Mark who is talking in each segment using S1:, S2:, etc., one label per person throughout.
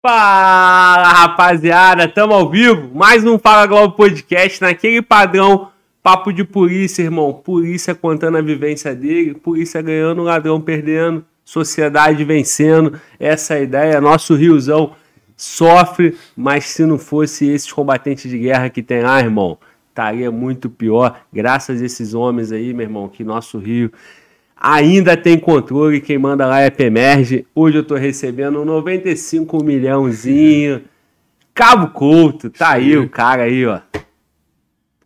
S1: Fala rapaziada, tamo ao vivo, mais um Fala Globo Podcast naquele padrão papo de polícia, irmão. Polícia contando a vivência dele, polícia ganhando, ladrão perdendo, sociedade vencendo. Essa é a ideia. Nosso Riozão sofre, mas se não fosse esses combatentes de guerra que tem lá, irmão, estaria muito pior. Graças a esses homens aí, meu irmão, que nosso Rio ainda tem controle, quem manda lá é Pemerge. Hoje eu tô recebendo um 95 milhãozinho. Cabo Couto, tá aí o cara aí, ó.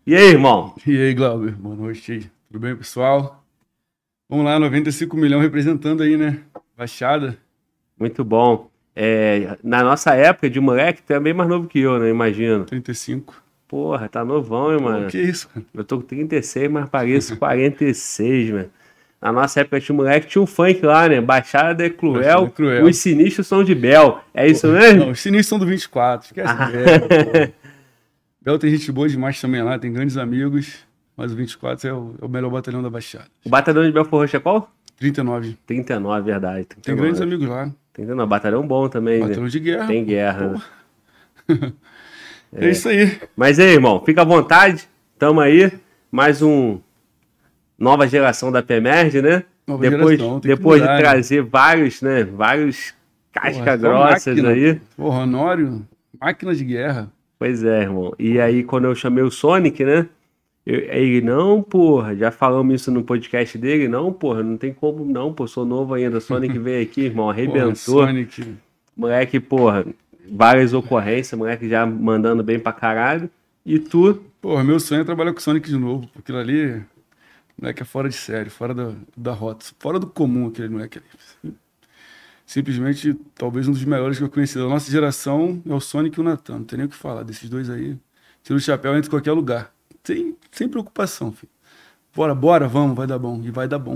S1: E aí, irmão?
S2: E aí, Glauber? Boa noite. Tudo bem, pessoal? Vamos lá, 95 milhões representando aí, né? Baixada.
S1: Muito bom. É, na nossa época de moleque, tu é bem mais novo que eu, né? Imagino.
S2: 35.
S1: Porra, tá novão, hein, mano?
S2: Que isso?
S1: Eu tô com 36, mas pareço 46, mano. Na nossa época de moleque tinha um funk lá, né? Baixada é cruel,
S2: é cruel.
S1: os sinistros são de Bel. É isso mesmo?
S2: Não, os sinistros são do 24. Esquece
S1: Ah.
S2: Bel, pô. Bel tem gente boa demais também lá, tem grandes amigos. Mas o 24 é o, é o melhor batalhão da Baixada.
S1: O batalhão de Belfort Roxo é qual?
S2: 39.
S1: 39, verdade. 39.
S2: Tem grandes amigos lá.
S1: 39, batalhão bom também,
S2: Batalhão
S1: né?
S2: de guerra.
S1: Tem guerra. né?
S2: É. isso aí.
S1: Mas aí, irmão, fica à vontade. Tamo aí. Mais um nova geração da PEMERG, né?
S2: Nova
S1: depois
S2: geração,
S1: depois de
S2: mudar, né?
S1: trazer vários, né? Vários casca
S2: Porra,
S1: grossas
S2: máquina.
S1: aí.
S2: Porra, Honório, máquina de guerra.
S1: Pois é, irmão. E aí, quando eu chamei o Sonic, né? eu- ele, não, porra, já falamos isso no podcast dele, não, porra, não tem como, não, pô, sou novo ainda. Sonic veio aqui, irmão,
S2: Porra,
S1: arrebentou.
S2: Sonic.
S1: Moleque, porra, várias ocorrências, moleque já mandando bem pra caralho. E tu,
S2: Porra, meu sonho é trabalhar com o Sonic de novo. porque Aquilo ali, moleque, é fora de série, fora da, da rota, fora do comum aquele moleque ali. Simplesmente, talvez um dos melhores que eu conheci da nossa geração é o Sonic e o Nathan. Não tem nem o que falar desses dois aí. Tira o chapéu, entra em qualquer lugar. Sem, sem preocupação, filho. Bora, bora, vamos, vai dar bom. E vai dar bom.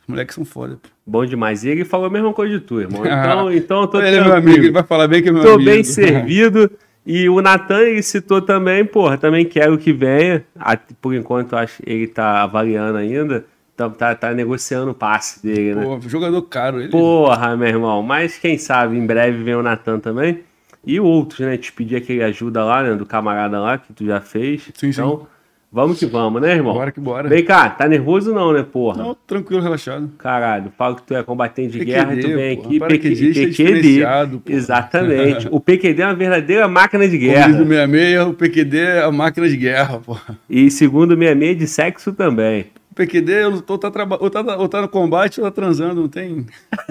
S2: Os moleques são foda. pô.
S1: bom demais. E ele falou a mesma coisa de tu, irmão. Então, então eu tô
S2: ele é meu amigo, ele vai falar bem que é meu
S1: Tô
S2: amigo.
S1: bem servido. E o Natan, ele citou também, porra, também quero que venha. Ah, Por enquanto, acho que ele tá avaliando ainda. Então, tá, tá negociando o passe dele, né?
S2: Pô, jogador caro. Ele,
S1: Porra, meu irmão. Mas quem sabe, em breve vem o Natan também. E outros, né? Te pedir aquele ajuda lá, né? Do camarada lá, que tu já fez.
S2: Sim, sim.
S1: Vamos que vamos, né, irmão?
S2: Bora que bora.
S1: Vem cá, tá nervoso não, né, porra?
S2: Não, tranquilo, relaxado.
S1: Caralho, fala que tu é combatente de
S2: PQD,
S1: guerra e tu vem
S2: porra.
S1: aqui.
S2: Paraquedista é diferenciado, porra.
S1: Exatamente. o PQD é uma verdadeira máquina de guerra.
S2: 66, o PQD é a máquina de guerra, pô.
S1: E segundo o 66 de sexo também.
S2: O PQD, ou tá, traba- ou, tá, ou tá no combate ou tá transando, não tem.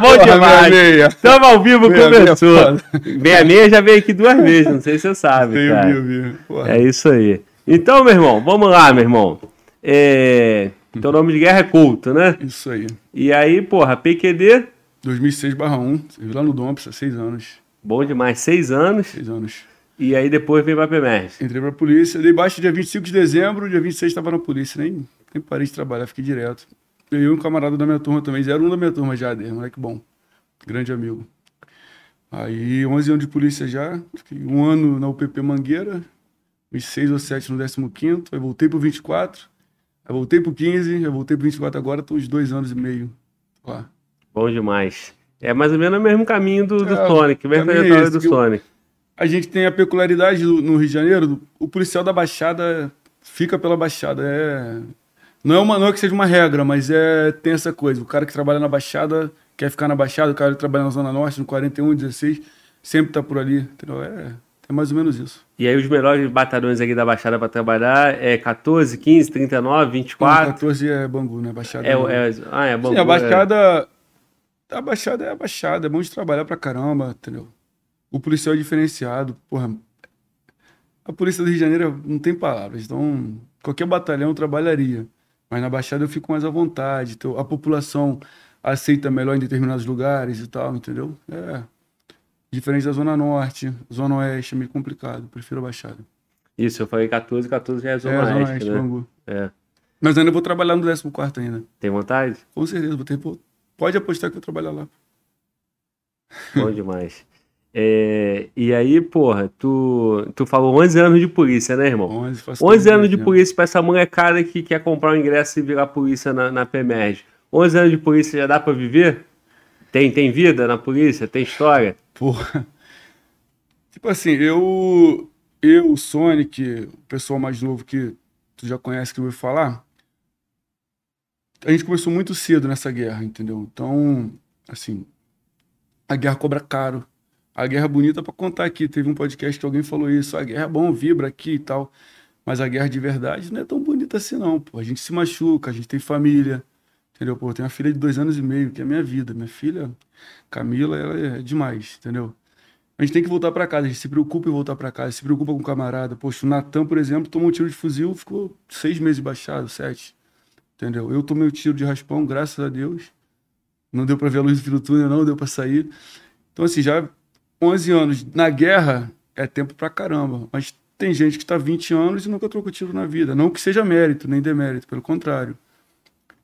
S1: Bom
S2: Porra,
S1: demais.
S2: 66.
S1: Tamo ao vivo,
S2: 66
S1: começou.
S2: é foda.
S1: 66 já veio aqui duas vezes, não sei se você sabe, cara.
S2: viu, viu. Porra.
S1: É isso aí. Então, meu irmão, vamos lá, meu irmão. É... Teu nome de guerra é culto, né?
S2: Isso aí.
S1: E aí, porra, PQD,
S2: 2006 barra 1, servi lá no Domps há seis anos.
S1: bom demais, seis anos.
S2: Seis anos.
S1: E aí depois vem pra PMERS.
S2: Entrei pra polícia, dei baixo dia 25 de dezembro, dia 26 estava na polícia, nem, nem parei de trabalhar, fiquei direto. Eu e um camarada da minha turma também, 01 da minha turma já, dele, moleque bom, grande amigo. Aí, 11 anos de polícia já, fiquei um ano na UPP Mangueira, uns 6 ou 7 no 15º, aí voltei pro 24, aí voltei pro 15, aí voltei pro 24 agora, tô uns dois anos e meio lá.
S1: Bom demais. É mais ou menos o mesmo caminho do, do
S2: É,
S1: Sonic,
S2: o
S1: mesma
S2: caminho é
S1: trajetória
S2: esse,
S1: do Sonic.
S2: A gente tem a peculiaridade do- no Rio de Janeiro, do- o policial da Baixada fica pela Baixada. É, não é uma não é que seja uma regra, mas é tem essa coisa. O cara que trabalha na Baixada quer ficar na Baixada, o cara que trabalha na Zona Norte, no 41, 16, sempre tá por ali. Entendeu? É, é mais ou menos isso.
S1: E aí os melhores batalhões aqui da Baixada pra trabalhar é 14, 15, 39,
S2: Então,
S1: 24.
S2: 14 é Bangu, né? Baixada.
S1: É,
S2: não.
S1: é, ah, é bom.
S2: Sim, a Baixada. A Baixada é a Baixada, é bom de trabalhar pra caramba, entendeu? O policial é diferenciado, porra. A polícia do Rio de Janeiro não tem palavras, então qualquer batalhão eu trabalharia. Mas na Baixada eu fico mais à vontade, então a população aceita melhor em determinados lugares e tal, entendeu? É. Diferente da Zona Norte, Zona Oeste é meio complicado, prefiro a Baixada.
S1: Isso, eu falei 14, 14 já é
S2: é,
S1: Zona
S2: Zona
S1: Oeste,
S2: Oeste,
S1: né?
S2: Bangu.
S1: É.
S2: Mas ainda vou trabalhar no 14 ainda.
S1: Tem vontade?
S2: Com certeza, vou ter, pode apostar que eu trabalhar lá.
S1: Bom demais. É, e aí, porra, tu, tu falou 11 anos de polícia, né, irmão?
S2: 11, faço
S1: 11 anos de polícia pra essa molecada que quer comprar um ingresso e virar polícia na, na PEMERG. 11 anos de polícia já dá pra viver? Tem, tem vida na polícia? Tem história?
S2: Porra. Tipo assim, eu, eu, o Sonic, o pessoal mais novo que tu já conhece que eu vou falar, a gente começou muito cedo nessa guerra, entendeu? Então, assim, a guerra cobra caro. A guerra é bonita para contar aqui. Teve um podcast que alguém falou isso. A guerra é bom, vibra aqui e tal. Mas a guerra de verdade não é tão bonita assim, não. Pô. A gente se machuca, a gente tem família. Entendeu? Pô, eu tenho uma filha de dois anos e meio, que é a minha vida. Minha filha, Camila, ela é demais, entendeu? A gente tem que voltar para casa, a gente se preocupa em voltar para casa, se preocupa com o camarada. Poxa, o Natan, por exemplo, tomou um tiro de fuzil, ficou seis meses baixado, sete. Entendeu? Eu tomei o um tiro de raspão, graças a Deus. Não deu para ver a luz do fim do túnel, não deu para sair. Então, assim, já 11 anos na guerra é tempo pra caramba. Mas tem gente que está 20 anos e nunca trocou tiro na vida. Não que seja mérito, nem demérito, pelo contrário.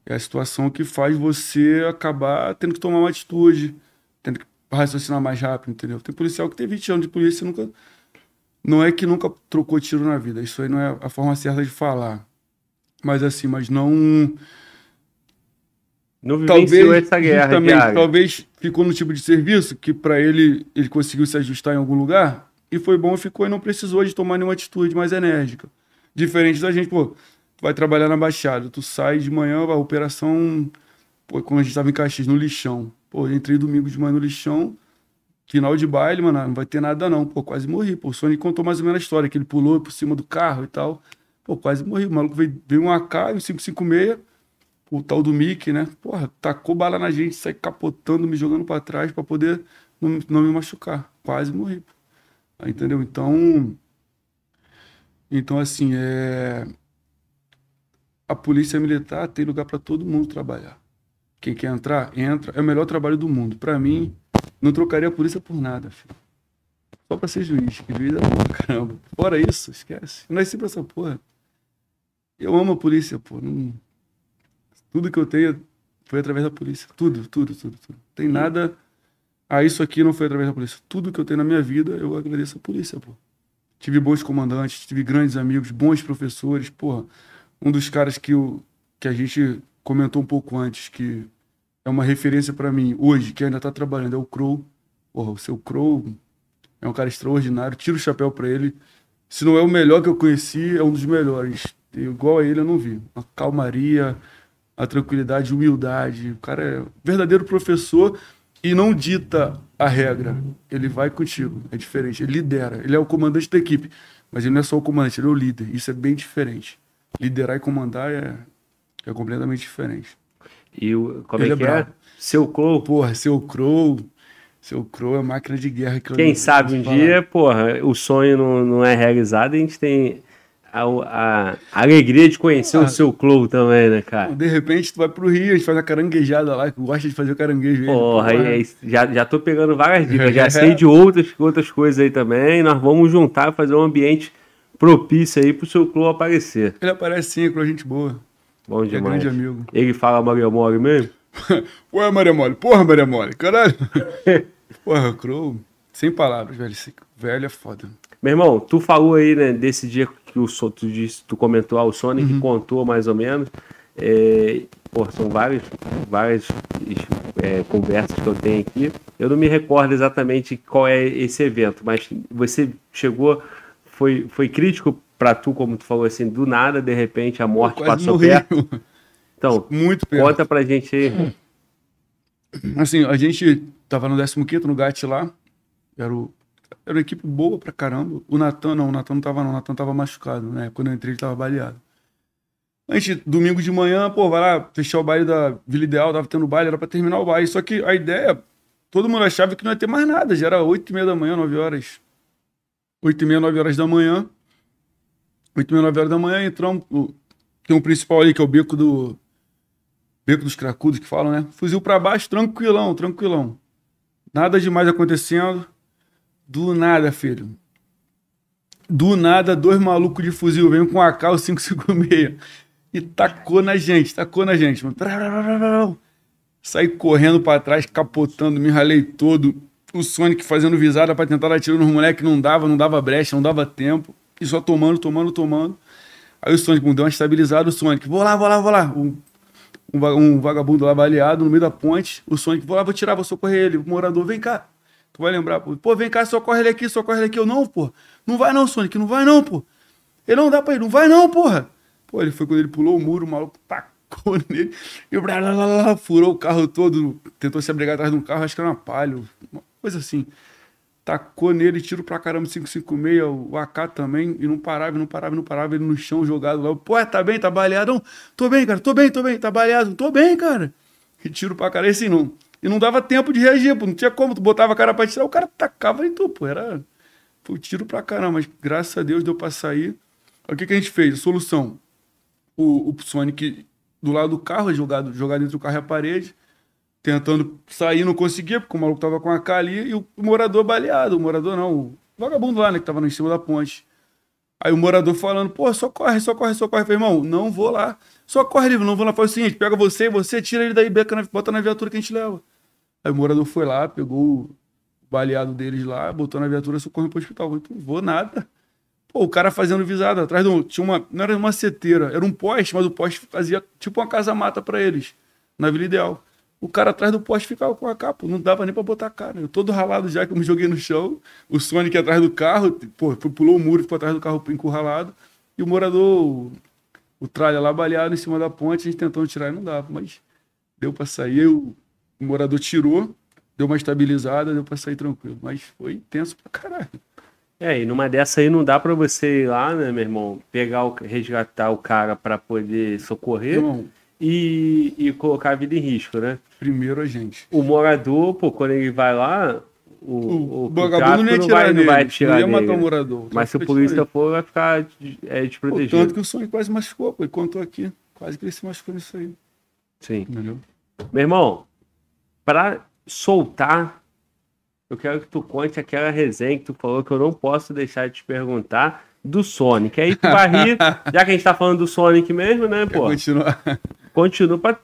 S2: É a situação que faz você acabar tendo que tomar uma atitude, tendo que raciocinar mais rápido, entendeu? Tem policial que tem 20 anos de polícia e nunca. Não é que nunca trocou tiro na vida. Isso aí não é a forma certa de falar. Mas assim, mas não.
S1: Não talvez, essa guerra.
S2: Justamente, talvez ficou no tipo de serviço que para ele ele conseguiu se ajustar em algum lugar e foi bom, ficou e não precisou de tomar nenhuma atitude mais enérgica. Diferente da gente, pô, vai trabalhar na Baixada, tu sai de manhã, a operação, pô, quando a gente tava em Caxias, no lixão. Pô, entrei domingo de manhã no lixão, final de baile, mano, não vai ter nada não. Pô, quase morri. Pô, o Sonic contou mais ou menos a história, que ele pulou por cima do carro e tal. Pô, quase morri. O maluco veio, veio um AK, um 556, o tal do Mickey, né? Porra, tacou bala na gente, sai capotando, me jogando para trás para poder não, não, me machucar. Quase morri. Pô. Entendeu? Então. Então, assim, é. A polícia militar tem lugar para todo mundo trabalhar. Quem quer entrar, entra. É o melhor trabalho do mundo. Para mim, não trocaria a polícia por nada, filho. Só pra ser juiz. Que juiz é bom, caramba. Fora isso, esquece. Eu nasci pra essa porra. Eu amo a polícia, pô. Não... Tudo que eu tenho foi através da polícia. Tudo, tudo, tudo, tudo. Tem nada. Ah, isso aqui não foi através da polícia. Tudo que eu tenho na minha vida, eu agradeço a polícia, pô. Tive bons comandantes, tive grandes amigos, bons professores, porra. Um dos caras que, eu, que a gente comentou um pouco antes, que é uma referência para mim hoje, que ainda tá trabalhando, é o Crow. Porra, o seu Crow é um cara extraordinário, tiro o chapéu para ele. Se não é o melhor que eu conheci, é um dos melhores igual a ele eu não vi. A calmaria, a tranquilidade, a humildade. O cara é verdadeiro professor e não dita a regra. Ele vai contigo. É diferente. Ele lidera. Ele é o comandante da equipe. Mas ele não é só o comandante, ele é o líder. Isso é bem diferente. Liderar e comandar é, é completamente diferente.
S1: E o, como ele é, é que é? Seu Crow?
S2: Porra, seu Crow. Seu Crow é máquina de guerra. Que
S1: Quem sabe um falar. dia, porra, o sonho não, não é realizado, a gente tem a, a, a, alegria de conhecer ah, o seu clube também, né, cara?
S2: De repente tu vai pro Rio, a gente faz a caranguejada lá, que gosta de fazer o caranguejo.
S1: Porra, aí, já, já tô pegando várias dicas, já sei de outras, outras coisas aí também. Nós vamos juntar, fazer um ambiente propício aí pro seu clube aparecer.
S2: Ele aparece sim, com a gente boa.
S1: Bom demais.
S2: É grande amigo.
S1: Ele fala Maria Mole mesmo?
S2: Ué, Maria Mole, porra, Maria Mole, caralho. porra, Crow, sem palavras, velho. velho é foda.
S1: Meu irmão, tu falou aí, né, desse dia que o, tu, disse, tu comentou, ah, o Sonic uhum. contou mais ou menos. É, pô, são várias, várias é, conversas que eu tenho aqui. Eu não me recordo exatamente qual é esse evento, mas você chegou, foi, foi crítico para tu, como tu falou assim, do nada, de repente, a morte passou morri. perto. Então, muito perto. conta pra gente aí.
S2: Assim, a gente tava no 15 no GAT lá, era o era uma equipe boa pra caramba. O Natan não, o Natan não tava não, o Natan tava machucado, né? Quando eu entrei ele tava baleado. A gente, domingo de manhã, pô, vai lá fechar o baile da Vila Ideal, tava tendo baile, era pra terminar o baile. Só que a ideia, todo mundo achava que não ia ter mais nada, já era 8 e meia da manhã, 9 horas. 8 e meia, 9 horas da manhã. 8 e meia, 9 horas da manhã, entramos, tem um principal ali que é o beco do... Beco dos Cracudos que falam, né? Fuzil para baixo, tranquilão, tranquilão. Nada demais acontecendo. Do nada, filho. Do nada, dois malucos de fuzil vêm com a AK 556 e tacou na gente, tacou na gente. Saí correndo para trás, capotando, me ralei todo. O Sonic fazendo visada para tentar tiro nos moleques, não dava, não dava brecha, não dava tempo. E só tomando, tomando, tomando. Aí o Sonic deu uma estabilizada, o Sonic, vou lá, vou lá, vou lá. Um, um vagabundo lá baleado no meio da ponte. O Sonic, vou lá, vou tirar, vou socorrer ele. O morador, vem cá. Tu vai lembrar, pô. Pô, vem cá, socorre ele aqui, socorre ele aqui. Eu, não, pô. Não vai não, Sonic, não vai não, pô. Ele não dá pra ir, não vai não, porra. Pô, ele foi quando ele pulou o muro, o maluco tacou nele e blá, blá, blá, blá, furou o carro todo, tentou se abrigar atrás de um carro, acho que era uma palha, coisa assim. Tacou nele, tiro pra caramba 556, o AK também, e não parava, não parava, não parava, ele no chão jogado lá. Pô, tá bem, tá baleado? Não, tô bem, cara, tô bem, tô bem, tá baleado, tô bem, cara. E tiro pra caramba, assim não. E não dava tempo de reagir, pô, não tinha como, tu botava a cara pra tirar, o cara tacava em tu, pô, era. Foi tiro pra caramba, mas graças a Deus deu pra sair. O que, que a gente fez? A solução. O, o Sonic do lado do carro, jogado, jogado entre o carro e a parede, tentando sair, não conseguia, porque o maluco tava com a K ali, e o, morador baleado. O morador não, o vagabundo lá, né, que tava em cima da ponte. Aí o morador falando, pô, só corre, só corre, só corre. Falei, irmão, não vou lá. Só corre, não vou lá. Faz o seguinte, pega você você, tira ele daí, beca na, bota na viatura que a gente leva. Aí o morador foi lá, pegou o baleado deles lá, botou na viatura, socorreu pro hospital. Eu falei, não vou nada. Pô, o cara fazendo visada atrás do. Tinha uma. Não era uma seteira, era um poste, mas o poste fazia tipo uma casa-mata para eles, na Vila Ideal. O cara atrás do poste ficava com a capa, não dava nem pra botar a cara. Eu todo ralado já, que eu me joguei no chão. O Sonic atrás do carro, pô, pulou o muro, ficou atrás do carro encurralado. E o morador, o, tralha lá baleado em cima da ponte, a gente tentando tirar e não dava. Mas deu pra sair. O, o morador tirou, deu uma estabilizada, deu pra sair tranquilo. Mas foi tenso pra caralho.
S1: É, e numa dessa aí não dá pra você ir lá, né, meu irmão, pegar o, resgatar o cara pra poder socorrer
S2: Irmão,
S1: e, e colocar a vida em risco, né?
S2: primeiro a gente.
S1: O morador, pô, quando ele vai lá, o,
S2: O,
S1: o,
S2: vagabundo não ia tirar
S1: vai, não vai atirar
S2: não ia matar o morador.
S1: Mas se o polícia for, vai ficar é,
S2: ele. Pô,
S1: desprotegido.
S2: tanto que o Sonic quase machucou, pô. Ele contou aqui. Quase que ele se machucou nisso aí.
S1: Sim.
S2: Entendeu?
S1: Meu irmão, pra soltar, eu quero que tu conte aquela resenha que tu falou que eu não posso deixar de te perguntar do Sonic. Aí tu vai rir, já que a gente tá falando do Sonic mesmo, né,
S2: Quer
S1: pô?
S2: continuar?
S1: Continua pra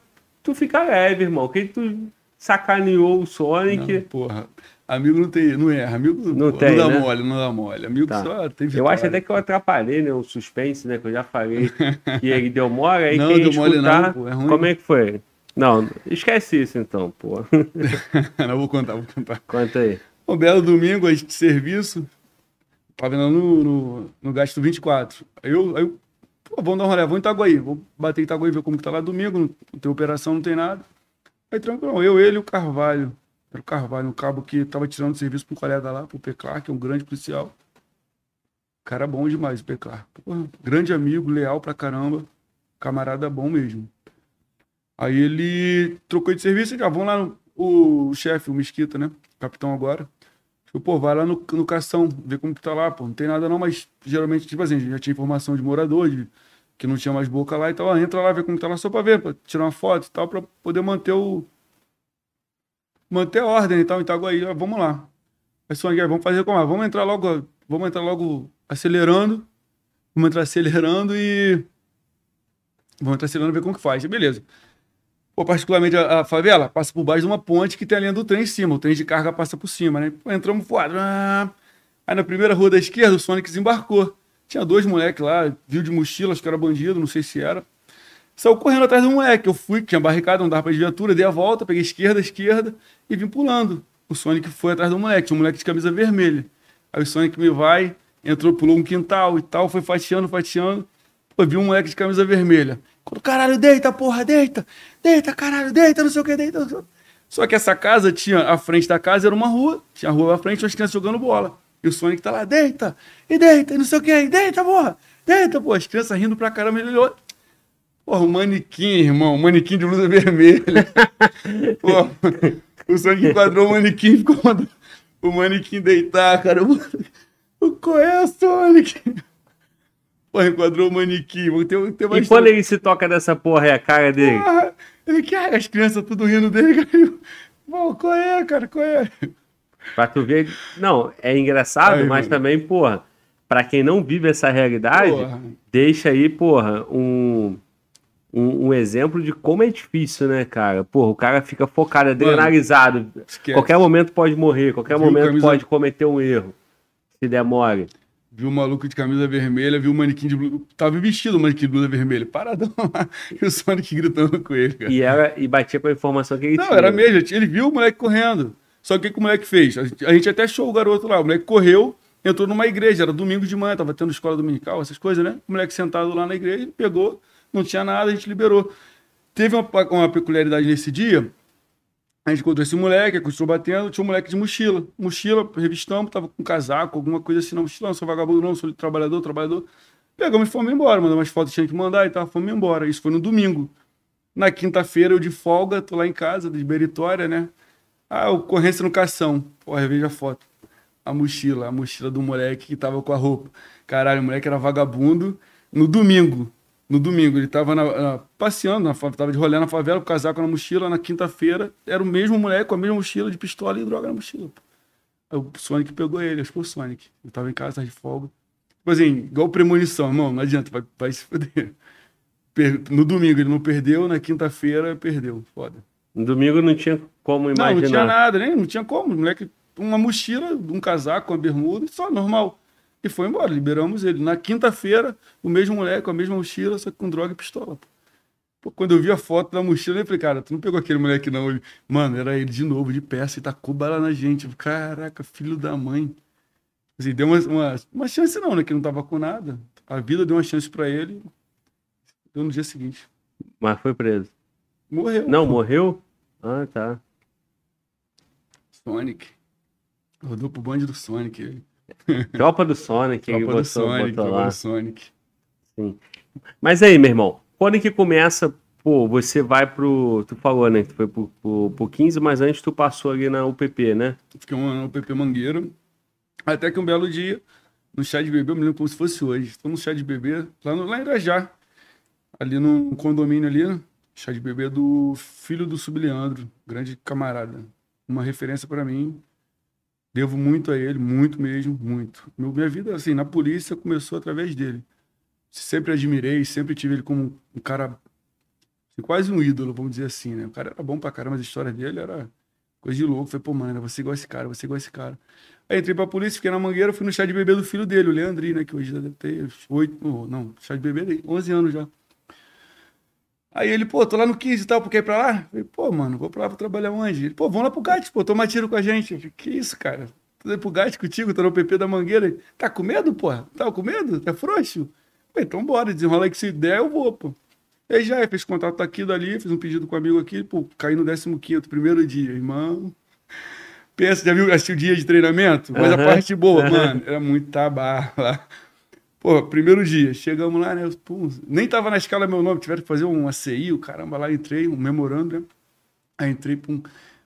S1: tu ficar leve, irmão. Que tu sacaneou o Sonic.
S2: Não, porra. Amigo não tem, não erra. Amigo
S1: Não
S2: pô,
S1: tem,
S2: não dá
S1: né?
S2: mole, não dá mole. Amigo
S1: Tá.
S2: só tem
S1: Eu
S2: vitória.
S1: acho até que eu atrapalhei, né? O suspense, né? Que eu já falei que ele deu mole, aí
S2: Não,
S1: quem
S2: deu mole não,
S1: escutar,
S2: pô, é ruim.
S1: como é que foi? Não, esquece isso então, pô.
S2: não, vou contar, vou contar.
S1: Conta aí.
S2: Um belo domingo, a gente de serviço. Tava indo no, no, no gasto 24. Aí eu, aí eu pô, vamos dar um rolê, vamos em Itaguaí. Vou bater em Itaguaí, ver como que tá lá domingo. Não, tem operação, não tem nada. Aí tranquilo, eu, ele e o Carvalho. Era o Carvalho, um cabo que tava tirando serviço pro colega lá, pro Peclar, que é um grande policial. Cara bom demais, o Peclar. Porra, grande amigo, leal pra caramba. Camarada bom mesmo. Aí ele trocou de serviço já vão lá no o chefe, o Mesquita, né? Capitão agora. Falei, pô, vai lá no, no Cação, ver como que tá lá, pô. Não tem nada não, mas geralmente, tipo assim, já tinha informação de morador, de, que não tinha mais boca lá e tal. Ah, Entra lá, vê como tá lá, só pra ver, pra tirar uma foto e tal, pra poder manter o. Manter a ordem e tal, em Itaguaí. Ah, Vamos lá. Aí, vamos fazer como? Ah, Vamos entrar logo, vamos entrar logo acelerando. Vamos entrar acelerando e. Vamos entrar acelerando e ver como que faz. Beleza. Pô, particularmente a, a favela passa por baixo de uma ponte que tem a linha do trem em cima. O trem de carga passa por cima, né? Pô, entramos voado. Ah. Aí na primeira rua da esquerda, o Sonic desembarcou. Tinha dois moleques lá, viu de mochila, acho que era bandido, não sei se era. Saiu correndo atrás do moleque. Eu fui, tinha barricada, não dava pra viatura, dei a volta, peguei esquerda, esquerda e vim pulando. O Sonic foi atrás do moleque, tinha um moleque de camisa vermelha. Aí o Sonic me vai, entrou, pulou um quintal e tal, foi fatiando, fatiando. Pô, vi um moleque de camisa vermelha. Quando, caralho, deita, porra, deita, deita, caralho, deita, não sei o que, deita. não sei o. Só que essa casa tinha, a frente da casa era uma rua, tinha a rua à frente, as crianças jogando bola. E o Sonic tá lá, deita, e deita, e não sei o que, e deita, porra, deita, porra. As crianças rindo pra caramba, ele olhou. Porra, um manequim, irmão, um manequim de blusa vermelha. Porra, o Sonic enquadrou o manequim, ficou o manequim deitar, cara. O qual é, Sonic? Porra, enquadrou o manequim. Ter, ter mais
S1: E quando ele se toca dessa porra, é a cara dele?
S2: Porra, ele quer as crianças tudo rindo dele, cara. Pô, qual é, cara? Qual é?
S1: Pra tu ver. Não, é engraçado,
S2: Aí,
S1: mas
S2: mano.
S1: também, porra, pra quem não vive essa realidade,
S2: Porra.
S1: deixa aí, porra, um, um, um exemplo de como é difícil, né, cara? Porra, o cara fica focado, adrenalizado. Qualquer momento pode morrer, qualquer
S2: Viu,
S1: momento
S2: camisa-
S1: pode cometer um erro. Se demore.
S2: Viu o maluco de camisa vermelha, viu o manequim de blusa. Tava vestido o manequim de blusa vermelha, paradão lá. E o Sonic gritando com ele, cara.
S1: E, era, e batia com a informação que ele
S2: Não,
S1: tinha.
S2: era mesmo. Ele viu o moleque correndo. Só que o que o moleque fez? A gente, a gente até achou o garoto lá. O moleque correu, entrou numa igreja, era domingo de manhã, tava tendo escola dominical, essas coisas, né? O moleque sentado lá na igreja, pegou, não tinha nada, a gente liberou. Teve uma, uma peculiaridade nesse dia. A gente encontrou esse moleque, continuou batendo, tinha um moleque de mochila. Mochila, revistamos, tava com casaco, alguma coisa assim. Não sou vagabundo, não, sou trabalhador, trabalhador. Pegamos e fomos embora, mandamos umas fotos, tinha que mandar e tal, fomos embora. Isso foi no domingo. Na quinta-feira, eu de folga, tô lá em casa, de Beritória, né? Ah, ocorrência no cação. Porra, veja a foto. A mochila, a mochila do moleque que tava com a roupa. Caralho, o moleque era vagabundo. No domingo, no domingo, ele tava na, na, passeando, na, tava de rolê na favela, com casaco na mochila. Na quinta-feira, era o mesmo moleque com a mesma mochila de pistola e droga na mochila. Aí o Sonic pegou ele, acho que foi o Sonic. Ele tava em casa, de folga. Tipo assim, igual premonição, irmão, não adianta, vai, vai se foder. No domingo ele não perdeu, na quinta-feira perdeu. Foda.
S1: No domingo não tinha como imaginar.
S2: Não, não tinha nada, nem, não tinha como. O moleque, uma mochila, um casaco, uma bermuda, só normal. E foi embora, liberamos ele. Na quinta-feira, o mesmo moleque, com a mesma mochila, só que com droga e pistola. Pô, quando eu vi a foto da mochila, eu falei, cara, tu não pegou aquele moleque não. Ele, Mano, era ele de novo, de peça, e tacou bala na gente. Caraca, filho da mãe. Assim, deu uma, uma, uma chance não, né? Que não tava com nada. A vida deu uma chance para ele. Deu no dia seguinte.
S1: Mas foi preso.
S2: Morreu.
S1: Não, morreu? Ah, tá.
S2: Sonic. Rodou pro bonde do Sonic. Ele.
S1: Tropa do Sonic.
S2: Tropa do Sonic, lá. do Sonic.
S1: Sim. Mas aí, meu irmão, quando que começa, pô, você vai pro, tu falou, né, tu foi pro, pro, pro 15, mas antes tu passou ali na UPP, né?
S2: Fiquei na UPP Mangueiro, até que um belo dia, no chá de bebê, eu me lembro como se fosse hoje, estou no chá de bebê, lá, no, lá em Irajá, ali no condomínio ali, chá de bebê do filho do Subleandro, grande camarada, uma referência para mim, Devo muito a ele, muito mesmo, muito. Meu, minha vida, assim, na polícia começou através dele. Sempre admirei, sempre tive ele como um cara, assim, quase um ídolo, vamos dizer assim, né? O cara era bom pra caramba, as histórias dele era coisa de louco. Falei, pô, mano, você igual esse cara, você igual esse cara. Aí entrei pra polícia, fiquei na mangueira, fui no chá de bebê do filho dele, o Leandrinho, né? Que hoje deve ter oito, não, chá de bebê, 11 anos já. Aí ele, pô, tô lá no 15 e tal, porque ir pra lá? Eu falei, pô, mano, vou pra lá pra trabalhar onde? Ele, pô, vamos lá pro GAT, pô, toma tiro com a gente. Eu falei, que isso, cara? Tô indo pro GAT contigo, tô no PP da Mangueira. Ele, tá com medo, pô? Tá com medo? Tá frouxo? Falei, então bora, desenrola aí que se der, eu vou, pô. Aí já, fez contato aqui dali, fiz um pedido com um amigo aqui, pô, caí no 15 primeiro dia, irmão. Pensa, já viu, assistiu o dia de treinamento? Mas uhum. a parte boa, uhum. mano, era muito tabar lá. Pô, primeiro dia, chegamos lá, né? Pum, nem tava na escala meu nome, tiveram que fazer um ACI, o caramba, lá entrei, um memorando, né? Aí entrei, pum.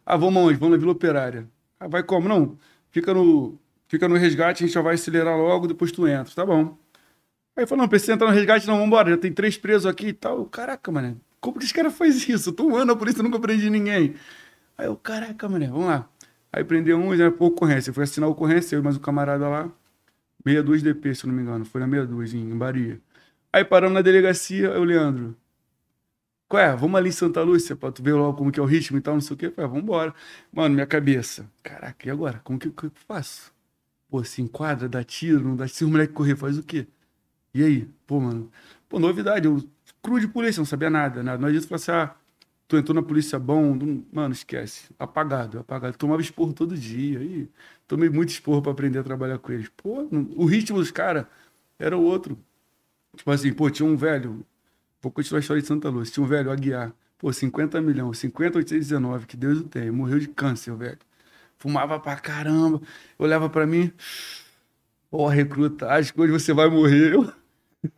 S2: Ah, vamos aonde? Vamos na Vila Operária. Ah, vai como? Não, fica no, fica no resgate, a gente já vai acelerar logo, depois tu entra, tá bom. Aí falou, não, precisa entrar no resgate, não, vambora, já tem três presos aqui e tal. Caraca, mano, como que esse cara faz isso? Eu tô um ano na polícia, nunca prendi ninguém. Aí eu, caraca, mano, vamos lá. Aí prendeu um, já por ocorrência. Eu fui assinar a ocorrência, eu e mais um camarada lá. 62 DP, se eu não me engano. Foi na 62, em Bahia. Aí paramos na delegacia, aí o Leandro. Qual é? Vamos ali em Santa Lúcia pra tu ver logo como que é o ritmo e tal, não sei o quê. Falei, vamos embora. Mano, minha cabeça. Caraca, e agora? Como que, que eu faço? Pô, se enquadra, dá tiro, não dá Se o moleque correr, faz o quê? E aí? Pô, mano. Pô, novidade. Eu, cru de polícia, não sabia nada, nada. Não adianta ah, tu entrou na polícia bom. Mano, esquece. Apagado, apagado. Tomava esporro todo dia. Aí tomei muito esporro para aprender a trabalhar com eles. Pô, o ritmo dos caras era o outro. Tipo assim, pô, tinha um velho. Vou continuar a história de Santa Luz. Tinha um velho, Aguiar. Pô, 50 milhões, 50, 819, que Deus o tenha. Morreu de câncer, velho. Fumava pra caramba. Olhava pra mim. Pô, recruta, acho que hoje você vai morrer.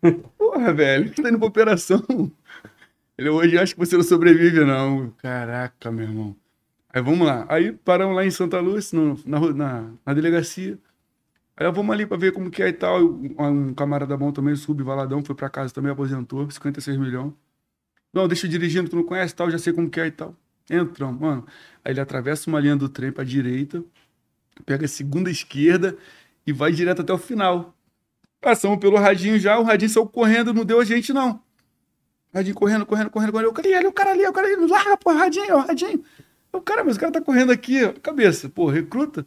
S2: Porra, velho, tá indo pra operação. Ele, hoje acho que você não sobrevive, não. Caraca, meu irmão. Aí vamos lá. Aí paramos lá em Santa Lúcia, no, na, na, na, delegacia. Aí vamos ali para ver como que é e tal. Um camarada bom também, subvaladão, foi para casa também, aposentou, 56 milhões. Não, deixa eu dirigindo, tu não conhece tal, já sei como que é e tal. Entramos, mano. Aí ele atravessa uma linha do trem pra direita, pega a segunda esquerda e vai direto até o final. Passamos pelo radinho já, o radinho saiu correndo, não deu a gente não. Radinho correndo, correndo, correndo, correndo. Eu, cadê ele? O cara ali, o cara ali, larga, pô, radinho, radinho. O cara, mas o cara tá correndo aqui, cabeça, pô, recruta.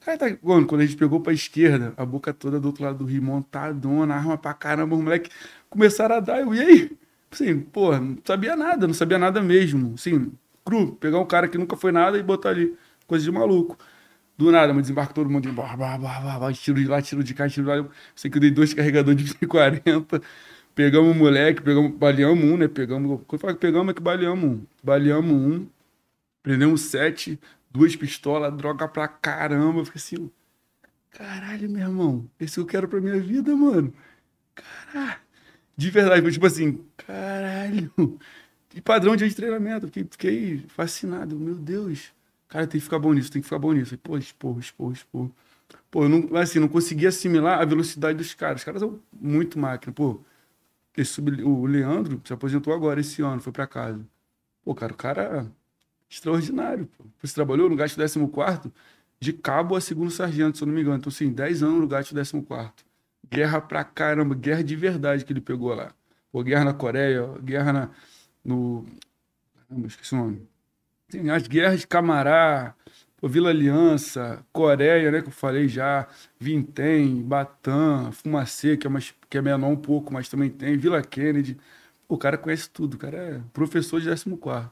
S2: Cara tá. Mano, quando a gente pegou pra esquerda, a boca toda do outro lado do rio, montadona, arma pra caramba, os moleques começaram a dar. Eu, e aí? Assim, pô, não sabia nada, não sabia nada mesmo. Assim, cru, pegar um cara que nunca foi nada e botar ali. coisa de maluco. Do nada, mas desembarca todo mundo, blá, blá, blá, blá, blá, tiro de lá, tiro de cá, tiro de lá. Eu sei que eu dei dois carregadores de 40. Pegamos o moleque, pegamos, baleamos um, né? Pegamos. Quando eu falo que pegamos, é que baleamos um. Baleamos um, prendemos sete, duas pistolas, droga pra caramba. Eu fiquei assim, caralho, meu irmão, esse eu quero pra minha vida, mano. Caralho. De verdade, tipo assim, caralho. E padrão de treinamento. Fiquei, fiquei fascinado. Meu Deus. Cara, tem que ficar bom nisso, tem que ficar bom nisso. Pô, esporro, esporro, esporro. Pô, eu não, assim, não consegui assimilar a velocidade dos caras. Os caras são muito máquina. Pô, esse, o Leandro se aposentou agora, esse ano, foi para casa. Pô, cara, o cara extraordinário. Pô. Você trabalhou no gasto 14 de cabo a segundo sargento, se eu não me engano. Então, assim, 10 anos no gasto 14 Guerra pra caramba, guerra de verdade que ele pegou lá. Pô, guerra na Coreia, guerra na, no. Caramba, esqueci o nome. Tem as guerras de Camará, pô, Vila Aliança, Coreia, né, que eu falei já, Vintém, Batam, Fumacê, que é, que é menor um pouco, mas também tem, Vila Kennedy. O cara conhece tudo, o cara é professor de 14.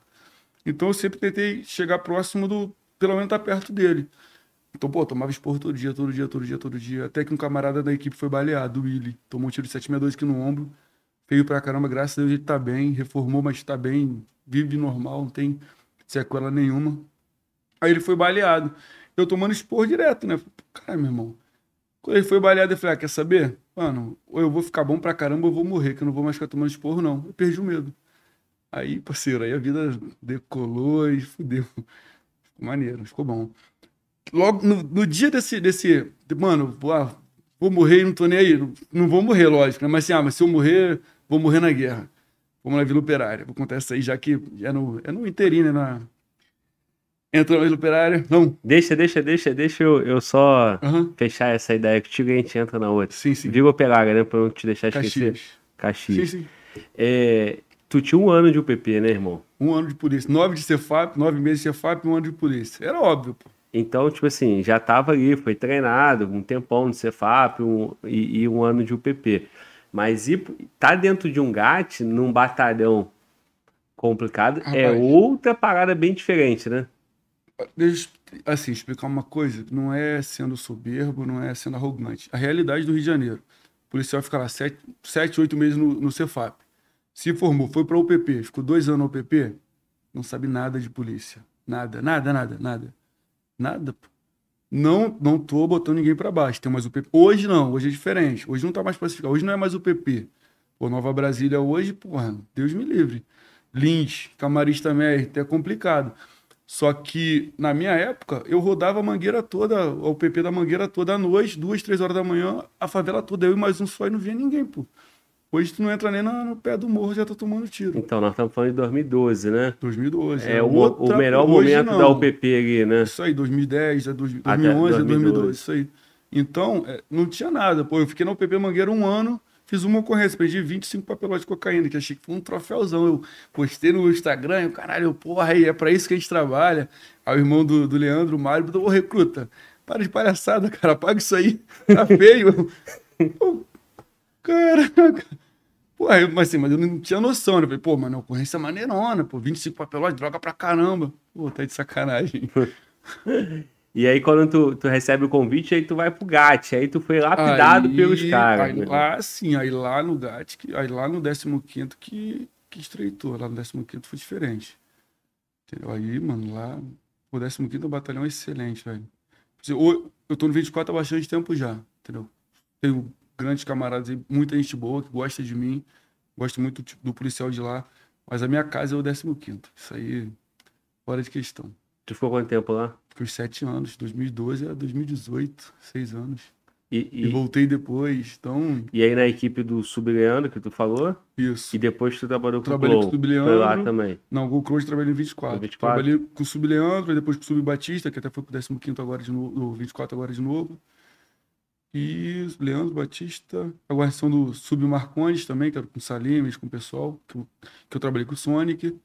S2: Então eu sempre tentei chegar próximo do. Pelo menos estar tá perto dele. Então, pô, tomava esporro todo dia, todo dia, todo dia, todo dia. Até que um camarada da equipe foi baleado, o Willi. Tomou um tiro de 762 aqui no ombro. Feio pra caramba, graças a Deus ele tá bem. Reformou, mas tá bem. Vive normal, não tem sequela nenhuma. Aí ele foi baleado. Eu tomando esporro direto, né? Cara, meu irmão. Quando ele foi baleado, eu falei, ah, quer saber? Mano, ou eu vou ficar bom pra caramba ou eu vou morrer, que eu não vou mais ficar tomando esporro, não. Eu perdi o medo. Aí, parceiro, aí a vida decolou e fudeu. Ficou maneiro, ficou bom logo no, no, dia desse, desse. Mano, ah, vou morrer e não tô nem aí. Não, não, vou morrer, lógico, né? Mas assim, ah, mas se eu morrer, vou morrer na guerra. Vamos na Vila Operária. Vou contar aí, já que é no, é no inteirinho, né? Na... Entra na Vila Operária. Não.
S1: Deixa, deixa, deixa, deixa eu, eu só uhum. fechar essa ideia contigo e a gente entra na outra.
S2: Sim, sim.
S1: Vila Operária, né? Pra não te deixar esquecer.
S2: Caxias. Caxias. Sim, sim.
S1: É, tu tinha um ano de UPP, né, irmão?
S2: Um ano de polícia. Nove de Cefap, nove meses de Cefap e um ano de polícia. Era óbvio, pô.
S1: Então, tipo assim, já estava ali, foi treinado, um tempão no Cefap um, e, e, um ano de UPP. Mas ir, tá dentro de um GAT, num batalhão complicado, é Rapaz, é outra parada bem diferente, né?
S2: Deixa eu, assim, explicar uma coisa. Não é sendo soberbo, não é sendo arrogante. A realidade do Rio de Janeiro. O policial fica lá sete, sete oito meses no, no Cefap. Se formou, foi para o UPP, ficou dois anos no UPP, não sabe nada de polícia. Nada, nada, nada, nada. Nada, pô. Não, não tô botando ninguém para baixo. Tem mais o PP. Hoje não, hoje é diferente. Hoje não tá mais pacificado. Hoje não é mais o PP. Pô, Nova Brasília hoje, porra, Deus me livre. Lins, Camarista também, é complicado. Só que na minha época, eu rodava a mangueira toda, o PP da mangueira toda à noite, duas, três horas da manhã, a favela toda, eu e mais um só e não via ninguém, pô. Hoje tu não entra nem no, pé do morro, já tá tomando tiro.
S1: Então, nós estamos falando de 2012, né?
S2: 2012.
S1: É, é o, o melhor momento não. da UPP ali, né?
S2: Isso aí, 2010, é 2011, Até 2012. 2012, isso aí. Então, é, não tinha nada. Pô, eu fiquei na UPP Mangueira um ano, fiz uma ocorrência, perdi 25 papelotes de cocaína, que achei que foi um troféuzão. Eu postei no Instagram, eu, caralho, porra, aí é pra isso que a gente trabalha. Aí o irmão do, do Leandro, o Mário, falou, ô, recruta, para de palhaçada, cara, paga isso aí, tá feio. Caraca. Pô, aí, mas assim, mas eu não tinha noção, né? Eu falei, pô, mano, ocorrência maneirona, pô, 25 papelões, droga pra caramba. Pô, tá de sacanagem.
S1: E aí, quando tu, tu, recebe o convite, aí tu vai pro GAT. Aí tu foi lapidado aí, pelos caras.
S2: Aí, lá, sim, aí lá no GAT, aí lá no 15 que, que estreitou. Lá no 15 foi diferente. Entendeu? Aí, mano, lá. O 15 batalhão é excelente, velho. Eu tô no 24 há bastante tempo já, entendeu? Tenho grandes camaradas aí, muita gente boa que gosta de mim, gosto muito do policial de lá, mas a minha casa é o 15 Isso aí, fora de questão.
S1: Tu ficou quanto tempo lá?
S2: Fiquei sete anos, 2012 a 2018, seis anos.
S1: E, e...
S2: e, voltei depois, então...
S1: E aí na equipe do Subleandro, que tu falou?
S2: Isso.
S1: E depois tu trabalhou com
S2: trabalhei
S1: o
S2: Trabalhei com o Subleandro.
S1: Foi lá também?
S2: Não, com o Cross trabalhei no 24. No 24. Trabalhei com o Subleandro, depois com o Sub Batista, que até foi pro 15 agora de novo, no 24 agora de novo. E Leandro Batista, a guarnição do Submarcondes também, que era com o Salimes, com o pessoal, que eu, que eu trabalhei com o Sonic.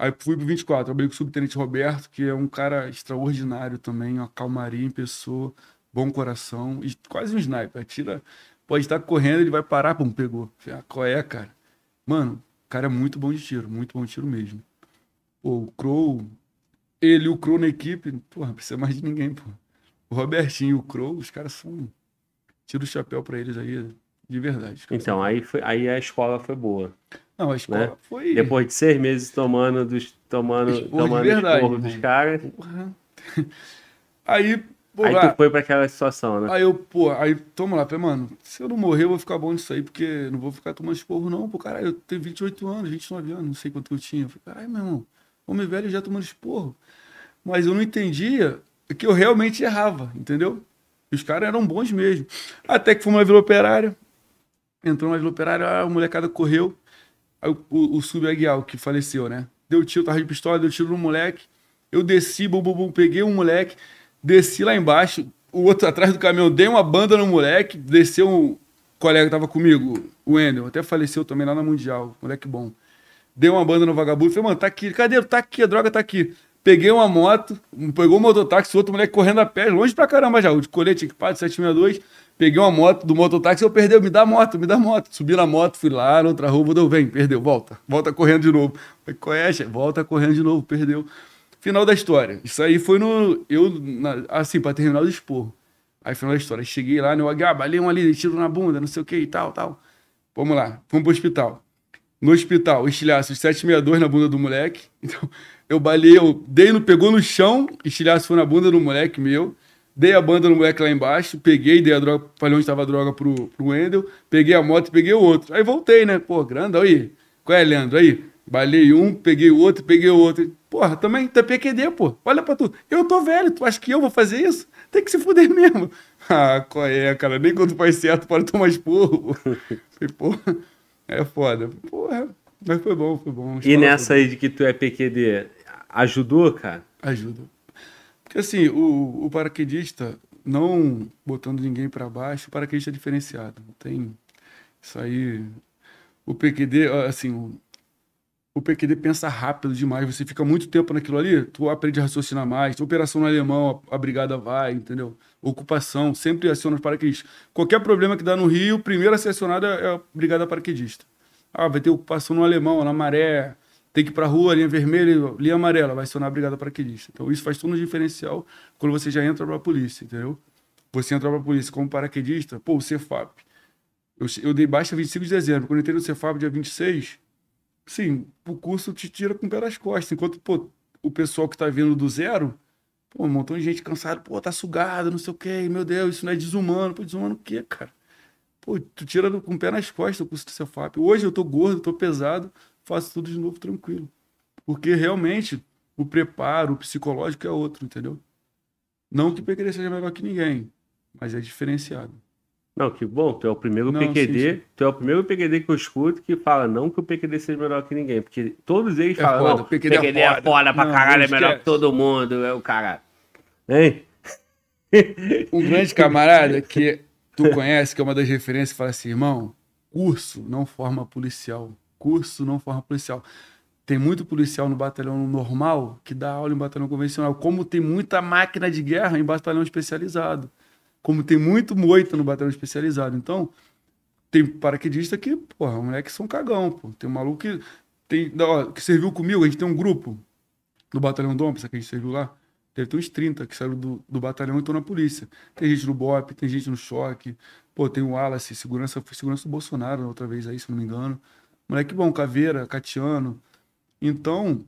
S2: Aí fui pro 24, trabalhei com o Subtenente Roberto, que é um cara extraordinário também, uma calmaria em pessoa, bom coração, e quase um sniper. Tira, pode estar correndo, ele vai parar, pum, pegou. Ah, qual é, cara? Mano, o cara é muito bom de tiro, muito bom de tiro mesmo. Pô, o Crow, ele e o Crow na equipe, porra, não precisa mais de ninguém, pô. O Robertinho e o Crow, os caras são. Tira o chapéu pra eles aí, de verdade.
S1: Então, aí, foi, aí a escola foi boa.
S2: Não, a escola
S1: né?
S2: foi.
S1: Depois de seis meses tomando dos. tomando,
S2: Esporro de
S1: tomando
S2: verdade,
S1: esporro dos
S2: irmão.
S1: caras.
S2: Aí, pô,
S1: Aí
S2: lá-
S1: tu foi pra aquela situação, né?
S2: Aí eu, pô, aí toma lá, mano, se eu não morrer, eu vou ficar bom nisso aí, porque não vou ficar tomando esporro, não. Pô, caralho, eu tenho 28 anos, 29 anos, não sei quanto que eu tinha. Eu falei, caralho, meu irmão, homem velho já tomando esporro. Mas eu não entendia que eu realmente errava, entendeu? E os caras eram bons mesmo. Até que fomos na Vila Operária, entrou na Vila Operária, a molecada correu. Aí o, o, o que faleceu, né? Deu tiro, tava de pistola, deu tiro no moleque. Eu desci, bum, bum, bum, peguei um moleque, desci lá embaixo, o outro atrás do caminhão, dei uma banda no moleque, desceu um colega que tava comigo, o Wendel, até faleceu também lá na Mundial, moleque bom. Dei uma banda no vagabundo, falei, mano, tá aqui, cadê? Tá aqui, a droga tá aqui. Peguei uma moto, pegou um mototáxi, outro moleque correndo a pé, longe pra caramba já, o de colete equipado, 762. Peguei uma moto do mototáxi, eu perdeu, me dá moto, me dá moto. Subi na moto, fui lá na outra rua, deu, vem, perdeu, volta. Volta correndo de novo. Falei, é, chefe? Volta correndo de novo, perdeu. Final da história. Isso aí foi no. Eu, na- assim, pra terminar o esporro. Aí, final da história. Cheguei lá, no ah, balei um ali, tiro na bunda, não sei o que e tal, tal. Vamos lá, vamos pro hospital. No hospital, estilhaço 762 na bunda do moleque. Então, eu balei, eu dei no, pegou no chão, estilhaço foi na bunda do moleque meu. Dei a banda no moleque lá embaixo, peguei, dei a droga, falei onde estava a droga pro, pro Wendel, peguei a moto e peguei o outro. Aí voltei, né? Pô, grande, aí. Qual é, Leandro? Aí, balei um, peguei o outro, peguei o outro. Porra, também tá PQD, pô. Olha pra tu. Eu tô velho, tu acha que eu vou fazer isso? Tem que se fuder mesmo. Ah, qual é, cara? Nem quando faz certo pode tomar esporro. Falei, porra, é foda. Porra, mas foi bom, foi bom.
S1: E nessa aí de que tu é PQD, ajudou, cara?
S2: Ajuda. Porque assim, o, o paraquedista, não botando ninguém pra baixo, o paraquedista é diferenciado. Tem. Isso aí. O PQD, assim, o, o PQD pensa rápido demais. Você fica muito tempo naquilo ali, tu aprende a raciocinar mais. Operação no alemão, a, a brigada vai, entendeu? Ocupação, sempre aciona os paraquedistas. Qualquer problema que dá no Rio, primeiro a ser acionado é a brigada paraquedista. Ah, vai ter ocupação no alemão, na maré, tem que ir pra rua, linha vermelha, linha amarela, vai acionar a brigada paraquedista. Então isso faz todo um diferencial quando você já entra pra polícia, entendeu? Você entra pra polícia como paraquedista, pô, o Cefap. Eu, eu dei baixa 25 de dezembro. Quando eu entrei no Cefap dia 26, sim, o curso te tira com o pé nas costas. Enquanto, pô, o pessoal que tá vindo do zero, pô, um montão de gente cansada, pô, tá sugado, não sei o quê, meu Deus, isso não é desumano. Pô, desumano o quê, cara? Pô, tu tira com o pé nas costas o curso do Cefap. Hoje eu tô gordo, tô pesado, faço tudo de novo tranquilo. Porque realmente o preparo, o psicológico é outro, entendeu? Não que o PQD seja melhor que ninguém, mas é diferenciado.
S1: Não, que bom, tu é o primeiro
S2: Não,
S1: PQD,
S2: sim,
S1: tu é o primeiro PQD que eu escuto que fala não que o PQD seja melhor que ninguém, porque todos eles
S2: É
S1: falam,
S2: foda,
S1: não,
S2: o PQD é
S1: PQD é
S2: foda.
S1: foda pra
S2: Não,
S1: caralho, é melhor que todo mundo, é o caralho. Hein?
S2: Um grande camarada que tu conhece, que é uma das referências, fala assim, irmão, curso não forma policial. Curso não forma policial. Tem muito policial no batalhão normal que dá aula em batalhão convencional. Como tem muita máquina de guerra em batalhão especializado. Como tem muito moita no batalhão especializado. Então, tem paraquedista que, porra, moleque são cagão, pô. Tem um maluco que, tem, ó, que serviu comigo, a gente tem um grupo do batalhão Dompes, que a gente serviu lá. Deve ter uns 30 que saíram do, do batalhão e estão na polícia. Tem gente no BOP, tem gente no choque. Pô, tem o Wallace, segurança, segurança do Bolsonaro na outra vez aí, se não me engano. Moleque bom, Caveira, Catiano. Então,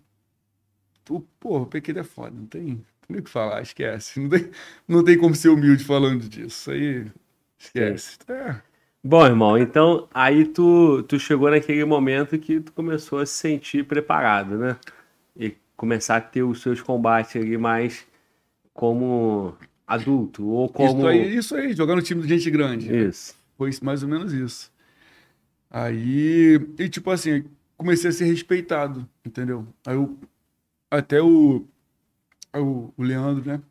S2: o, pô, o PQD é foda, não tem, não tem nem o que falar, esquece. Não tem, não tem como ser humilde falando disso. Isso aí, esquece. É.
S1: Bom, irmão, então aí tu, tu chegou naquele momento que tu começou a se sentir preparado, né? E começar a ter os seus combates ali mais como adulto, ou como...
S2: Isso aí, isso aí, jogar no time de gente grande.
S1: Isso.
S2: Foi isso- mais ou menos isso. Aí, e tipo assim, comecei a ser respeitado, entendeu? Aí eu, até o, o, o Leandro, né?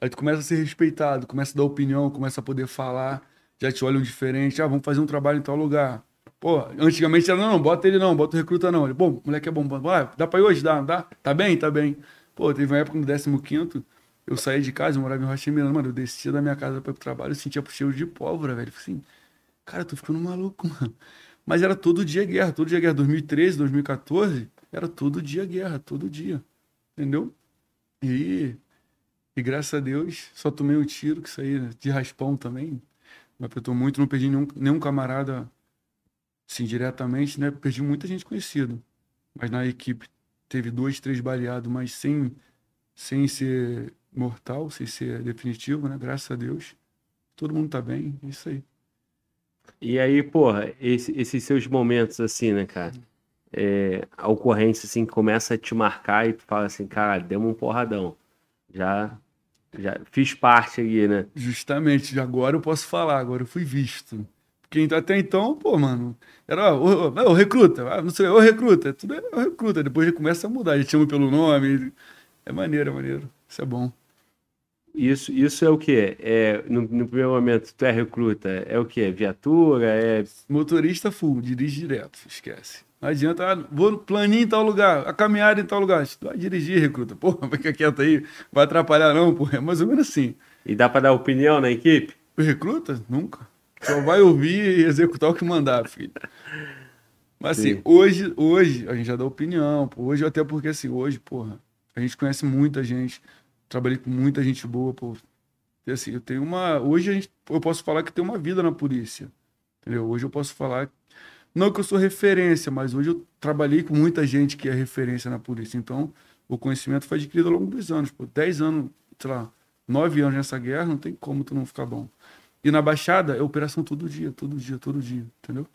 S2: Aí tu começa a ser respeitado, começa a dar opinião, começa a poder falar, já te olham diferente, ah, vamos fazer um trabalho em tal lugar. Pô, antigamente era, não, não, bota ele não, bota o recruta não. Ele, bom, moleque é bom. Ah, dá pra ir hoje? Dá, dá? Tá bem? Tá bem. Pô, teve uma época no 15º, eu saí de casa, eu morava em Rocha Miranda, mano, eu descia da minha casa pra ir pro trabalho, eu sentia cheiro de pólvora, velho. Assim, cara, eu tô ficando maluco, mano. Mas era todo dia guerra, todo dia guerra. 2013, 2014, era todo dia guerra, todo dia. Entendeu? E, e graças a Deus, só tomei um tiro, que saí de raspão também. Me apertou muito, não perdi nenhum, nenhum camarada, assim, diretamente, né? Perdi muita gente conhecida. Mas na equipe teve dois, três baleados, mas sem, sem ser mortal, sem ser definitivo, né? Graças a Deus. Todo mundo tá bem, é isso aí.
S1: E aí, porra, esse, esses seus momentos assim, né, cara? É, a ocorrência assim começa a te marcar e tu fala assim, cara, demos um porradão. Já já fiz parte ali, né?
S2: Justamente, agora eu posso falar, agora eu fui visto. Porque até então, pô, mano, era o, o, o recruta, ah, não sei, o recruta, tudo é o recruta. Depois começa a mudar, a gente chama pelo nome. É maneiro, é maneiro. Isso é bom.
S1: Isso, isso é o quê? É, no, no, primeiro momento, tu é recruta, é o quê? Viatura? É...
S2: Motorista full, dirige direto, esquece. Não adianta, ah, vou planinho em tal lugar, a caminhada em tal lugar. Tu vai dirigir, recruta. Porra, fica quieto aí, vai atrapalhar não, porra. É mais ou menos assim.
S1: E dá pra dar opinião na equipe?
S2: O recruta? Nunca. Só vai ouvir e executar o que mandar, filho. Mas assim, hoje, hoje a gente já dá opinião. Hoje, até porque assim, hoje, porra, a gente conhece muita gente trabalhei com muita gente boa, pô. E assim, eu tenho uma. Hoje gente, eu posso falar que tem uma vida na polícia. Entendeu? Hoje eu posso falar. Não que eu sou referência, mas hoje eu trabalhei com muita gente que é referência na polícia. Então, o conhecimento foi adquirido ao longo dos anos. Pô, dez anos, sei lá, nove anos nessa guerra, não tem como tu não ficar bom. E na Baixada é operação todo dia, todo dia, todo dia, entendeu?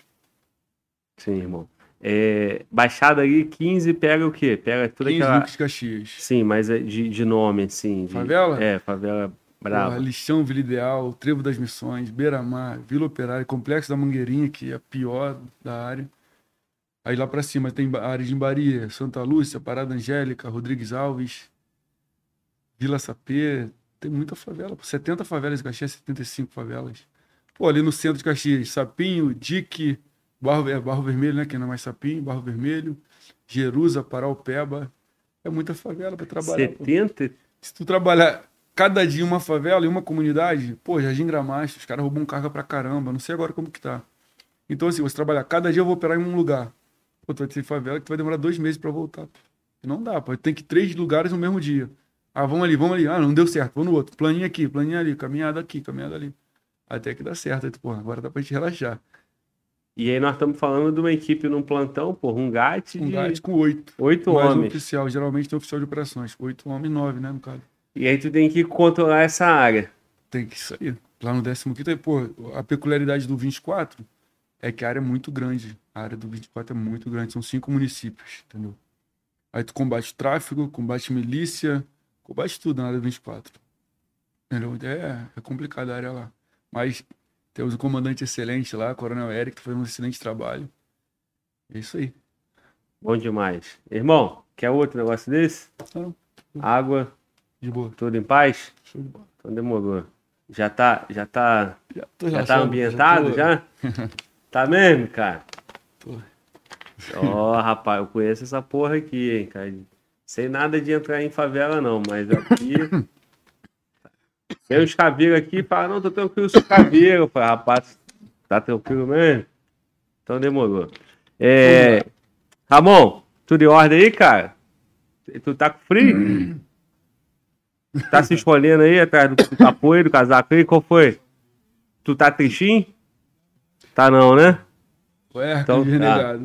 S1: Sim, irmão. É, Baixada ali, 15 pega o quê? Pega toda
S2: 15
S1: aquela.
S2: Lucas Caxias.
S1: Sim, mas é de, de nome, assim. De...
S2: Favela?
S1: É, favela brava.
S2: Porra, Lixão, Vila Ideal, Trevo das Missões, Beira-Mar, Vila Operária, Complexo da Mangueirinha, que é a pior da área. Aí lá pra cima tem a área de Imbaria, Santa Lúcia, Parada Angélica, Rodrigues Alves, Vila Sapê. Tem muita favela. 70 favelas em Caxias, 75 favelas. Pô, ali no centro de Caxias, Sapinho, Dique. Barro, é, Barro Vermelho, né? Que não é mais Sapim, Barro Vermelho, Jerusa, Paraupeba. É muita favela para trabalhar.
S1: 70?
S2: Pô. Se tu trabalhar cada dia uma favela e uma comunidade, pô, Jardim Gramacho, os caras roubam carga pra caramba. Não sei agora como que tá. Então, assim, você trabalhar cada dia eu vou operar em um lugar. Pô, tu vai ter favela que tu vai demorar dois meses para voltar. Não dá, pô. Tem que ir três lugares no mesmo dia. Ah, vamos ali, vamos ali. Ah, não deu certo, vamos no outro. Planinho aqui, planinho ali, caminhada aqui, caminhada ali. Até que dá certo. Aí, pô, agora dá pra gente relaxar.
S1: E aí nós estamos falando de uma equipe num plantão, porra, um GAT
S2: Um. GAT com oito.
S1: Oito
S2: Mais
S1: homens.
S2: Um oficial, geralmente tem oficial de operações. Oito homens, nove, né, no caso.
S1: E aí tu tem que controlar essa área.
S2: Tem que sair. Lá no 15 pô, a peculiaridade do 24 é que a área é muito grande. A área do 24 é muito grande, são cinco municípios, entendeu? Aí tu combate tráfico, combate milícia, combate tudo na área do 24. Entendeu? É, é complicado a área lá. Mas temos um comandante excelente lá, Coronel Eric, que faz um excelente trabalho. É isso aí.
S1: Bom demais. Irmão, quer outro negócio desse?
S2: Não.
S1: Água.
S2: De boa.
S1: Tudo em paz?
S2: Show de bola.
S1: Então demorou. Já tá, já tá,
S2: Já,
S1: já tá ambientado
S2: tô-
S1: já? Tá mesmo, cara?
S2: Tô.
S1: Ó, rapaz, eu conheço essa porra aqui, hein, cara. Sei nada de entrar em favela, não, mas aqui. Tem uns caveiros aqui e fala, não, tô tranquilo, sou caveiro. Eu falei, rapaz, tá tranquilo mesmo? Então demorou. É, Ramon, tudo em ordem aí, cara? Tu tá com frio? tá se escolhendo aí atrás do, do apoio do casaco aí? Qual foi? Tu tá tristinho? Tá não, né?
S2: Ué,
S1: Então, tá.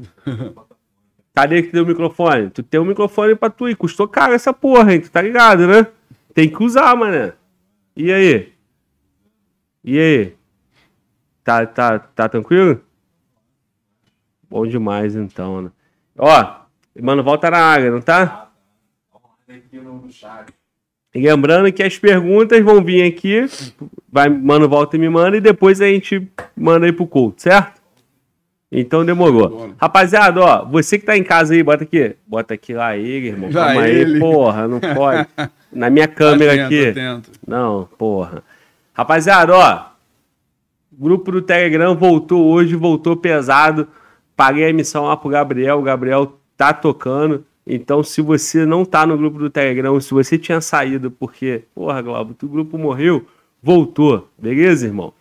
S1: Cadê que tem o microfone? Tu tem um microfone pra tu ir. Custou caro essa porra, hein? Tu tá ligado, né? Tem que usar, mané. E aí? E aí? Tá, tá, tá tranquilo? Bom demais, então, né? Ó, mano, volta na área, não tá? E lembrando que as perguntas vão vir aqui. Vai, mano, volta e me manda. E depois a gente manda aí pro culto, certo? Então demorou. Rapaziada, ó, você que tá em casa aí, bota aqui. Bota aqui lá ele, irmão.
S2: Lá
S1: Calma aí,
S2: ele.
S1: porra, não pode. Na minha câmera
S2: Atento,
S1: aqui.
S2: atento.
S1: Não, porra. Rapaziada, ó. O grupo do Telegram voltou hoje, voltou pesado. Paguei a missão lá pro Gabriel. O Gabriel tá tocando. Então, se você não tá no grupo do Telegram, se você tinha saído porque, porra, Glaubo, o grupo morreu, voltou. Beleza, irmão?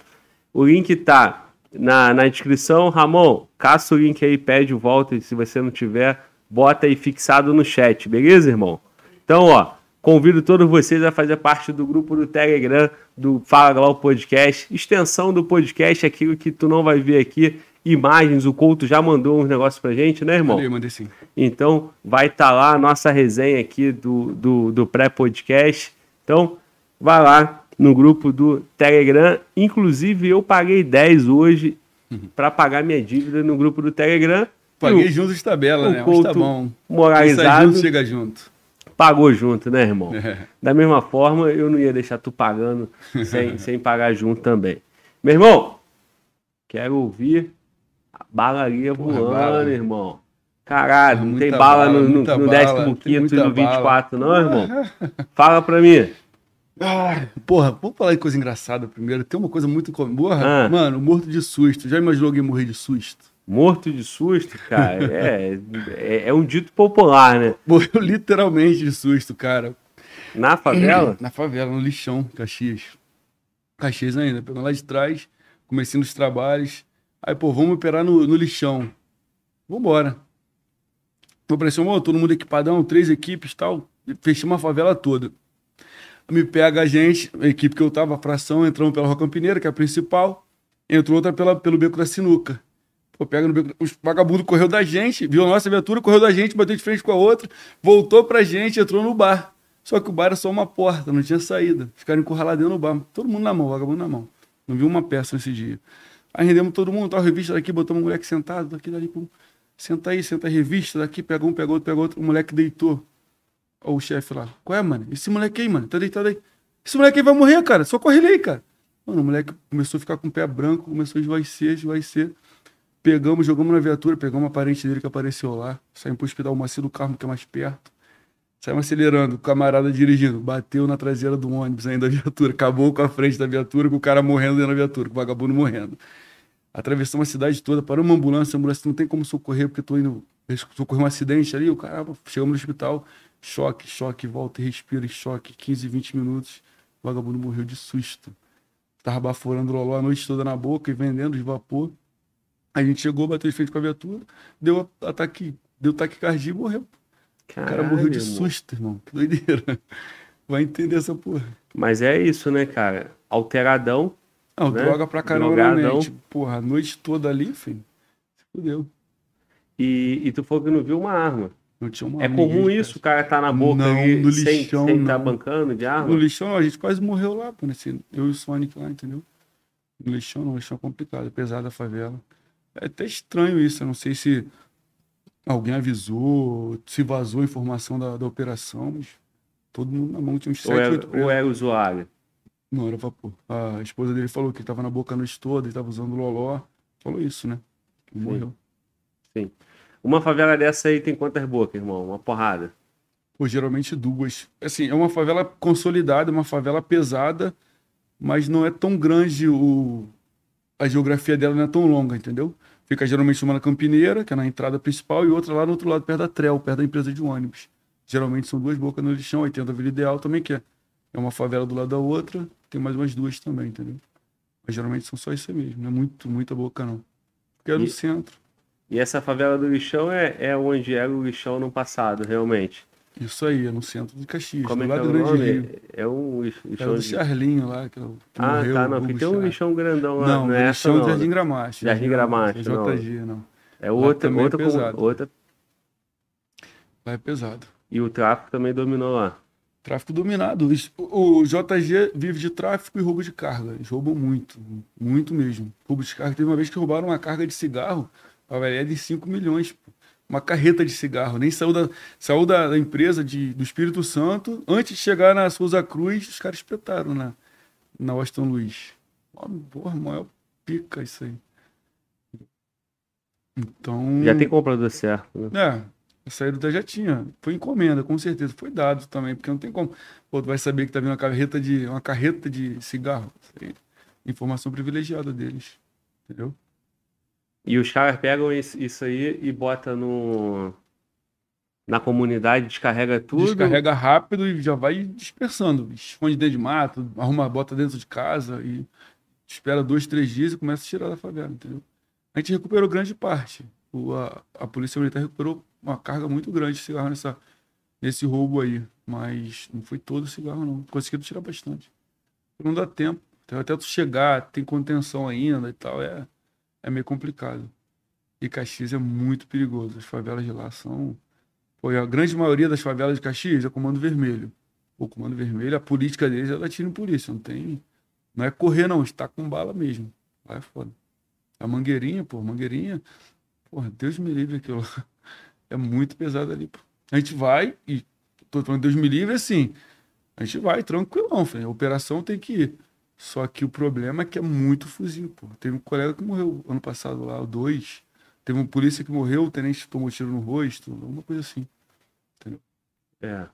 S1: O link tá na, na descrição. Ramon, caça o link aí, pede volta. E se você não tiver, bota aí fixado no chat. Beleza, irmão? Então, ó, Convido todos vocês a fazer parte do grupo do Telegram do Fala Glau Podcast. Extensão do podcast, aquilo que tu não vai ver aqui. Imagens, o Couto já mandou uns negócios pra gente, né, irmão?
S2: Eu mandei sim.
S1: Então, vai estar tá lá a nossa resenha aqui do, do, do pré-podcast. Então, vai lá no grupo do Telegram. Inclusive, eu paguei 10 hoje uhum. para pagar minha dívida no grupo do Telegram.
S2: Paguei junto de tabela, né? Mas tá bom.
S1: Moralizado.
S2: Junto, chega junto
S1: pagou junto, né, irmão? É. Da mesma forma, eu não ia deixar tu pagando sem, sem pagar junto também. Meu irmão, quero ouvir a balaria voando, bala. irmão. Caralho, não tem bala, bala no, no, no 15 e no 24, bala. não, irmão? Fala pra mim.
S2: Ah, porra, vamos falar de coisa engraçada primeiro. Tem uma coisa muito. Porra, ah. mano, morto de susto. Já imaginou alguém morrer de susto?
S1: Morto de susto, cara, é, é, é, um dito popular, né?
S2: Morreu literalmente de susto, cara.
S1: Na favela?
S2: Na favela, no lixão, Caxias. Caxias ainda, pegando lá de trás, comecei nos trabalhos. Aí, pô, vamos operar no, no lixão. Vambora. Apareceu, todo mundo equipadão, três equipes e tal. Fechei uma favela toda. Me pega a gente, a equipe que eu tava, a fração, entramos pela Rua Campineira, que é a principal. Entrou outra pela, pelo Beco da Sinuca. Pô, pega no beco. Os vagabundos correu da gente, viu a nossa viatura, correu da gente, bateu de frente com a outra, voltou pra gente, entrou no bar. Só que o bar era só uma porta, não tinha saída. Ficaram encurralados dentro do bar. Todo mundo na mão, vagabundo na mão. Não viu uma peça nesse dia. Aí rendemos todo mundo, tá, a revista daqui, botamos um moleque sentado, daqui, dali, pum. Senta aí, senta a revista, daqui, pega um, pega outro, pega outro. O moleque deitou. Ó, o chefe lá. Qual é, mano? Esse moleque aí, mano, tá deitado aí. Esse moleque aí vai morrer, cara. Só corre ele aí, cara. Mano, o moleque começou a ficar com o pé branco, começou a esvaicer, esvaicer. Pegamos, jogamos na viatura, pegamos uma parente dele que apareceu lá. Saímos pro hospital Macio do carro, que é mais perto. Saímos acelerando, o camarada dirigindo. Bateu na traseira do ônibus ainda da viatura. Acabou com a frente da viatura, com o cara morrendo dentro da viatura, com o vagabundo morrendo. Atravessamos a cidade toda, parou uma ambulância, a ambulância não tem como socorrer, porque tô indo socorrer um acidente ali, o cara, chegamos no hospital, choque, choque, volta e respira, choque, 15, 20 minutos, o vagabundo morreu de susto. Tava baforando loló a noite toda na boca e vendendo de vapor. A gente chegou, bateu de frente com a viatura, deu ataque, deu taquicardia e morreu. Caralho, o cara morreu de susto, irmão. Que doideira. Vai entender essa porra.
S1: Mas é isso, né, cara? Alteradão.
S2: Não, né? droga pra caramba Drogadão. Porra, a noite toda ali, filho. Se fudeu.
S1: E, e tu falou que não viu uma arma.
S2: Não tinha uma
S1: É
S2: arma
S1: comum isso, o cara tá na boca
S2: não,
S1: ali,
S2: no lixão,
S1: sem, sem tá bancando de arma?
S2: No lixão, a gente quase morreu lá, pô, nesse, eu e o Sonic lá, entendeu? No lixão não, no lixão é complicado, é pesado a favela. É até estranho isso, eu não sei se alguém avisou, se vazou a informação da, da operação, mas todo mundo na mão tinha uns 7,
S1: ou, é, ou é usuário?
S2: Não, era vapor. A esposa dele falou que ele tava na boca a noite toda, ele tava usando loló. Falou isso, né?
S1: Sim. Morreu. Sim. Uma favela dessa aí tem quantas bocas, irmão? Uma porrada?
S2: Pô, geralmente duas. Assim, é uma favela consolidada, uma favela pesada, mas não é tão grande o... A geografia dela não é tão longa, entendeu? Fica geralmente uma na Campineira, que é na entrada principal, e outra lá no outro lado, perto da Trel, perto da empresa de ônibus. Geralmente são duas bocas no lixão, aí tem a Vila Ideal também, que é, é uma favela do lado da outra, tem mais umas duas também, entendeu? Mas geralmente são só isso mesmo, não é muito, muita boca não. Porque é no e, centro.
S1: E essa favela do lixão é, é onde era o lixão no passado, realmente?
S2: Isso aí, é no centro de Caxias,
S1: Como
S2: do
S1: é
S2: lado
S1: do
S2: Grande
S1: Rio. É um lixão
S2: é do de... Charlinho lá, que, é que
S1: Ah,
S2: morreu,
S1: tá, não, que tem um lixão grandão lá,
S2: não,
S1: não é
S2: lixão
S1: essa,
S2: não. Jardim Gramacho.
S1: Jardim Gramacho,
S2: não. JG, não.
S1: É outra, outra,
S2: é pesado.
S1: outra.
S2: Lá é pesado.
S1: E o tráfico também dominou lá.
S2: Tráfico dominado. O JG vive de tráfico e roubo de carga. Eles roubam muito, muito mesmo. Roubo de carga. Teve uma vez que roubaram uma carga de cigarro, a é de 5 milhões. Pô uma carreta de cigarro, nem saiu da, saiu da, da, empresa de, do Espírito Santo. Antes de chegar na Souza Cruz, os caras espetaram na, na Washington Luiz. Porra, maior pica isso aí. Então.
S1: Já tem comprador certo, né?
S2: É, a saída já tinha. Foi encomenda, com certeza. Foi dado também, porque não tem como. Pô, tu vai saber que tá vindo uma carreta de, uma carreta de cigarro. Informação privilegiada deles. Entendeu?
S1: E os caras pegam isso aí e bota no na comunidade, descarrega tudo.
S2: Descarrega rápido e já vai dispersando. Esconde dentro de mato, arruma, bota dentro de casa e espera dois, três dias e começa a tirar da favela, entendeu? A gente recuperou grande parte. O, a, a polícia militar recuperou uma carga muito grande de cigarro nessa, nesse roubo aí. Mas não foi todo o cigarro, não. Conseguiram tirar bastante. Não dá tempo. Até tu chegar, tem contenção ainda e tal, é, é meio complicado. E Caxias é muito perigoso. As favelas de lá são. Pô, a grande maioria das favelas de Caxias é comando vermelho. O comando vermelho, a política deles é tiro em polícia. Não tem. Não é correr, não. Está com bala mesmo. Lá é foda. A mangueirinha, pô, mangueirinha. Porra, Deus me livre aquilo. É muito pesado ali, pô. A gente vai e. Tô falando Deus me livre assim. A gente vai tranquilão, filho. A operação tem que ir. Só que o problema é que é muito fuzil, pô. Teve um colega que morreu ano passado lá, dois. Teve um polícia que morreu, o tenente tomou tiro no rosto, alguma coisa assim. Entendeu?
S1: É.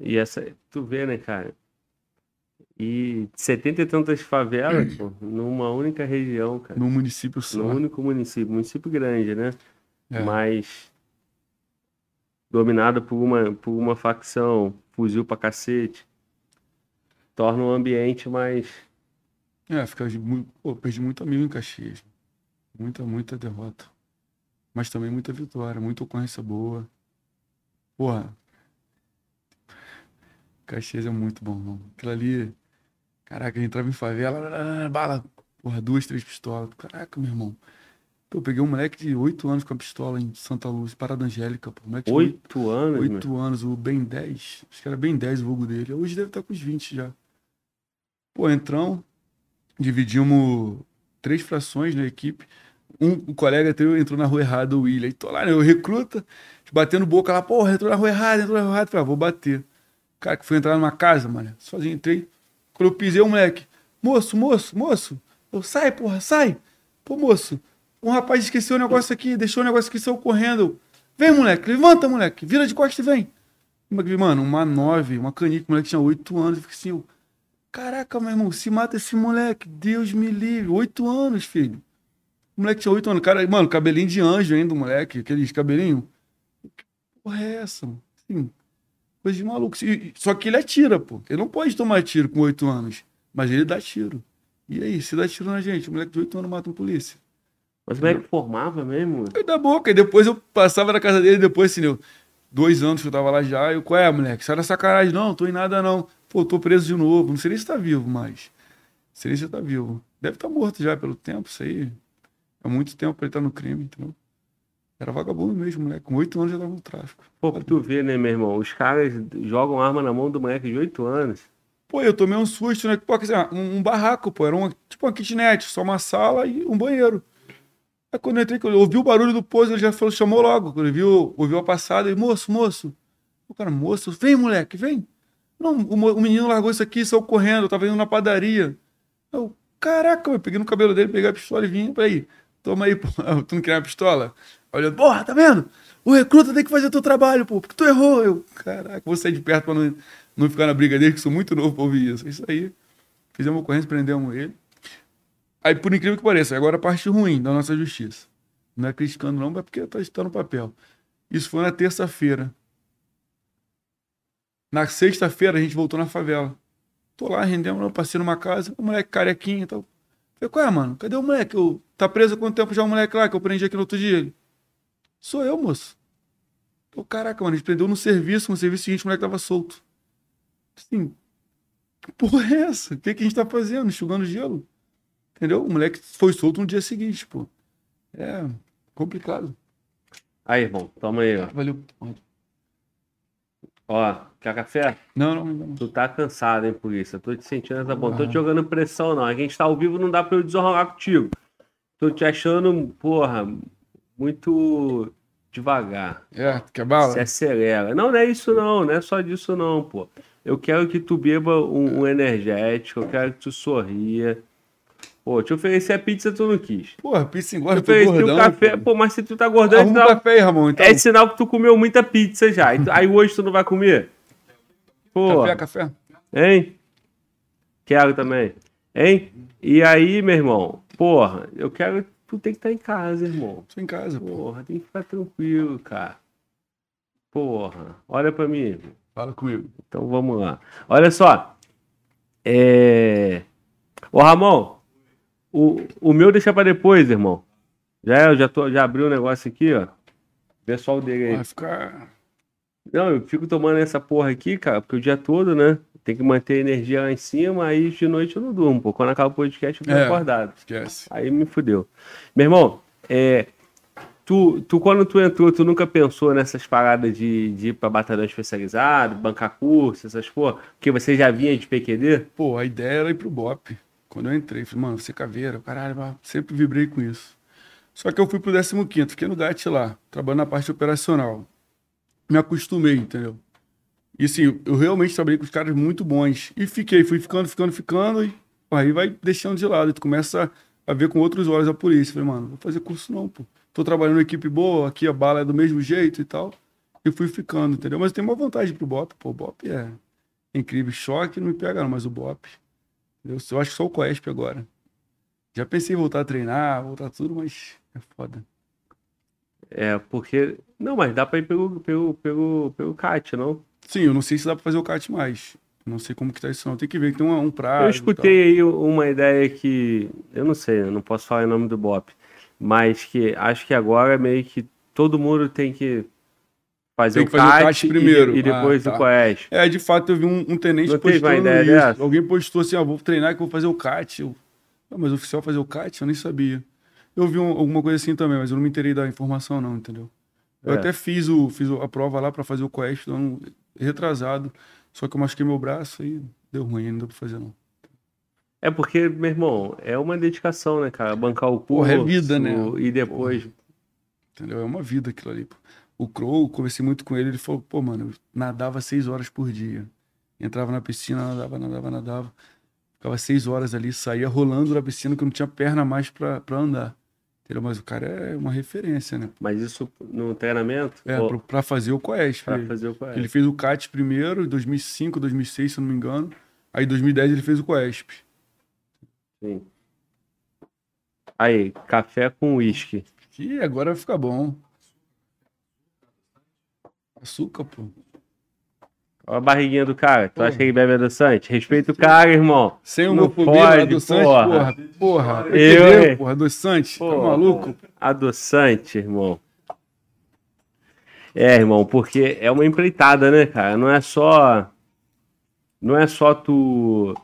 S1: E essa, tu vê, né, cara? E setenta e tantas favelas, pô, numa única região, cara.
S2: Num município só.
S1: Num único município. Município grande, né? É. Mas dominado por uma, por uma facção, fuzil pra cacete. Torna o ambiente mais.
S2: É, fica. Pô, perdi muito amigo em Caxias. Muita, muita derrota. Mas também muita vitória, muita ocorrência boa. Porra. Caxias é muito bom, mano. Aquilo ali. Caraca, gente entrava em favela, bala, porra, duas, três pistolas. Caraca, meu irmão. Pô, eu peguei um moleque de oito anos com a pistola em Santa Luz, Parada Angélica, pô.
S1: Oito anos?
S2: Oito anos, o Ben 10. Acho que era bem 10 o vulgo dele. Hoje deve estar com os 20 já. Pô, entramos, dividimos três frações na equipe. Um, um colega teu entrou na rua errada, o William. Aí tô lá, né? Eu recruta, batendo boca lá, porra, entrou na rua errada, entrou na rua errada. Falei, ah, vou bater. O cara que foi entrar numa casa, mano, sozinho entrei. Quando eu pisei, o moleque, moço, moço, moço. Eu, sai, porra, sai. Pô, moço, um rapaz esqueceu o negócio aqui, deixou o negócio aqui, saiu correndo. Vem, moleque, levanta, moleque, vira de costas e vem. Mano, uma nove, uma canica, o moleque tinha oito anos. Eu fiquei assim, eu, caraca, meu irmão, se mata esse moleque, Deus me livre. Oito anos, filho. O moleque tinha oito anos. Cara, mano, cabelinho de anjo ainda, moleque, aqueles cabelinho. Que porra é essa, mano? Assim, coisa de maluco. Só que ele atira, pô. Ele não pode tomar tiro com oito anos. Mas ele dá tiro. E aí, se dá tiro na gente, o moleque de oito anos mata um polícia.
S1: Mas como é que formava mesmo?
S2: Eu da boca. E depois eu passava na casa dele, depois assim, eu, dois anos que eu tava lá já. Eu, qual é, moleque? Sai da sacanagem. Não, tô em nada não. Pô, tô preso de novo. Não sei nem se tá vivo mais. Não sei nem se tá vivo. Deve estar tá morto já pelo tempo, isso aí. É muito tempo pra ele estar tá no crime, entendeu? Era vagabundo mesmo, moleque. Com oito anos já tava no tráfico.
S1: Pô, pra tu ver, né, meu irmão? Os caras jogam arma na mão do moleque de oito anos.
S2: Pô, eu tomei um susto, né? Pô, dizer, um, um barraco, pô. Era uma, tipo uma kitnet, só uma sala e um banheiro. Aí quando eu entrei, eu ouvi o barulho do pouso, ele já falou, chamou logo. Quando ele viu, ouviu a passada, ele, moço, moço. O cara, moço, vem, moleque, vem. Não, o, menino largou isso aqui, saiu correndo, eu tava indo na padaria. Eu, caraca, eu peguei no cabelo dele, peguei a pistola e vim, peraí, toma aí, pô. Tu não quer uma pistola? Olha, porra, tá vendo? O recruta tem que fazer o teu trabalho, pô, porque tu errou. Eu, caraca, vou sair de perto pra não, não ficar na briga dele, que sou muito novo pra ouvir isso. Isso aí. Fizemos uma ocorrência, prendemos ele. Aí, por incrível que pareça, agora a parte ruim da nossa justiça. Não é criticando, não, mas porque está tá no papel. Isso foi na terça-feira. Na sexta-feira, a gente voltou na favela. Tô lá, rendendo, passei numa casa, o moleque carequinho e tal. Falei, qual é, mano? Cadê o moleque? Eu, tá preso há quanto tempo já o moleque lá que eu prendi aqui no outro dia? Ele, Sou eu, moço. Pô, caraca, mano, a gente prendeu no serviço, no serviço seguinte o moleque tava solto. Assim, que porra é essa? O que, que a gente tá fazendo? Enxugando gelo? Entendeu? O moleque foi solto no dia seguinte, pô. É complicado.
S1: Aí, irmão, toma aí, ó.
S2: Valeu.
S1: Ó, quer café?
S2: Não, não, não.
S1: Tu tá cansado, hein. Eu tô te sentindo essa bom. Tô te jogando pressão, não. A gente tá ao vivo, não dá pra eu desenrolar contigo. Tô te achando, porra, muito devagar.
S2: É, quer bala?
S1: Se acelera. Não, não é isso não, não é só disso não, pô. Eu quero que tu beba um, um energético, eu quero que tu sorria. Pô, te ofereci a pizza, tu não quis.
S2: Porra, pizza engorda,
S1: eu ofereci gordão, o café. Pô. pô. mas se tu tá gordão...
S2: Arruma sinal... café aí, Ramon, então.
S1: É sinal que tu comeu muita pizza já. Aí hoje tu não vai comer?
S2: Pô. Café, café.
S1: Hein? Quero também. Hein? E aí, meu irmão? Porra, eu quero... Tu tem que estar tá em casa, irmão.
S2: Tô em casa,
S1: Porra, tem que ficar tranquilo, cara. Porra, olha pra mim.
S2: Fala comigo.
S1: Então vamos lá. Olha só. É... Ô, Ramon, o, o meu deixa pra depois, irmão. Já, eu já, tô, já abri o um negócio aqui, ó. Pessoal dele aí.
S2: Vai ficar.
S1: Não, eu fico tomando essa porra aqui, cara, porque o dia todo, né? Tem que manter a energia lá em cima, aí de noite eu não durmo, pô. Quando acaba o podcast, eu fico
S2: É.
S1: acordado.
S2: Esquece.
S1: Aí me fudeu. Meu irmão, é, tu, tu, quando tu entrou, tu nunca pensou nessas paradas de, de ir pra batalhão especializado, bancar curso, essas porra? Porque você já vinha de PQD?
S2: Pô, a ideia era ir pro BOP. Quando eu entrei, falei, mano, você é caveira, caralho, sempre vibrei com isso. Só que eu fui pro 15º, fiquei no GAT lá, trabalhando na parte operacional. Me acostumei, entendeu? E assim, eu realmente trabalhei com os caras muito bons. E fiquei, fui ficando, ficando, ficando, e aí vai deixando de lado. E tu começa a ver com outros olhos a polícia. Falei, mano, não vou fazer curso não, pô. Tô trabalhando em equipe boa, aqui a bala é do mesmo jeito e tal. E fui ficando, entendeu? Mas tem uma vantagem pro BOP, pô. O BOP é incrível. Choque não me pega não, mas o BOP... Eu, eu acho que só o Coesp agora. Já pensei em voltar a treinar, voltar tudo, mas é foda.
S1: É, porque. Não, mas dá pra ir pelo, pelo, pelo, pelo CAT, não?
S2: Sim, eu não sei se dá pra fazer o CAT mais. Não sei como que tá isso não. Tem que ver que tem um, um prazo.
S1: Eu escutei aí uma ideia que. Eu não sei, eu não posso falar em nome do BOP. Mas que acho que agora meio que todo mundo tem que fazer o
S2: fazer o
S1: CAT,
S2: CAT
S1: e-
S2: primeiro.
S1: e, depois
S2: Ah,
S1: o
S2: tá.
S1: COES.
S2: tal. É, de fato, eu vi um, um tenente
S1: uma
S2: postando
S1: ideia
S2: isso.
S1: dessa?
S2: Alguém postou assim, ó, vou treinar que vou fazer o CAT. Eu, ah, mas o oficial fazer o CAT? Eu nem sabia. Eu vi um- alguma coisa assim também, mas eu não me interei da informação não, entendeu? Eu
S1: É.
S2: até fiz, o, fiz o- a prova lá pra fazer o Coesp, ano retrasado. Só que eu machuquei meu braço e deu ruim, não deu pra fazer não.
S1: É porque, meu irmão, é uma dedicação, né, cara? Bancar o curso
S2: Porra, é vida, né?
S1: e depois.
S2: Entendeu? É uma vida aquilo ali. pô. O Crow, conversei muito com ele, ele falou, pô, mano, eu nadava seis horas por dia. Entrava na piscina, nadava, nadava, nadava. Ficava seis horas ali, saía rolando na piscina que eu não tinha perna mais pra, pra andar. Entendeu? Mas o cara é uma referência, né?
S1: Mas isso no treinamento?
S2: É, pra, pra fazer o Coesp.
S1: pra
S2: Ele-
S1: fazer o COES?
S2: Ele fez o CAT primeiro, em 2005, 2006, se eu não me engano. Aí em 2010 ele fez o Coesp.
S1: Sim. Aí, café com uísque.
S2: E agora vai ficar bom. Açúcar, pô.
S1: Olha a barriguinha do cara. Tu
S2: Porra.
S1: acha que ele bebe adoçante? Respeita o cara, irmão.
S2: Sem
S1: Não
S2: homofobia,
S1: pode,
S2: adoçante,
S1: porra.
S2: porra. Porra,
S1: Eu, hein?
S2: porra, adoçante, tá
S1: Porra.
S2: maluco?
S1: Adoçante, irmão. É, irmão, porque é uma empreitada, né, cara? Não é só. Não é só tu.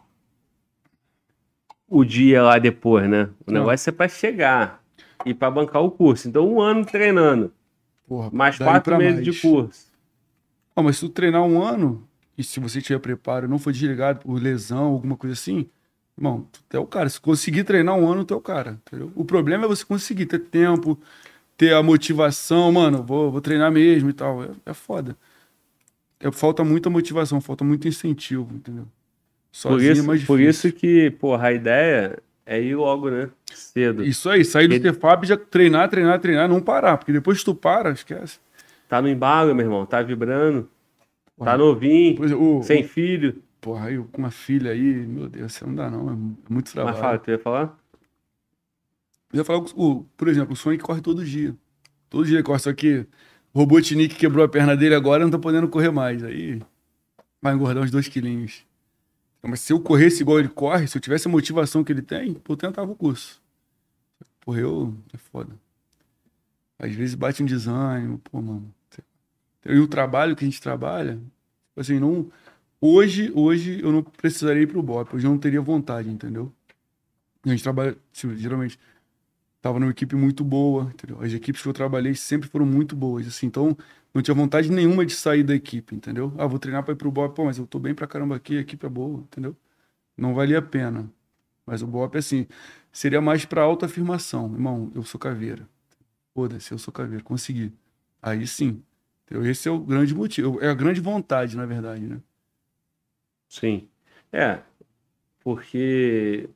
S1: O dia lá depois, né? O
S2: Não.
S1: negócio é pra chegar e pra bancar o curso. Então, um ano treinando,
S2: Porra,
S1: mais quatro meses
S2: mais.
S1: de curso.
S2: Ó, mas se tu treinar um ano, e se você tiver preparo e não for desligado por lesão, alguma coisa assim, irmão, tu é o cara. Se conseguir treinar um ano, tu é o cara. Entendeu? O problema é você conseguir ter tempo, ter a motivação, mano, vou, vou treinar mesmo e tal. É, é foda. É, falta muita motivação, falta muito incentivo, entendeu?
S1: Por
S2: Sozinho
S1: isso,
S2: é mais
S1: por isso que, porra, a ideia é ir logo, né? Cedo.
S2: Isso aí, sair do
S1: Ele-
S2: Tefab já treinar, treinar, treinar, não parar, porque depois que tu para, esquece.
S1: Tá no embalo, meu irmão. Tá vibrando. Tá novinho.
S2: Por exemplo, o,
S1: Sem
S2: o-
S1: filho.
S2: porra, aí com uma filha aí, meu Deus, você não dá não, é muito
S1: Mas
S2: trabalho.
S1: fala, tu ia falar?
S2: Eu ia falar, o, por exemplo, o Sonic corre todo dia. Todo dia ele corre, só que o Robotnik quebrou a perna dele agora e não tá podendo correr mais. Aí vai engordar uns dois quilinhos. Mas se eu corresse igual ele corre, se eu tivesse a motivação que ele tem, eu tentava o curso. Porra, eu... é foda. Às vezes bate um desânimo, pô, mano. E o trabalho que a gente trabalha, tipo assim, não... Hoje, hoje eu não precisaria ir pro BOP, hoje eu não teria vontade, entendeu? A gente trabalha, tipo, geralmente, tava numa equipe muito boa, entendeu? As equipes que eu trabalhei sempre foram muito boas, assim, então não tinha vontade nenhuma de sair da equipe, entendeu? Ah, vou treinar pra ir pro BOP, pô, mas eu tô bem pra caramba aqui, a equipe é boa, entendeu? Não valia a pena. Mas o BOP, assim, seria mais pra autoafirmação. Irmão, eu sou caveira. Foda-se, eu sou caveira, consegui. Aí sim. Entendeu? Esse é o grande motivo, é a grande vontade, na verdade, né?
S1: Sim. É, porque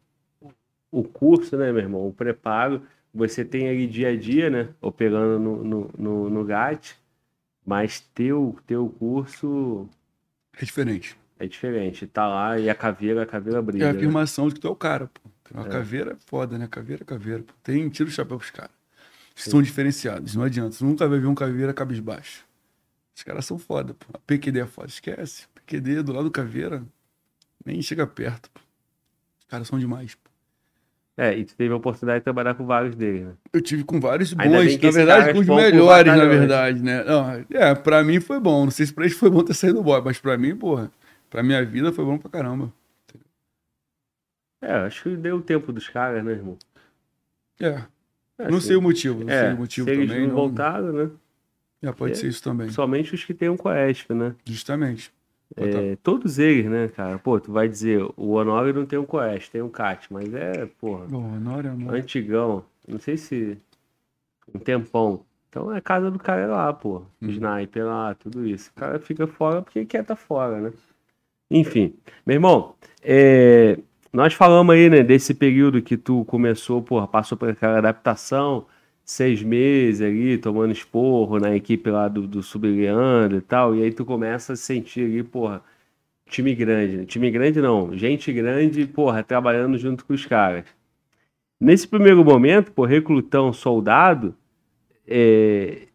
S1: o curso, né, meu irmão, o preparo, você tem ali dia a dia, né, operando no, no, no, no GAT, mas teu, teu curso
S2: É diferente.
S1: é diferente. Tá lá e a caveira, a caveira
S2: É
S1: brilha.
S2: a
S1: né?
S2: afirmação de que tu é o cara, pô. A
S1: É.
S2: caveira é foda, né? Caveira é caveira. Pô. Tem, tira o chapéu pros caras. São diferenciados, não adianta. Você nunca vai ver um caveira cabisbaixo. Os caras são foda, pô. A PQD é foda, esquece. PQD do lado do caveira nem chega perto, pô. Os caras são demais, pô.
S1: É, e tu teve a oportunidade de trabalhar com vários deles, né?
S2: Eu tive com vários bons, na verdade, com os melhores, na verdade, né? Não, é, pra mim foi bom. Não sei se pra eles foi bom ter saído do boy, mas pra mim, porra, pra minha vida foi bom pra caramba.
S1: É, acho que deu o tempo dos caras, né, irmão?
S2: É,
S1: É,
S2: não
S1: assim,
S2: sei o motivo, não
S1: é,
S2: sei o motivo
S1: se eles
S2: também.
S1: não
S2: não-
S1: voltaram, né?
S2: É, pode
S1: É.
S2: ser isso também,
S1: Somente os que têm um Coesp, né?
S2: justamente.
S1: É, todos eles, né, cara? Pô, tu vai dizer, o Honório não tem um Coesp, tem um CAT, mas é, porra,
S2: Bom, Honório, Honório.
S1: antigão. Não sei se. Um tempão. Então é a casa do cara lá, pô.
S2: Uhum.
S1: Sniper lá, tudo isso. O cara fica fora porque quer tá fora, né? Enfim, meu irmão, é, nós falamos aí, né, desse período que tu começou, porra, passou por aquela adaptação, seis meses ali, tomando esporro na equipe lá do, do Sub-Leandro e tal, e aí tu começa a sentir ali, porra, time grande, né? Time grande não, gente grande, porra, trabalhando junto com os caras. Nesse primeiro momento, pô, recrutão, soldado, é,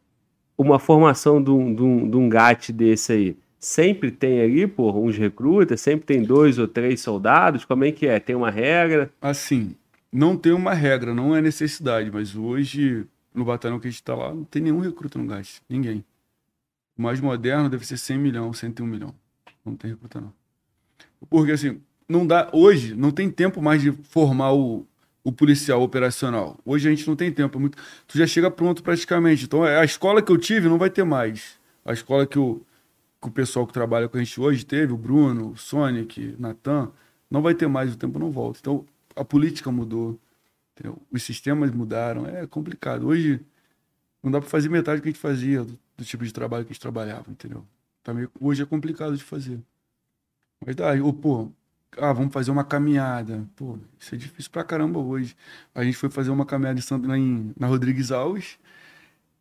S1: uma formação de um, de, um, de um GAT desse aí, sempre tem ali, pô, uns recrutas, sempre tem dois ou três soldados, como é que é? Tem uma regra?
S2: Assim, não tem uma regra, não é necessidade, mas hoje, no batalhão que a gente tá lá, não tem nenhum recruta no gás. Ninguém. O mais moderno deve ser 100 milhões, 101 milhão. Não tem recruta, não. Porque, assim, não dá. Hoje, não tem tempo mais de formar o, o policial operacional. Hoje a gente não tem tempo. é muito- tu já chega pronto praticamente. Então, a escola que eu tive não vai ter mais. A escola que o, que o pessoal que trabalha com a gente hoje teve, o Bruno, o Sonic, Natan, não vai ter mais, o tempo não volta. Então, a política mudou, entendeu? os sistemas mudaram, é complicado. Hoje, não dá para fazer metade do que a gente fazia, do, do tipo de trabalho que a gente trabalhava, entendeu? Tá meio- hoje é complicado de fazer. Mas dá, ou, pô, ah, vamos fazer uma caminhada. Pô, isso é difícil pra caramba hoje. A gente foi fazer uma caminhada em, na Rodrigues Alves,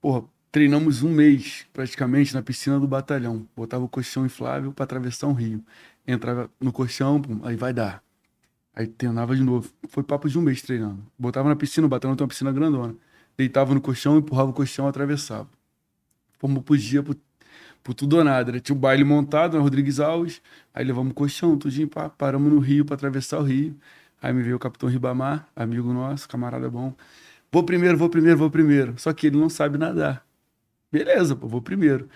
S2: porra, treinamos um mês praticamente na piscina do batalhão. Botava o colchão inflável para atravessar um rio. Entrava no colchão, pum, aí vai dar. Aí treinava de novo. Foi papo de um mês treinando. Botava na piscina, o batalhão tem uma piscina grandona. Deitava no colchão, empurrava o colchão, atravessava. Fomos pro dia, pro, pro tudo ou nada. né? Tinha o baile montado na Rodrigues Alves. Aí levamos o colchão, tudinho, pá, paramos no rio para atravessar o rio. Aí me veio o capitão Ribamar, amigo nosso, camarada bom. Vou primeiro, vou primeiro, vou primeiro. Só que ele não sabe nadar. Beleza, pô, vou primeiro.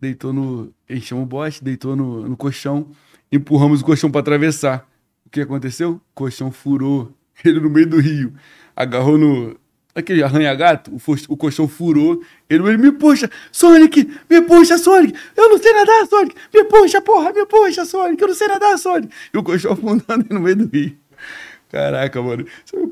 S2: Deitou no. Enchemos o bote, deitou no, no colchão, empurramos o colchão para atravessar. Que aconteceu? Colchão furou. Ele no meio do rio. Agarrou no. Aquele arranha-gato, o, o colchão furou. Ele, ele me puxa, Sonic, me puxa, Sonic. Eu não sei nadar, Sonic. Me puxa, porra, me puxa, Sonic. Eu não sei nadar, Sonic. E o colchão afundando no meio do rio. Caraca, mano.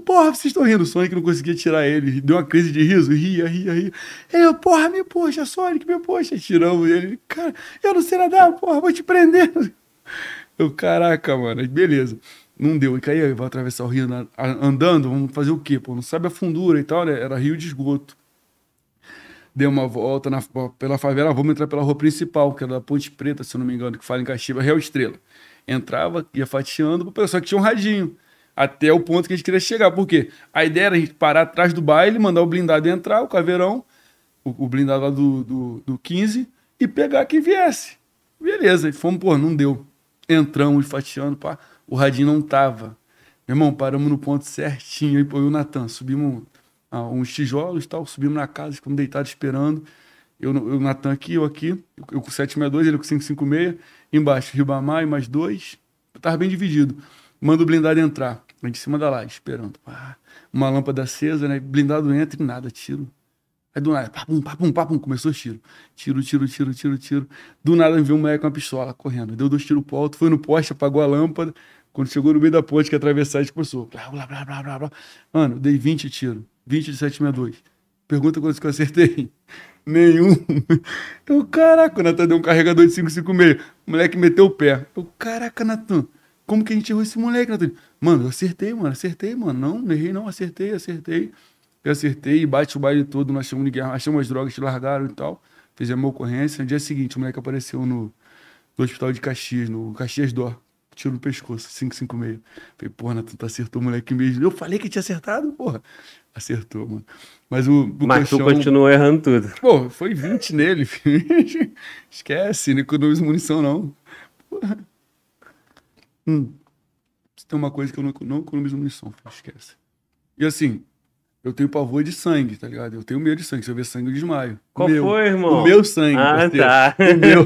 S2: Porra, vocês estão rindo. O Sonic não conseguia tirar ele. Deu uma crise de riso. Ria, ria, ria. Ele, porra, me puxa, Sonic, me puxa. Tiramos ele. Cara, eu não sei nadar, porra, vou te prender. Eu, caraca, mano. Beleza. Não deu. E caí, vai atravessar o rio andando. Vamos fazer o quê? Pô, não sabe a fundura e tal, né? Era rio de esgoto. Dei uma volta na- pela favela, vamos entrar pela rua principal, que era da Ponte Preta, se eu não me engano, que fala em Caxiba, Real Estrela. Entrava, ia fatiando, só que tinha um radinho. Até o ponto que a gente queria chegar. Por quê? A ideia era a gente parar atrás do baile, mandar o blindado entrar, o caveirão, o, o blindado lá do, do, do 15, e pegar quem viesse. Beleza, e fomos, pô, não deu. Entramos fatiando, pá, o radinho não tava. Meu irmão, paramos no ponto certinho, eu e o Natan, subimos ah, uns tijolos tal, subimos na casa, ficamos deitados esperando. Eu, eu, o Natan aqui, eu aqui, eu, eu com 762, ele com 556, embaixo, Ribamar e mais dois. Eu tava bem dividido. Manda o blindado entrar, em cima da laje, esperando. Pá, uma lâmpada acesa, né? Blindado entra e nada, tiro. Aí do nada, papum, papum, papum, começou o tiro. Tiro, tiro, tiro, tiro, tiro. Do nada me viu um moleque com uma pistola correndo. Deu dois tiros pro alto, foi no poste, apagou a lâmpada. Quando chegou no meio da ponte que atravessar, a começou. Blá, blá, blá, blá, blá, blá. Mano, dei 20 tiros. 20 de 762. Pergunta quantos que eu acertei. Nenhum. Eu, caraca, o Natan deu um carregador de 556. O moleque meteu o pé. Eu, caraca, Natan, como que a gente errou esse moleque, Natan? Mano, eu acertei, mano, acertei, mano. Não, não errei, não, acertei, acertei. Eu acertei, bate o baile todo, nós chamamos de guerra, achamos as drogas, te largaram e tal. Fizemos uma ocorrência. No dia seguinte, o moleque apareceu no, no hospital de Caxias, no Caxias Dó. Tiro no pescoço, 556. Falei, porra, Natan, tu acertou o moleque mesmo. Eu falei que tinha acertado, porra. Acertou, mano. Mas o, o
S1: Mas tu continuou errando tudo.
S2: Pô, foi 20 nele, filho. Esquece, não economiza munição, não. Porra. Hum. Se tem uma coisa que eu não, não economizo munição, filho, esquece. E assim, eu tenho pavor de sangue, tá ligado? Eu tenho medo de sangue. Se eu ver sangue, eu desmaio.
S1: Qual
S2: meu,
S1: foi, irmão?
S2: O meu sangue.
S1: Ah, tá.
S2: O meu.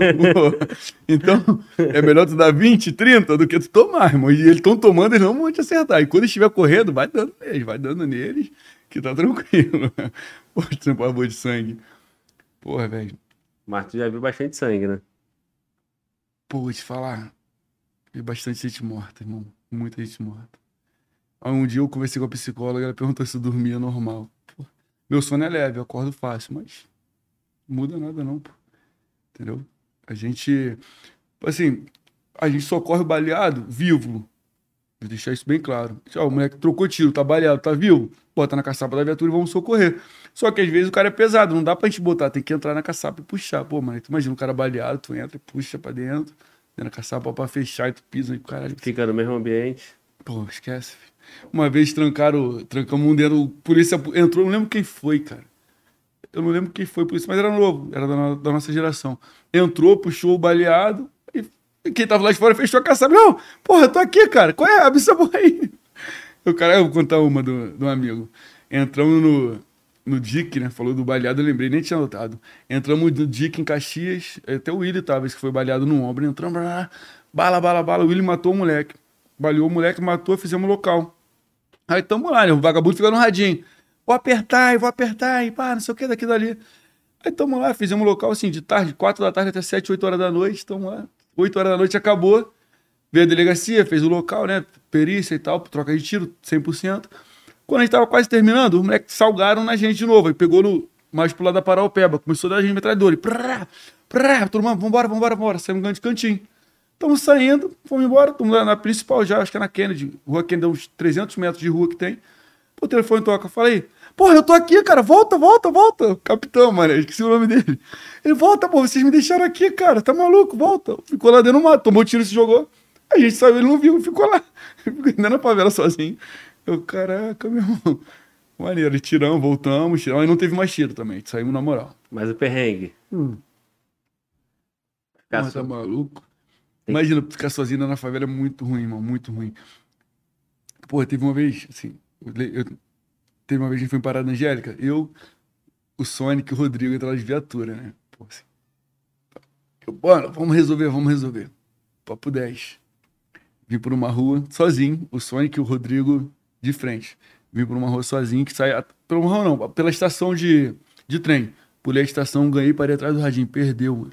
S2: então, é melhor tu dar 20, 30 do que tu tomar, irmão. E eles estão tomando, eles não vão te acertar. E quando estiver correndo, vai dando neles, vai dando neles, que tá tranquilo. Pô, tu tem pavor de sangue. Porra, velho.
S1: Mas tu já viu bastante sangue, né?
S2: Pô, vou te falar. Vi bastante gente morta, irmão. Muita gente morta. Aí um dia eu conversei com a psicóloga, ela perguntou se eu dormia normal. Pô, meu sono é leve, eu acordo fácil, mas não muda nada não, pô. Entendeu? A gente, assim, a gente socorre o baleado vivo. Vou deixar isso bem claro. Ó, o moleque trocou tiro, tá baleado, tá vivo? Bota na caçapa da viatura e vamos socorrer. Só que às vezes o cara é pesado, não dá pra gente botar, tem que entrar na caçapa e puxar. Pô, mano, tu imagina um cara baleado, tu entra e puxa pra dentro, dentro da caçapa pra fechar e tu pisa e caralho.
S1: Fica no mesmo ambiente.
S2: Pô, esquece. Filho. Uma vez trancaram, trancamos um dentro, o polícia entrou, eu não lembro quem foi, cara. Eu não lembro quem foi por isso, mas era novo, era da, da nossa geração. Entrou, puxou o baleado, e quem tava lá de fora fechou a caçapa. Não, porra, eu tô aqui, cara. Qual é? Abre essa porra aí. O cara, eu vou contar uma do, do amigo. Entramos no, no DIC, né? Falou do baleado, eu lembrei, nem tinha notado. Entramos no DIC em Caxias, até o Willi tava, que foi baleado no ombro. Entramos, bala, bala, bala. O Willi matou o moleque. Baleou o moleque, matou, fizemos local. Aí tamo lá, né? O vagabundo fica no radinho. Vou apertar, e vou apertar, e pá, não sei o que, daqui dali. Aí tamo lá, fizemos local assim, de tarde, quatro da tarde até sete, oito horas da noite, tamo lá. oito horas da noite acabou. Veio a delegacia, fez o local, né? Perícia e tal, troca de tiro, 100%. Quando a gente tava quase terminando, os moleques salgaram na gente de novo. Aí pegou no, mais pro lado da Paraupeba, começou a dar a gente metralhadora. E prá, prá, todo mundo, vambora, vambora, vambora. Saímos de cantinho. Estamos saindo, fomos embora, estamos lá na principal já, acho que é na Kennedy. Rua Kennedy, uns 300 metros de rua que tem. O telefone toca, falei, porra, eu tô aqui, cara, volta, volta, volta. Capitão, mano, esqueci o nome dele. Ele, volta, pô, vocês me deixaram aqui, cara, tá maluco, volta. Ficou lá dentro do mato, tomou tiro e se jogou. A gente saiu, ele não viu, ficou lá. Ficou ainda na favela sozinho. Eu, caraca, meu irmão. Maneiro, tiramos, voltamos, tiramos. Aí não teve mais tiro também, saímos na moral.
S1: Mas o perrengue.
S2: Hum. Mas tá maluco?
S1: Tem-
S2: Imagina, ficar sozinho na favela é muito ruim, irmão, muito ruim. Pô, teve uma vez, assim, eu teve uma vez que a gente foi em Parada Angélica, eu, o Sonic e o Rodrigo entraram de viatura, né? Pô, assim. Eu, bora, vamos resolver, vamos resolver. Papo 10. Vim por uma rua sozinho, o Sonic e o Rodrigo de frente. Vim por uma rua sozinho que sai. Pela rua não, pela estação de, de trem. Pulei a estação, ganhei, parei atrás do radinho. Perdeu, mano.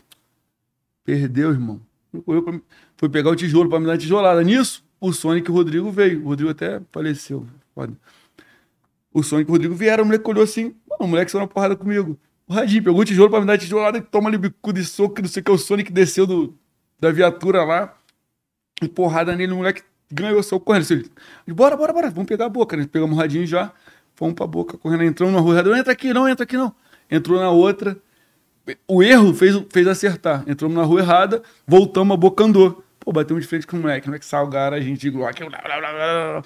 S2: Perdeu, irmão. Correu pra. Foi pegar o tijolo pra me dar tijolada. Nisso, o Sonic e o Rodrigo veio. O Rodrigo até faleceu. Foda. O Sonic e o Rodrigo vieram, o moleque olhou assim. O moleque saiu na porrada comigo. O Radinho pegou o tijolo pra me dar tijolada, toma ali bicudo de soco, não sei o que. O Sonic desceu do, da viatura lá. E porrada nele, o moleque ganhou, saiu correndo. Assim, bora, bora, bora, vamos pegar a boca. Né? Pegamos o radinho já, fomos pra boca, correndo, entramos na rua. Não entra aqui, não, entra aqui, não. Entrou na outra. O erro fez, fez acertar. Entramos na rua errada, voltamos, a boca andou. Pô, batemos de frente com o moleque. O moleque salgaram a gente, Glock. blá.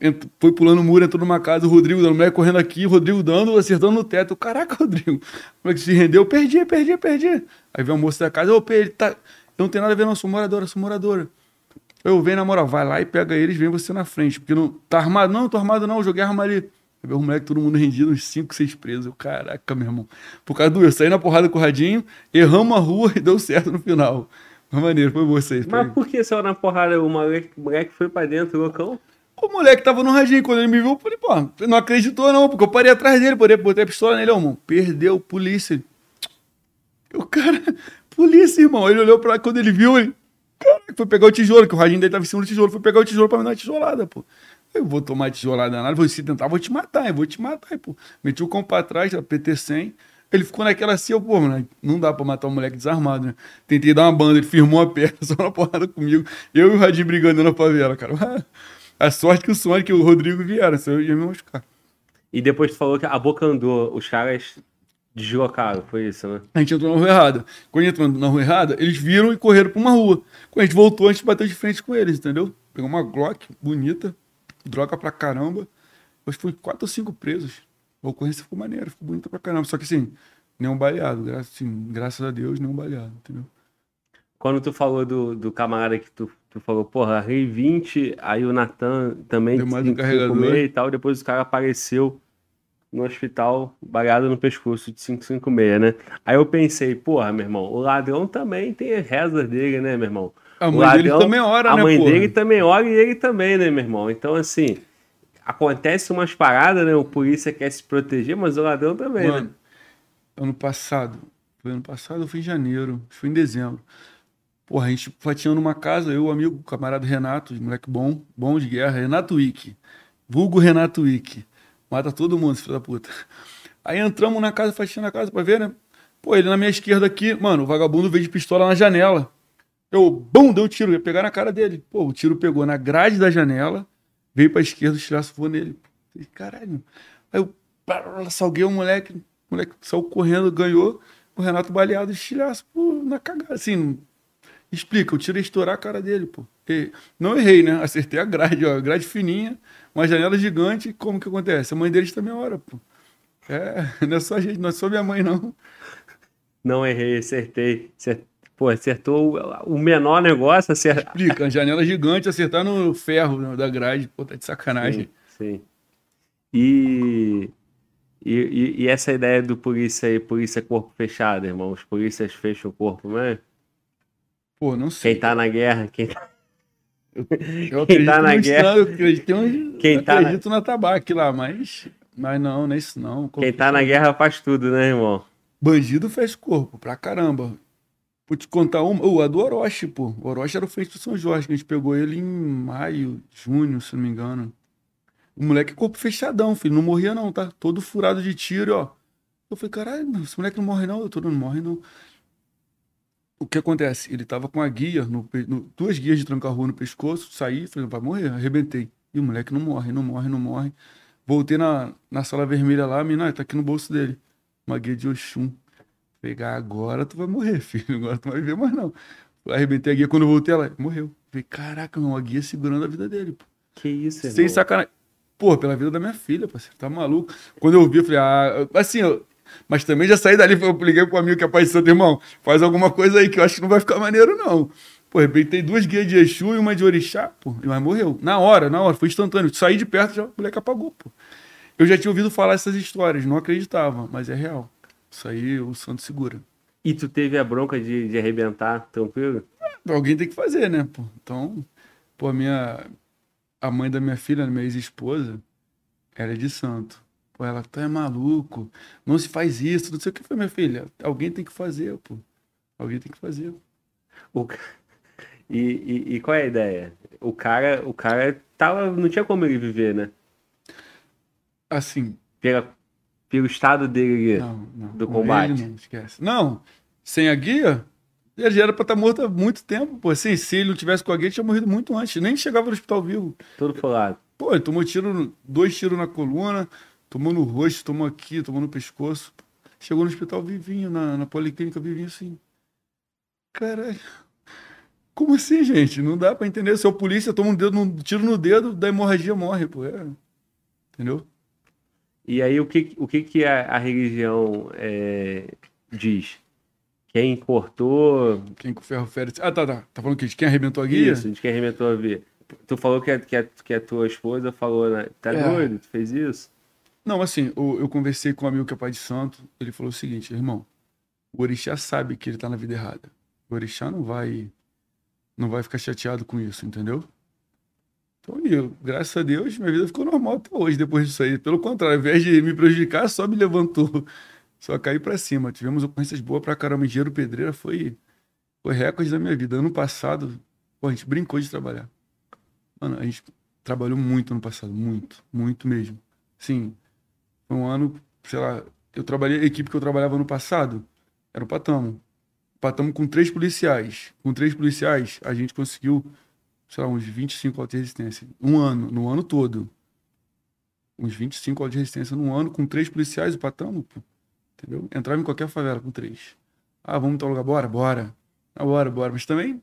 S2: Ent- Foi pulando o muro, entrou numa casa, o Rodrigo dando, o moleque correndo aqui, o Rodrigo dando, acertando no teto. Caraca, Rodrigo. O moleque se rendeu, perdi, perdi, perdi. Aí veio a moça da casa, ô, ele tá. Eu não tem nada a ver, não, sou moradora, sou moradora. Eu venho na moral, vai lá e pega eles, vem você na frente. Porque não. Tá armado? Não, tô armado não, joguei arma ali. Aí veio o moleque, todo mundo rendido, uns 5, 6 presos. Eu, caraca, meu irmão. Por causa do eu, saí na porrada com o radinho, erramos a rua e deu certo no final. Mas maneiro, foi vocês.
S1: Mas por que saiu na porrada? O moleque, o moleque foi pra dentro, loucão?
S2: O moleque tava no radinho, quando ele me viu, eu falei, pô, não acreditou não, porque eu parei atrás dele, botei, botei a pistola nele, irmão. Perdeu, polícia. O cara, polícia, irmão. Ele olhou pra lá, quando ele viu, ele, caraca, foi pegar o tijolo, que o radinho dele tava em cima do tijolo, foi pegar o tijolo pra me dar uma tijolada, pô. Eu vou tomar tijolada nada, vou se tentar, vou te matar, eu vou te matar, pô. Meti o cão pra trás, a PT-100. Ele ficou naquela assim, eu, pô, mano, não dá pra matar um moleque desarmado, né? Tentei dar uma banda, ele firmou a perna, só na porrada comigo. Eu e o Radinho brigando na favela, cara. A sorte que o Sonic e o Rodrigo vieram, senão eu ia me machucar.
S1: E depois tu falou que a boca andou, os caras deslocaram, foi isso, né?
S2: A gente entrou na rua errada. Quando entrou na rua errada, eles viram e correram pra uma rua. Quando a gente voltou, a gente bateu de frente com eles, entendeu? Pegou uma Glock bonita, droga pra caramba. Que foi quatro ou cinco presos. A ocorrência ficou maneira, ficou bonita pra caramba. Só que assim, nenhum baleado. Gra assim, graças a Deus, nenhum baleado, entendeu?
S1: quando tu falou do, do camarada que tu, tu falou, porra, Rei 20, aí o Natan também
S2: Deu mais um carregador.
S1: e tal, depois o cara apareceu no hospital, bagado no pescoço de 556, né? Aí eu pensei, porra, meu irmão, o ladrão também tem rezas dele, né, meu irmão?
S2: A mãe dele também ora,
S1: A
S2: né,
S1: mãe
S2: porra?
S1: dele também ora e ele também, né, meu irmão? Então, assim, acontece umas paradas, né? O polícia quer se proteger, mas o ladrão também, né?
S2: Mano, ano passado, foi ano passado foi em janeiro, foi em dezembro. Porra, a gente fatiando uma casa, eu, o amigo, o camarada Renato, moleque bom, bom de guerra, Renato Wick. Vulgo Renato Wick. Mata todo mundo, filho da puta. Aí entramos na casa, fatiando a casa pra ver, né? Pô, ele na minha esquerda aqui, mano, o vagabundo veio de pistola na janela. Eu, bum, deu um tiro, ia pegar na cara dele. Pô, o tiro pegou na grade da janela, veio pra esquerda, o estilhaço voou nele. Falei, Caralho. Aí eu salguei o moleque, o moleque saiu correndo, ganhou. O Renato baleado, estilhaço, pô, na cagada. Assim, explica, o tiro ia estourar a cara dele, pô. E não errei, né? Acertei a grade, ó, grade fininha, uma janela gigante. Como que acontece? A mãe deles também ora, pô. É, não é só a gente, não é só minha mãe, não.
S1: Não errei, acertei. Acer- Pô, acertou o- menor negócio, acertou.
S2: Explica, janela gigante, acertar no ferro da grade, pô, tá de sacanagem.
S1: Sim, sim. E, e, e- essa ideia do polícia aí, polícia corpo fechado, irmão? Os polícias fecham o corpo, né?
S2: Pô, não sei.
S1: Quem tá na guerra, quem tá...
S2: Eu
S1: Quem
S2: acredito
S1: tá na guerra-
S2: Estado, eu acredito, um-
S1: Quem
S2: eu
S1: tá na-
S2: acredito na tabaque lá, mas, mas não, não é isso não.
S1: quem tá na guerra faz tudo, né, irmão?
S2: Bandido fez corpo, pra caramba. Vou te contar uma. A do Orochi, pô. O Orochi era o frente do São Jorge, a gente pegou ele em maio, junho, se não me engano. O moleque corpo fechadão, filho. Não morria, não, tá? Todo furado de tiro, ó. Eu falei, caralho, esse moleque não morre, não. Tô não morre, não. O que acontece? Ele tava com a guia, no, no- duas guias de tranca-rua no pescoço, saí, falei, vai morrer, arrebentei. E o moleque não morre, não morre, não morre. Voltei na, na sala vermelha lá, a mina, ah, tá aqui no bolso dele. Uma guia de Oxum. Pegar agora, tu vai morrer, filho. Agora tu não vai ver mais, não. Arrebentei a guia, quando eu voltei, ela morreu. Falei, caraca, meu, uma guia segurando a vida dele, pô.
S1: Que isso, irmão?
S2: Sem sacanagem. Pô, pela vida da minha filha, parceiro. Tá maluco? Quando eu vi, eu falei, ah, assim, eu- mas também já saí dali, eu liguei pro amigo que é pai de santo, irmão, faz alguma coisa aí que eu acho que não vai ficar maneiro, não. Pô, arrebentei duas guias de Exu e uma de Orixá, pô, mas morreu. Na hora, na hora, foi instantâneo. Saí de perto, já, o moleque apagou, pô. Eu já tinha ouvido falar essas histórias, não acreditava, mas é real. Isso aí o santo segura.
S1: E tu teve a bronca de, de arrebentar, tranquilo?
S2: Alguém tem que fazer, né, pô? Então, pô, a minha. A mãe da minha filha, minha ex-esposa, ela é de santo. Pô, ela tá é maluco, não se faz isso, não sei o que foi, minha filha. Alguém tem que fazer, pô. Alguém tem que fazer.
S1: O E, e, e qual é a ideia? O cara, o cara tava, não tinha como ele viver, né?
S2: Assim,
S1: Pela, pelo estado dele.
S2: não, não.
S1: Do
S2: com
S1: combate.
S2: não, esquece. Não, sem a guia, ele já era pra estar morto há muito tempo, pô. Assim, se ele não tivesse com a guia, ele tinha morrido muito antes. Nem chegava no hospital vivo.
S1: Todo folado.
S2: Pô, ele tomou tiro, dois tiros na coluna, tomou no rosto, tomou aqui, tomou no pescoço. Chegou no hospital vivinho, na, na policlínica vivinho assim. Caralho. Como assim, gente? Não dá pra entender. Se é o polícia, toma um, dedo, um tiro no dedo, da hemorragia morre, pô. É. Entendeu?
S1: E aí, o que, o que, que a, a religião é, diz? Quem cortou.
S2: Quem com ferro fere. Ah, tá, tá. Tá falando que de quem arrebentou a guia?
S1: Isso, de quem arrebentou a via. Tu falou que a, que a, que a tua esposa falou, né? Tá
S2: É.
S1: doido? Tu fez isso?
S2: Não, assim, eu, eu conversei com um amigo que é pai de santo. Ele falou o seguinte, irmão, o orixá sabe que ele tá na vida errada. O orixá não vai não vai ficar chateado com isso, entendeu? Então, eu, graças a Deus, minha vida ficou normal até hoje depois disso aí. Pelo contrário, ao invés de me prejudicar, só me levantou. Só caí pra cima. Tivemos ocorrências boas pra caramba. Engenheiro Pedreira foi, foi recorde da minha vida. Ano passado, pô, a gente brincou de trabalhar. Mano, a gente trabalhou muito ano passado. Muito, muito mesmo. Sim, foi um ano, sei lá, eu trabalhei, a equipe que eu trabalhava no passado era o Patamo. Patamo com três policiais. Com três policiais, a gente conseguiu, sei lá, uns 25 autos de resistência. Um ano, no ano todo. Uns 25 autos de resistência num ano, com três policiais, o Patamo, pô. Entendeu? Entrava em qualquer favela com três. Ah, vamos tal lugar? Bora, bora. Ah, bora, bora. Mas também,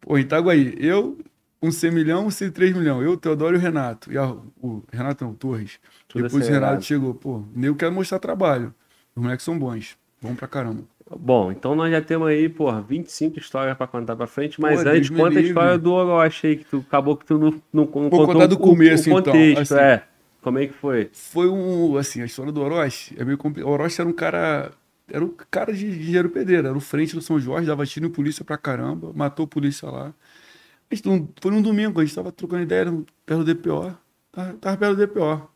S2: pô, Itaguaí, eu, um C milhão, um C 3 milhão. Eu, Teodoro e o Renato. E a, o Renato não, Torres.
S1: Tudo
S2: Depois o. Renato chegou, pô, nem eu quero mostrar trabalho. Os moleques são bons. Bom pra caramba.
S1: Bom, então nós já temos aí, porra, 25 histórias pra contar pra frente, mas
S2: Pô,
S1: antes,
S2: Deus
S1: conta a história do Orochi aí, que tu acabou que tu não, não, não
S2: Vou contar do
S1: o-
S2: começo,
S1: o
S2: então,
S1: contexto,
S2: assim.
S1: é. Como é que foi?
S2: Foi um, assim, a história do Orochi é meio complicado. O Orochi era um cara, era um cara de engenheiro pedreiro, era o frente do São Jorge, dava tiro em polícia pra caramba, matou polícia lá. Gente foi num domingo, a gente tava trocando ideia perto do DPO, tava, tava perto do DPO.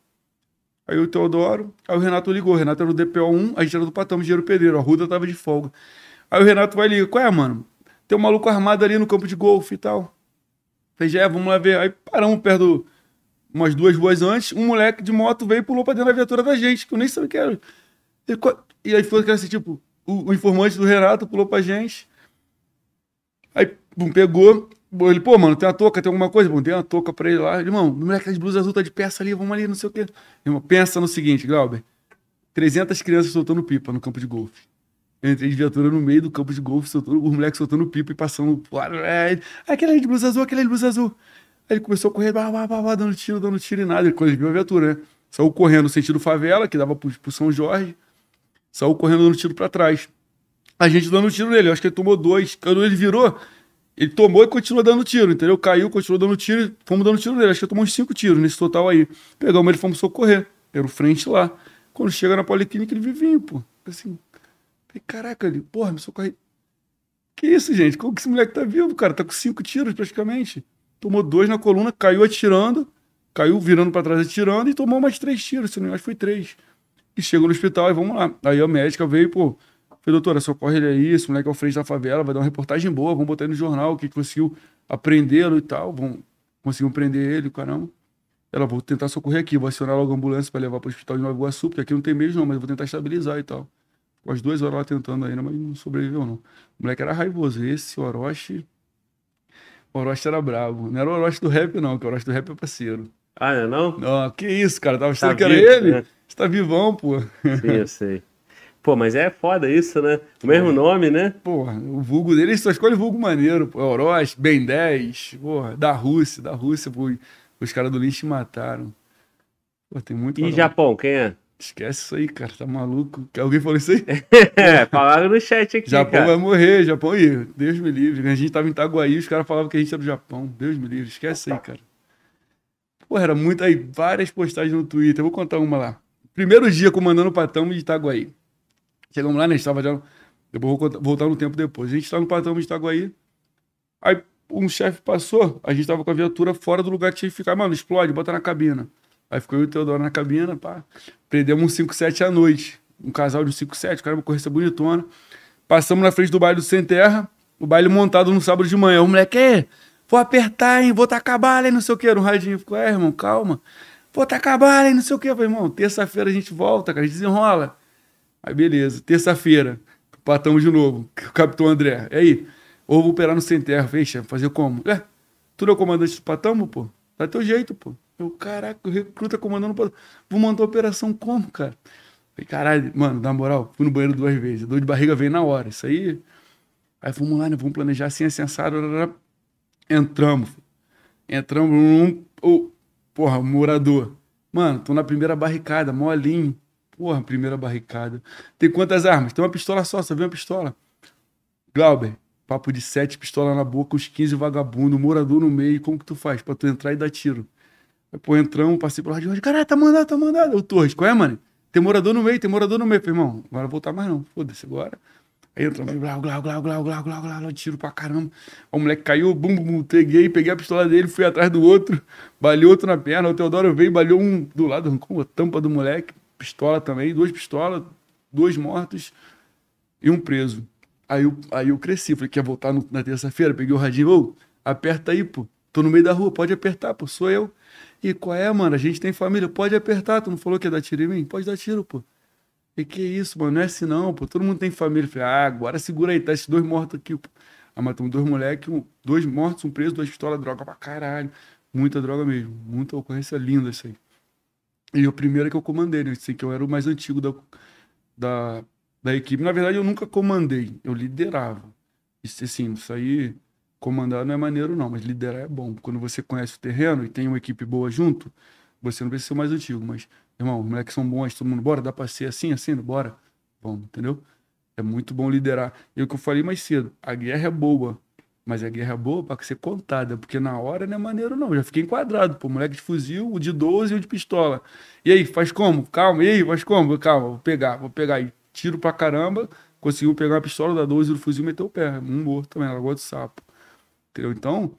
S2: Aí o Teodoro, aí o Renato ligou, o Renato era do DPO 1, a gente era do Patamo, engenheiro pedreiro, a Ruda tava de folga. Aí o Renato vai ligar, qual é, mano? Tem um maluco armado ali no campo de golfe e tal. Falei, é, vamos lá ver. Aí paramos perto umas duas ruas antes, um moleque de moto veio e pulou pra dentro da viatura da gente, que eu nem sabia que era. E, aí foi assim, tipo, o, o informante do Renato pulou pra gente. Aí, pum, pegou. Ele, pô, mano, tem uma touca, tem alguma coisa? Bom, tem uma touca pra ele lá. Irmão, moleque de blusa azul tá de peça ali, vamos ali, não sei o quê. Irmão, pensa no seguinte, Glauber. 300 crianças soltando pipa no campo de golfe. Eu entrei de viatura no meio do campo de golfe, soltando, os moleques soltando pipa e passando. Ali de blusa azul, aquele ali de blusa azul. Aí ele começou a correr, blá, blá, blá, dando tiro, dando tiro e nada. Ele, quando ele viu a viatura, né? Saiu correndo no sentido favela, que dava pro, pro São Jorge. Saiu correndo dando tiro pra trás. A gente dando tiro nele. Eu acho que ele tomou dois. Quando ele virou, ele tomou e continuou dando tiro, entendeu? Caiu, continuou dando tiro fomos dando tiro nele. Acho que tomou uns cinco tiros nesse total aí. Pegamos ele fomos socorrer. Era o frente lá. Quando chega na policlínica, ele vivinho, pô. Assim. Falei, caraca, ele, porra, me socorre. Que isso, gente? Como que esse moleque tá vivo, cara? Tá com cinco tiros praticamente. Tomou dois na coluna, caiu atirando, caiu virando pra trás atirando e tomou mais três tiros, se não me engano, foi três. E chegou no hospital e vamos lá. Aí a médica veio, pô, falei, doutora, socorre ele aí, esse moleque é o frente da favela, vai dar uma reportagem boa, vamos botar ele no jornal, o que conseguiu aprendê-lo e tal, vamos, conseguiu prender ele, caramba. Ela, vou tentar socorrer aqui, vou acionar logo a ambulância para levar para o hospital de Nova Iguaçu, porque aqui não tem mesmo não, mas vou tentar estabilizar e tal. Ficou as duas horas lá tentando ainda, mas não sobreviveu não. O moleque era raivoso, esse Orochi... O Orochi era bravo. Não era o Orochi do rap não, que o Orochi do rap é parceiro.
S1: Ah, não é não?
S2: Não, que isso, cara, tava achando
S1: Tá
S2: que era
S1: vivo,
S2: ele.
S1: né?
S2: Você tá vivão, pô.
S1: Sim, eu sei. Pô, mas é foda isso, né? O mesmo nome, né?
S2: Porra, o vulgo dele, ele só escolhe vulgo maneiro. Pô. Orochi, Ben 10, porra, da Rússia, da Rússia, pô, os caras do lixo mataram. Pô, tem muito...
S1: E Japão, quem é?
S2: Esquece isso aí, cara, tá maluco. Alguém falou isso aí?
S1: É, falaram no chat aqui,
S2: Japão
S1: cara.
S2: vai morrer, Japão aí. Deus me livre. A gente tava em Itaguaí, os caras falavam que a gente era do Japão. Deus me livre, esquece isso aí, cara. Porra, era muito aí, várias postagens no Twitter. Eu vou contar uma lá. Primeiro dia comandando o Patamo de Itaguaí. Chegamos lá, né? A gente tava já. Eu vou voltar no tempo depois. A gente tá no Patamo de Itaguaí. Aí um chefe passou, a gente tava com a viatura fora do lugar que tinha que ficar. Mano, explode, bota na cabina. Aí ficou eu e o Teodoro na cabina, pá. Prendemos um 5-7 à noite. Um casal de 5-7, cara, uma corrida bonitona. Passamos na frente do baile do Sem Terra, o baile montado no sábado de manhã. O moleque, "Ê, vou apertar, hein? Vou tacar bala, hein? Não sei o que. No radinho. Ficou, é, irmão, calma. Vou tacar bala, hein? Não sei o que. Eu falei, irmão, terça-feira a gente volta, cara, a gente desenrola. Aí, beleza. Terça-feira, patamos de novo. O capitão André. E aí? Ou vou operar no Sem Terra. Chefe, fazer como? É, tu não é o comandante do patamo, pô? Dá teu jeito, pô. Eu, caraca, o recruta comandando. Vou montar a operação como, cara? Falei, caralho, mano, na moral, fui no banheiro duas vezes. Dor de barriga veio na hora. Isso aí. Aí vamos lá, né? Vamos planejar assim, assim, assado. rarará. Entramos. Entramos num. Oh, porra, morador. Mano, tô na primeira barricada, molinho. Porra, primeira barricada. Tem quantas armas? Tem uma pistola só, só vem uma pistola. Glauber, papo de sete pistola na boca, os 15 vagabundo, morador no meio, como que tu faz pra tu entrar e dar tiro? Aí, pô, entramos, passei pro lado de hoje, caralho, tá mandado, tá mandado. O Torres, qual é, mano? Tem morador no meio, tem morador no meio. meu irmão, agora voltar mais não, foda-se agora. Aí entramos, glau, glau, glau, glau, glau, glau, glau, tiro pra caramba. O moleque caiu, bum, bum, peguei, peguei a pistola dele, fui atrás do outro, balhei outro na perna, o Teodoro veio, balhou um do lado, arrancou a tampa do moleque pistola também, duas pistolas, dois mortos e um preso. Aí eu, aí eu cresci, falei que ia voltar no- na terça-feira, peguei o radinho, ô, aperta aí, pô. Tô no meio da rua, pode apertar, pô, sou eu. E qual é, mano? A gente tem família, pode apertar. Tu não falou que ia dar tiro em mim? Pode dar tiro, pô. E que isso, mano? Não é assim não, pô. Todo mundo tem família. Falei, ah, agora segura aí, tá esses dois mortos aqui, pô. Aí matamos dois moleques, um, dois mortos, um preso, duas pistolas, droga pra caralho. Muita droga mesmo. Muita ocorrência linda isso aí. E o primeiro é que eu comandei, né? Sei que eu era o mais antigo da, da, da equipe. Na verdade, eu nunca comandei, eu liderava. Isso, assim, isso aí, comandar não é maneiro, não, mas liderar é bom. Quando você conhece o terreno e tem uma equipe boa junto, você não precisa ser o mais antigo, mas, irmão, os moleques são bons, todo mundo, bora, dá pra ser assim, assim, bora. Vamos, entendeu? É muito bom liderar. E o que eu falei mais cedo, a guerra é boa. Mas a guerra é boa para ser contada, porque na hora não é maneiro, não. Já fiquei enquadrado, pô. Moleque de fuzil, o de 12 e o de pistola. E aí, faz como? Calma, e aí, faz como? Calma, vou pegar, vou pegar. E tiro pra caramba, conseguiu pegar a pistola da 12 do fuzil e meteu o pé. Um morto também, lagoa do sapo. Entendeu? Então,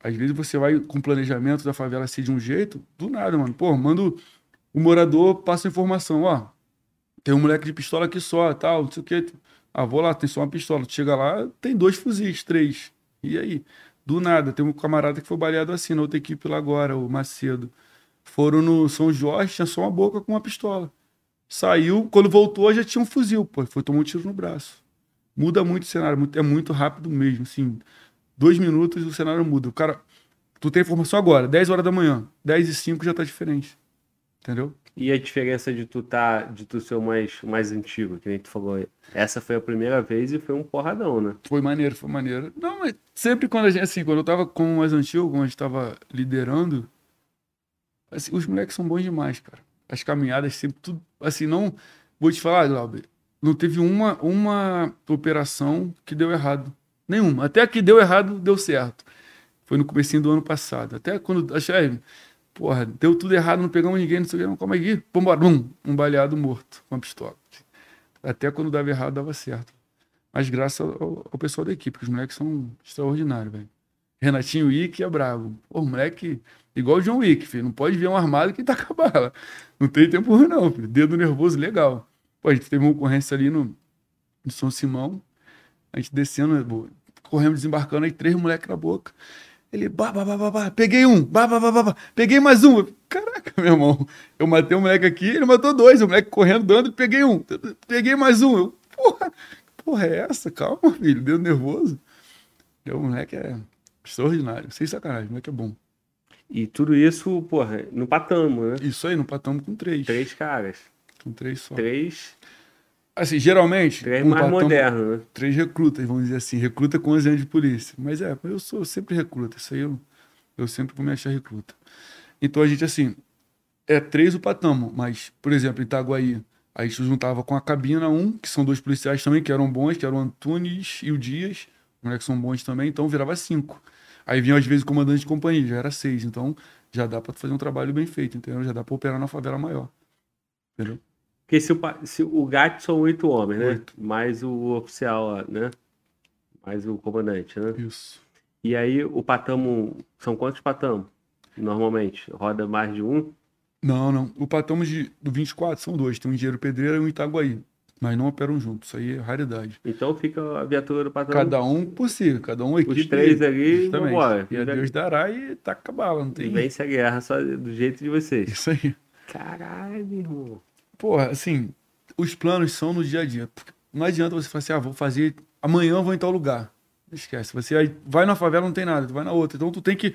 S2: às vezes você vai com o planejamento da favela ser de um jeito, do nada, mano. Pô, manda o morador, passa informação, ó. Tem um moleque de pistola aqui só, tal, não sei o quê. Ah, vou lá, tem só uma pistola. Tu chega lá, tem dois fuzis, três. E aí? Do nada, tem um camarada que foi baleado assim na outra equipe lá agora, o Macedo. Foram no São Jorge, tinha só uma boca com uma pistola. Saiu, quando voltou já tinha um fuzil, pô. Foi tomar um tiro no braço. Muda muito o cenário, é muito rápido mesmo, assim. Dois minutos o cenário muda. O cara, tu tem informação agora, 10 horas da manhã, 10 e 5 já tá diferente. Entendeu?
S1: E a diferença de tu tá, de tu ser o mais, mais antigo, que nem tu falou. Essa foi a primeira vez e foi um porradão, né?
S2: Foi maneiro, foi maneiro. Não, mas sempre quando a gente, assim, quando eu tava com o mais antigo, quando a gente tava liderando, assim, os moleques são bons demais, cara. As caminhadas sempre, tudo, assim, não, vou te falar, Glauber, não teve uma, uma operação que deu errado. Nenhuma. Até que deu errado, deu certo. Foi no comecinho do ano passado. Até quando, achei, Porra, deu tudo errado, não pegamos ninguém, não sei o que, não, calma aí, vambora, um, baleado morto com a pistola. Até quando dava errado, dava certo. Mas graças ao, ao pessoal da equipe, que os moleques são extraordinários, velho. Renatinho Wick é bravo. Pô, moleque, igual o John Wick, filho. Não pode ver um armado que tá com a bala. Não tem tempo ruim, não, filho. Dedo nervoso, legal. Pô, a gente teve uma ocorrência ali no, no São Simão. A gente descendo, correndo, desembarcando, aí três moleques na boca. Ele, bah, bah, bah, bah, peguei um, bah, bah, bah, bah, peguei mais um. Caraca, meu irmão, eu matei um moleque aqui, ele matou dois, o moleque correndo, dando, peguei um, peguei mais um. Eu, porra, porra é essa? Calma, filho, deu nervoso. O moleque é extraordinário, sem sacanagem, o moleque é bom.
S1: E tudo isso, porra, no patamo, né?
S2: Isso aí, no patamo com três.
S1: Três caras.
S2: Com três só.
S1: Três
S2: Assim, geralmente.
S1: Três um mais moderno, né?
S2: Três recrutas, vamos dizer assim. Recruta com 11 anos de polícia. Mas é, eu sou sempre recruta. Isso aí eu, eu sempre vou me achar recruta. Então a gente, assim, é três o patamo. Mas, por exemplo, em Itaguaí, a gente juntava com a cabina um, que são dois policiais também, que eram bons, que eram o Antunes e o Dias. Moleques são bons também, então virava cinco. Aí vinha às vezes o comandante de companhia, já era seis. Então já dá para fazer um trabalho bem feito, entendeu? Já dá para operar na favela maior. Entendeu?
S1: Porque se o, se o gato são oito homens, né? Oito. Mais o oficial, né? Mais o comandante, né?
S2: Isso.
S1: E aí o patamo. São quantos patamos? Normalmente? Roda mais de um?
S2: Não, não. O patamo de, do 24 são dois. Tem um engenheiro pedreiro e um Itaguaí. Mas não operam juntos. Isso aí é raridade.
S1: Então fica a viatura do patamo.
S2: Cada um por si, cada um equipe.
S1: Os três ali, vambora.
S2: E a Deus dará e tá com a bala, não tem.
S1: E vence a guerra só do jeito de vocês.
S2: Isso aí.
S1: Caralho, meu irmão
S2: porra, assim, os planos são no dia a dia. Não adianta você falar assim, ah, vou fazer, amanhã eu vou em tal lugar. Esquece. Você vai na favela, não tem nada, tu vai na outra. Então tu tem que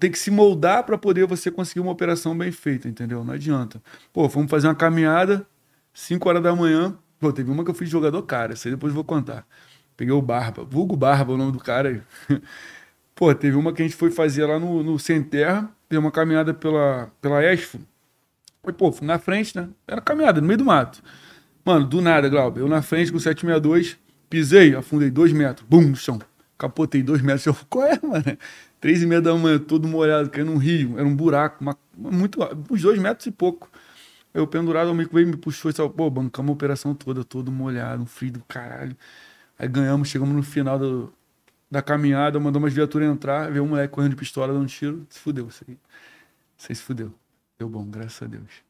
S2: tem que se moldar para poder você conseguir uma operação bem feita, entendeu? Não adianta. Pô, vamos fazer uma caminhada, 5 horas da manhã. Pô, teve uma que eu fiz de jogador cara, isso aí depois eu vou contar. Peguei o Barba, vulgo Barba, o nome do cara. Pô, teve uma que a gente foi fazer lá no, no Sem Terra, deu uma caminhada pela, pela Expo, Falei, pô, fui na frente, né? Era caminhada, no meio do mato. Mano, do nada, Glauber. Eu na frente com o 762, pisei, afundei dois metros, bum, chão. Capotei dois metros. Eu, qual é, mano? Três e meia da manhã, todo molhado, caindo num rio. Era um buraco, uma, muito, uns dois metros e pouco. Eu pendurado, o amigo veio me puxou e pô, bancamos a operação toda, todo molhado, um frio do caralho. Aí ganhamos, chegamos no final do, da caminhada, mandamos as viaturas entrar, veio um moleque correndo de pistola, dando um tiro, se fudeu isso aí. Você se fudeu. Deu bom, graças a Deus.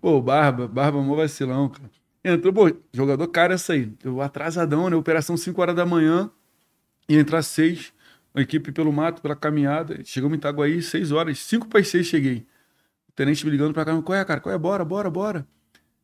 S2: Pô, Barba, Barba, mó vacilão, cara. Entrou, pô, jogador cara essa aí. Eu atrasadão, né? Operação 5 horas da manhã. Ia entrar 6. Uma equipe pelo mato, pela caminhada. Chegamos em Itaguaí, 6 horas. 5 para 6 cheguei. O tenente me ligando pra cá. Qual é, cara? Qual é? Bora, bora, bora.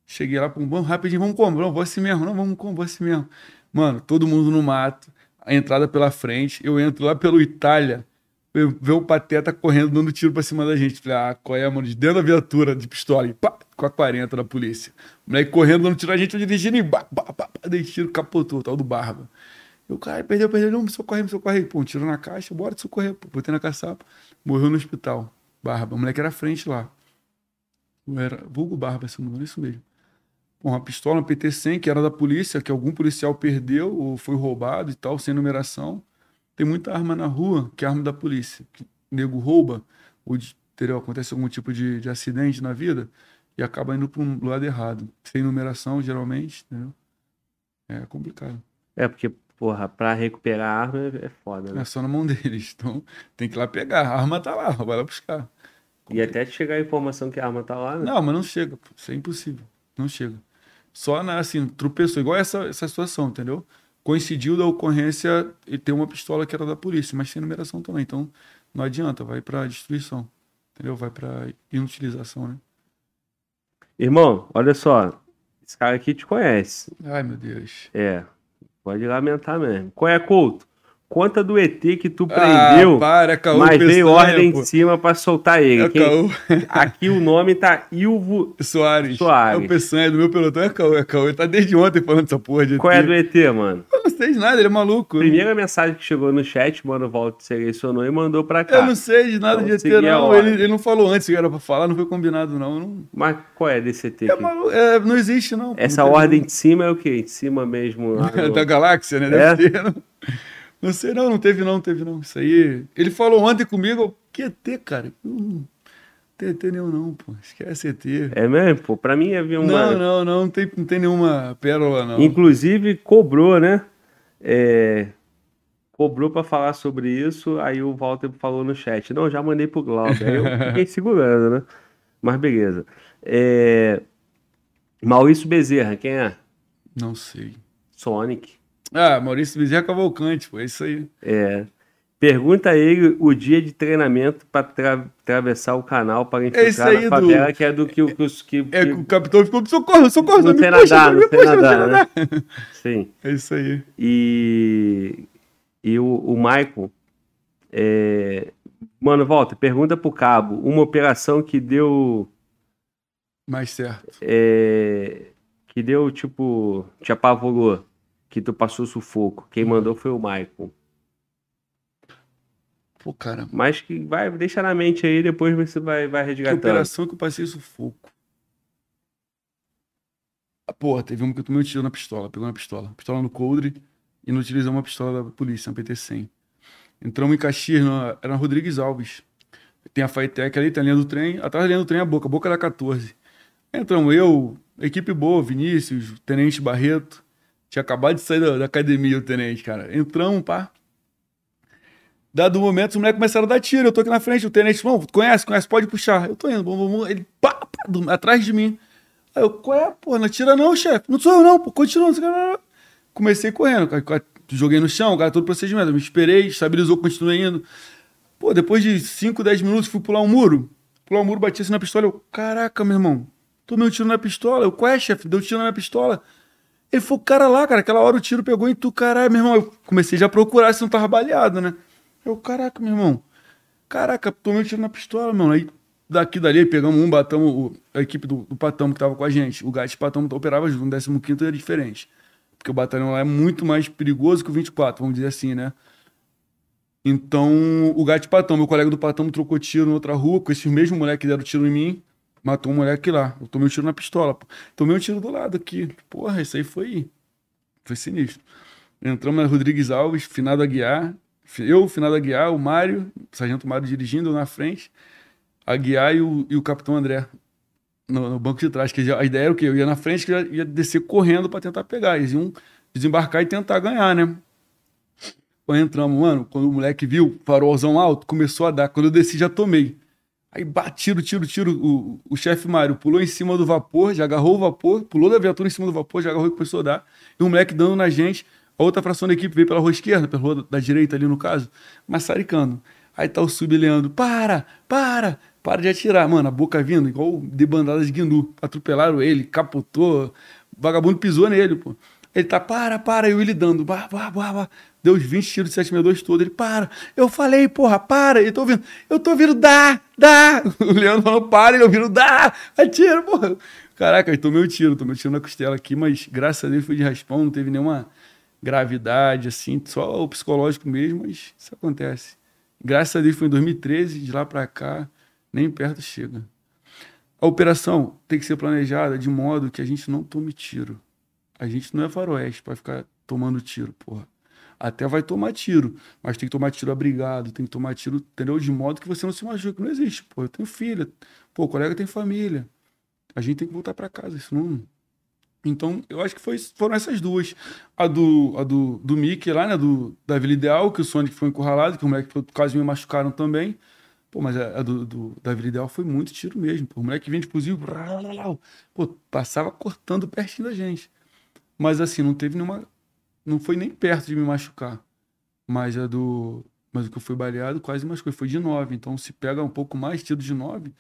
S2: Cheguei lá, pum, vamos rapidinho, vamos como? Não, vou assim mesmo. Não, vamos como? Vou assim mesmo. Mano, todo mundo no mato. A entrada pela frente. Eu entro lá pelo Itália ver o Pateta correndo, dando tiro pra cima da gente. Falei, ah, qual é, mano? De dentro da viatura de pistola, e pá, com a 40 da polícia. O moleque correndo, dando tiro, a gente dirigindo e pá, pá, pá, pá, dei tiro, capotou, tal do Barba. Eu, cara, perdeu, perdeu, não, me socorre, me socorre. Pô, um tiro na caixa, bora te socorrer, pô. Botei na caçapa, morreu no hospital. Barba, o moleque era à frente lá. Eu era vulgo Barba, se não isso mesmo. Pô, uma pistola, uma PT-100, que era da polícia, que algum policial perdeu ou foi roubado e tal, sem numeração. Tem muita arma na rua, que é arma da polícia. Que nego rouba, ou de, entendeu? acontece algum tipo de, de acidente na vida, e acaba indo para um lado errado. Sem numeração, geralmente, entendeu? É complicado.
S1: É, porque, porra, pra recuperar a arma é foda, né?
S2: É só na mão deles. Então, tem que ir lá pegar. A arma tá lá, vai lá buscar.
S1: E até chegar a informação que a arma tá lá, né?
S2: Não, mas não chega. Isso é impossível. Não chega. Só, na, assim, tropeçou. Igual essa, essa situação, entendeu? Coincidiu da ocorrência e ter uma pistola que era da polícia, mas sem numeração também. Então, não adianta. Vai pra destruição. Entendeu? Vai pra inutilização, né?
S1: Irmão, olha só. Esse cara aqui te conhece.
S2: Ai, meu Deus.
S1: É. Pode lamentar mesmo. Qual é, Couto? Conta do ET que tu prendeu,
S2: ah, para, é caô,
S1: mas veio ordem em cima pra soltar ele.
S2: É
S1: Quem-
S2: caô.
S1: Aqui o nome tá Ilvo.
S2: Soares.
S1: Soares.
S2: É o Peçanha do meu pelotão, é caô, é caô. Ele tá desde ontem falando essa porra de
S1: Qual é
S2: ET.
S1: do ET, mano?
S2: Eu não sei de nada, ele é maluco.
S1: Primeira mensagem que chegou no chat, mano, o Walter selecionou e mandou pra cá.
S2: Eu não sei de nada
S1: Então,
S2: de ET, não. Ele, ele não falou antes que era pra falar, não foi combinado, não. não...
S1: Mas qual é desse ET
S2: É maluco, é, não existe, não.
S1: Essa
S2: Não
S1: ordem de cima é o quê? De cima mesmo. lá no-
S2: da galáxia, né?
S1: É?
S2: Deve ter, não. Não sei, não, não teve, não, não teve, não. Isso aí. Ele falou ontem comigo, ET, cara? Tem ET nenhum, não, pô. Esquece ET.
S1: É mesmo? Pô, pra mim havia uma.
S2: Não, não, não, não tem, não tem nenhuma pérola, não.
S1: Inclusive, cobrou, né? É, Cobrou pra falar sobre isso, aí o Walter falou no chat. Não, já mandei pro Glauber. Aí eu fiquei segurando, né? Mas beleza. É, Maurício Bezerra, quem é?
S2: Não sei.
S1: Sonic.
S2: Ah, Maurício Bezerra Cavalcante, pô, é isso aí.
S1: É. Pergunta a ele o dia de treinamento para atravessar o canal para
S2: É
S1: infiltrar
S2: aí
S1: na
S2: do-
S1: favela, que é do que, que os que,
S2: É
S1: que-
S2: que o capitão ficou, socorro, socorro,
S1: não sei
S2: puxa,
S1: nadar, não
S2: puxa,
S1: nadar,
S2: não
S1: né? Sim.
S2: É isso aí.
S1: E, e o, o Michael. é, Mano, volta, pergunta pro Cabo. Uma operação que deu.
S2: Mais certo.
S1: é, que deu, tipo. Te apavorou. Que tu passou sufoco. Quem mandou foi o Michael.
S2: Pô, cara,
S1: Mas que vai, deixa na mente aí, depois você vai, vai
S2: que
S1: resgatando.
S2: operação que eu passei sufoco. Ah, porra, teve uma que eu tomei um tiro na pistola, pegou na pistola. Pistola no coldre e não utilizou uma pistola da polícia, uma PT-100. Entramos em Caxias, na, era na Rodrigues Alves. Tem a Faitec ali, tem a linha do trem. Atrás da linha do trem é a boca, a boca era 14. Entramos eu, equipe boa, Vinícius, Tenente Barreto. Tinha acabado de sair da, da academia o Tenente, cara. Entramos, pá. Dado o momento, os moleques começaram a dar tiro. Eu tô aqui na frente, o Tenente, não, conhece, conhece, pode puxar. Eu tô indo, bum, bum, bum. ele pá, pá, do- atrás de mim. Aí eu, qual é, pô? Não atira não, chefe. Não sou eu não, pô, continua. Comecei correndo, ca- ca- joguei no chão, cara todo procedimento. Eu me esperei, estabilizou, continuei indo. Pô, depois de 5, 10 minutos, fui pular um muro. Pular um muro, bati assim na pistola. Eu, caraca, meu irmão, tomei um tiro na pistola. Eu, qual é, chefe? Deu um tiro na minha pistola. Ele falou, cara lá, cara, aquela hora o tiro pegou em tu, caralho, meu irmão. Eu comecei já a procurar se não tava baleado, né? Eu, caraca, meu irmão. Caraca, tomei um tiro na pistola, mano. Aí daqui dali pegamos um, batamos a equipe do, do Patamo que tava com a gente. O o Patamo operava junto, no 15 era diferente. Porque o batalhão lá é muito mais perigoso que o 24, vamos dizer assim, né? Então, o Gato Patão, meu colega do Patão, trocou tiro em outra rua, com esses mesmos moleques que deram tiro em mim, matou um moleque lá. Eu tomei um tiro na pistola. Tomei um tiro do lado aqui. Porra, isso aí foi. Foi sinistro. Entramos na Rodrigues Alves, finado Aguiar. Eu, finado Aguiar, o Mário, o Sargento Mário dirigindo na frente, Aguiar e o, e o Capitão André no, no banco de trás. Que já- a ideia era o quê? Eu ia na frente, que eu ia descer correndo para tentar pegar. Eles iam desembarcar e tentar ganhar, né? Quando entramos, mano, quando o moleque viu, farolzão alto, começou a dar. Quando eu desci, já tomei. Aí bati, tiro, tiro. O, o chefe Mário pulou em cima do vapor, já agarrou o vapor, pulou da viatura em cima do vapor, já agarrou e começou a dar. E o moleque dando na gente. A outra fração da equipe veio pela rua esquerda, pela rua da direita ali no caso, maçaricando. Aí tá o sub Leandro, para, para, para de atirar. Mano, a boca vindo, igual debandada de guindu. Atropelaram ele, capotou, vagabundo pisou nele, pô. Ele tá, para, para, e o Willi dando, bah, bah, bah, bah. Deu os 20 tiros de 762 todo. Ele, para, eu falei, porra, para. Ele tô ouvindo, eu tô ouvindo, dá, dá. O Leandro falou, para, ele ouvindo, dá, atira, porra. Caraca, eu tomei o tiro, tomei o tiro na costela aqui, mas graças a Deus foi de raspão, não teve nenhuma gravidade, assim, só o psicológico mesmo, mas isso acontece. Graças a Deus foi em 2013, de lá pra cá, nem perto chega. A operação tem que ser planejada de modo que a gente não tome tiro. A gente não é faroeste para ficar tomando tiro, porra. Até vai tomar tiro, mas tem que tomar tiro abrigado, tem que tomar tiro, entendeu? De modo que você não se machuque. Não existe, pô. Eu tenho filha, pô, o colega tem família. A gente tem que voltar para casa, isso não. Então, eu acho que foi, foram essas duas. A do, a do, do Mickey lá, né? Do, da Vila Ideal, que o Sonic foi encurralado, que o moleque quase me machucaram também. Pô, mas a, do, do, da Vila Ideal foi muito tiro mesmo. Pô, o moleque vinha de fuzil, pô, passava cortando pertinho da gente. Mas assim, não teve nenhuma. Não foi nem perto de me machucar. Mas a do. Mas o que eu fui baleado quase machucou. Foi de 9. Então, se pega um pouco mais, tiro de 9,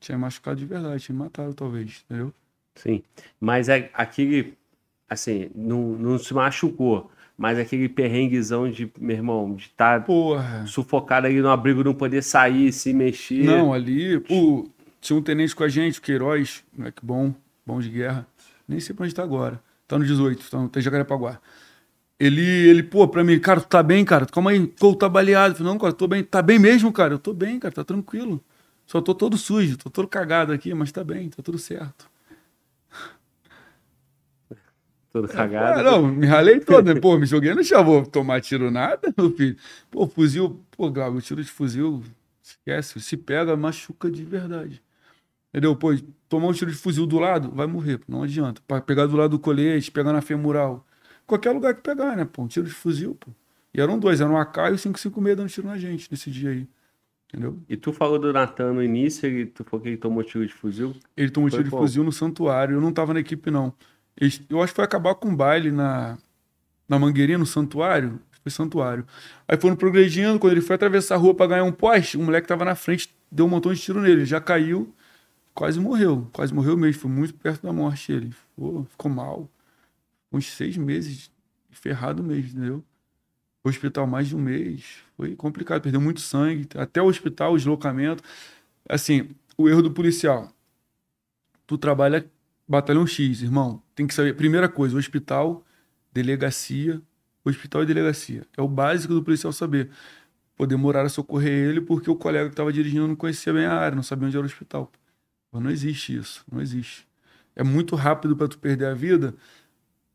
S2: tinha machucado de verdade, tinha matado, talvez, entendeu?
S1: Sim. Mas é aquele. Assim, não, não se machucou. Mas aquele perrenguezão de, meu irmão, de estar tá sufocado ali no abrigo, não poder sair, se mexer.
S2: Não, ali, pô, tinha um tenente com a gente, o Queiroz, moleque bom, bom de guerra. Nem sei pra onde tá agora. Tá no 18, tá no Jacarepaguá. Ele, ele, pô, pra mim, cara, tu tá bem, cara? Calma aí, pô, tá baleado. falei, não, cara, tô bem. Tá bem mesmo, cara? Eu tô bem, cara, tá tranquilo. Só tô todo sujo, tô todo cagado aqui, mas tá bem, tá tudo certo.
S1: Todo cagado.
S2: É, não, me ralei todo, né? Pô, me joguei no chão, vou tomar tiro nada, meu filho. Pô, fuzil, pô, Gago, tiro de fuzil, esquece, se pega, machuca de verdade. Entendeu? Pô, tomar um tiro de fuzil do lado, vai morrer, não adianta. Para pegar do lado do colete, pegar na femoral. Qualquer lugar que pegar, né, pô? Um tiro de fuzil, pô. E eram dois, eram um AK e o 556 dando tiro na gente nesse dia aí. Entendeu?
S1: E tu falou do Natan no início, ele, tu falou que ele tomou tiro de fuzil?
S2: Ele tomou foi tiro de fuzil no santuário. Eu não tava na equipe, não. Eu acho que foi acabar com o baile na, na Mangueirinha, no santuário. Foi santuário. Aí foram progredindo. Quando ele foi atravessar a rua para ganhar um poste, o moleque tava na frente, deu um montão de tiro nele. Ele já caiu quase morreu, quase morreu mesmo, foi muito perto da morte ele. Ficou, ficou mal. Uns seis meses ferrado mesmo, entendeu? Hospital mais de um mês. Foi complicado, perdeu muito sangue. Até o hospital, o deslocamento. Assim, o erro do policial. Tu trabalha batalhão X, irmão. Tem que saber. Primeira coisa, hospital, delegacia. Hospital e delegacia. É o básico do policial saber. Pô, demorar a socorrer ele porque o colega que estava dirigindo não conhecia bem a área, não sabia onde era o hospital. Mas não existe isso, não existe. É muito rápido para tu perder a vida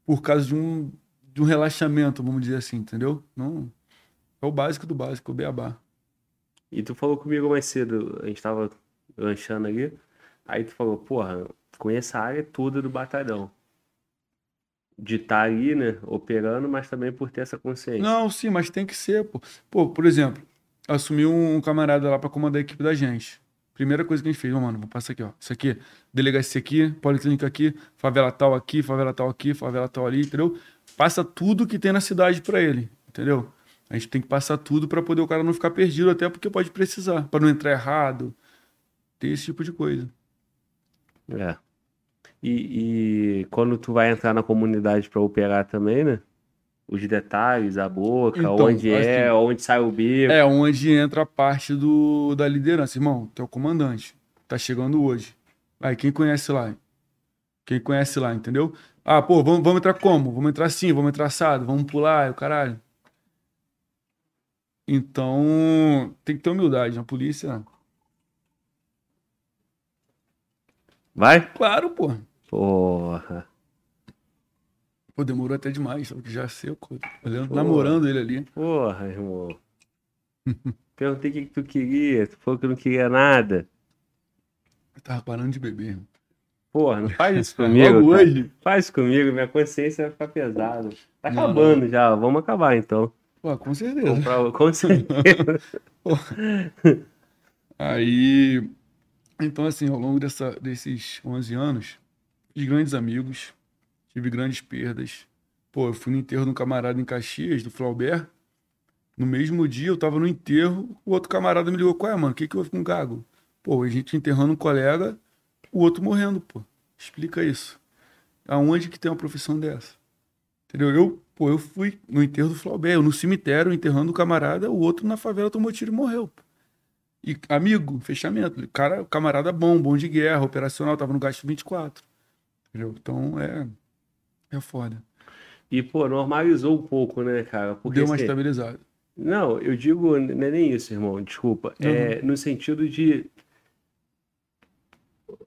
S2: por causa de um, de um relaxamento, vamos dizer assim, entendeu? Não, é o básico do básico, o beabá.
S1: E tu falou comigo mais cedo, a gente tava lanchando ali, aí tu falou, porra, conheço a área toda do batalhão. De estar tá ali, né, operando, mas também por ter essa consciência.
S2: Não, sim, mas tem que ser, pô. Pô, por exemplo, assumiu um camarada lá para comandar a equipe da gente. Primeira coisa que a gente fez, oh, mano, vou passar aqui, ó. Isso aqui, delegacia aqui, policlínica aqui, favela tal aqui, favela tal aqui, favela tal ali, entendeu? Passa tudo que tem na cidade para ele, entendeu? A gente tem que passar tudo para poder o cara não ficar perdido, até porque pode precisar, para não entrar errado. Ter esse tipo de coisa.
S1: É. E, e quando tu vai entrar na comunidade para operar também, né? Os detalhes, a boca, então, onde é, que... onde sai o bico.
S2: É, onde entra a parte do, da liderança. Irmão, tu é o comandante. Tá chegando hoje. Aí, quem conhece lá? Quem conhece lá, entendeu? Ah, pô, vamos, vamos entrar como? Vamos entrar assim, vamos entrar assado, vamos pular, o caralho. Então, tem que ter humildade na polícia.
S1: Vai?
S2: Claro, pô.
S1: Porra.
S2: Pô, demorou até demais, sabe? Já seco. Olhando, namorando ele ali.
S1: Porra, irmão. Perguntei o que, que tu queria. Tu falou que não queria nada.
S2: Eu tava parando de beber, irmão.
S1: Porra, não faz isso comigo. Logo hoje. Faz isso comigo, minha consciência vai ficar pesada. Tá não, acabando não. já, vamos acabar então.
S2: Pô, com certeza.
S1: Comprar, com certeza.
S2: Aí, então assim, ao longo dessa, desses 11 anos, fiz grandes amigos, tive grandes perdas. Pô, eu fui no enterro de um camarada em Caxias, do Flaubert. No mesmo dia, eu tava no enterro, o outro camarada me ligou, qual é, mano? O que que houve com o Gago? Pô, a gente enterrando um colega, o outro morrendo, pô. Explica isso. Aonde que tem uma profissão dessa? Entendeu? Eu, pô, eu fui no enterro do Flaubert, eu no cemitério enterrando o camarada, o outro na favela tomou tiro e morreu, pô. E amigo, fechamento. Cara, camarada bom, bom de guerra, operacional, tava no gasto 24. Entendeu? Então, é é foda.
S1: E, pô, normalizou um pouco, né, cara?
S2: Porque, Deu uma assim, estabilizada.
S1: Não, eu digo, não é nem isso, irmão, desculpa. Uhum. É no sentido de.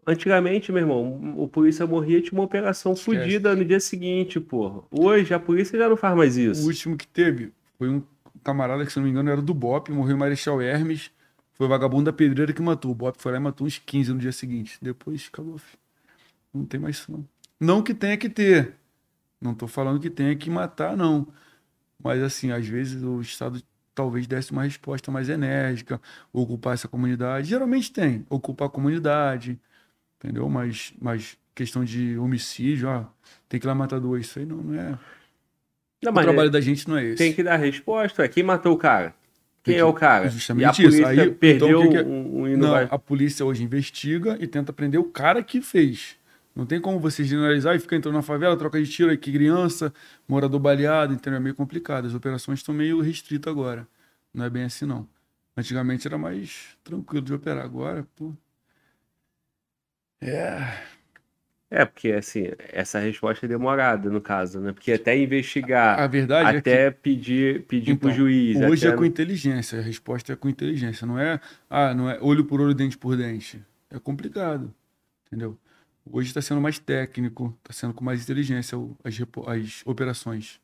S1: Antigamente, meu irmão, o polícia morria tinha uma operação
S2: Esquece.
S1: fodida no dia seguinte, porra. Hoje a polícia já não faz mais
S2: O
S1: isso.
S2: último que teve foi um camarada que, se não me engano, era do BOP, morreu em Marechal Hermes. Foi o vagabundo da pedreira que matou. O BOP foi lá e matou uns 15 no dia seguinte. Depois acabou, filho. Não tem mais isso, não. Não que tenha que ter. Não tô falando que tenha que matar, não. Mas, assim, às vezes o Estado talvez desse uma resposta mais enérgica, ocupar essa comunidade. Geralmente tem, ocupar a comunidade, entendeu? Mas, mas questão de homicídio, ah, tem que ir lá matar dois. Isso aí não, não é.
S1: Não,
S2: o trabalho da gente não é esse.
S1: tem que dar resposta. Quem matou o cara? Quem
S2: Tem
S1: é
S2: que-
S1: o cara?
S2: justamente
S1: a
S2: isso.
S1: polícia
S2: Aí, então,
S1: perdeu
S2: o que que é-
S1: um, um
S2: Não, a polícia hoje investiga e tenta prender o cara que fez. Não tem como você generalizar e ficar entrando na favela, troca de tiro aí que criança, morador baleado, entendeu? É meio complicado. As operações estão meio restritas agora. Não é bem assim, não. Antigamente era mais tranquilo de operar. Agora, pô. É.
S1: É, porque assim, essa resposta é demorada, no caso, né? Porque até investigar,
S2: A verdade é que
S1: até pedir, pedir pro
S2: Então,
S1: juiz.
S2: Hoje
S1: até...
S2: é com inteligência, a resposta é com inteligência, não é, ah, não é olho por olho, dente por dente. É complicado, entendeu? Hoje está sendo mais técnico, está sendo com mais inteligência as, as operações,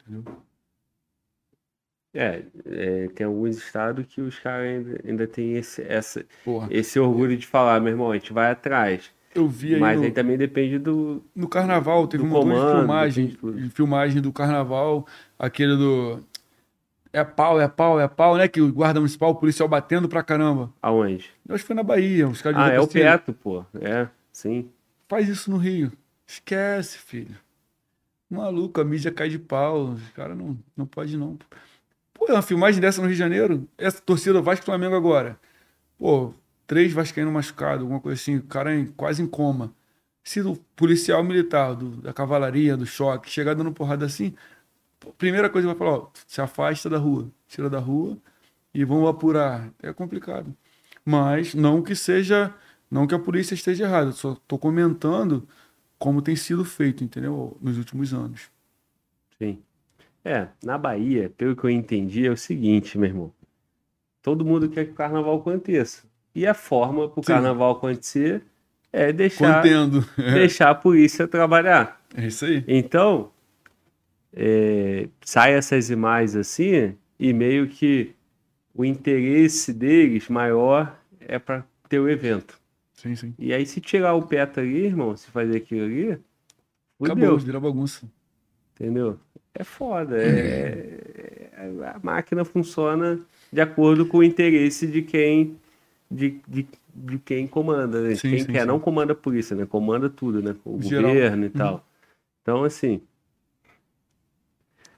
S2: entendeu?
S1: É, é, tem alguns estados que os caras ainda, ainda têm esse, essa,
S2: Porra,
S1: esse orgulho de falar, meu irmão, a gente vai atrás.
S2: eu vi aí
S1: Mas
S2: no,
S1: aí também depende do.
S2: no carnaval, teve um montão de
S1: comando,
S2: filmagem,
S1: de
S2: filmagem do carnaval, aquele do é pau, é pau, é pau, né? Que o guarda municipal, o policial batendo pra caramba.
S1: Aonde?
S2: Eu acho que foi na Bahia, os caras de
S1: Ah, é o. Peto, pô. É, sim.
S2: Faz isso no Rio. Esquece, filho. Maluco, a mídia cai de pau. Os caras não, não pode não. Pô, uma filmagem dessa no Rio de Janeiro, essa torcida Vasco Flamengo agora. Pô, três vascaínos machucados, alguma coisa assim, o cara em- quase em coma. Se o policial militar, do- da cavalaria, do choque, chegar dando porrada assim, primeira coisa vai falar, ó, se afasta da rua, tira da rua e vamos apurar. É complicado. Mas não que seja, não que a polícia esteja errada, eu só tô comentando como tem sido feito, entendeu? Nos últimos anos.
S1: Sim. É, na Bahia, pelo que eu entendi, é o seguinte, meu irmão. Todo mundo quer que o carnaval aconteça. E a forma para o carnaval acontecer é deixar,
S2: Contendo. É,
S1: deixar a polícia trabalhar.
S2: é isso aí.
S1: Então, é, sai essas imagens assim, e meio que o interesse deles maior é para ter o evento.
S2: Sim, sim.
S1: E aí, se tirar o PETA ali, irmão, se fazer aquilo ali,
S2: Acabou,
S1: fudeu,
S2: vira bagunça.
S1: entendeu? É foda. É, é- a máquina funciona de acordo com o interesse de quem de, de, de quem comanda, né?
S2: Sim,
S1: quem
S2: sim,
S1: quer,
S2: sim.
S1: não comanda a polícia, né? Comanda tudo, né? O
S2: Geral.
S1: governo e
S2: Uhum.
S1: tal. Então, assim,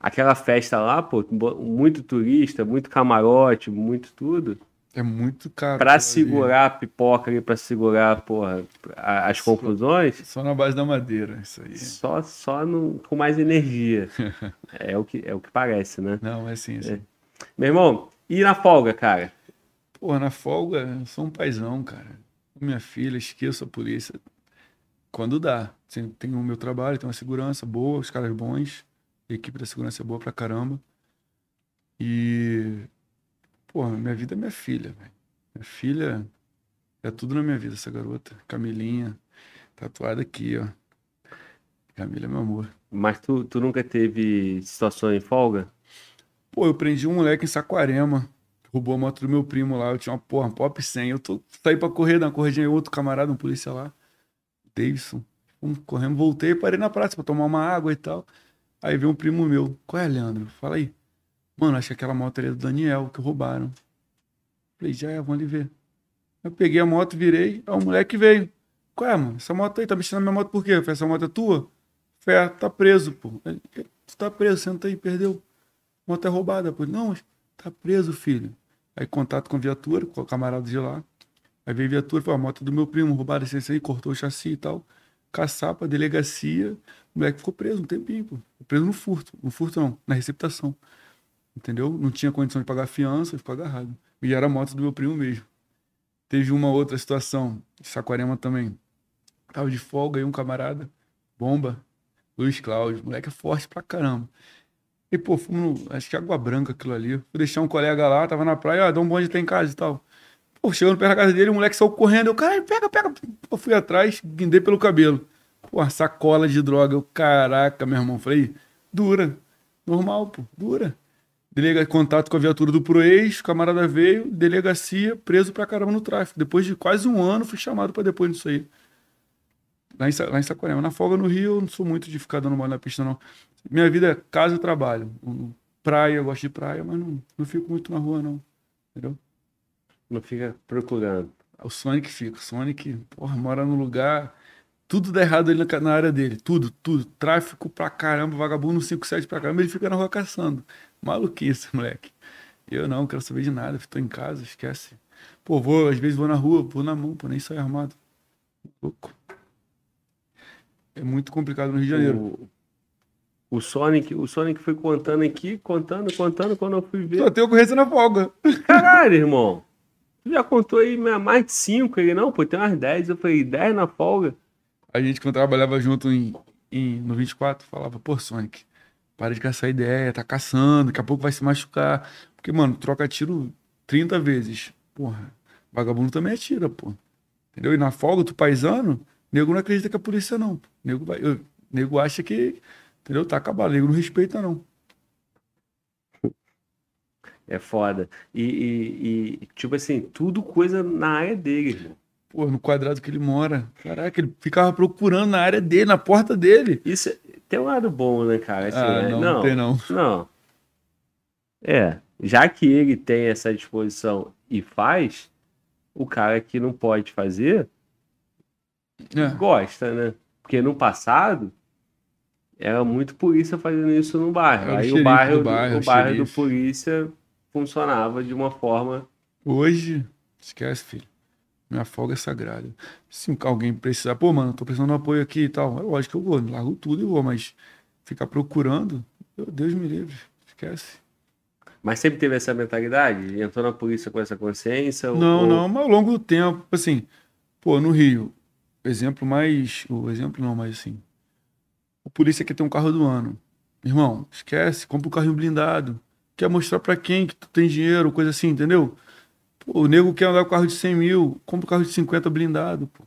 S1: aquela festa lá, pô, muito turista, muito camarote, muito tudo,
S2: É muito caro.
S1: pra
S2: aquilo ali.
S1: segurar a pipoca ali, pra segurar, porra, as
S2: Só-
S1: conclusões,
S2: Só na base da madeira, isso aí.
S1: só, só no, com mais energia. É o que, é o que parece, né?
S2: Não, é assim, assim.
S1: Meu irmão, e na folga, cara?
S2: Pô, na folga, eu sou um paizão, cara. Minha filha, esqueço a polícia. Quando dá. Tem o meu trabalho, tem uma segurança boa, os caras bons. A equipe da segurança é boa pra caramba. E. Pô, minha vida é minha filha, velho. Minha filha é tudo na minha vida, essa garota. Camilinha, tatuada aqui, ó. Camila é meu amor.
S1: Mas tu, tu nunca teve situação em folga?
S2: Pô, eu prendi um moleque em Saquarema. Roubou a moto do meu primo lá. Eu tinha uma porra, um pop 100. Eu tô, saí pra correr, dar uma corridinha. Outro camarada, um polícia lá. Davidson. Um, correndo, voltei parei na praça pra tomar uma água e tal. Aí veio um primo meu. Qual é, Leandro? Fala aí. Mano, acho que aquela moto ali do Daniel, que roubaram. Falei, já é, vamos ali ver. Eu peguei a moto, virei. Aí o moleque veio. Qual é, mano? Essa moto aí, tá mexendo na minha moto por quê? Falei, essa moto é tua? Falei, ah, tá preso, pô. Tu tá preso, senta aí, perdeu. A moto é roubada, pô. Não, tá preso, filho. Aí contato com a viatura, com o camarada de lá. Aí veio a viatura, falou, a moto é do meu primo, roubaram esse aí, cortou o chassi e tal. Caçapa, delegacia. O moleque ficou preso um tempinho, pô. Preso no furto. No furto não, na receptação. Entendeu? Não tinha condição de pagar a fiança, ficou agarrado. E era a moto do meu primo mesmo. Teve uma outra situação, em Saquarema também. Tava de folga aí um camarada, bomba, Luiz Cláudio, moleque é forte pra caramba. E, pô, fomos no, acho que Água Branca aquilo ali. Fui deixar um colega lá, tava na praia, ah, dá um bonde até em casa e tal. Pô, chegando perto da casa dele, o moleque saiu correndo. Eu, caralho, pega, pega. Pô, fui atrás, guindei pelo cabelo. Pô, sacola de droga. Eu, caraca, meu irmão. Falei, dura. Normal, pô, dura. Delega contato com a viatura do Proex, o camarada veio, delegacia, preso pra caramba no tráfico. Depois de quase um ano, fui chamado pra depois disso aí. Lá em, lá em Saquarema. Na folga no Rio, eu não sou muito de ficar dando mole na pista, não. Minha vida é casa e trabalho. Praia, eu gosto de praia, mas não, não fico muito na rua, não. Entendeu?
S1: Não fica procurando.
S2: O Sonic fica. O Sonic, porra, mora no lugar. Tudo dá errado ali na, na área dele. Tudo, tudo. Tráfico pra caramba, vagabundo 5-7 pra caramba, ele fica na rua caçando. Maluquice, moleque. Eu não, quero saber de nada, estou em casa, esquece. Pô, vou, às vezes vou na rua, vou na mão, pô, nem saio armado. Louco. É muito complicado no Rio de Janeiro.
S1: O, o Sonic, o Sonic foi contando aqui, contando, contando, quando eu fui ver.
S2: Só tem ocorrência na folga.
S1: Caralho, irmão. Tu já contou aí mais de 5, ele não, pô, tem umas 10. Eu falei, 10 na folga.
S2: A gente, quando trabalhava junto em, em, no 24, falava, pô, Sonic, para de caçar ideia, tá caçando, daqui a pouco vai se machucar. Porque, mano, troca tiro 30 vezes. Porra, vagabundo também atira, pô. Entendeu? E na folga, tu paisano, nego não acredita que é a polícia, não. Nego, vai, eu, nego acha que, entendeu? Tá acabado. Nego não respeita, não.
S1: É foda. E, e, e, tipo assim, tudo coisa na área dele, irmão.
S2: Pô, no quadrado que ele mora. Caraca, ele ficava procurando na área dele, na porta dele.
S1: Isso, tem um lado bom, né, cara? Assim,
S2: ah,
S1: é,
S2: não, não, tem não.
S1: Não. É, já que ele tem essa disposição e faz, o cara que não pode fazer é. gosta, né? Porque no passado era muito polícia fazendo isso no bairro. Aí o, bairro, do bairro, o bairro do polícia funcionava de uma forma.
S2: Hoje, esquece, filho. Minha folga é sagrada. Se alguém precisar, pô, mano, tô precisando de apoio aqui e tal. É lógico que eu vou, largo tudo e vou, mas ficar procurando, meu Deus me livre, esquece.
S1: Mas sempre teve essa mentalidade? Entrou na polícia com essa consciência?
S2: Não, ou... não, mas ao longo do tempo, assim, pô, no Rio, exemplo mais. O exemplo não, mas assim. O polícia quer ter um carro do ano. Irmão, esquece, compra um carrinho blindado. Quer mostrar para quem que tu tem dinheiro, coisa assim, entendeu? Pô, o nego quer andar com carro de 100 mil, compra um carro de 50 blindado, pô.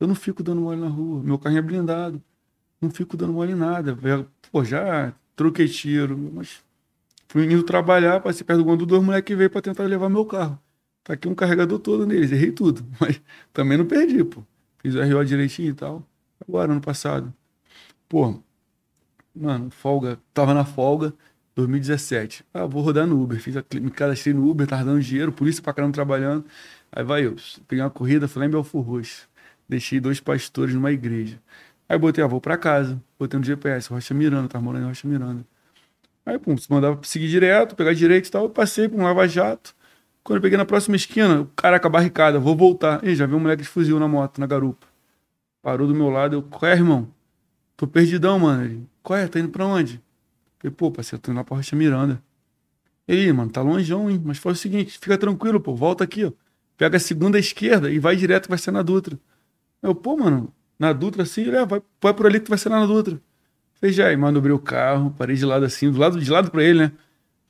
S2: Eu não fico dando mole na rua, meu carro é blindado. Não fico dando mole em nada. Pô, já troquei tiro, mas fui indo trabalhar, passei perto do Gondu, dois moleques veio para tentar levar meu carro. Tá aqui um carregador todo neles, errei tudo, mas também não perdi, pô. Fiz o RO direitinho e tal. Agora, ano passado. Pô, mano, folga, tava na folga, 2017. Ah, vou rodar no Uber. Fiz a, me cadastrei no Uber, tava dando dinheiro, polícia pra caramba trabalhando. Aí vai eu, peguei uma corrida, fui lá em Belfor Roxo. Deixei dois pastores numa igreja. Aí botei, ah, vou pra casa. Botei no GPS, Rocha Miranda, tava morando em Rocha Miranda. Aí, pum, se mandava seguir direto, pegar direito e tal. Eu passei por um lava-jato. Quando eu peguei na próxima esquina, o cara com a barricada, vou voltar. Ih, já vi um moleque de fuzil na moto, na garupa. Parou do meu lado, eu, qual é, irmão? Tô perdidão, mano. Ele, qual é? Tá indo pra onde? Falei, pô, parceiro, tô indo lá pra Rocha Miranda. E aí, mano, tá longeão, hein? Mas foi o seguinte, fica tranquilo, pô, volta aqui, ó. Pega a segunda esquerda e vai direto, vai ser na Dutra. Eu, pô, mano, na Dutra assim, ele, é, vai, vai por ali que vai ser lá na Dutra. Falei, já, manobrei o carro, parei de lado assim, do lado de lado pra ele, né?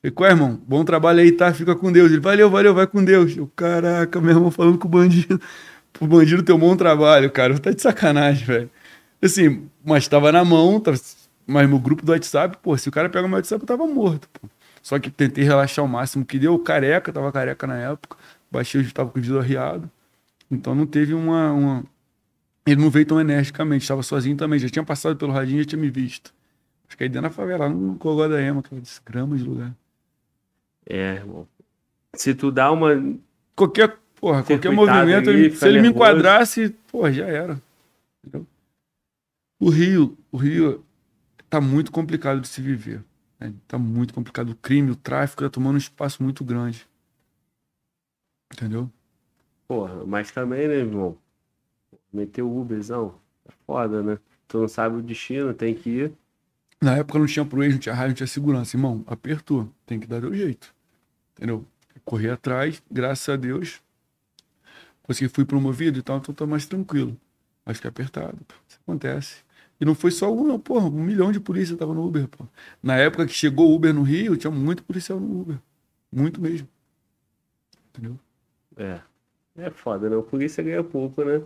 S2: Falei, qual é, irmão? Bom trabalho aí, tá? Fica com Deus. Ele, valeu, valeu, vai com Deus. Eu, caraca, meu irmão falando com o bandido. O bandido tem um bom trabalho, cara. Tá de sacanagem, velho. Assim, mas tava na mão, tava mas no grupo do WhatsApp, pô, se o cara pega o meu WhatsApp, eu tava morto, pô. Só que tentei relaxar o máximo que deu. Careca, tava careca na época. Baixei, tava com o vidro arriado. Então não teve uma, uma... Ele não veio tão energicamente, estava sozinho também. Já tinha passado pelo radinho já tinha me visto. Acho que aí dentro da favela, no Cogó da Ema, aquela desgrama de lugar.
S1: É, irmão. Se tu dá uma.
S2: Qualquer, porra, qualquer movimento, ali, se ele nervoso. me enquadrasse, porra, já era. Entendeu? O Rio, o Rio tá muito complicado de se viver. Né? Tá muito complicado. O crime, o tráfico tá tomando um espaço muito grande. Entendeu?
S1: Porra, mas também, né, irmão? Meter o Uberzão é foda, né? Tu não sabe o destino, tem que ir.
S2: Na época não tinha pro não tinha raio, não tinha segurança. Irmão, apertou. Tem que dar o jeito. Entendeu? Correr atrás, graças a Deus. Consegui, fui promovido e tal, então tô mais tranquilo. Mas que apertado. Isso acontece. E não foi só um, não, porra, um milhão de polícia tava no Uber, pô. Na época que chegou o Uber no Rio, tinha muito policial no Uber. Muito mesmo. Entendeu?
S1: É. É foda, né? O polícia ganha pouco, né?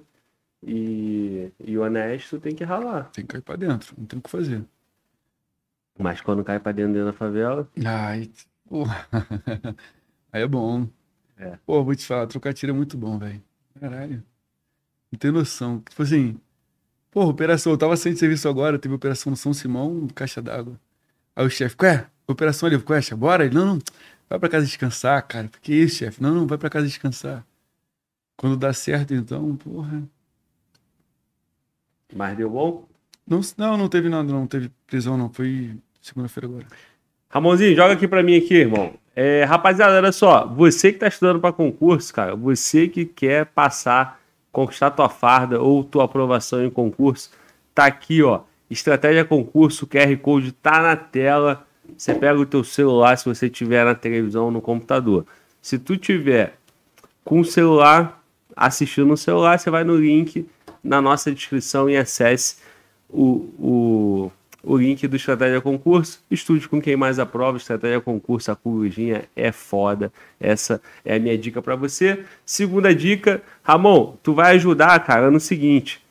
S1: E, e o honesto tem que ralar.
S2: Tem que cair pra dentro, não tem o que fazer.
S1: Mas quando cai pra dentro, dentro da favela,
S2: Ai, porra. Aí é bom.
S1: É.
S2: Pô, vou te falar, trocar tiro é muito bom, velho. Caralho. Não tem noção. Tipo assim, porra, operação, eu tava sem serviço agora, teve operação no São Simão, caixa d'água. Aí o chefe, qual Operação ali, qual Bora? Ele, não, não, vai pra casa descansar, cara. Que isso, chefe? Não, não, vai pra casa descansar. Quando dá certo, então, porra.
S1: mas deu bom?
S2: Não, não, não teve nada, não teve prisão, não. Foi segunda-feira agora.
S1: Ramonzinho, joga aqui pra mim aqui, irmão. É, rapaziada, olha só. Você que tá estudando pra concurso, cara, você que quer passar, conquistar tua farda ou tua aprovação em concurso, tá aqui, ó. Estratégia concurso, QR Code tá na tela. Você pega o teu celular se você tiver na televisão ou no computador. Se tu tiver com o celular, assistindo no celular, você vai no link na nossa descrição e acesse o, o, o link do Estratégia Concurso. Estude com quem mais aprova. Estratégia Concurso, a corujinha é foda. Essa é a minha dica para você. Segunda dica, Ramon, tu vai ajudar, cara, no seguinte.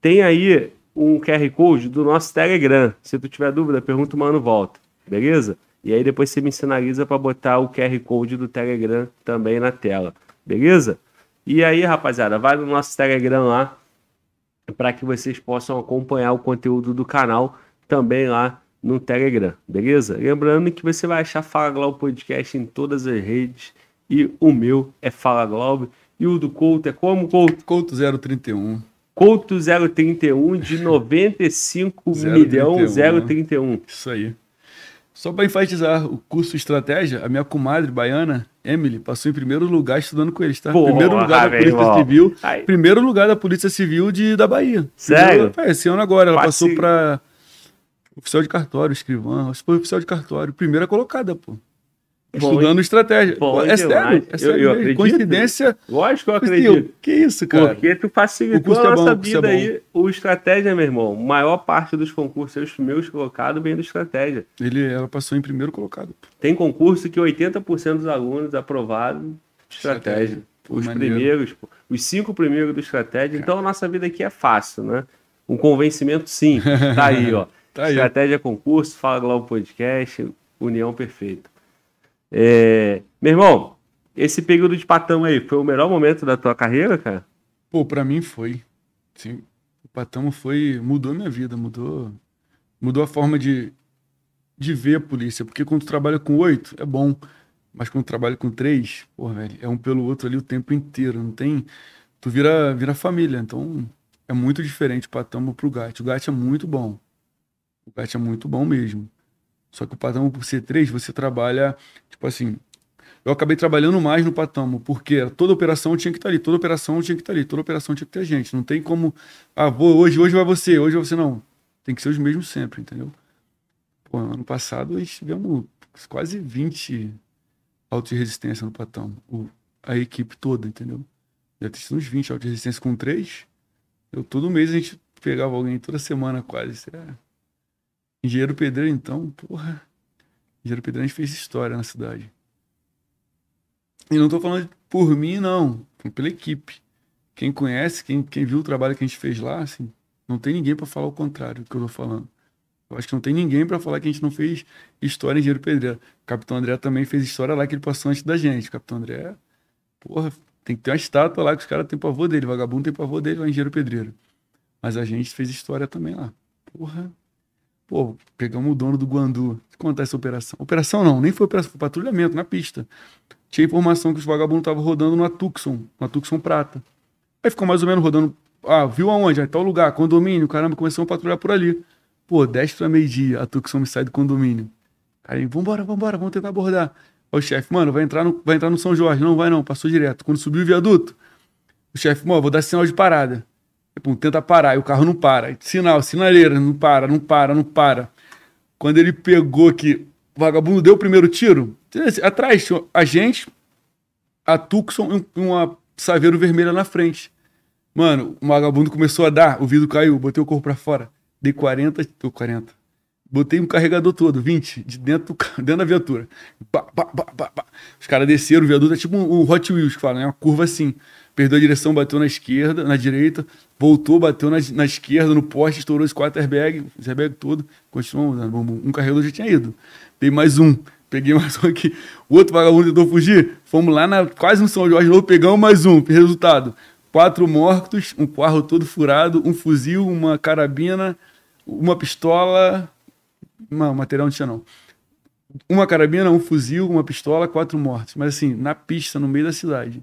S1: Tem aí um QR Code do nosso Telegram. Se tu tiver dúvida, pergunta o Mano Volta. Beleza? E aí depois você me sinaliza para botar o QR Code do Telegram também na tela. Beleza? E aí, rapaziada, vai no nosso Telegram lá para que vocês possam acompanhar o conteúdo do canal também lá no Telegram, beleza? Lembrando que você vai achar Fala Globo Podcast em todas as redes e o meu é Fala Globo e o do Couto é como Couto?
S2: Couto 031.
S1: Couto 031 de 95 milhão 031.
S2: Isso aí. Só para enfatizar, o curso Estratégia, a minha comadre baiana, Emily, passou em primeiro lugar estudando com eles, tá?
S1: Porra,
S2: primeiro lugar da Polícia
S1: irmão.
S2: Civil. Primeiro lugar da Polícia Civil de, da Bahia.
S1: Sério?
S2: Primeiro, é, esse ano agora, ela
S1: Passe-
S2: passou para oficial de cartório, escrivã, foi oficial de cartório. Primeira colocada, pô.
S1: Bom,
S2: Estudando estratégia.
S1: bom
S2: é sério, é
S1: Eu-
S2: sério.
S1: eu
S2: mesmo.
S1: acredito.
S2: Coincidência.
S1: Lógico que eu acredito.
S2: Que isso, cara?
S1: Porque tu facilitou a
S2: é bom,
S1: nossa
S2: é
S1: vida
S2: bom.
S1: aí. O estratégia, meu irmão, maior parte dos concursos meus colocados vem do estratégia.
S2: Ele, ela passou em primeiro colocado. pô.
S1: Tem concurso que 80% dos alunos aprovaram estratégia.
S2: Estratégia. Pô,
S1: Os
S2: maneiro.
S1: primeiros, pô, os cinco primeiros do estratégia. Então a nossa vida aqui é fácil, né? Um convencimento sim. Tá aí, ó.
S2: Tá aí.
S1: Estratégia concurso, Fala Globo Podcast, União Perfeita. É, Meu irmão, esse período de patão aí foi o melhor momento da tua carreira, cara?
S2: Pô, pra mim foi. Sim, o Patamo foi. Mudou minha vida, mudou. Mudou a forma de, de ver a polícia. Porque quando tu trabalha com oito, é bom. Mas quando tu trabalha com três, pô, velho, é um pelo outro ali o tempo inteiro. Não tem. Tu vira, vira família. Então é muito diferente o Patamo pro GAT. O GAT é muito bom. O GAT é muito bom mesmo. Só que o Patamo, por ser três, você trabalha, tipo assim, eu acabei trabalhando mais no Patamo, porque toda operação tinha que estar ali, toda operação tinha que estar ali, toda operação tinha que ter gente. Não tem como, ah, vou, hoje, hoje vai você, hoje vai você, não. Tem que ser os mesmos sempre, entendeu? Pô, ano passado nós tivemos quase 20 autos de resistência no Patamo, o, a equipe toda, entendeu? Ter sido uns 20 autos de resistência com três. Eu, todo mês a gente pegava alguém, toda semana quase. Isso é... Engenheiro Pedreiro, então, porra. Engenheiro Pedreiro a gente fez história na cidade. E não tô falando por mim, não. Pela equipe. Quem conhece, quem, quem viu o trabalho que a gente fez lá, assim, não tem ninguém para falar o contrário do que eu tô falando. Eu acho que não tem ninguém para falar que a gente não fez história em Engenheiro Pedreiro. O Capitão André também fez história lá que ele passou antes da gente. O Capitão André, porra, tem que ter uma estátua lá que os caras têm pavor dele. Vagabundo tem pavor dele lá em Engenheiro Pedreiro. Mas a gente fez história também lá. Porra. Pô, pegamos o dono do Guandu. Contar essa operação. Operação não, nem foi operação, foi patrulhamento na pista. Tinha informação que os vagabundos estavam rodando no Tucson, no Tucson Prata. Aí ficou mais ou menos rodando. Ah, viu aonde? Aí tal lugar, condomínio, caramba, começamos a patrulhar por ali. Pô, 10 para meio-dia, a Tucson me sai do condomínio. Aí, vambora, vambora, vamos tentar abordar. Aí o chefe, mano, vai entrar, no, vai entrar no São Jorge. Não vai não, passou direto. Quando subiu o viaduto, o chefe, mano, vou dar sinal de parada. Pum, tenta parar, e o carro não para. Sinal, sinaleira, não para, não para, não para. Quando ele pegou que o vagabundo deu o primeiro tiro, atrás tinha a gente, a Tucson e uma saveiro vermelha na frente. Mano, o vagabundo começou a dar, o vidro caiu, botei o corpo pra fora. Dei 40, ou 40. Botei um carregador todo, 20, de dentro, dentro da viatura. Os caras desceram, o viaduto é tipo um, um Hot Wheels que fala, né? Uma curva assim. Perdeu a direção, bateu na esquerda, na direita, voltou, bateu na, na esquerda, no poste, estourou esse quatro airbags, esse airbag todo, continuou. Um carregador já tinha ido. Dei mais um, peguei mais um aqui. O outro vagabundo tentou fugir, fomos lá na, quase no São Jorge novo, pegamos mais um. Resultado: quatro mortos, um carro todo furado, um fuzil, uma carabina, uma pistola, não, material não tinha não. Uma carabina, um fuzil, uma pistola, quatro mortos. Mas assim, na pista, no meio da cidade.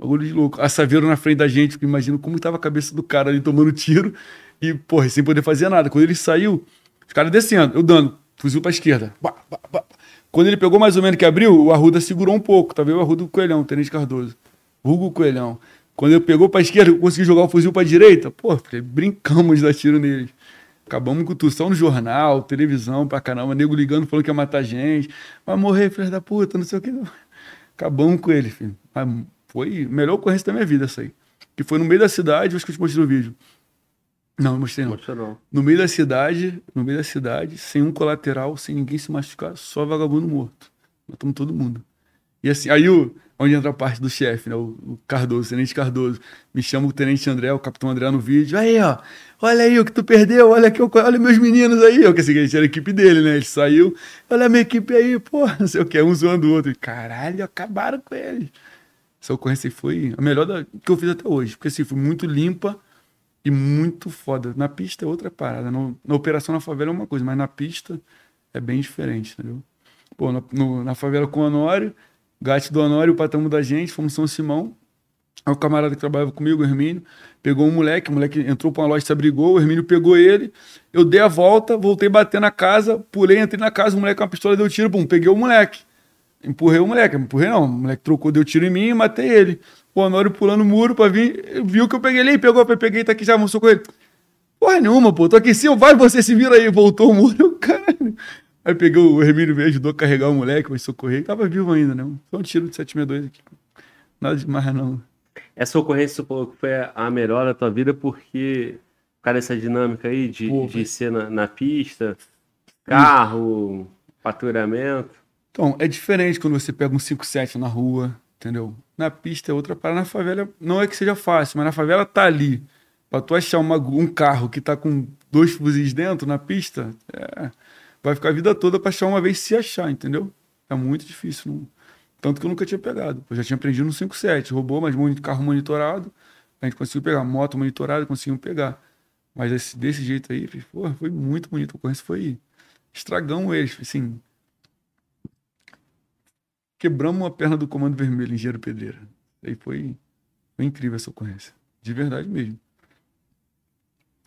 S2: Bagulho de louco. A Saveiro na frente da gente, imagino como estava a cabeça do cara ali tomando tiro e, porra, sem poder fazer nada. Quando ele saiu, os caras descendo, eu dando, fuzil pra esquerda. Bah, bah, bah. Quando ele pegou mais ou menos que abriu, o Arruda segurou um pouco, tá vendo? O Arruda Coelhão, Tenente Cardoso. Hugo Coelhão. Quando ele pegou pra esquerda, eu consegui jogar o fuzil pra direita, pô, brincamos de dar tiro nele. Acabamos com tudo, só no jornal, televisão pra caramba, nego ligando falando que ia matar gente. Vai morrer, filho da puta, não sei o que. Acabamos com ele, filho. Mas foi a melhor ocorrência da minha vida essa aí. Que foi no meio da cidade, acho que eu te mostrei no vídeo. Não, não mostrei não. não. No meio da cidade, no meio da cidade, sem um colateral, sem ninguém se machucar, só vagabundo morto. Matamos todo mundo. E assim, aí o, onde entra a parte do chefe, né? O, o, Cardoso, o Tenente Cardoso. Me chama o Tenente André, o Capitão André no vídeo. Aí, ó, olha aí o que tu perdeu, olha aqui, olha meus meninos aí. Eu que assim, a gente era a equipe dele, né? Ele saiu, olha a minha equipe aí, pô, não sei o que, um zoando o outro. Caralho, acabaram com ele. Essa ocorrência foi a melhor da, que eu fiz até hoje, porque assim, foi muito limpa e muito foda. Na pista é outra parada. No, na operação na favela é uma coisa, mas na pista é bem diferente, entendeu? Pô, no, no, na favela com o Honório, Gatti do Honório, o patrão da gente, fomos São Simão. Aí o camarada que trabalhava comigo, o Hermínio, pegou um moleque, o moleque entrou pra uma loja, se abrigou, o Hermínio pegou ele, eu dei a volta, voltei a bater na casa, pulei, entrei na casa, o moleque com uma pistola deu tiro, pum, peguei o moleque. Empurrei o moleque, empurrei não, o moleque trocou, deu tiro em mim e matei ele. O Honório pulando o muro pra vir, viu que eu peguei ele, pegou, peguei, tá aqui já, mostrou com ele. Porra nenhuma, pô, tô aqui sim, vai, você se vira aí, voltou o muro, caralho. Aí peguei o Hermínio me ajudou a carregar o moleque, vai socorrer. Tava vivo ainda, né? Só um tiro de 762 aqui. Nada demais, não.
S1: Essa ocorrência foi a melhor da tua vida porque, cara, essa dinâmica aí de, Pô, de ser na, na pista, carro, patrulhamento.
S2: Então, é diferente quando você pega um 5-7 na rua, entendeu? Na pista é outra parada. Na favela, não é que seja fácil, mas na favela tá ali. Pra tu achar uma, um carro que tá com dois fuzis dentro na pista, é vai ficar a vida toda para achar uma vez se achar, entendeu? É muito difícil. Não... Tanto que eu nunca tinha pegado. Eu já tinha aprendido no 5.7. Roubou, mas carro monitorado. A gente conseguiu pegar. Moto monitorada, conseguimos pegar. Mas esse, desse jeito aí, pô, foi muito bonito. A ocorrência foi. Estragamos eles. Assim. Quebramos a perna do Comando Vermelho, Engenheiro Pedreira. Aí foi, foi incrível essa ocorrência. De verdade mesmo.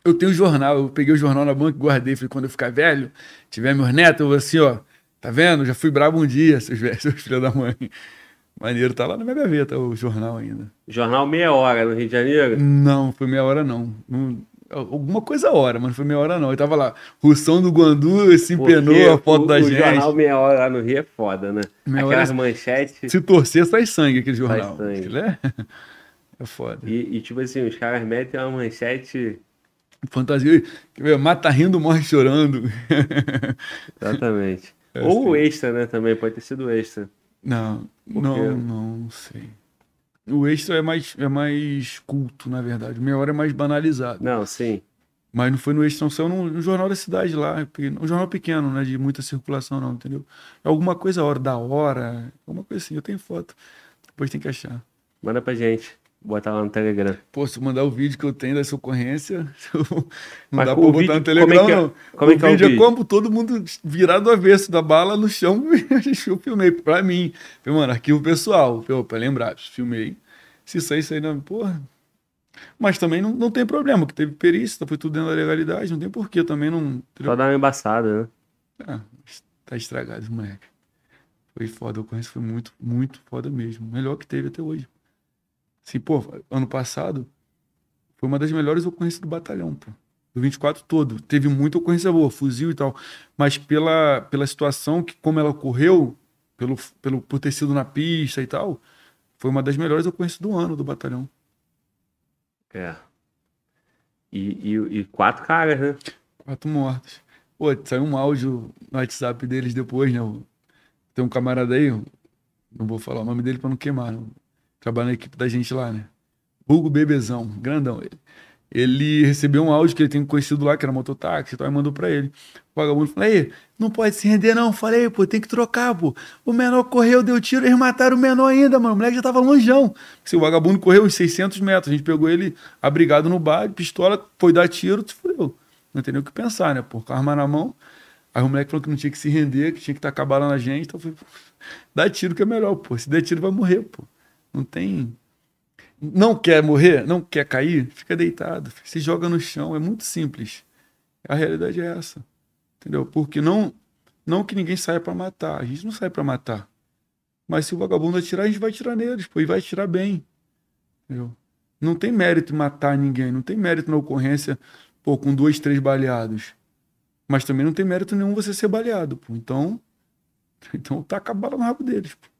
S2: Eu tenho jornal, eu peguei o jornal na banca e guardei. Falei, quando eu ficar velho, tiver meus netos, eu vou assim, ó. Tá vendo? Já fui brabo um dia, seus, seus filhos da mãe. Maneiro, tá lá na minha gaveta o jornal ainda.
S1: Jornal meia hora no Rio de Janeiro?
S2: Não, foi meia hora não. não alguma coisa hora, mas não foi meia hora não. Eu tava lá, Russão do Guandu se empenou Porque a foto o, da o gente. O
S1: jornal meia hora lá no Rio é foda, né? Meia Aquelas hora, manchetes.
S2: Se torcer, sai sangue aquele jornal. Sai sangue. É, é foda.
S1: E, e tipo assim, os caras metem uma manchete
S2: Fantasia. Mata rindo, morre chorando.
S1: Exatamente. É Ou o extra, né? Também pode ter sido extra.
S2: Não, Porque... não, não sei. O extra é mais, é mais culto, na verdade. Meia hora é mais banalizado.
S1: Não, sim.
S2: Mas não foi no extra, não saiu no, no, jornal da cidade lá. Um jornal pequeno, né? De muita circulação, não, entendeu? É alguma coisa hora da hora, alguma coisa assim. Eu tenho foto. Depois tem que achar.
S1: Manda pra gente. Botar lá no Telegram.
S2: Pô, se mandar o vídeo que eu tenho dessa ocorrência, não Mas dá pra botar vídeo, no Telegram, como é é, não. Como é que é o vídeo é como todo mundo virado do avesso da bala no chão. eu filmei pra mim. Falei, mano, arquivo pessoal. Falei, pra lembrar, filmei. Se sair, isso aí não, porra. Mas também não, não tem problema, que teve perícia, foi tudo dentro da legalidade, não tem porquê também não.
S1: Só dar uma embaçada, né?
S2: Ah, tá estragado, moleque. Foi foda, a ocorrência foi muito, muito foda mesmo. Melhor que teve até hoje. Assim, pô, ano passado foi uma das melhores ocorrências do batalhão, pô. Do 24 todo. Teve muita ocorrência boa, fuzil e tal. Mas pela, pela situação, que como ela ocorreu, pelo, pelo, por ter sido na pista e tal, foi uma das melhores ocorrências do ano do batalhão.
S1: É. E, e, e quatro caras, né?
S2: Quatro mortos. Pô, saiu um áudio no WhatsApp deles depois, né? Tem um camarada aí, não vou falar o nome dele pra não queimar, não. Trabalha na equipe da gente lá, né? Hugo Bebezão, grandão ele. Ele recebeu um áudio que ele tem conhecido lá, que era mototáxi, então aí mandou pra ele. O vagabundo falou: aí, não pode se render, não. Falei, pô, tem que trocar, pô. O menor correu, deu tiro, eles mataram o menor ainda, mano. O moleque já tava longeão. Se o vagabundo correu uns 600 metros, a gente pegou ele abrigado no bar, pistola, foi dar tiro, tu fudeu. Não tem nem o que pensar, né? Pô, com a arma na mão. Aí o moleque falou que não tinha que se render, que tinha que estar acabando na gente. Então falei, dá tiro que é melhor, pô. Se der tiro, vai morrer, pô. Não tem. Não quer morrer? Não quer cair? Fica deitado. Se joga no chão. É muito simples. A realidade é essa. Entendeu? Porque não, não que ninguém saia para matar. A gente não sai para matar. Mas se o vagabundo atirar, a gente vai atirar neles, pô, e vai atirar bem. Entendeu? Não tem mérito em matar ninguém. Não tem mérito na ocorrência, pô, com dois, três baleados. Mas também não tem mérito nenhum você ser baleado, pô. Então, então tá acabado no rabo deles, pô.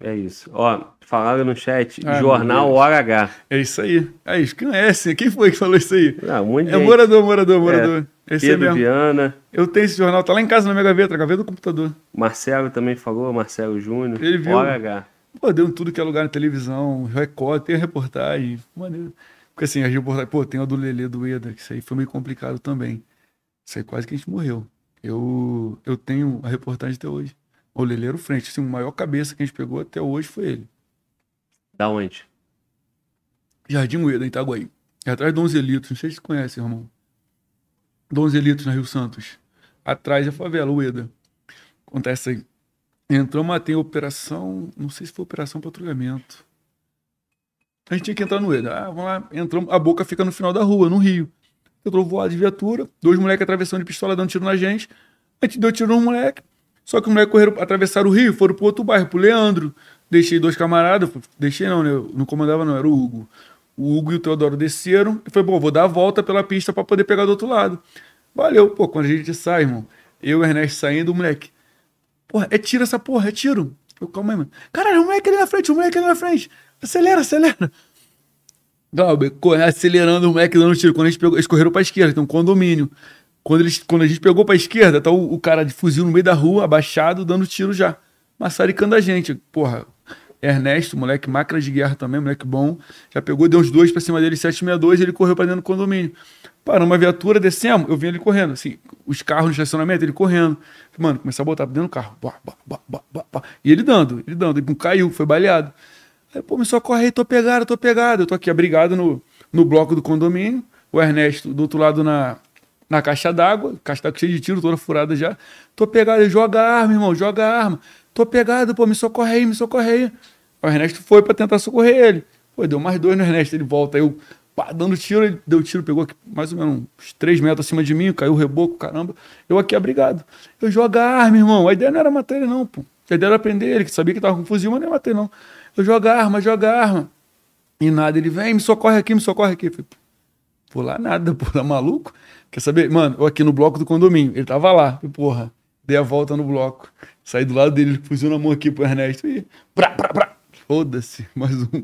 S1: É isso. Ó, falaram no chat, ah, Jornal Hora H.
S2: É isso aí. É isso, conhece. Quem foi que falou isso aí?
S1: Ah, um monte
S2: de é gente. morador, morador, morador.
S1: É, Esse Pedro é Viana.
S2: Eu tenho esse jornal, tá lá em casa na minha gaveta, gaveta do computador.
S1: Marcelo também falou, Marcelo Júnior.
S2: Ele viu. Hora H. Pô, deu tudo que é lugar na televisão, Record, tem a reportagem. Maneiro. Porque assim, a reportagem, pô, tem a do Lelê do Eda, que isso aí foi meio complicado também. Isso aí quase que a gente morreu. Eu, eu tenho a reportagem até hoje. O Leleiro Frente, assim, o maior cabeça que a gente pegou até hoje foi ele.
S1: Da onde?
S2: Jardim Ueda, em Itaguaí. É atrás de Donzelitos, não sei se você conhece, irmão. Donzelitos, na Rio Santos. Atrás da favela, Ueda. Acontece aí. Entrou, matei a operação, não sei se foi operação patrulhamento. A gente tinha que entrar no Ueda. Ah, vamos lá, entramos, a boca fica no final da rua, no Rio. Entrou voado de viatura, dois moleques atravessando de pistola dando tiro na gente. A gente deu tiro no moleque, só que os moleques correram, atravessaram o rio, foram pro outro bairro, pro Leandro. Deixei dois camaradas, deixei não, né? Eu não comandava não, era o Hugo. O Hugo e o Teodoro desceram e foi, bom, vou dar a volta pela pista para poder pegar do outro lado. Valeu, pô, quando a gente sai, irmão, eu e o Ernesto saindo, o moleque, porra, é tiro essa porra, é tiro. Eu, calma aí, mano. Caralho, o moleque ali na frente, o moleque ali na frente. Acelera, acelera. Glauber, acelerando o moleque dando tiro. Quando a gente pegou, eles correram pra esquerda, tem um condomínio. Quando, eles, quando a gente pegou pra esquerda, tá o, o, cara de fuzil no meio da rua, abaixado, dando tiro já. Massaricando a gente. Porra, Ernesto, moleque máquina de guerra também, moleque bom. Já pegou, deu uns dois pra cima dele, 762, ele correu pra dentro do condomínio. Parou uma viatura, descemos, eu vi ele correndo, assim, os carros no estacionamento, ele correndo. Mano, começou a botar dentro do carro. E ele dando, ele dando, ele caiu, foi baleado. Aí, pô, me socorre aí, tô pegado, tô pegado. Eu tô aqui abrigado no, no bloco do condomínio. O Ernesto do outro lado na, na caixa d'água, caixa d'água cheia de tiro, toda furada já. Tô pegado, joga a arma, irmão, joga a arma. Tô pegado, pô, me socorre aí, me socorre aí. O Ernesto foi para tentar socorrer ele. Pô, deu mais dois no Ernesto, ele volta. Eu, pá, dando tiro, ele deu tiro, pegou aqui, mais ou menos uns três metros acima de mim, caiu o reboco, caramba. Eu aqui abrigado. Eu jogo a arma, irmão. A ideia não era matar ele, não, pô. A ideia era prender ele, que sabia que tava com fuzil, mas não ia matar, não. Eu jogo a arma, jogo a arma. E nada, ele vem, me socorre aqui, me socorre aqui. Falei, pô, lá nada, pô, tá maluco? Quer saber? Mano, eu aqui no bloco do condomínio. Ele tava lá. E, porra, dei a volta no bloco. Saí do lado dele, ele fuzil na mão aqui pro Ernesto. E. Brá, brá, brá. Foda-se, mais um.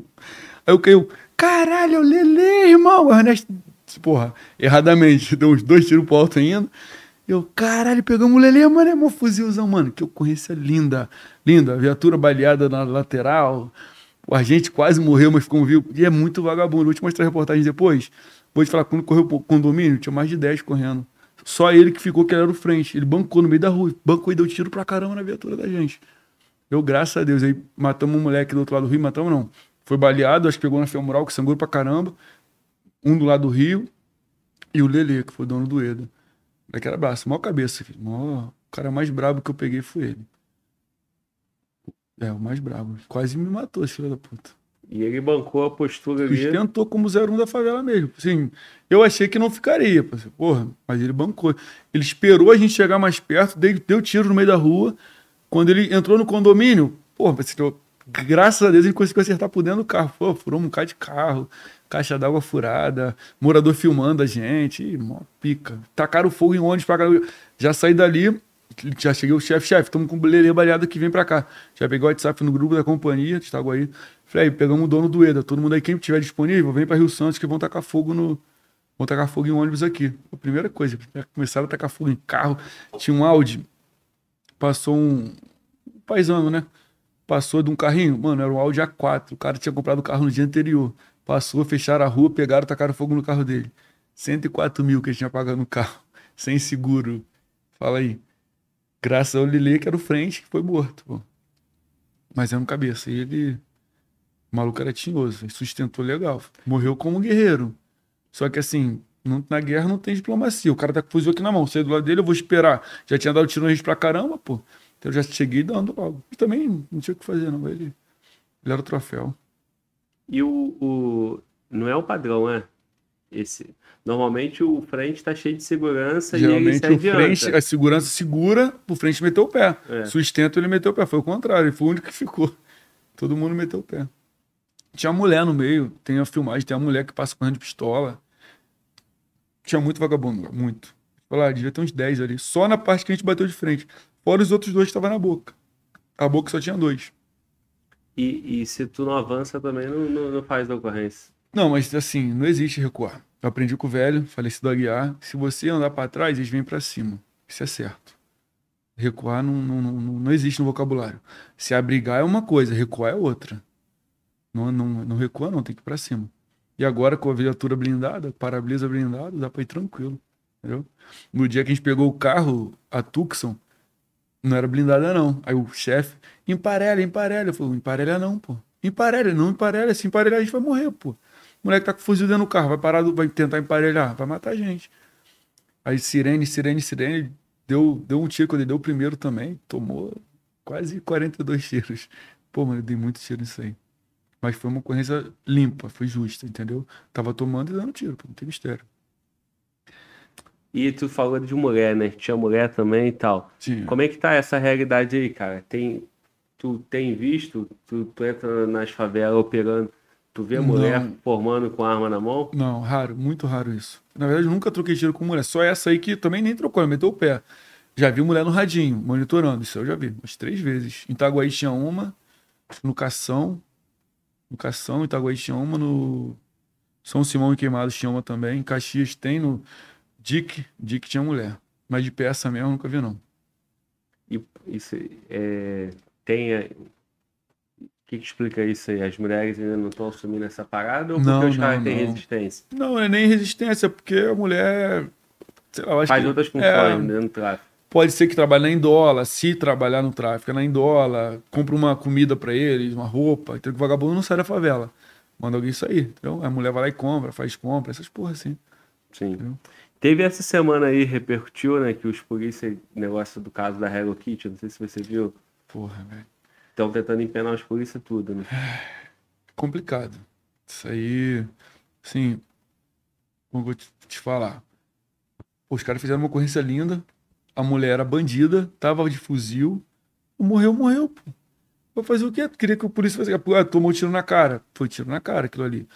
S2: Aí eu caí, caralho, eu lelê, irmão. O Ernesto, porra, erradamente, deu uns dois tiros pro alto ainda. Eu, caralho, pegamos o Lelê, mano, é um fuzilzão, mano. Que ocorrência linda, linda. Viatura baleada na lateral. O agente quase morreu, mas ficou vivo. E é muito vagabundo. Vou te mostrar a reportagem depois. Vou te falar, quando correu pro condomínio, tinha mais de 10 correndo. Só ele que ficou, que era o frente. Ele bancou no meio da rua, bancou e deu tiro pra caramba na viatura da gente. Eu, graças a Deus, aí matamos um moleque do outro lado do rio, matamos não. Foi baleado, acho que pegou na femoral, que sangrou pra caramba. Um do lado do rio e o Lele, que foi dono do Eda. Daquele abraço, maior cabeça, filho. Maior... O cara mais brabo que eu peguei foi ele. É, o mais brabo. Quase me matou, filho da puta.
S1: E ele bancou a postura ali.
S2: Tentou como 01 da favela mesmo. Assim, eu achei que não ficaria. Porra, mas ele bancou. Ele esperou a gente chegar mais perto, deu, tiro no meio da rua. Quando ele entrou no condomínio, porra, graças a Deus ele conseguiu acertar por dentro do carro. Pô, furou um bocado de carro, caixa d'água furada, morador filmando a gente. Ih, mó pica. Tacaram fogo em ônibus pra cá. Já saí dali, já cheguei o chefe, chefe, estamos com lelê baleado que vem pra cá. Já peguei o WhatsApp no grupo da companhia, de aí Falei, aí, pegamos o dono do EDA, todo mundo aí, quem tiver disponível, vem para Rio Santos que vão tacar fogo no. vão tacar fogo em um ônibus aqui. A primeira coisa, começaram a tacar fogo em carro. Tinha um Audi, passou um, um paisano, né? Passou de um carrinho, mano, era um Audi A4. O cara tinha comprado o carro no dia anterior. Passou, fecharam a rua, pegaram, tacaram fogo no carro dele. 104 mil que ele tinha pagado no carro, sem seguro. Fala aí. Graças ao Lili, que era o frente, que foi morto, pô. Mas era um cabeça. E ele. O maluco era tinhoso, sustentou legal. Morreu como guerreiro. Só que assim, não, na guerra não tem diplomacia. O cara tá com o fuzil aqui na mão. Saí do lado dele, eu vou esperar. Já tinha dado tiro no gente pra caramba, pô. Então eu já cheguei dando logo. E também não tinha o que fazer, não. Ele, ele era o troféu.
S1: E o, o. Não é o padrão, é? Esse. Normalmente o frente tá cheio de segurança
S2: Geralmente
S1: e ele
S2: o frente, a segurança segura, o frente meteu o pé.
S1: É.
S2: Sustento, ele meteu o pé. Foi o contrário, ele foi o único que ficou. Todo mundo meteu o pé. Tinha mulher no meio, tem a filmagem, tem a mulher que passa correndo de pistola. Tinha muito vagabundo, muito. Falar, devia ter uns 10 ali. Só na parte que a gente bateu de frente. Fora os outros dois que estavam na boca. A boca só tinha dois.
S1: E, e se tu não avança também, não, não, não faz da ocorrência.
S2: Não, mas assim, não existe recuar. Eu aprendi com o velho, falecido Aguiar. Se você andar para trás, eles vêm para cima. Isso é certo. Recuar não, não, não, não existe no vocabulário. Se abrigar é uma coisa, recuar é outra. Não, não, não recua, não, tem que ir para cima. E agora, com a viatura blindada, para-brisa blindado, dá para ir tranquilo. Entendeu? No dia que a gente pegou o carro, a Tucson, não era blindada, não. Aí o chefe, emparelha, emparelha. Eu falei, emparelha não, pô. Emparelha, não emparelha. Se emparelhar, a gente vai morrer, pô. O moleque tá com fuzil dentro do carro, vai parar, vai tentar emparelhar, vai matar a gente. Aí sirene, sirene, sirene, deu, deu um tiro quando ele deu o primeiro também, tomou quase 42 tiros. Pô, mano, eu dei muito tiro nisso aí. Mas foi uma ocorrência limpa, foi justa, entendeu? Tava tomando e dando tiro, não tem mistério.
S1: E tu falou de mulher, né? Tinha mulher também e tal.
S2: Sim.
S1: Como é que tá essa realidade aí, cara? Tem, tu tem visto? Tu, tu entra nas favelas operando, tu vê mulher
S2: Não.
S1: formando com arma na mão?
S2: Não, raro, muito raro isso. Na verdade, eu nunca troquei tiro com mulher. Só essa aí que também nem trocou, meteu o pé. Já vi mulher no radinho, monitorando. Isso eu já vi, umas três vezes. Em Itaguaí tinha uma, no Cação. No Cação, Itaguaí tinha uma, no São Simão e Queimados tinha uma também. Em Caxias tem, no Dick, Dick tinha mulher. Mas de peça mesmo, eu nunca vi, não.
S1: E isso é, tem. a- O que, que explica isso aí? As mulheres ainda não estão assumindo essa parada ou porque
S2: Não,
S1: os caras têm resistência?
S2: Não, não é nem resistência, porque a mulher. Sei lá, eu acho
S1: Faz
S2: que-
S1: outras funções
S2: é,
S1: dentro do tráfico.
S2: Pode ser que trabalhe na Indola, se trabalhar no tráfico, é na Indola, compra uma comida pra eles, uma roupa, então o vagabundo não sai da favela. Manda alguém sair, entendeu? A mulher vai lá e compra, faz compra, essas porra assim.
S1: Sim.
S2: Entendeu?
S1: Teve essa semana aí, repercutiu, né? Que os polícias, negócio do caso da Hello Kitty, não sei se você viu,
S2: Porra, velho.
S1: estão tentando empenar os polícias tudo, né?
S2: Complicado. Isso aí, assim, como eu vou te, te falar? Pô, os caras fizeram uma ocorrência linda, a mulher era bandida, tava de fuzil, morreu, morreu, pô. Vai fazer o quê? Queria que o polícia fizesse. Ah, tomou tiro na cara. Foi tiro na cara aquilo ali.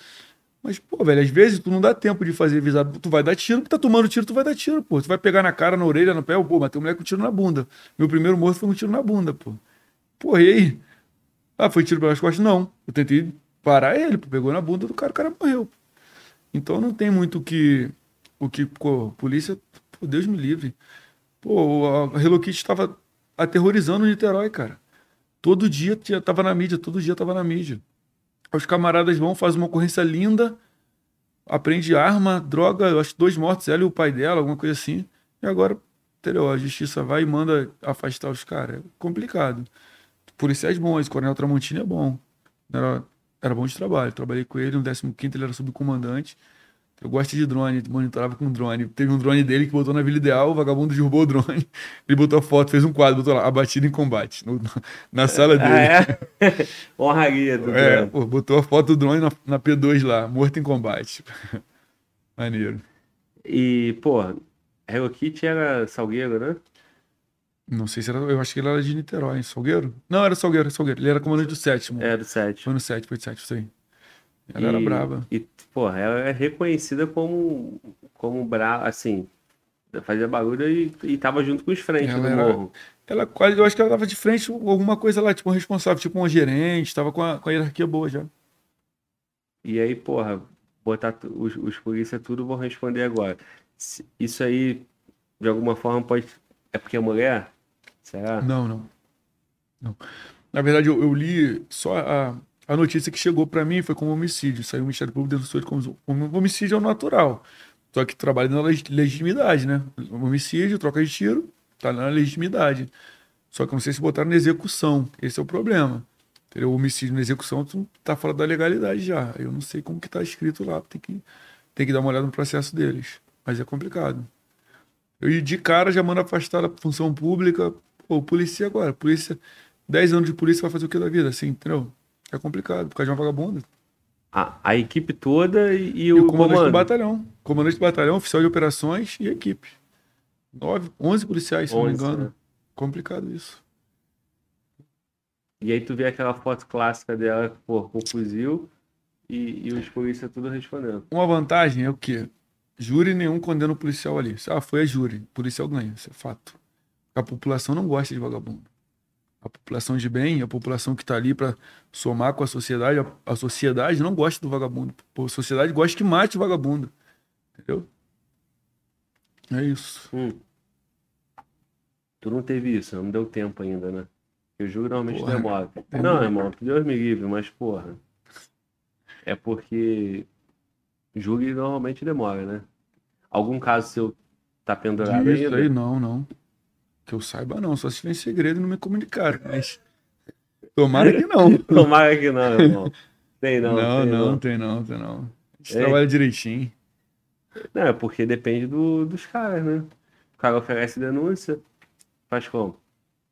S2: Mas, pô, velho, às vezes tu não dá tempo de fazer visado. Tu vai dar tiro, tu tá tomando tiro, tu vai dar tiro, pô. Tu vai pegar na cara, na orelha, no pé, pô, matei um moleque com tiro na bunda. Meu primeiro morto foi um tiro na bunda, pô. Pô, e aí? Ah, foi tiro pelas costas? Não. Eu tentei parar ele, pô. Pegou na bunda do cara, o cara morreu. Então não tem muito o que. O que, pô, polícia, pô, Deus me livre. Pô, a Hello Kitty estava aterrorizando o Niterói, cara. Todo dia tinha, tava na mídia, todo dia tava na mídia. Os camaradas vão, fazem uma ocorrência linda, aprende arma, droga, eu acho dois mortos, ela e o pai dela, alguma coisa assim. E agora, entendeu? A justiça vai e manda afastar os caras. É complicado. Policiais bons, Coronel Tramontini é bom. Era, era bom de trabalho. Trabalhei com ele no 15 ele era subcomandante. Eu gosto de drone, monitorava com drone. Teve um drone dele que botou na Vila Ideal, o vagabundo derrubou o drone. Ele botou a foto, fez um quadro, botou lá, abatido em combate, no- na sala dele.
S1: Ah, é? Honraria do
S2: É,
S1: drone.
S2: pô, botou a foto do drone na, na P2 lá, morto em combate. Maneiro.
S1: E, pô, Hello Kitty era Salgueiro, né?
S2: Não sei se era. Eu acho que ele era de Niterói, Salgueiro? Não, era Salgueiro, Salgueiro. Ele era comandante do sétimo.
S1: É, do 7.
S2: Foi no 7, foi do 7, isso aí. Ela era
S1: E-
S2: braba.
S1: E, porra, ela é reconhecida como, como brava, assim, fazia barulho e, e tava junto com os frentes
S2: Ela
S1: do
S2: era-
S1: morro.
S2: Ela quase, eu acho que ela tava de frente alguma coisa lá, tipo um responsável, tipo uma gerente, tava com a, com a hierarquia boa já.
S1: E aí, porra, botar os, os polícia tudo vão responder agora. Isso aí, de alguma forma, pode. É porque é mulher? Será?
S2: Não, não. Não. Na verdade, eu, eu li só a, a notícia que chegou pra mim foi como homicídio. Saiu o Ministério Público denunciou ele como, como homicídio é o natural. Só que trabalha na leg- legitimidade, né? Homicídio, troca de tiro, tá na legitimidade. Só que eu não sei se botaram na execução. Esse é o problema. O homicídio na execução tu tá fora da legalidade já. Eu não sei como que tá escrito lá. Tem que, tem que dar uma olhada no processo deles. Mas é complicado. Eu de cara já mando afastar da função pública. Pô, polícia agora. Polícia, 10 anos de polícia vai fazer o que da vida? Assim, entendeu? É complicado, por causa de uma vagabunda.
S1: A, a equipe toda e, e
S2: E
S1: o,
S2: o comandante do
S1: comando.
S2: batalhão. Comandante do batalhão, oficial de operações e equipe. Nove, 11 policiais, se não me
S1: 11,
S2: engano.
S1: né?
S2: Complicado isso.
S1: E aí tu vê aquela foto clássica dela, pô, com o fuzil e, e os polícia tudo respondendo.
S2: Uma vantagem é o quê? Júri nenhum condena o policial ali. Ah, foi a júri. O policial ganha, isso é fato. A população não gosta de vagabundo. A população de bem, a população que está ali para somar com a sociedade, a, a sociedade não gosta do vagabundo. A sociedade gosta que mate o vagabundo. Entendeu? É isso.
S1: Hum. Tu não teve isso, não deu tempo ainda, né? Eu juro normalmente
S2: Porra,
S1: demora.
S2: tem
S1: Não, irmão, que Deus me livre, mas porra. É porque júri normalmente demora, né? Algum caso seu tá pendurado ainda?
S2: aí não, não. Que eu saiba não, só se tiver em segredo e não me comunicaram. Mas tomara que não.
S1: Tomara que não, irmão. Tem não,
S2: não,
S1: tem
S2: não, tem não, tem não. A gente
S1: Ei.
S2: trabalha direitinho.
S1: Não, é porque depende do, dos caras, né? O cara oferece denúncia, faz como?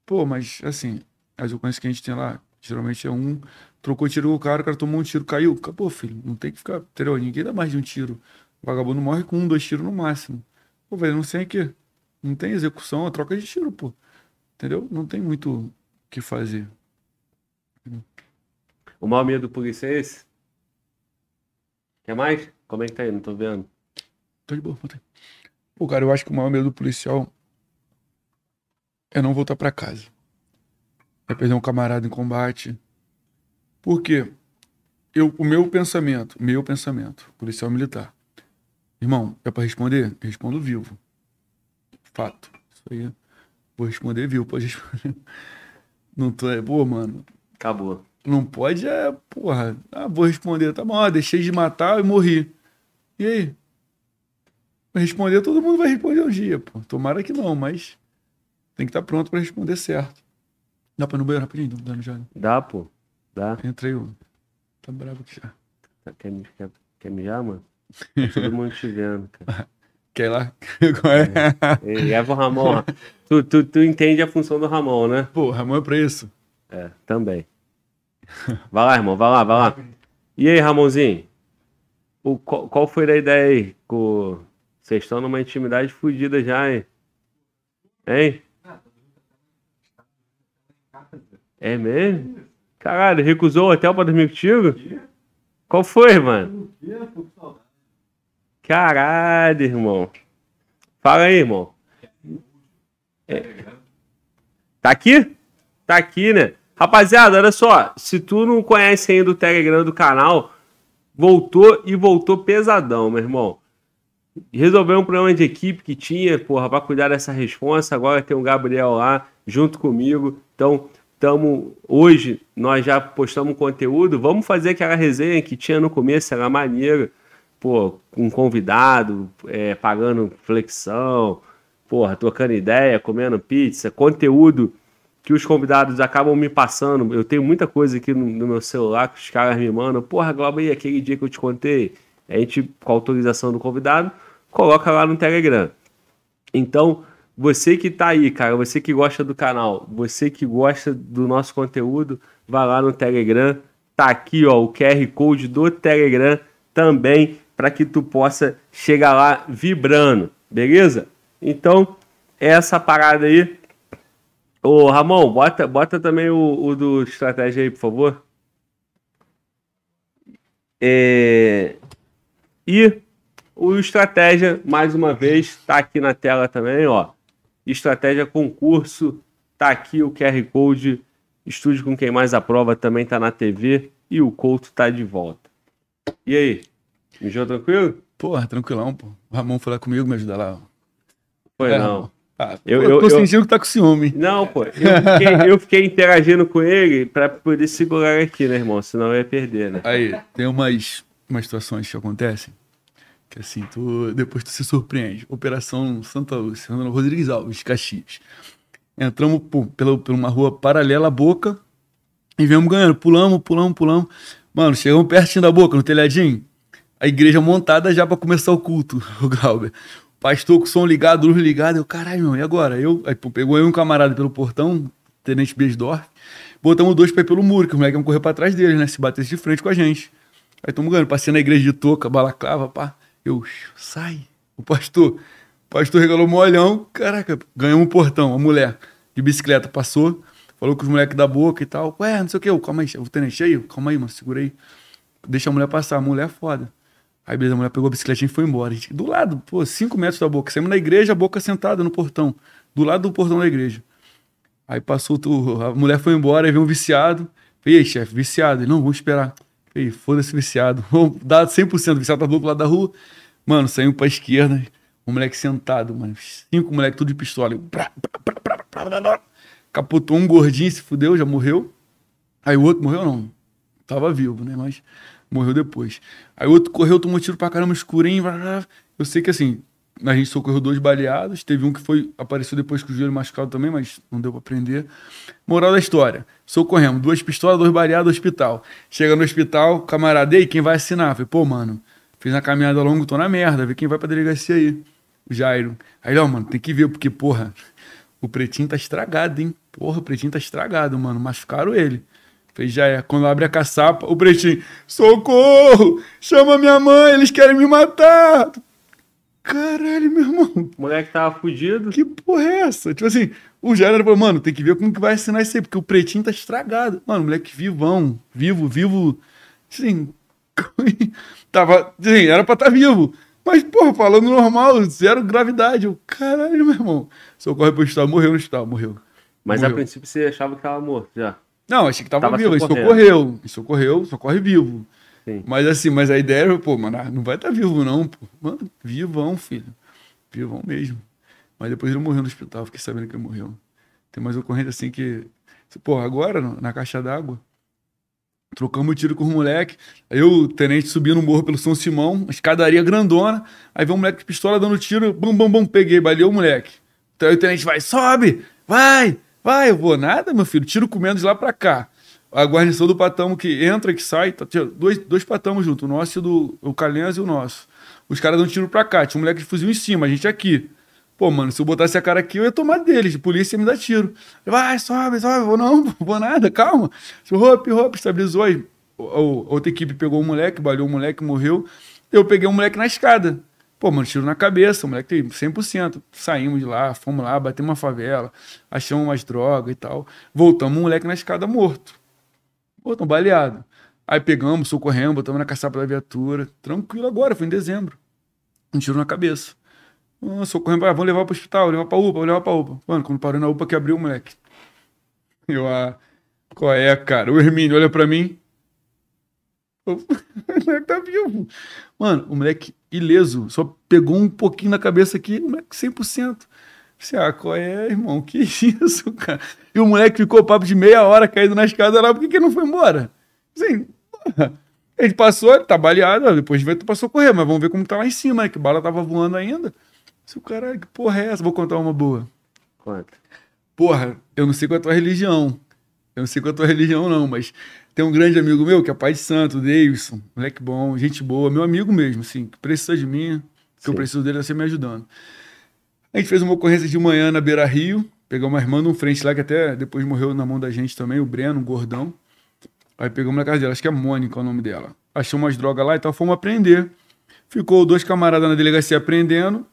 S2: Pô, mas assim, as ocorrências que a gente tem lá, geralmente é um, trocou tiro com o cara, o cara tomou um tiro, caiu. Acabou, filho. Não tem que ficar, entendeu? Ninguém dá mais de um tiro. O vagabundo morre com um, dois tiros no máximo. Pô, velho, não sei o quê. Não tem execução, é troca de tiro, pô. Entendeu? Não tem muito o que fazer.
S1: O maior medo do polícia é esse? Quer mais? Como é que tá aí? Não tô vendo.
S2: Tá de boa, bota aí. Pô, cara, eu acho que o maior medo do policial é não voltar pra casa. É perder um camarada em combate. Por quê? Eu, o meu pensamento, meu pensamento, policial militar. Irmão, é pra responder? Respondo vivo. Fato. Isso aí. Vou responder vivo, pode responder. Não tô, é, pô, mano,
S1: Acabou.
S2: não pode é, porra, ah, vou responder, tá bom, deixei de matar e morri. E aí? Responder, todo mundo vai responder um dia, pô. Tomara que não, mas tem que estar pronto pra responder certo. Dá pra ir no banheiro rapidinho, Tá dando já.
S1: Dá, pô. Dá.
S2: Entrei, ó. Tá bravo aqui já.
S1: Tá- Quer, quer, quer mijar, mano? Tá todo mundo te vendo, cara.
S2: Quer ir lá? É?
S1: Ei, Leva o Ramon. Tu, tu, tu entende a função do Ramon, né?
S2: Pô, Ramon é pra isso.
S1: É, também. Vai lá, irmão, vai lá, vai lá. E aí, Ramonzinho? O, qual, qual foi a ideia aí? Com... Vocês estão numa intimidade fodida já, hein? Hein? É mesmo? Caralho, recusou o hotel pra dormir contigo? Qual foi, mano? Caralho, irmão. Fala aí, irmão. É. Tá aqui? Tá aqui, né? Rapaziada, olha só. Se tu não conhece ainda o Telegram do canal, voltou e voltou pesadão, meu irmão. Resolveu um problema de equipe que tinha, porra, pra cuidar dessa responsa. Agora tem o Gabriel lá junto comigo. Então, tamo, hoje nós já postamos conteúdo. Vamos fazer aquela resenha que tinha no começo, era maneiro. Pô, com convidado, é, pagando flexão, porra, trocando ideia, comendo pizza, conteúdo que os convidados acabam me passando. Eu tenho muita coisa aqui no, no meu celular que os caras me mandam. Porra, Globo, aí aquele dia que eu te contei. A gente, com a autorização do convidado, coloca lá no Telegram. Então, você que tá aí, cara, você que gosta do canal, você que gosta do nosso conteúdo, vai lá no Telegram. Tá aqui, ó, o QR Code do Telegram também para que tu possa chegar lá vibrando, beleza? Então, é essa parada aí. Ô, Ramon, bota, bota também o, o do estratégia aí, por favor. É... E o estratégia, mais uma vez, tá aqui na tela também, ó. Estratégia concurso, tá aqui o QR Code. Estude com quem mais aprova também tá na TV e o Couto tá de volta. E aí? Mijou tranquilo?
S2: Porra, tranquilão, pô. O Ramon foi lá comigo me ajudar lá.
S1: Foi
S2: É,
S1: não.
S2: Ah,
S1: Eu-
S2: eu,
S1: eu-
S2: tô
S1: eu-
S2: sentindo que tá com ciúme.
S1: Não, pô. Eu fiquei, eu fiquei interagindo com ele pra poder segurar aqui, né, irmão? Senão eu ia perder, né?
S2: Aí, tem umas, umas situações que acontecem que assim, tu, depois tu se surpreende. Operação Santa Lúcia, Rodrigues Alves, Caxias. Entramos pô, pela, por uma rua paralela à boca e viemos ganhando. Pulamos, pulamos, pulamos. Mano, chegamos pertinho da boca, no telhadinho. A igreja montada já pra começar o culto, o Glauber. Pastor com som ligado, luz ligada. Eu, caralho, meu, e agora? Eu, aí pô, pegou eu um camarada pelo portão, Tenente Besdorf. Botamos dois pés pelo muro, que os moleques iam correr pra trás deles, né? Se batesse de frente com a gente. Aí estamos ganhando. Passei na igreja de touca, balaclava, pá. Eu, sai. O pastor. O pastor regalou um olhão. Caraca, ganhamos um portão. A mulher de bicicleta passou. Falou com os moleques da boca e tal. Ué, não sei o que. Eu, calma aí, o tenente cheio. Calma aí, mano. Segura aí. Deixa a mulher passar. A mulher é foda. Aí, beleza, a mulher pegou a bicicletinha e foi embora. Gente, do lado, pô, cinco metros da boca. Saímos na igreja, a boca sentada no portão. Do lado do portão da igreja. Aí passou, a mulher foi embora, aí veio um viciado. Falei, e aí, chefe, viciado? Ele, não, vamos esperar. Falei, foda-se viciado. Dar 100%, o viciado tá do outro lado da rua. Mano, saímos pra esquerda, um moleque sentado, mano. Cinco moleques tudo de pistola. Capotou um gordinho, se fudeu, já morreu. Aí o outro morreu, não. Tava vivo, né? Mas morreu depois. Aí outro correu, tomou tiro pra caramba, escurinho. Eu sei que assim, a gente socorreu dois baleados. Teve um que foi apareceu depois com o joelho machucado também, mas não deu pra prender. Moral da história: socorremos, duas pistolas, dois baleados, hospital. Chega no hospital, camarada, quem vai assinar? Falei, pô, mano, fiz uma caminhada longa, tô na merda, vê quem vai pra delegacia aí. O Jairo. Aí, ó, mano, tem que ver, porque, porra, o pretinho tá estragado, hein? Porra, o pretinho tá estragado, mano. Machucaram ele. Falei, já é. Quando abre a caçapa, o pretinho, socorro! Chama minha mãe, eles querem me matar! Caralho, meu irmão,
S1: O moleque tava fudido.
S2: que porra é essa? Tipo assim, o Jair falou, mano, tem que ver como que vai assinar isso aí, porque o pretinho tá estragado. Mano, moleque vivão, vivo, vivo. Assim, tava. Assim, era pra estar vivo. Mas, porra, falando normal, zero gravidade. Eu, caralho, meu irmão. Socorre pro hospital, morreu no hospital, morreu.
S1: Mas a
S2: Morreu.
S1: princípio você achava que tava morto já.
S2: Não, achei que tava,
S1: Tava
S2: vivo. Ele
S1: socorrendo.
S2: socorreu. Ele socorreu, socorre vivo.
S1: Sim.
S2: Mas assim, mas a ideia era, pô, mano, ah, não vai estar vivo, não, pô. Mano, vivão, filho. Vivão mesmo. Mas depois ele morreu no hospital, fiquei sabendo que ele morreu. Tem mais ocorrência assim que. Pô, agora, na caixa d'água, trocamos tiro com os moleque. Aí o tenente subiu no morro pelo São Simão, uma escadaria grandona. Aí veio um moleque de pistola dando tiro, bum, bum, bum, peguei, baleou o moleque. Então aí o tenente vai, sobe, vai, vai. Eu vou, nada, meu filho, tiro comendo de lá pra cá. A guarnição do patamo que entra e que sai, tá, dois, dois patamos junto, o nosso e o do o Calhens e o nosso. Os caras dão tiro pra cá, tinha um moleque de fuzil em cima, a gente aqui. Pô, mano, se eu botasse a cara aqui, eu ia tomar deles. A polícia ia me dar tiro. Vai, sobe, sobe. Vou não, vou nada, calma. Hop, hop, estabilizou aí. O- o- outra equipe pegou o moleque, balhou o moleque, morreu. Eu peguei um moleque na escada. Pô, mano, tiro na cabeça, o moleque tem 100%. Saímos de lá, fomos lá, batemos uma favela, achamos umas drogas e tal. Voltamos, um moleque na escada morto. Morto, baleado. Aí pegamos, socorremos, botamos na caçapa da viatura. Tranquilo agora, foi em dezembro. Um tiro na cabeça. Ah, socorremos, ah, vamos levar pro hospital, levar pra UPA, levar pra UPA. Mano, quando parou na UPA que abriu o moleque. Eu, ah, qual é, cara? O Hermínio olha pra mim. O moleque tá vivo. Mano, o moleque ileso, só pegou um pouquinho na cabeça aqui, o moleque 100%. Você, ah, qual é, irmão? Que isso, cara? E o moleque ficou papo de meia hora caído na escada lá, por que que ele não foi embora? Assim, gente passou, ele tá baleado, depois de ver, tu passou a correr, mas vamos ver como tá lá em cima, né? Que bala tava voando ainda. Se o caralho, que porra é essa? Vou contar uma boa.
S1: Conta.
S2: Porra, eu não sei qual é a tua religião. Eu não sei qual é a tua religião, não, mas tem um grande amigo meu que é pai de santo, Davidson, moleque bom, gente boa, meu amigo mesmo, assim, que precisa de mim, que eu
S1: Sim.
S2: preciso dele, você me ajudando. A gente fez uma ocorrência de manhã na Beira Rio, pegou uma irmã num frente lá que até depois morreu na mão da gente também, o Breno, um gordão. Aí pegamos na casa dela, acho que é Mônica o nome dela. Achamos umas drogas lá e tal, fomos aprender. Ficou dois camaradas na delegacia aprendendo.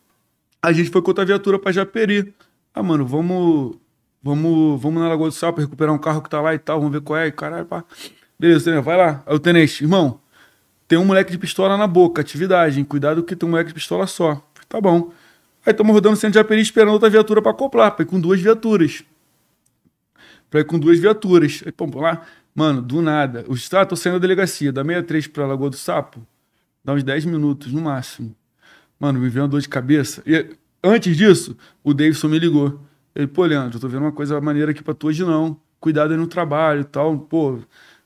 S2: A gente foi com outra viatura pra Japeri. Ah, mano, vamos. Vamos, vamos na Lagoa do Sapo recuperar um carro que tá lá e tal, vamos ver qual é. E caralho, pá. Beleza, tenente, vai lá. Aí o tenente, irmão, tem um moleque de pistola na boca, atividade, hein? Cuidado que tem um moleque de pistola só. Tá bom. Aí estamos rodando o centro de Japeri esperando outra viatura pra acoplar, pra ir com duas viaturas. Pra ir com duas viaturas. Aí, pô, lá. Mano, do nada. Os ah, tô saindo da delegacia, da 63 pra Lagoa do Sapo. Dá uns 10 minutos, no máximo. Mano, me veio uma dor de cabeça. E antes disso, o Davidson me ligou. Ele, pô, Leandro, eu tô vendo uma coisa maneira aqui pra tu hoje não. Cuidado aí no trabalho e tal. Pô,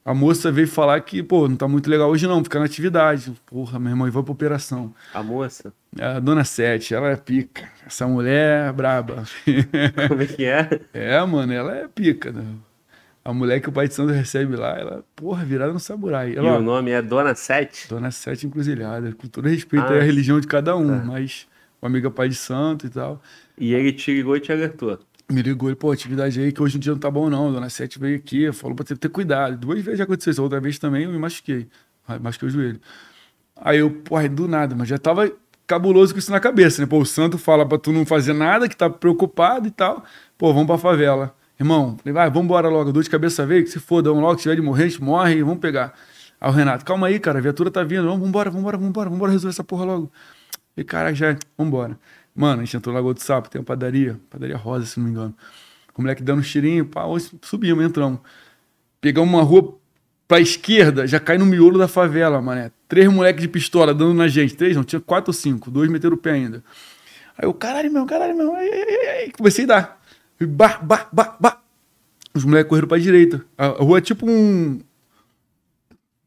S2: a moça veio falar que, pô, não tá muito legal hoje não, fica na atividade. Porra, meu irmão, e vou pra operação.
S1: A moça?
S2: A dona Sete, ela é pica. Essa mulher é braba.
S1: Como é que é?
S2: É, mano, ela é pica, né? A mulher que o pai de santo recebe lá, ela, porra, virada no samurai. Ela,
S1: e o nome é Dona Sete?
S2: Dona Sete Encruzilhada, com todo respeito
S1: Ah,
S2: à religião de cada um,
S1: tá.
S2: mas o amigo é pai de santo e tal.
S1: E ele te ligou e te alertou.
S2: Me ligou, ele, pô, atividade aí que hoje em dia não tá bom não, Dona Sete veio aqui, falou pra ter, cuidado. Duas vezes já aconteceu isso, outra vez também eu me machuquei, machuquei o joelho. Aí eu, porra, do nada, mas já tava cabuloso com isso na cabeça, né? Pô, o santo fala pra tu não fazer nada, que tá preocupado e tal. Pô, vamos pra favela. Irmão, falei, vai, vambora logo, dor de cabeça veio, que se foda, vamos logo, se tiver de morrer, a gente morre, vamos pegar. Aí o Renato, calma aí, cara, a viatura tá vindo, vamos, vambora, vambora, vambora, vambora resolver essa porra logo. E caraca, já, vambora. Mano, a gente entrou no Lagoa do Sapo, tem uma padaria, padaria rosa, se não me engano. O moleque dando um cheirinho, pá, subimos, entramos. Pegamos uma rua pra esquerda, já cai no miolo da favela, mané. Três moleques de pistola dando na gente. Três, não, tinha quatro ou cinco. Dois meteram o pé ainda. Aí eu, caralho, meu, caralho, meu. Ai, ai, ai. Comecei a dar. E Bah, bah, bah, bah. Os moleques correram pra direita. A rua é tipo um.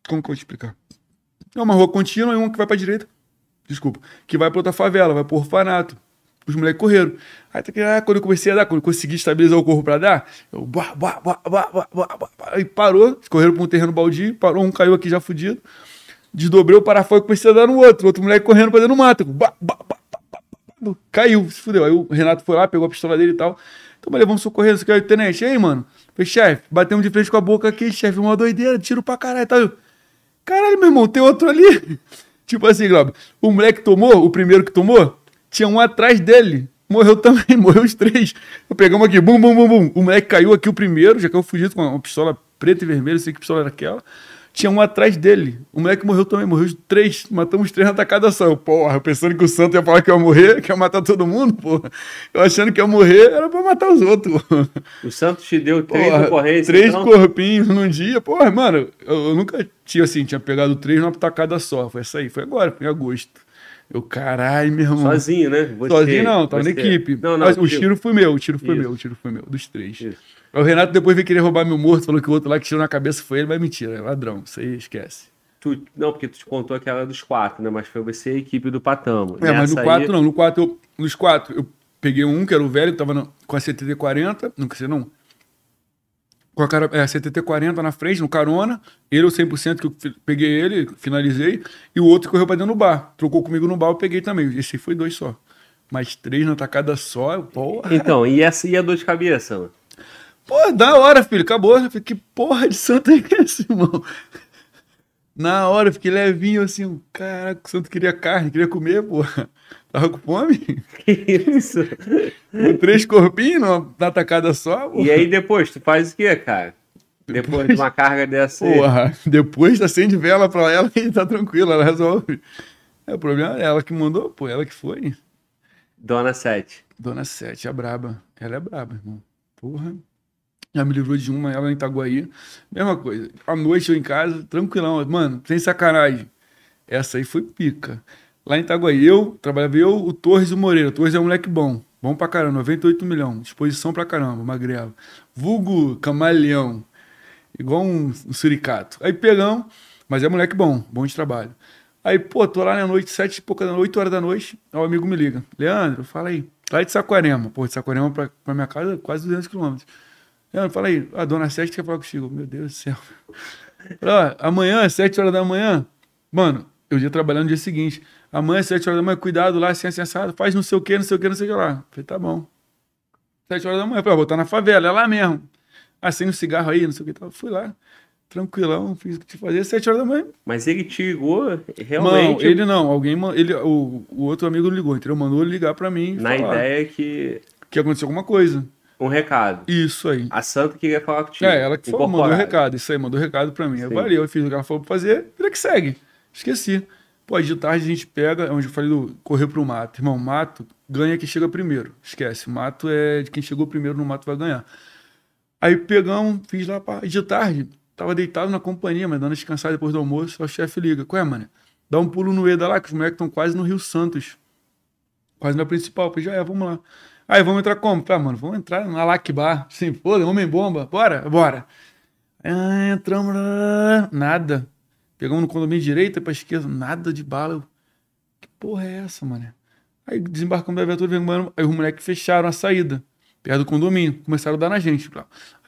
S2: Como que eu vou te explicar? É uma rua contínua e uma que vai pra direita. Desculpa. Que vai pra outra favela, vai pro orfanato. Os moleques correram. Aí tá que, ah, quando eu comecei a dar, quando eu consegui estabilizar o corpo pra dar, eu. Bah, bah, bah, bah, bah, bah. Aí parou, correram pra um terreno baldio, parou, um caiu aqui já fudido. Desdobrei o parafuso e comecei a dar no outro. Outro moleque correndo pra dentro do mato. Bah, bah. Caiu, se fudeu. Aí o Renato foi lá, pegou a pistola dele e tal. Então, mas vamos socorrer, isso aqui aí, tenente. E aí, mano? Falei, chefe, batemos de frente com a boca aqui, chefe, uma doideira, tiro pra caralho. Tá? Caralho, meu irmão, tem outro ali. Tipo assim, Glauber, o moleque tomou, o primeiro que tomou, tinha um atrás dele. Morreu também, morreu os três. Eu pegamos aqui, bum, bum, bum, bum. O moleque caiu aqui o primeiro, já caiu fugido com uma pistola preta e vermelha, sei que pistola era aquela. Tinha um atrás dele. O moleque morreu também, morreu os três. Matamos os três na tacada só. Eu, porra, pensando que o santo ia falar que ia morrer, que ia matar todo mundo, porra. Eu achando que ia morrer, era pra matar os outros.
S1: O Santos te deu três
S2: Porra,
S1: ocorrências.
S2: Três
S1: então?
S2: corpinhos num dia. Porra, mano, eu, eu nunca tinha assim, tinha pegado três numa tacada só. Foi essa aí, foi agora, foi em agosto. Eu, caralho, meu irmão.
S1: Sozinho, né? Você-
S2: Sozinho não, tava
S1: você-
S2: na equipe.
S1: Não, não,
S2: Mas o tiro foi meu, o tiro foi
S1: Isso.
S2: meu, o tiro foi meu, dos três.
S1: Isso.
S2: Aí O Renato depois veio querer roubar meu morto, falou que o outro lá que tirou na cabeça foi ele, mas mentira, é ladrão, isso aí esquece.
S1: tu- não, porque tu te contou aquela dos quatro, né? Mas foi você e a equipe do Patamo.
S2: É, mas no
S1: Nessa
S2: 4
S1: aí-
S2: não, no 4 eu, nos quatro eu peguei um que era o velho, tava na- com a CTT-40, não sei não, com a cara, é, CTT-40 na frente, no carona, ele o 100% que eu peguei ele, finalizei, e o outro correu pra dentro do bar, trocou comigo no bar, eu peguei também, esse foi dois só. Mas três na tacada só, porra.
S1: Então, e essa e a dor de cabeça, mano?
S2: Pô, da hora, filho, acabou. Eu falei, que porra de santo é esse, irmão? Na hora, eu fiquei levinho assim, caraca, o santo queria carne, queria comer, porra. Tava com fome?
S1: Que isso?
S2: Com três corpinhos numa, na tacada só, porra.
S1: E aí depois, tu faz o quê, cara? Depois de uma carga dessa aí.
S2: Porra, depois acende vela pra ela e tá tranquilo, ela resolve. É, o problema é ela que mandou, pô, ela que foi.
S1: Dona Sete.
S2: Dona Sete, a braba. Ela é braba, irmão. Porra. Já me livrou de uma, ela em Itaguaí. Mesma coisa. À noite eu em casa, tranquilão. Mano, sem sacanagem. Essa aí foi pica. Lá em Itaguaí, eu, trabalhava eu, o Torres e o Moreira. O Torres é um moleque bom. Bom pra caramba, 98 milhões. Disposição pra caramba, magrelo. Vulgo camaleão. Igual um, um suricato. Aí pegamos, mas é moleque bom, bom de trabalho. Aí, pô, tô lá na noite, sete e pouca da noite, oito horas da noite, o amigo me liga. Leandro, fala aí. Lá de Saquarema. Pô, de Saquarema pra, pra minha casa, quase 200 quilômetros. Fala aí. A dona Sete quer falar contigo. Meu Deus do céu. Falei, ó, amanhã, às 7 horas da manhã, mano, eu ia trabalhar no dia seguinte. Amanhã, às 7 horas da manhã, cuidado lá, assim, assim, assado, faz não sei o que, não sei o que, não sei o que lá. Falei, tá bom. 7 horas da manhã, falei, ó, vou estar na favela, é lá mesmo. Acende um cigarro aí, não sei o que. tal. Fui lá, tranquilão, fiz o que que fazer, 7 horas da manhã.
S1: Mas ele te ligou realmente
S2: Não, ele não, alguém, ele, o, o outro amigo ligou, entendeu? Mandou ele ligar pra mim
S1: na
S2: falar
S1: ideia que.
S2: que aconteceu alguma coisa.
S1: Um recado.
S2: Isso aí.
S1: A Santa queria falar contigo.
S2: É, ela que falou, mandou o
S1: Incorporado.
S2: recado, isso aí, mandou o recado pra mim. Eu
S1: Sim.
S2: valeu, eu fiz o que ela falou pra fazer, vida que segue. Esqueci. Pô, de tarde a gente pega, onde eu falei do correr pro mato. Irmão, mato ganha quem chega primeiro. Esquece, mato é de quem chegou primeiro no mato vai ganhar. Aí pegamos, fiz lá, e de tarde, tava deitado na companhia, mas dando descansar depois do almoço, o chefe liga, qual é, mano? Dá um pulo no EDA lá, que os moleques estão quase no Rio Santos. Quase na principal. Falei, já é, vamos lá. Aí, vamos entrar como? Tá, mano, vamos entrar na Lacbar. Sim, pô, homem-bomba. Bora, bora. Ah, entramos. Nada. Pegamos no condomínio direita pra esquerda, nada de bala. Eu, que porra é essa, mano? Aí desembarcamos da viatura, vendo, aí os moleques fecharam a saída, perto do condomínio. Começaram a dar na gente.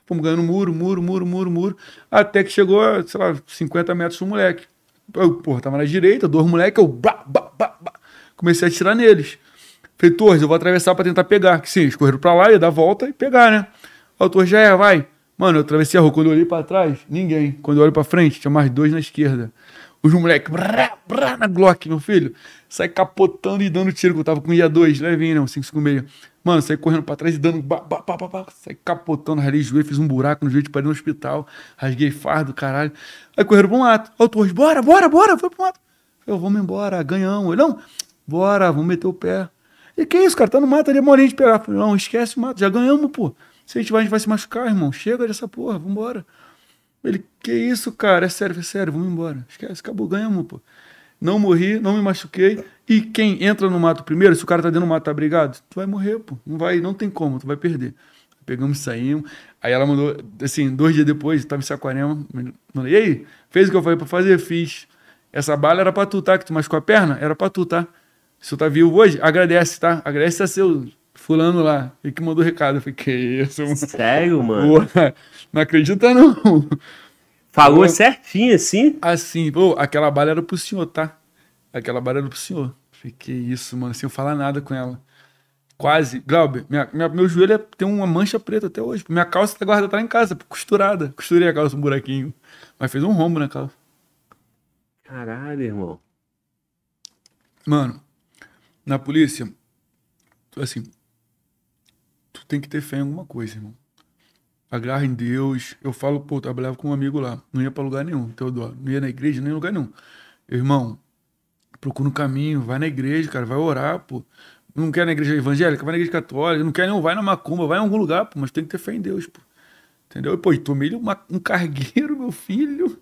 S2: Fomos ganhando muro, muro, muro, muro, muro. Até que chegou, sei lá, 50 metros do moleque. Eu, porra, tava na direita, dois moleques, eu bah, bah, bah, bah. comecei a atirar neles. Falei, Torres, eu vou atravessar pra tentar pegar. Que sim, eles correram pra lá, ia dar volta e pegar, né? Aí o Torres já é, vai. Mano, eu atravessei a rua. Quando eu olhei pra trás, ninguém. Quando eu olho pra frente, tinha mais dois na esquerda. Os moleques, brá, brá, na Glock, meu filho. Sai capotando e dando tiro, que eu tava com IA2, levinho, não, 556. Mano, saí correndo pra trás e dando. Bah, bah, bah, bah, saí capotando, ralei joelho, fiz um buraco no joelho, parei no hospital, rasguei fardo, caralho. Aí correram pro mato. Aí o Torres, bora, bora, bora, foi pro mato. Eu, vamos embora, ganhamos. Ele, não, bora, vamos meter o pé. E que isso, cara, tá no mato ali, molinho de pegar. Falei, não, esquece o mato, já ganhamos, pô. Se a gente vai, a gente vai se machucar, irmão. Chega dessa porra, vambora. Ele, que isso, cara? É sério, é sério, vamos embora. Esquece, acabou, ganhamos, pô. Não morri, não me machuquei. E quem entra no mato primeiro, se o cara tá dentro do mato, tá brigado, tu vai morrer, pô. Não vai, não tem como, tu vai perder. Pegamos saímos. Aí ela mandou, assim, dois dias depois, tava em Saquarema. Mandou, e aí? Fez o que eu falei pra fazer? Fiz. Essa bala era pra tu, tá? Que tu machucou a perna? Era pra tu, tá? Se tu tá vivo hoje, agradece, tá? Agradece a seu fulano lá. Ele que mandou recado. Eu falei, que isso,
S1: mano? Sério, mano?
S2: Pô, não acredita, não.
S1: Falou pô, certinho, assim?
S2: Assim, pô, aquela bala era pro senhor, tá? Aquela bala era pro senhor. Que isso, mano, sem eu falar nada com ela. Quase. Glauber, minha, minha, meu joelho é, tem uma mancha preta até hoje. Minha calça tá guardada tá em casa, costurada. Costurei a calça, um buraquinho. Mas fez um rombo na calça.
S1: Caralho, irmão.
S2: Mano, na polícia, assim, tu tem que ter fé em alguma coisa, irmão. Agarra em Deus. Eu falo, pô, eu trabalhava com um amigo lá. Não ia pra lugar nenhum, Teodoro. Não ia na igreja, nem em lugar nenhum. Irmão, procura um caminho, vai na igreja, cara, vai orar, pô. Não quer na igreja evangélica, vai na igreja católica. Não quer não, vai na macumba, vai em algum lugar, pô. Mas tem que ter fé em Deus, pô. Entendeu? E, pô, e tomei uma, um cargueiro, meu filho.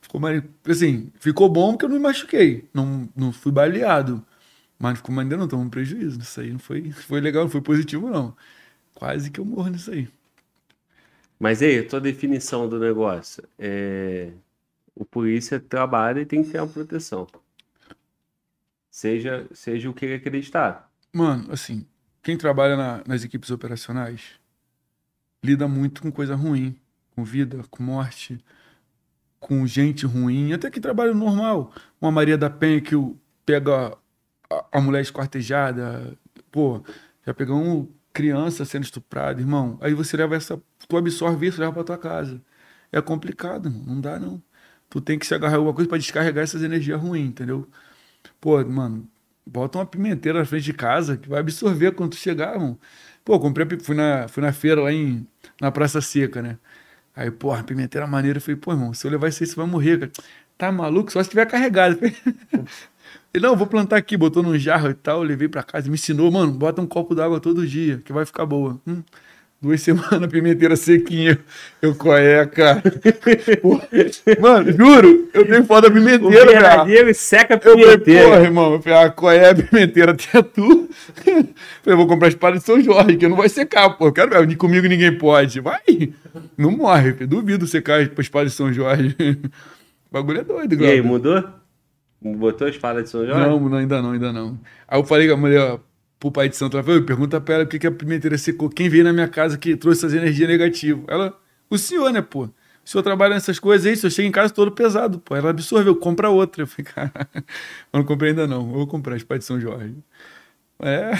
S2: Ficou, assim, ficou bom porque eu não me machuquei. Não, não fui baleado. Mas ficou ainda não, tomou um prejuízo. Isso aí não foi, foi legal, não foi positivo, não. Quase que eu morro nisso aí.
S1: Mas aí, tua definição do negócio é o polícia trabalha e tem que ter uma proteção. Seja, seja o que ele acreditar.
S2: Mano, assim, quem trabalha na, nas equipes operacionais lida muito com coisa ruim, com vida, com morte, com gente ruim, até que trabalha normal. Uma Maria da Penha que pega a, a mulher esquartejada, pô, já pegou um criança sendo estuprada, irmão. Aí você leva essa, tu absorve isso, leva pra tua casa. É complicado, não dá não. Tu tem que se agarrar alguma coisa para descarregar essas energias ruins, entendeu? Pô, mano, bota uma pimenteira na frente de casa que vai absorver quando tu chegar, irmão. Pô, comprei, fui na, fui na feira lá em, na Praça Seca, né? Aí, porra, pimenteira maneira. Eu falei, pô, irmão, se eu levar isso aí, você vai morrer, cara. Tá maluco? Só se tiver carregado. Ele, não, vou plantar aqui, botou num jarro e tal, levei pra casa, me ensinou, mano, bota um copo d'água todo dia, que vai ficar boa. Hum, duas semanas, pimenteira sequinha. Eu, qual é, cara? mano, juro, eu tenho foda pimenteira, cara.
S1: e seca a pimenteira. Eu falei,
S2: porra, irmão, eu falei, ah, qual é a pimenteira? Até tu. Eu falei, vou comprar espada de São Jorge, que não vai secar, pô. Eu quero ver, comigo ninguém pode. Vai, não morre, filho. duvido secar pra espada de São Jorge. O bagulho é doido,
S1: E aí, mudou? Botou a espada de São Jorge?
S2: Não, ainda não, ainda não. Aí eu falei com a mulher, pro pai de santo, falou, pergunta pra ela o que, que a pimenteira secou. Quem veio na minha casa que trouxe essas energias negativas? Ela, o senhor, né, pô? O senhor trabalha nessas coisas aí, o senhor chega em casa todo pesado, pô. Ela absorveu, compra outra. Eu falei, cara, eu não comprei ainda não, eu vou comprar a espada de São Jorge. É.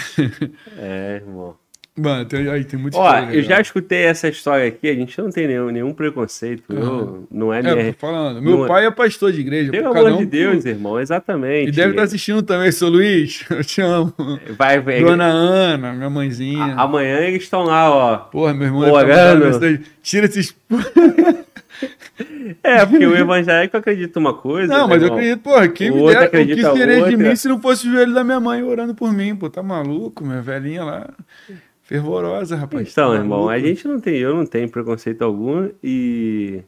S1: É, irmão.
S2: Mano, tem, aí tem muito
S1: Ó, eu já escutei essa história aqui, a gente não tem nenhum, nenhum preconceito. Uhum. Eu, não é,
S2: é falando. Meu não, pai é pastor de igreja.
S1: Pelo amor um, de Deus, pô. irmão, exatamente.
S2: E deve estar assistindo também, seu Luiz. Eu te amo.
S1: Vai, vai.
S2: Dona Ana, minha mãezinha.
S1: A, amanhã eles estão lá, ó.
S2: Porra, meu irmão. Orando. Tá Tira esses.
S1: É, porque o evangélico acredita uma coisa.
S2: Não, mas eu acredito, porra, quem me der, o que seria de mim se não fosse o joelho da minha mãe orando por mim, pô, tá maluco, minha velhinha lá. Fervorosa, rapaz.
S1: Então, irmão, a gente não tem, eu não tenho preconceito algum e,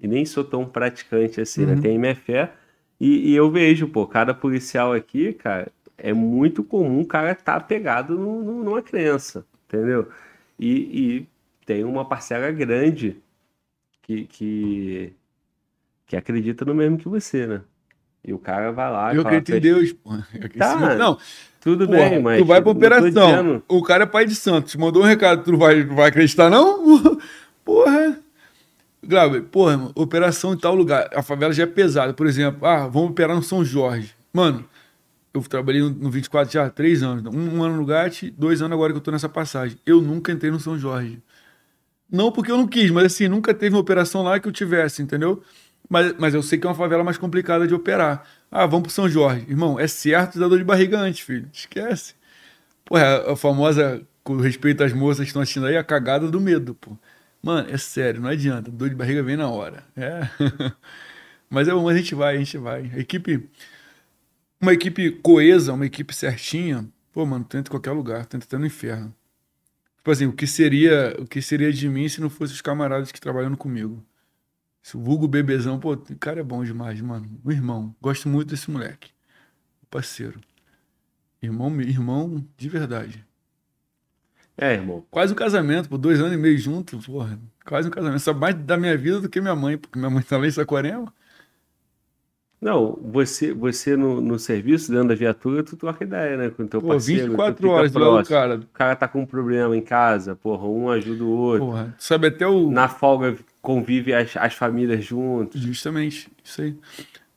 S1: e nem sou tão praticante assim, né? uhum. né? Tenho minha fé. E, e, eu vejo, pô, cada policial aqui, cara, é muito comum o cara estar tá pegado no, no, numa crença, entendeu? E, e, tem uma parcela grande que, que, que acredita no mesmo que você, né? E o cara vai lá.
S2: Eu acredito em Deus, pô.
S1: Tá,
S2: não.
S1: Tudo porra, bem, mas.
S2: Tu vai pra operação. O cara é pai de santo. Te mandou um recado, tu não vai, não vai acreditar, não? Porra. Glauber, porra, operação em tal lugar. A favela já é pesada. Por exemplo, ah, vamos operar no São Jorge. Mano, eu trabalhei no 24 já há três anos. Um, um ano no GAT, dois anos agora que eu tô nessa passagem. Eu nunca entrei no São Jorge. Não porque eu não quis, mas assim, nunca teve uma operação lá que eu tivesse, entendeu? Mas, mas eu sei que é uma favela mais complicada de operar. Ah, vamos pro São Jorge. Irmão, é certo dar dor de barriga antes, filho. Esquece. Pô, é a famosa, com respeito às moças que estão assistindo aí, a cagada do medo, pô. Mano, é sério, não adianta. Dor de barriga vem na hora. É. mas é bom, a gente vai, a gente vai. A equipe. Uma equipe coesa, uma equipe certinha. Pô, mano, tenta em qualquer lugar, tenta até no inferno. Tipo assim, o que seria, o que seria de mim se não fosse os camaradas que trabalham comigo? Esse vulgo bebezão, pô, o cara é bom demais, mano. O irmão. Gosto muito desse moleque. O parceiro. Irmão, irmão de verdade.
S1: É, irmão.
S2: Quase um casamento, por dois anos e meio junto, porra. Quase um casamento. Sabe mais da minha vida do que minha mãe, porque minha mãe tá lá em Saquarema.
S1: Não, você, você no, no serviço, dentro da viatura, tu troca ideia, né? Com o teu Pô, parceiro.
S2: 24 horas do lado cara. O
S1: cara tá com um problema em casa, porra, um ajuda o outro.
S2: Porra, sabe até o...
S1: Na folga convive as, as famílias juntos.
S2: Justamente, isso aí.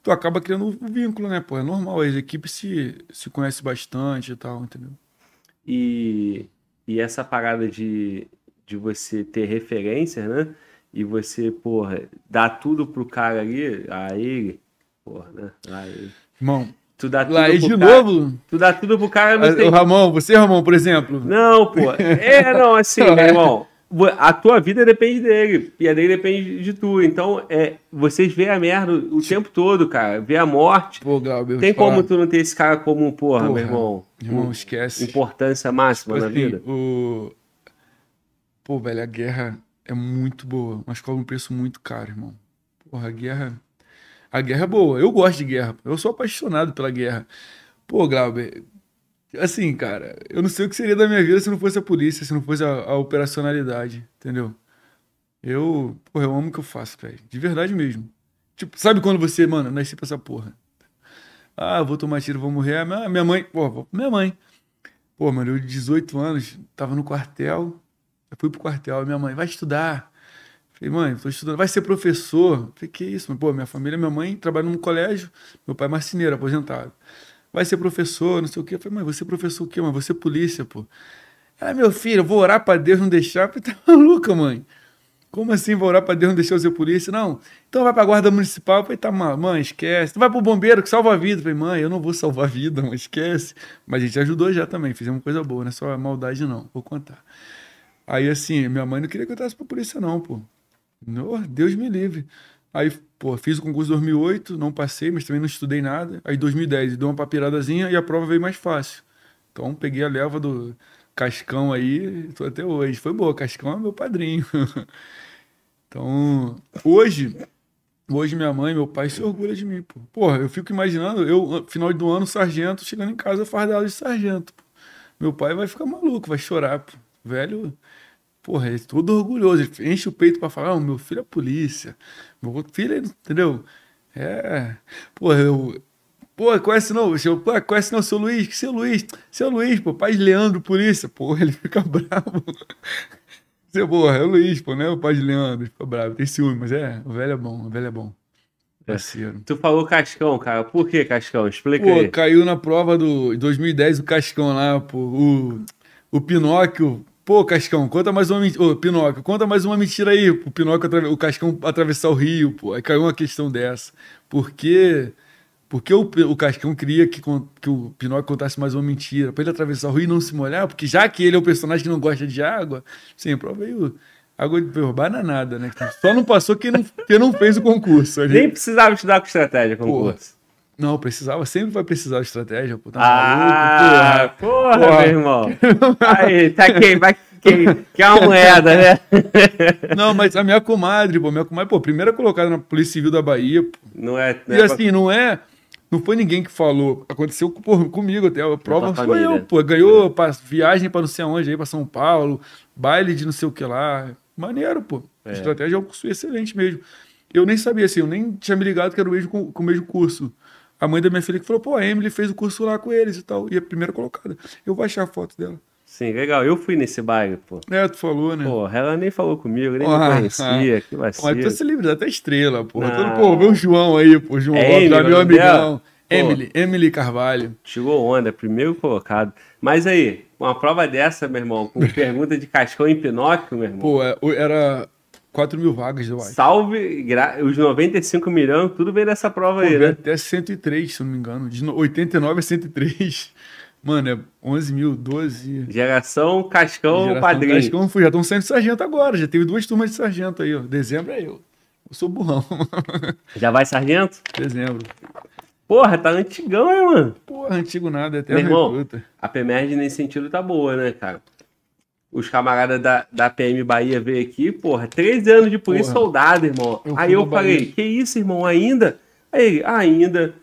S2: Tu acaba criando um vínculo, né, pô? É normal, as equipes se, se conhecem bastante e tal, entendeu?
S1: E, e essa parada de, de você ter referências, né? E você, porra, dar tudo pro cara ali, a ele porra, né? Aí.
S2: Irmão,
S1: tu dá
S2: tudo lá, de
S1: cara,
S2: novo?
S1: Tu dá tudo pro cara.
S2: Mas tem... O Ramon, você, Ramon, por exemplo?
S1: Não, pô. É, não, assim, meu irmão. A tua vida depende dele, e a dele depende de tu. Então, é, vocês veem a merda o tempo todo, cara. Vê a morte.
S2: Pô, Glauber,
S1: Tem como falar. tu não ter esse cara como, porra, porra meu irmão?
S2: Irmão, esquece.
S1: Importância máxima
S2: tipo
S1: na
S2: assim,
S1: vida.
S2: O... Pô, velho, a guerra é muito boa, mas cobra um preço muito caro, irmão. Porra, a guerra a guerra é boa. Eu gosto de guerra. Eu sou apaixonado pela guerra. Pô, Glauber, assim, cara, eu não sei o que seria da minha vida se não fosse a polícia, se não fosse a, a operacionalidade, entendeu? Eu, porra, eu amo o que eu faço, velho. De verdade mesmo. Tipo, sabe quando você, mano, nasci pra essa porra? Ah, vou tomar tiro, vou morrer. Ah, minha mãe, pô, minha mãe. Pô, mano, eu de 18 anos, tava no quartel. Eu fui pro quartel, minha mãe, vai estudar. Falei, mãe, tô estudando, vai ser professor? Falei, que isso? Pô, minha família, minha mãe trabalha num colégio, meu pai é marceneiro, aposentado. Vai ser professor, não sei o quê. Falei, mãe, você é professor o quê, mãe? Você é polícia, pô. Ah, meu filho, eu vou orar para Deus não deixar. Falei, tá maluca, mãe? Como assim vou orar para Deus não deixar eu ser polícia? Não. Então vai pra guarda municipal. Eu falei, tá, mãe, esquece. Vai pro bombeiro que salva a vida. Falei, mãe, eu não vou salvar a vida, mãe, esquece. Mas a gente ajudou já também, fizemos coisa boa, não é só maldade, não. Vou contar. Aí, assim, minha mãe não queria que eu entrasse pra polícia, não, pô. Oh, Deus me livre. Aí, pô, fiz o concurso em 2008, não passei, mas também não estudei nada. Aí, 2010, deu uma papiradazinha e a prova veio mais fácil. Então, peguei a leva do Cascão aí, tô até hoje. Foi boa, Cascão é meu padrinho. então, hoje, hoje minha mãe, meu pai se orgulha de mim, pô. Porra, eu fico imaginando, eu, final do ano, sargento, chegando em casa fardado de sargento. Meu pai vai ficar maluco, vai chorar, pô. Velho, porra, é todo orgulhoso, enche o peito para falar, oh, meu filho é polícia, meu filho, é, entendeu? É, porra, eu, pô, conhece não, seu, pô, conhece não, seu Luiz, que seu Luiz, seu Luiz, pô, pai de Leandro, polícia, porra, ele fica bravo. Seu, porra, é o Luiz, pô, né, o pai de Leandro, fica bravo, tem ciúme, mas é, o velho é bom, o velho é bom.
S1: É. Parceiro. Tu falou Cascão, cara. Por que Cascão? Explica
S2: pô,
S1: aí.
S2: caiu na prova do 2010 o Cascão lá, pô. O, o Pinóquio Pô, Cascão, conta mais uma mentira. Ô, Pinóquio, conta mais uma mentira aí. O Pinóquio, atrave... o Cascão atravessar o rio, pô. Aí caiu uma questão dessa. Por quê? Porque o, o Cascão queria que, que o Pinóquio contasse mais uma mentira, pra ele atravessar o rio e não se molhar, porque já que ele é o personagem que não gosta de água, sim, prova veio água de nada, né? Só não passou quem não, quem não fez o concurso.
S1: Ali. Nem precisava estudar com estratégia concurso. Pô,
S2: não, precisava, sempre vai precisar de estratégia, pô. Tá
S1: ah, maluco, porra. Porra, porra, meu irmão. Aí, tá quem vai quem quer uma moeda, né?
S2: Não, mas a minha comadre, pô, minha comadre, pô, primeira colocada na Polícia Civil da Bahia, pô.
S1: Não é. Não
S2: e
S1: é
S2: assim, pra... não é. Não foi ninguém que falou. Aconteceu pô, comigo até. A prova foi
S1: família.
S2: eu, pô. Ganhou pra- viagem pra não sei aonde aí, pra São Paulo, baile de não sei o que lá. Maneiro, pô.
S1: É.
S2: Estratégia é um curso excelente mesmo. Eu nem sabia, assim, eu nem tinha me ligado que era o mesmo, com, com o mesmo curso. A mãe da minha filha que falou, pô, a Emily fez o curso lá com eles e tal. E a primeira colocada. Eu vou achar a foto dela.
S1: Sim, legal. Eu fui nesse baile, pô.
S2: É, tu falou, né?
S1: Porra, ela nem falou comigo, nem
S2: Ah,
S1: me conhecia. Que
S2: Mas tu
S1: vacilo.
S2: se livre até estrela, pô. Todo, pô, vê o João aí, pô. João
S1: É
S2: Lopes, meu amigão.
S1: Pô.
S2: Emily, Emily Carvalho.
S1: Tirou onda, primeiro colocado. Mas aí, uma prova dessa, meu irmão, com pergunta de Cascão em Pinóquio, meu irmão.
S2: Pô, é, era 4 mil vagas, eu acho.
S1: Salve, gra- os 95 milhões, tudo veio dessa prova
S2: Pô,
S1: aí, né?
S2: até 103, se eu não me engano. De no- 89 a 103. Mano, é 11 mil, 12.
S1: Geração Cascão
S2: Geração
S1: Padrinho.
S2: Cascão, fui, já estão saindo de sargento agora. Já teve duas turmas de sargento aí, ó. Dezembro é eu. Eu sou burrão.
S1: Já vai, sargento?
S2: Dezembro.
S1: Porra, tá antigão, hein, mano?
S2: Porra, antigo nada, é
S1: Meu
S2: até
S1: irmão,
S2: recruta.
S1: a PMERD nesse sentido tá boa, né, cara? Os camaradas da, da PM Bahia veio aqui, porra, 13 anos de polícia
S2: Porra.
S1: soldado, irmão.
S2: Eu
S1: Aí eu falei,
S2: Bahia.
S1: que isso, irmão, ainda? Aí ele, ainda.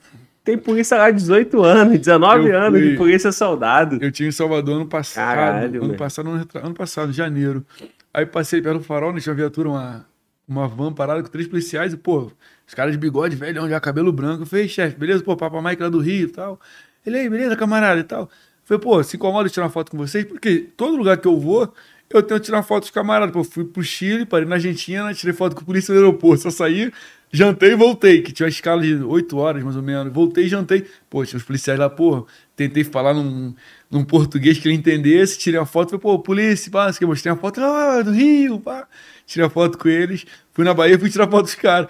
S1: Tem polícia lá 18 anos, 19
S2: Eu
S1: anos de
S2: fui.
S1: polícia soldado.
S2: Eu tinha em Salvador ano passado.
S1: Caralho,
S2: ano passado, ano, ano passado, janeiro. Aí passei perto do farol, né? Tinha uma viatura, uma, uma van parada com três policiais e, pô, os caras de bigode, velhão, já cabelo branco. Eu falei, chefe, beleza? Pô, Papa Mike lá do Rio e tal. Ele aí, beleza, camarada e tal. Falei, pô, se incomoda de tirar uma foto com vocês? Porque todo lugar que eu vou, eu tento tirar foto dos camaradas. Pô, eu fui pro Chile, parei na Argentina, tirei foto com a polícia no aeroporto. Só saí, jantei e voltei, que tinha uma escala de 8 horas, mais ou menos. Voltei e jantei. Pô, tinha os policiais lá, pô, tentei falar num, num português que ele entendesse, tirei uma foto, falei, pô, polícia, pá, que mostrei uma foto, ah, do Rio, pá. Tirei a foto com eles, fui na Bahia, fui tirar foto dos caras.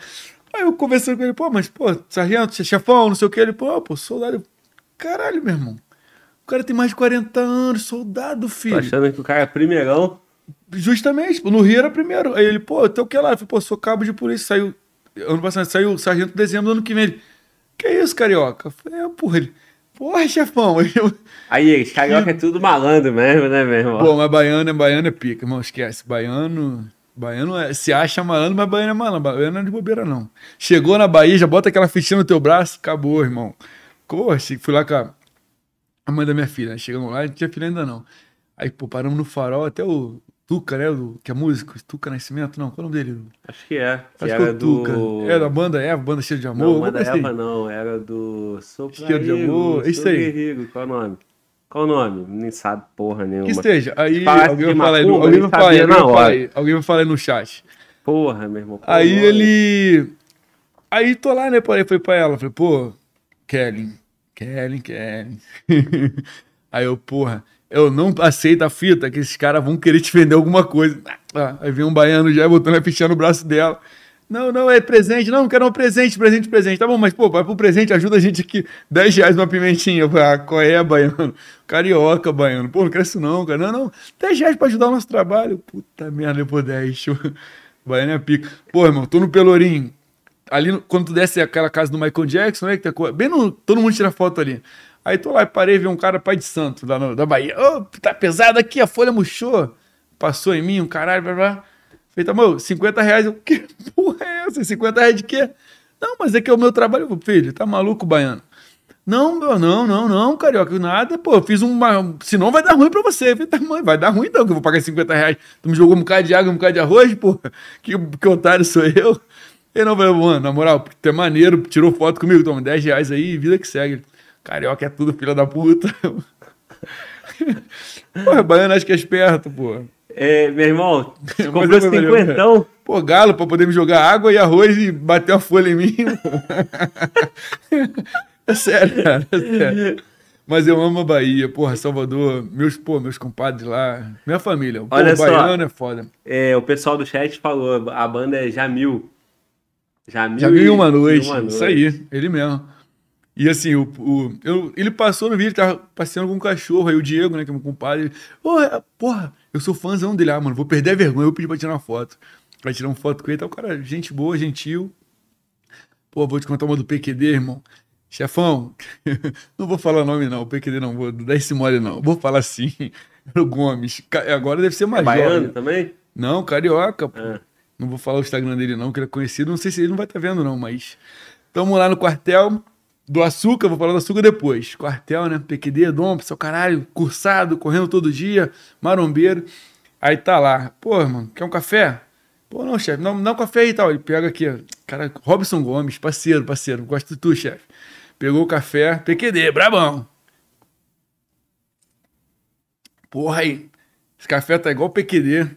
S2: Aí eu conversando com ele, pô, mas, pô, sargento, chefão, não sei o que, ele, pô, pô, soldado. Caralho, meu irmão. O cara tem mais de 40 anos, soldado,
S1: Tô
S2: filho.
S1: achando que o cara é primeirão.
S2: Justamente, no Rio era primeiro. Aí ele, pô, tem o que lá? Eu falei, pô, sou cabo de polícia. Saiu, ano passado, saiu o sargento em dezembro do ano que vem. Ele, que isso, carioca? Eu falei, é, porra, ele, porra, chefão. Aí eu,
S1: Aí, eles, carioca é tudo malandro mesmo, né, meu irmão?
S2: pô, mas baiano é baiano é pica, irmão, esquece. Baiano, baiano é, se acha malandro, mas baiano é malandro. Baiano não é de bobeira, não. Chegou na Bahia, já bota aquela fichinha no teu braço, acabou, irmão. Porra, che- fui lá com a, a mãe da minha filha, né? chegamos lá, não tinha filha ainda não. Aí, pô, paramos no farol, até o Tuca, né, do, que é músico, Tuca Nascimento, não, qual é o nome dele?
S1: Acho que é. Que
S2: Acho que
S1: era
S2: é o Tuca.
S1: do...
S2: É da banda Eva, banda cheia de amor.
S1: Não,
S2: coisa assim.
S1: Eva não, era do Sou
S2: Cheiro de Amor,
S1: Sou
S2: isso aí.
S1: Guerreiro, qual é o nome? Qual o nome? Nem sabe porra nenhuma.
S2: Que esteja. Aí
S1: Falasse
S2: alguém vai falar aí, no- alguém vai falar aí, alguém vai aí, alguém vai falar aí no chat.
S1: Porra, meu irmão.
S2: Aí ele. Aí tô lá, né? Falei, falei pra ela, falei, pô, Kellen, Kellen, Kellen. aí eu, porra, eu não aceito a fita que esses caras vão querer te vender alguma coisa. Ah, aí vem um baiano já botando a fichinha no braço dela. Não, não, é presente. Não, quero um presente, presente, presente. Tá bom, mas, pô, vai pro presente, ajuda a gente aqui. 10 reais uma pimentinha. Eu falei, ah, qual é, baiano? Carioca, baiano. Pô, não quero isso não, cara. Não, não. 10 reais pra ajudar o nosso trabalho. Puta merda, eu pô, 10. Show. Baiano é pica. Pô, irmão, tô no Pelourinho. Ali, quando tu desce aquela casa do Michael Jackson, né? Que tá, bem no. Todo mundo tira foto ali. Aí tô lá e parei vi um cara pai de santo lá no- da Bahia. Ô, tá pesado aqui, a folha murchou. Passou em mim, um caralho, blá blá. Falei, tá, mano, 50 reais. Eu, que porra é essa? 50 reais de quê? Não, mas é que é o meu trabalho. Filho, tá maluco, baiano? Não, meu, não, não, não, carioca, nada, pô, fiz uma. Senão vai dar ruim pra você. Eu tá, mãe, vai dar ruim então, que eu vou pagar 50 reais. Tu me jogou um bocado de água, um bocado de arroz, pô. Que, que otário sou eu. Ele não, falei, mano, na moral, tu é maneiro, tirou foto comigo, toma 10 reais aí, vida que segue. Carioca é tudo, filha da puta. Porra, baiano acho que é esperto, pô.
S1: É, meu irmão, comprou cinquentão.
S2: Pô, galo, pra poder me jogar água e arroz e bater uma folha em mim. é sério, cara, é sério. Mas eu amo a Bahia, porra, Salvador, meus, pô, meus compadres lá, minha família. Pô,
S1: Olha só.
S2: baiano é foda.
S1: É, o pessoal do chat falou, a banda é Jamil.
S2: Já vi uma
S1: e-
S2: noite,
S1: e uma
S2: isso aí, ele mesmo. E assim, o, o- eu- ele passou no vídeo, tava passeando com um cachorro, aí o Diego, né, que é meu compadre, ele, porra, eu sou fãzão dele, ah, mano, vou perder a vergonha, eu pedi pra tirar uma foto. Vai tirar uma foto com ele, tá o cara, gente boa, gentil. Pô, vou te contar uma do PQD, irmão. Chefão, não vou falar nome não, o PQD não, vou dar esse mole não, vou falar assim, era o Gomes, agora deve ser
S1: É
S2: mais
S1: baiano
S2: jovem.
S1: também?
S2: Não, carioca, pô.
S1: Ah.
S2: Não vou falar o Instagram dele, não, que ele é conhecido. Não sei se ele não vai estar vendo, não, mas. Tamo lá no quartel. do açúcar, vou falar do açúcar depois. Quartel, né? PQD, Dom, seu caralho, cursado, correndo todo dia, marombeiro. Aí tá lá, pô, mano, quer um café? Pô, não, chefe, não, dá um café aí e tal. Ele pega aqui, cara, Robson Gomes, parceiro, parceiro, gosto de tu, chefe. Pegou o café, PQD, brabão. Porra aí, esse café tá igual PQD,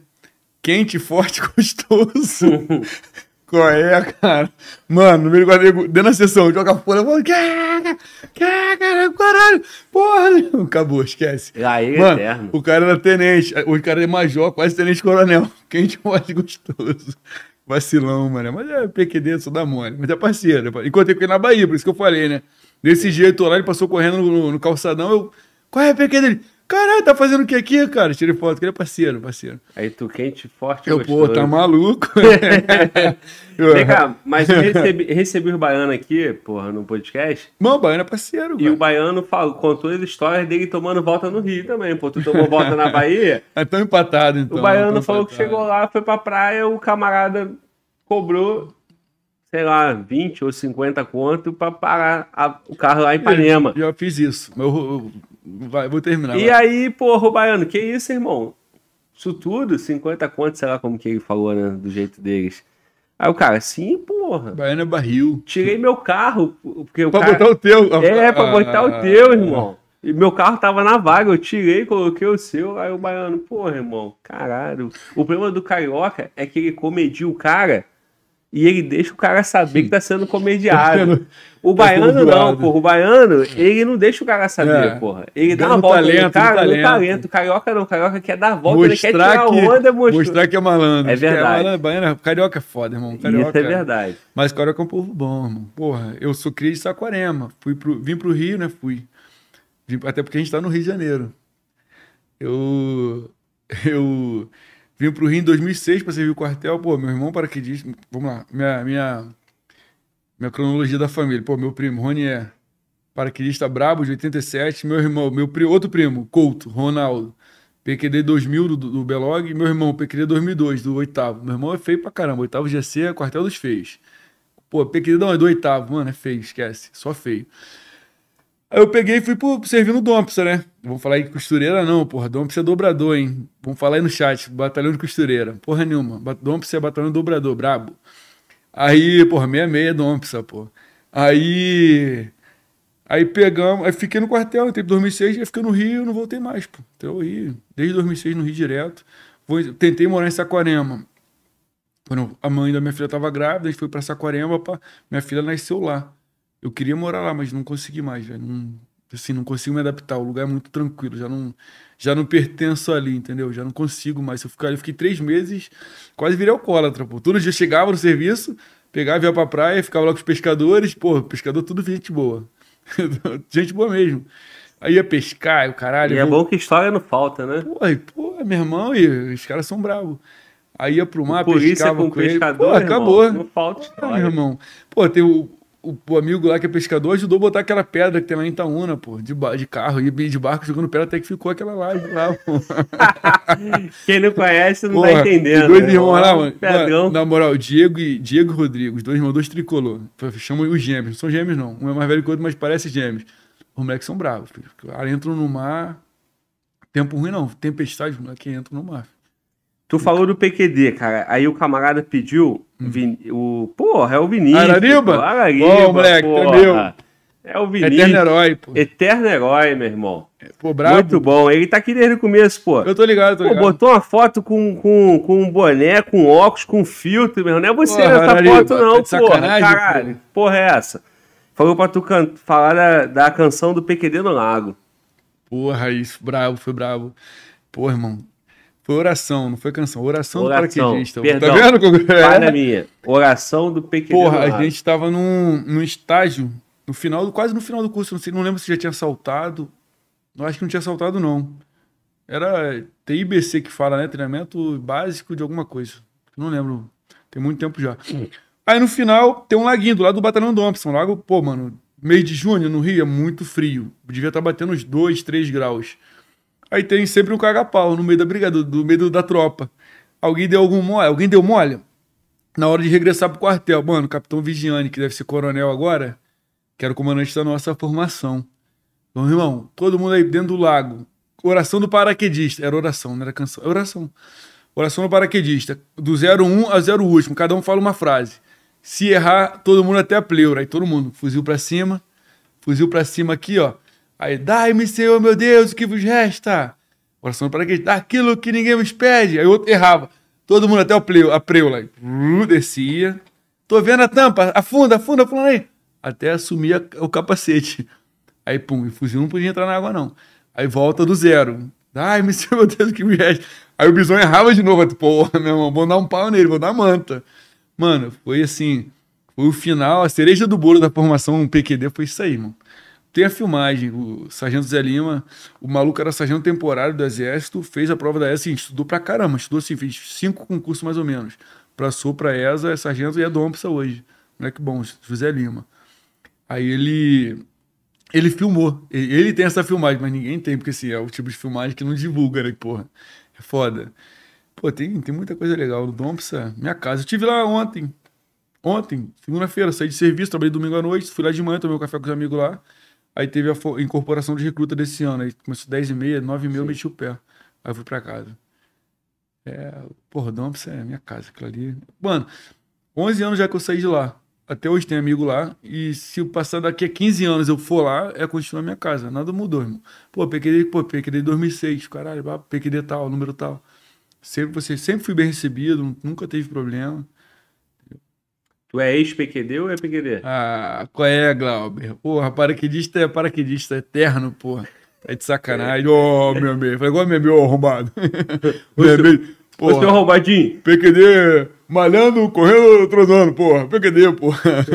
S2: quente, forte, gostoso. Qual é, cara? Mano, no meio do quadrilho, dentro da sessão, joga fora, mano, cara, cara, caralho, porra. Acabou, esquece.
S1: Aí é
S2: Mano,
S1: eterno.
S2: o cara era tenente, o cara é major, quase tenente coronel. Quente, forte, gostoso. Vacilão, mano. Mas é PQD, só dá mole. Mas é parceiro. Encontrei com ele na Bahia, por isso que eu falei, né? Desse jeito lá, ele passou correndo no, no- no calçadão, eu... Qual é a PQD dele? Caralho, tá fazendo o que aqui, cara? Tirei foto, que ele é parceiro, parceiro.
S1: Aí tu quente, forte,
S2: Eu,
S1: gostoso.
S2: pô, tá maluco?
S1: Vem cá, mas eu recebi, recebi o Baiano aqui, porra, no podcast.
S2: Mano, o Baiano é parceiro,
S1: E
S2: cara.
S1: o Baiano falou, contou as histórias dele tomando volta no Rio também. Pô, tu tomou volta na Bahia.
S2: É tão empatado, então.
S1: o Baiano falou que
S2: empatado.
S1: chegou lá, foi pra praia, o camarada cobrou, sei lá, 20 ou 50 conto pra parar a- o carro lá em Ipanema.
S2: Já fiz isso. mas Eu, eu- vai, vou terminar.
S1: E
S2: vai.
S1: aí, porra, o Baiano, que isso, irmão? Isso tudo, 50 conto, sei lá como que ele falou, né? Do jeito deles. Aí o cara, sim, porra.
S2: Baiano é barril.
S1: Tirei meu carro, porque o
S2: Pra
S1: cara...
S2: botar o teu.
S1: É, pra
S2: Ah,
S1: botar o teu, irmão. E meu carro tava na vaga, eu tirei, coloquei o seu, aí o baiano, porra, irmão, caralho. O problema do carioca é que ele comedia o cara e ele deixa o cara saber que tá sendo comediado. O
S2: Tá
S1: baiano não, porra. O baiano, ele não deixa o cara saber,
S2: É.
S1: porra. Ele dá uma
S2: no
S1: volta no
S2: talento,
S1: cara,
S2: no
S1: no
S2: talento.
S1: O carioca não, o carioca quer dar a volta, ele quer tirar
S2: Mostrar que,
S1: onda, mostrar.
S2: mostrar que é malandro.
S1: É verdade.
S2: malandro, baiano, é- carioca é foda, irmão. Carioca,
S1: Isso é verdade.
S2: Mas carioca é um povo bom, irmão. Porra, eu sou cria de Saquarema. Fui pro, vim pro Rio, né? Fui. Vim- até porque a gente tá no Rio de Janeiro. Eu. Eu. Vim pro Rio em 2006 pra servir o quartel. Pô, meu irmão paraquedista. Vamos lá. Minha, minha, minha cronologia da família. Pô, meu primo, Rony é paraquedista brabo de 87. Meu irmão, meu pri- outro primo, Couto, Ronaldo. PQD 2000 do, do Belog. Meu irmão, PQD 2002, do oitavo. Meu irmão é feio pra caramba. Oitavo GC é quartel dos feios. Pô, PQD não, é do oitavo. Mano, é feio, esquece. Só feio. Aí eu peguei e fui pro, servir no Dompsa, né? Vamos falar de costureira, não, porra. Dompsa é dobrador, hein? Vamos falar aí no chat. Batalhão de costureira. Porra nenhuma. Dompsa é batalhão dobrador, brabo. Aí, porra, meia-meia Dompsa, pô. Aí. Aí pegamos. Aí fiquei no quartel, entrei em 2006, aí fiquei no Rio não voltei mais, pô. Então, eu Rio. Desde 2006 no Rio direto. Tentei morar em Saquarema. Quando a mãe da minha filha estava grávida, a gente foi para Saquarema, pá. minha filha nasceu lá. Eu queria morar lá, mas não consegui mais, velho. Não, assim, não consigo me adaptar. O lugar é muito tranquilo, já não, já não pertenço ali, entendeu? Já não consigo mais. Eu ficar eu fiquei três meses, quase virei alcoólatra, pô. Todo dia chegava no serviço, pegava, ia pra praia, ficava lá com os pescadores, pô, pescador tudo gente boa. gente boa mesmo. Aí ia pescar, e o caralho.
S1: E é bom que história não falta, né?
S2: Pô, e, pô, meu irmão, e os caras são bravos. Aí ia pro mar, pescava
S1: com
S2: com ele.
S1: pescador,
S2: Pô,
S1: irmão,
S2: acabou.
S1: não falta
S2: Ah,
S1: história.
S2: meu irmão. Pô, tem o, o, o amigo lá que é pescador, ajudou a botar aquela pedra que tem lá em Itaúna, pô, de, de carro, e de barco jogando pedra até que ficou aquela laje lá, pô.
S1: Quem não conhece não
S2: Porra,
S1: tá entendendo.
S2: Dois
S1: né?
S2: irmãos lá, mano.
S1: Pedrão.
S2: Mano, Na moral, Diego e, Diego Rodrigo, os dois irmãos, dois tricolor. Chamam os gêmeos. Não são gêmeos, não. Um é mais velho que o outro, mas parece gêmeos. Os moleques são bravos, filho. Entram no mar. Tempo ruim, não. Tempestade, os moleques entram no mar.
S1: Tu falou do PQD, cara. Aí o camarada pediu Vin- o. Porra, é o Vinícius.
S2: Hum. Arariba?
S1: pô, Arariba,
S2: Bom, moleque,
S1: porra.
S2: entendeu?
S1: É o Vinícius.
S2: Eterno herói, pô.
S1: Eterno herói, meu irmão.
S2: Pô, brabo.
S1: Muito bom. Ele tá aqui desde o começo, pô.
S2: Eu tô ligado, tô
S1: Pô,
S2: ligado.
S1: botou uma foto com, com, com um boné, com óculos, com filtro, meu. Não é você
S2: Porra,
S1: nessa
S2: Arariba,
S1: foto, não,
S2: tá
S1: porra. Caralho. Porra, é essa? Falou pra tu can... falar da, da canção do PQD no Lago.
S2: Porra, isso, bravo, foi bravo. Pô, irmão. Foi oração, não foi canção. Oração,
S1: Oração.
S2: do paraquedista.
S1: Perdão.
S2: Tá vendo?
S1: Para
S2: É.
S1: minha. Oração do PQD
S2: Porra, a gente tava num, num estágio, no final, do- quase no final do curso, não, sei, não lembro se já tinha saltado. Eu acho que não tinha saltado, não. Era TIBC que fala, né? Treinamento básico de alguma coisa. Não lembro. Tem muito tempo já. Aí no final tem um laguinho do lado do Batalhão Thompson. Lago, pô, mano, mês de junho no Rio é muito frio. Devia estar batendo uns 2, 3 graus. Aí tem sempre um caga-pau no meio da brigada, do meio da tropa. Alguém deu algum mole? Alguém deu mole? Na hora de regressar pro quartel, mano, o capitão Vigiane, que deve ser coronel agora, que era o comandante da nossa formação. Então, irmão, todo mundo aí dentro do lago. Oração do paraquedista. Era oração, não era canção. É oração. Oração do paraquedista. Do 01 a 0 último. Cada um fala uma frase. Se errar, todo mundo até a pleura. Aí todo mundo, fuzil pra cima. Fuzil pra cima aqui, ó. Aí, dai-me, Senhor, meu Deus, o que vos resta? Oração do paraquedista. Aquilo que ninguém nos pede. Aí o outro errava. Todo mundo até o pleu, a preula. Uh, descia. Tô vendo a tampa. Afunda, afunda, afunda aí. Até assumir o capacete. Aí, pum, o fuzil não podia entrar na água, não. Aí volta do zero. Ai, meu Deus, que resta. Aí o bisão errava de novo. Porra, meu irmão, vou dar um pau nele, vou dar manta. Mano, foi assim. Foi o final, a cereja do bolo da formação PQD foi isso aí, mano. Tem a filmagem, o Sargento Zé Lima, o maluco era sargento temporário do Exército, fez a prova da ESA, assim, estudou pra caramba, estudou assim, fez cinco concursos mais ou menos. Passou pra ESA, é sargento e é dompsa hoje. Moleque bom, José Lima. Aí ele ele filmou. Ele tem essa filmagem, mas ninguém tem, porque assim, é o tipo de filmagem que não divulga, né? Porra, é foda. Pô, tem, tem muita coisa legal. O Dompsa, minha casa. Eu tive lá ontem. Ontem, segunda-feira, saí de serviço, trabalhei domingo à noite, fui lá de manhã, tomei um café com os amigos lá. Aí teve a incorporação de recruta desse ano. Aí começou 10 e meia, 9 e meia, eu meti o pé. Aí eu fui pra casa. É, porra, Dompsa é minha casa, aquilo ali. Mano, 11 anos já que eu saí de lá. Até hoje tem amigo lá. E se eu passar daqui a 15 anos eu for lá, é continuar minha casa. Nada mudou, irmão. Pô, PQD, pô, PQD 2006, caralho, PQD tal, número tal. Sempre, você, sempre fui bem recebido, nunca teve problema.
S1: Tu é ex-PQD ou é PQD?
S2: Ah, qual é, Glauber? Porra, paraquedista é paraquedista eterno, porra. É de sacanagem. Ô, oh, meu amigo. Foi igual meu amigo arrombado.
S1: meu amigo. Porra. Ô, seu arrombadinho.
S2: PQD malhando, correndo, transando, porra. PQD, porra.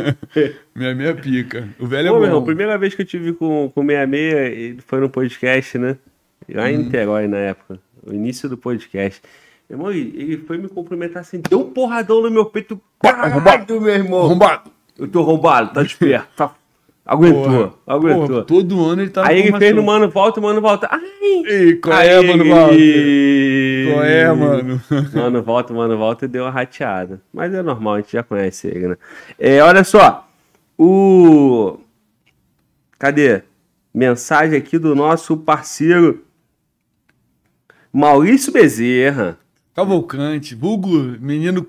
S2: 66 pica. O velho Pô, é bom. Meu,
S1: primeira vez que eu tive com, com 66, ele foi no podcast, né? Lá em hum. Niterói, na época. O início do podcast. Irmão, ele foi me cumprimentar assim, deu um porradão no meu peito. Caralho, meu irmão.
S2: Arrombado.
S1: Eu tô arrombado, tá desperto. Tá... Aguentou, porra, aguentou. Porra,
S2: todo ano ele tá
S1: Aí ele fez no Mano Volta, Mano Volta. Ai!
S2: Ei, qual é, Mano Volta? Qual é, mano?
S1: Mano Volta, Mano Volta e deu uma rateada. Mas é normal, a gente já conhece ele, né? É, olha só, o... Cadê? Mensagem aqui do nosso parceiro Maurício Bezerra.
S2: Cavalcante, vulgo menino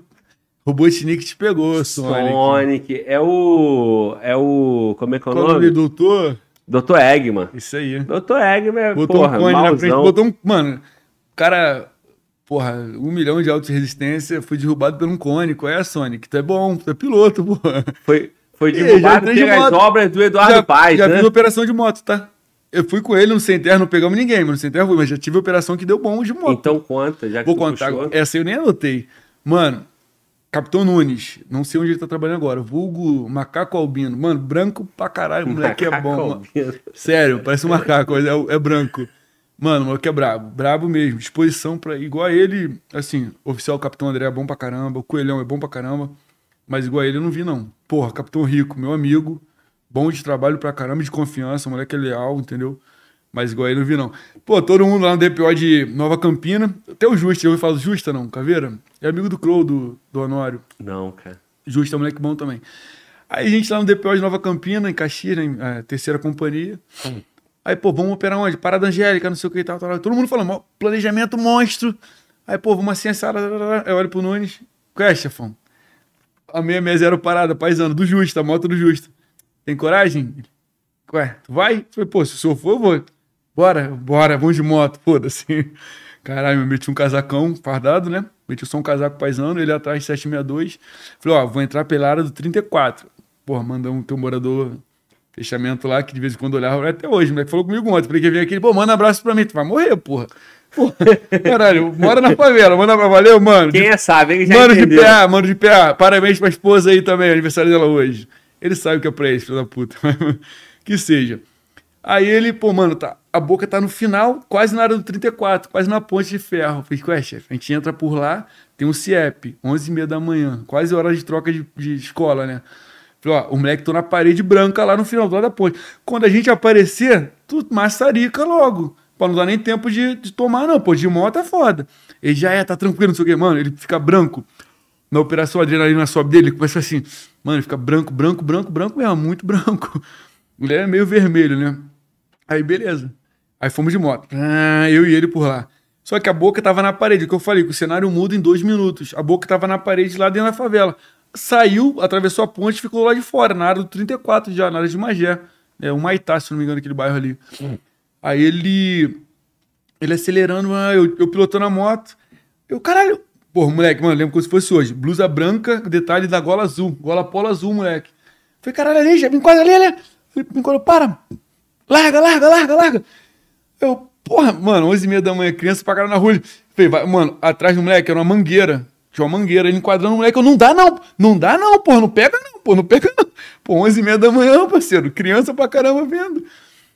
S2: Robotnik te pegou, Sonic.
S1: Sonic. É o. É o. Como é que é o Qual nome?
S2: doutor?
S1: Doutor Eggman.
S2: Isso aí.
S1: Doutor Eggman,
S2: botou porra, um cone na frente, botou um. Mano, cara. Porra, um milhão de autos de resistência foi derrubado por um cone. Qual é, Sonic? Tu é bom, tu é piloto, porra.
S1: Foi, foi derrubado pelas obras do Eduardo
S2: já,
S1: Paz,
S2: já
S1: né?
S2: fiz operação de moto, tá? Eu fui com ele no sem terra, não pegamos ninguém, mas no sem terra mas já tive operação que deu bom de moto.
S1: Então conta, já que
S2: Vou contar. Puxou. Essa eu nem anotei. Mano, Capitão Nunes, não sei onde ele tá trabalhando agora. Vulgo Macaco Albino. Mano, branco pra caralho, moleque é bom. Sério, parece um macaco, é, é branco. Mano, o moleque é brabo, brabo mesmo. Disposição pra. Igual a ele, assim, oficial Capitão André é bom pra caramba, o Coelhão é bom pra caramba. Mas igual a ele eu não vi, não. Porra, Capitão Rico, meu amigo bom de trabalho pra caramba, de confiança, o moleque é leal, entendeu? Mas igual ele não vi, não. Pô, todo mundo lá no DPO de Nova Campina, até o Justa, eu falo Justa, não, Caveira? É amigo do Crow, do, do Honório.
S1: Não, cara.
S2: Justa é um moleque bom também. Aí a gente lá no DPO de Nova Campina, em Caxias, né, terceira companhia. Hum. Aí, pô, vamos operar onde? Parada Angélica, não sei o que e tal, tal. Todo mundo falando, planejamento monstro. Aí, pô, vamos assim, essa. Eu olho pro Nunes. Qual é, chefão? A 660 parada, paisano, do Justa, a moto do Justa. Tem coragem? Ué, tu vai? falei, pô, se o senhor for, eu vou. Bora, bora, vamos de moto, foda-se. Caralho, eu meti um casacão fardado, né? Meti só um casaco paisano, ele atrás de 762. Falei, ó, vou entrar pela área do 34. Porra, mandou um teu morador fechamento lá, que de vez em quando olhava, até hoje, o moleque falou comigo ontem. Falei que vir aqui, pô, manda um abraço pra mim. Tu vai morrer, porra. porra. Caralho, mora na favela, manda pra valeu, mano.
S1: Quem
S2: de...
S1: é sabe, ele já
S2: Mano
S1: entendeu.
S2: de PA, mano de PA. Parabéns pra esposa aí também, aniversário dela hoje. Ele sabe o que é pra ele, filho da puta. que seja. Aí ele, pô, mano, tá, a boca tá no final, quase na área do 34, quase na ponte de ferro. falei, ué, chefe, a gente entra por lá, tem um CIEP, 11h30 da manhã, quase hora de troca de, de escola, né? Falei, ó, o moleque tô na parede branca lá no final, do lado da ponte. Quando a gente aparecer, tu maçarica logo. Pra não dar nem tempo de, de tomar, não. Pô, de moto é foda. Ele já é, tá tranquilo, não sei o quê. Mano, ele fica branco. Na operação adrenalina sobe dele, começa assim Mano, fica branco, branco, branco, branco mesmo, muito branco. Mulher é meio vermelho, né? Aí, beleza. Aí fomos de moto. Ah, eu e ele por lá. Só que a boca tava na parede, o que eu falei, que o cenário muda em dois minutos. A boca tava na parede lá dentro da favela. Saiu, atravessou a ponte e ficou lá de fora, na área do 34 já, na área de Magé. É o Maitá, se não me engano, aquele bairro ali. Hum. Aí ele. Ele acelerando, ah, eu, eu pilotando a moto. Eu, caralho. Pô, moleque, mano, lembro como se fosse hoje. Blusa branca, detalhe da gola azul. Gola polo azul, moleque. Falei, caralho, ali, já me enquadra ali, ali. Me enquadra, para. Larga, larga, larga, larga. Eu, porra, mano, 11 e meia da manhã, criança pra caralho na rua. Falei, vai, mano, atrás do moleque era uma mangueira. Tinha uma mangueira, ele enquadrando o moleque. Eu, não dá não, não dá não, porra, não pega não, porra, não pega não. Pô, 11 e meia da manhã, parceiro, criança pra caramba vendo.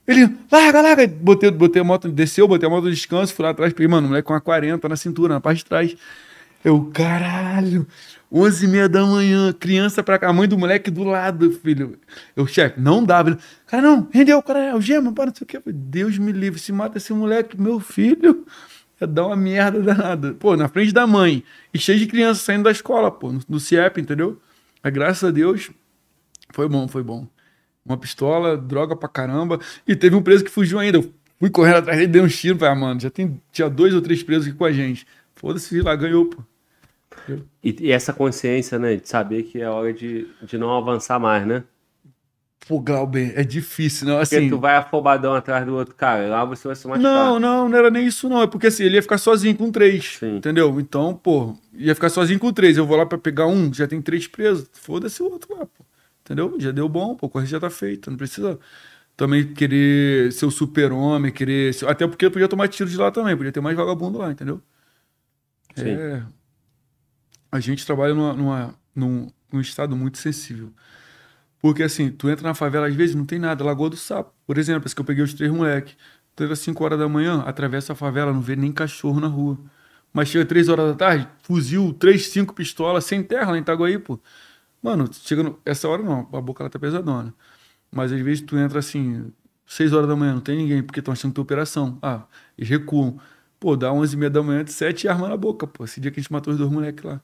S2: Ele, larga, larga. Botei, botei a moto, desceu, botei a moto no descanso, fui lá atrás, peguei, mano, o moleque com uma 40 na cintura, na parte de trás. Eu, caralho, 11 e meia da manhã, criança pra cá, a mãe do moleque do lado, filho. Eu, chefe, não dá, filho. Cara, não, rendeu, cara, é o gema, para, não sei o quê. Deus me livre, se mata esse moleque, meu filho. Ia dar uma merda danada. Pô, na frente da mãe. E cheio de criança saindo da escola, pô, no, no CIEP, entendeu? Mas graças a Deus, foi bom, foi bom. Uma pistola, droga pra caramba. E teve um preso que fugiu ainda. Eu fui correndo atrás dele, dei um tiro. Falei, ah, mano, já tem, tinha dois ou três presos aqui com a gente. Foda-se, lá ganhou, pô.
S1: E, e, essa consciência, né, de saber que é hora de, de não avançar mais, né?
S2: Pô, Glauber, é difícil, não, assim...
S1: Porque tu vai afobadão atrás do outro cara, lá você vai se machucar.
S2: Não, não, não era nem isso não, é porque assim, ele ia ficar sozinho com três, Sim. entendeu? Então, pô, ia ficar sozinho com três, eu vou lá pra pegar um, já tem três presos, foda-se o outro lá, pô, entendeu? Já deu bom, pô, a corrida já tá feita, não precisa também querer ser o super-homem, querer... Até porque podia tomar tiro de lá também, podia ter mais vagabundo lá, entendeu? Sim. É a gente trabalha numa, numa, num, num estado muito sensível. Porque assim, tu entra na favela, às vezes não tem nada. Lagoa do Sapo, por exemplo, esse que eu peguei os três moleques. Entra às 5 horas da manhã, atravessa a favela, não vê nem cachorro na rua. Mas chega 3 horas da tarde, fuzil, 3, 5 pistolas, sem terra lá em Itaguaí, pô. Mano, chega no... essa hora não, a boca ela tá pesadona. Mas às vezes tu entra assim, 6 horas da manhã, não tem ninguém, porque estão achando que tem operação. Ah, eles recuam. Pô, dá 11 e meia da manhã, 7 e arma na boca, pô. Esse dia que a gente matou os dois moleques lá.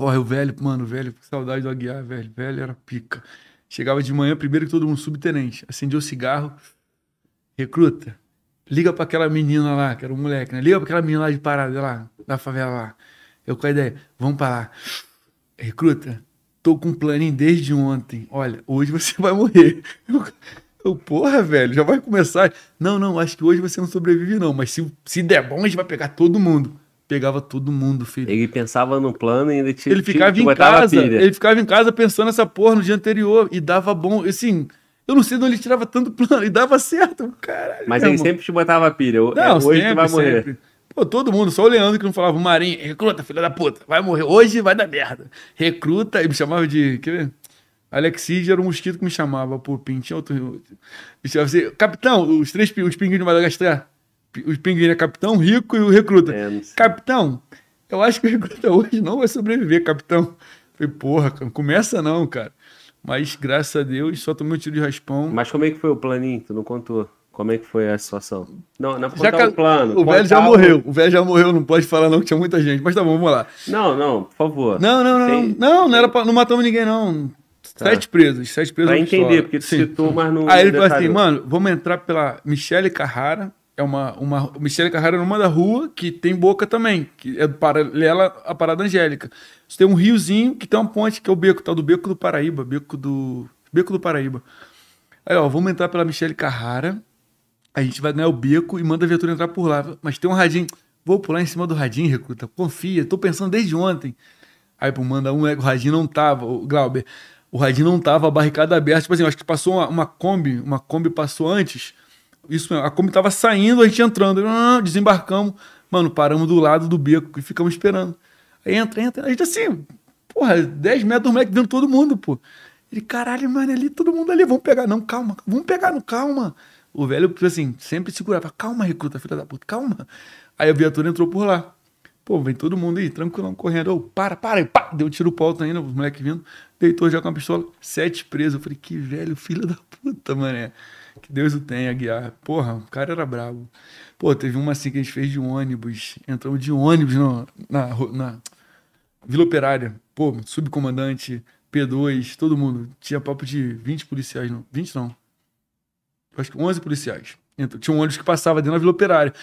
S2: Porra, o velho, mano, velho, saudade do Aguiar, velho. Velho era pica. Chegava de manhã, primeiro que todo mundo, subtenente. Acendia o cigarro. Recruta, liga pra aquela menina lá, que era um moleque, né? Liga pra aquela menina lá de parada lá, da favela lá. Eu com a ideia, vamos pra lá. Recruta, tô com um planinho desde ontem. Olha, hoje você vai morrer. Eu, eu, porra, velho, já vai começar. Não, não, acho que hoje você não sobrevive, não. Mas se, se der bom, a gente vai pegar todo mundo pegava todo mundo, filho.
S1: Ele pensava no plano e ainda
S2: tinha. Ele ficava em casa, ele ficava em casa pensando nessa porra no dia anterior e dava bom, assim, eu não sei de onde ele tirava tanto plano e dava certo, caralho.
S1: Mas ele sempre te botava pilha. Não, é, hoje sempre, tu vai morrer. Sempre.
S2: Pô, todo mundo, só o Leandro que não falava, o Marinho, recruta, filha da puta, vai morrer. Hoje vai dar merda. Recruta, e me chamava de. Quer ver? Alexid era um mosquito que me chamava, pô, Pintinho, outro. Me chamava assim, capitão, os três os pinguins de Madagascar os pinguins é capitão, rico e o recruta. É, capitão, eu acho que o recruta hoje não vai sobreviver, capitão. Falei, porra, não começa não, cara. Mas graças a Deus só tomei um tiro de raspão.
S1: Mas como é que foi o planinho? Tu não contou? Como é que foi a situação? Não, não já
S2: o plano. O velho já morreu. O velho já morreu, não pode falar não que tinha muita gente. Mas tá bom, vamos lá.
S1: Não, não, por favor.
S2: Não, não, não. Não, não, era pra, não matamos ninguém não. Tá. Sete presos, sete presos.
S1: Pra entender, porque tu Sim. citou, mas não.
S2: Aí ele falou assim, mano, vamos entrar pela Michele Carrara, é uma, uma Michele Carrara numa da rua que tem boca também, que é paralela à Parada Angélica. Você tem um riozinho que tem uma ponte, que é o beco, tal do Beco do Paraíba, Beco do Beco do Paraíba. Aí, ó, vamos entrar pela Michele Carrara, a gente vai ganhar o beco e manda a viatura entrar por lá. Mas tem um radinho, vou pular em cima do radinho, recruta, confia, tô pensando desde ontem. Aí, pô, manda um, o radinho não tava, o Glauber, o radinho não tava, a barricada aberta, tipo assim, acho que passou uma, uma Kombi, uma Kombi passou antes, isso mesmo. A Kombi tava saindo, a gente entrando. Ah, desembarcamos. Mano, paramos do lado do beco e ficamos esperando. Aí entra, entra. A gente assim, porra, 10 metros do moleque vendo todo mundo, pô. Ele, caralho, mano, ali, todo mundo ali, vamos pegar. Não, calma, vamos pegar, não, calma. O velho, tipo assim, sempre segurava. Calma, recruta, filha da puta, calma. Aí a viatura entrou por lá. Pô, vem todo mundo aí, tranquilão, correndo. Ô, para, para, e pá, deu um tiro pro alto ainda, os moleques vindo. Deitou já com a pistola, sete presos. Eu falei, que velho, filho da puta, mané. Que Deus o tenha, Guiar. Porra, o cara era bravo. Pô, teve uma assim que a gente fez de ônibus. Entramos de ônibus no, na, na Vila Operária. Pô, subcomandante, P2, todo mundo. Tinha papo de 20 policiais, não. 20 não. Acho que 11 policiais. Então, tinha um ônibus que passava dentro da Vila Operária.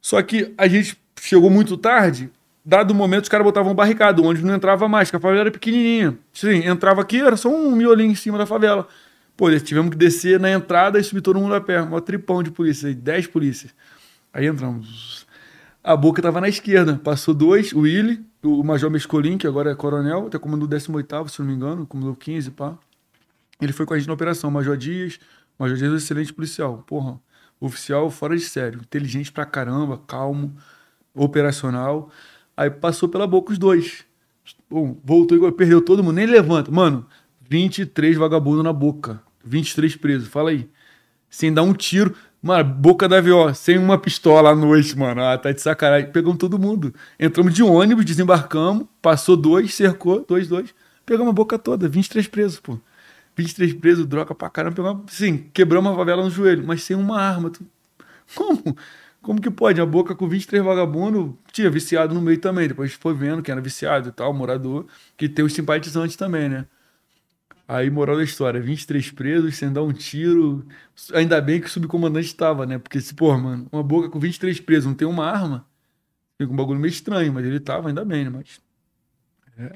S2: Só que a gente chegou muito tarde, dado o momento, os caras botavam barricada, o ônibus não entrava mais, porque a favela era pequenininha. Sim, entrava aqui, era só um miolinho em cima da favela. Pô, tivemos que descer na entrada e subir todo mundo a pé. Um tripão de polícia, 10 polícias. Aí entramos. A boca tava na esquerda. Passou dois, o Willi, o Major Mescolin, que agora é coronel, até comandou o 18 se não me engano, comandou 15, pá. Ele foi com a gente na operação. Major Dias, Major Dias é um excelente policial. Porra, oficial fora de sério. Inteligente pra caramba, calmo, operacional. Aí passou pela boca os dois. Bom, voltou igual, perdeu todo mundo, nem levanta. Mano, 23 vagabundo na boca. 23 presos, fala aí. Sem dar um tiro. Mano, boca da VO, sem uma pistola à noite, mano. Ah, tá de sacanagem. Pegamos todo mundo. Entramos de ônibus, desembarcamos, passou dois, cercou, dois, dois. Pegamos a boca toda, 23 presos, pô. 23 presos, droga pra caramba. Pegamos, sim, quebramos uma favela no joelho, mas sem uma arma. Tu... Como? Como que pode? A boca com 23 vagabundos tinha viciado no meio também. Depois foi vendo que era viciado e tal, morador, que tem os simpatizantes também, né? Aí, moral da história, 23 presos, sem dar um tiro. Ainda bem que o subcomandante estava, né? Porque se, pô, mano, uma boca com 23 presos, não tem uma arma, fica um bagulho meio estranho, mas ele tava, ainda bem, né? Mas.
S1: É.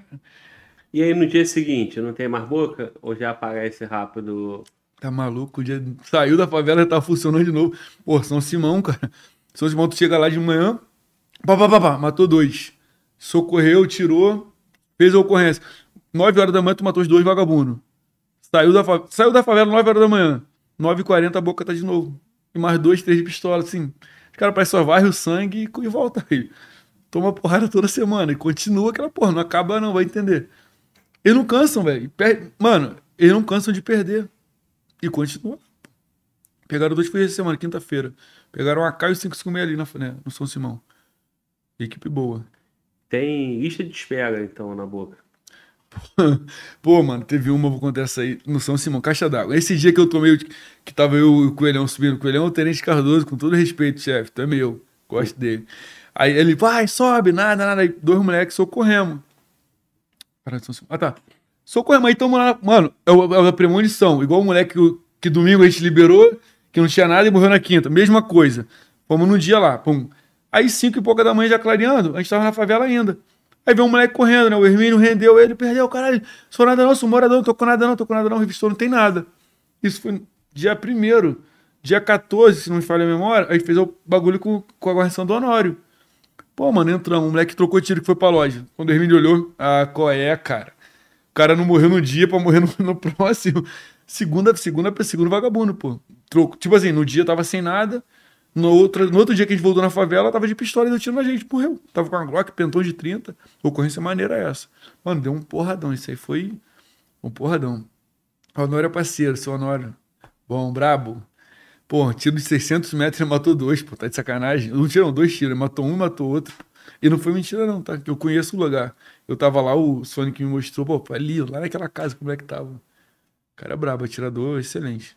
S1: E aí, no dia seguinte, não tem mais boca? Ou já aparece rápido?
S2: Tá maluco? O dia saiu da favela e tá funcionando de novo. Pô, São Simão, cara. São Simão, tu chega lá de manhã, pá, pá, pá, pá, matou dois. Socorreu, tirou, fez a ocorrência. 9 horas da manhã tu matou os dois vagabundos. Saiu da, fa... Saiu da favela 9 horas da manhã. 9h40 a boca tá de novo. E mais dois, três de pistola, assim. Os caras parecem só varre o sangue e, volta aí. Toma porrada toda semana. E continua aquela porra. Não acaba não, vai entender. Eles não cansam, velho. Mano, eles não cansam de perder. E continua. Pegaram dois foi essa semana, quinta-feira. Pegaram a K e o 556 ali na, né, no São Simão. Equipe boa.
S1: Tem lista de espera, então, na boca.
S2: Pô, mano, teve uma, vou contar essa aí, no São Simão, caixa d'água. Esse dia que eu tomei, que tava eu e o Coelhão subindo, o Coelhão é o Tenente Cardoso, com todo respeito, chefe, tu é meu, gosto dele. Aí ele, vai, sobe, nada, nada. Aí dois moleques socorremos. Ah, tá. Socorremos, aí tamo lá, mano, é, é a premonição, igual o moleque que, que domingo a gente liberou, que não tinha nada e morreu na quinta, mesma coisa. Fomos no dia lá, pum. Aí cinco e pouca da manhã já clareando, a gente tava na favela ainda. Aí vem um moleque correndo, né? O Hermínio rendeu ele, perdeu, caralho. Sou nada não, sou morador, não tô com nada não, tô com nada não, revistou, não tem nada. Isso foi dia primeiro. Dia 14, se não me falha a memória, aí fez o bagulho com, com a guarnição do Honório. Pô, mano, entramos, um moleque trocou tiro que foi pra loja. Quando o Hermínio olhou, ah, qual é, cara? O cara não morreu no dia pra morrer no, no próximo. Segunda, segunda segundo vagabundo, pô. Troco. Tipo assim, no dia tava sem nada, no outro, no outro dia que a gente voltou na favela, tava de pistola e deu tiro na gente, morreu. Tava com uma Glock, pentão de 30. Ocorrência maneira é essa. Mano, deu um porradão. Isso aí foi um porradão. Honório é parceiro, seu Honório. Bom, brabo. Pô, tiro de 600 metros, ele matou dois, pô, tá de sacanagem. Não tiram dois tiros, matou um e matou outro. E não foi mentira, não, tá? Eu conheço o lugar. Eu tava lá, o Sonic me mostrou, pô, ali, lá naquela casa, como é que tava. O cara é brabo, atirador, excelente.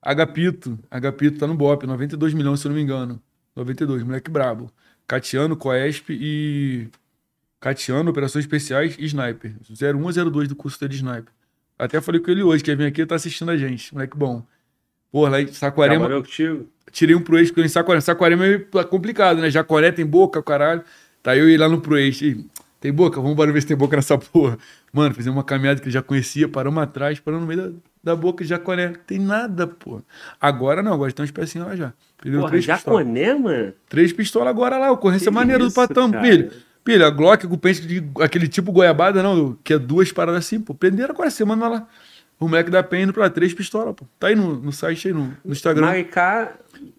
S2: Agapito. Agapito tá no BOP, 92 milhões, se eu não me engano. 92, moleque brabo. Catiano, Coesp e. Catiano, Operações Especiais e Sniper. 0102 do curso de Sniper. Até falei com ele hoje, que vem aqui tá assistindo a gente. Moleque bom. Porra, lá em Saquarema.
S1: Trabalhou contigo?
S2: Tirei um pro eixo, porque em Saquarema. Saquarema é complicado, né? Jacoré tem boca, caralho. Tá eu ir lá no pro eixo. Tem boca? Vamos embora ver se tem boca nessa porra. Mano, fizemos uma caminhada que ele já conhecia, paramos atrás, paramos no meio da, da boca de Jaconé. Tem nada, pô. Agora não, agora tem uns pecinhos lá já.
S1: Perdeu Porra, três Jaconé, mano?
S2: Três pistolas agora lá, ocorrência maneira do patão, filho. Filho, a Glock com pente de aquele tipo goiabada, não, que é duas paradas assim, pô. Prenderam agora semana lá. O moleque da PEN indo pra três pistolas, pô. Tá aí no, no site aí, no, no Instagram.
S1: Maricá,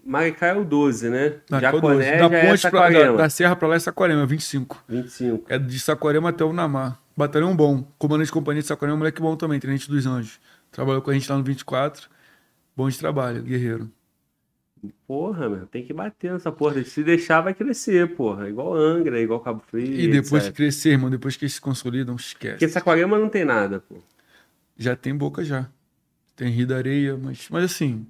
S1: Maricá é o 12, né?
S2: Ah, Jaconé da é ponte é pra, da, da, Serra pra lá é Saquarema, 25.
S1: 25.
S2: É de Saquarema até o Namar. Batalhão bom. Comandante de companhia de Saquarema é um moleque bom também, tenente dos anjos. Trabalhou com a gente lá no 24. Bom de trabalho, guerreiro.
S1: Porra, meu, tem que bater nessa porra. Se deixar, vai crescer, porra. Igual Angra, igual Cabo Frio.
S2: E depois etc. de crescer, irmão, depois que eles se consolidam, esquece.
S1: Porque Saquarema não tem nada, pô.
S2: Já tem boca já. Tem Rio da Areia, mas, mas assim,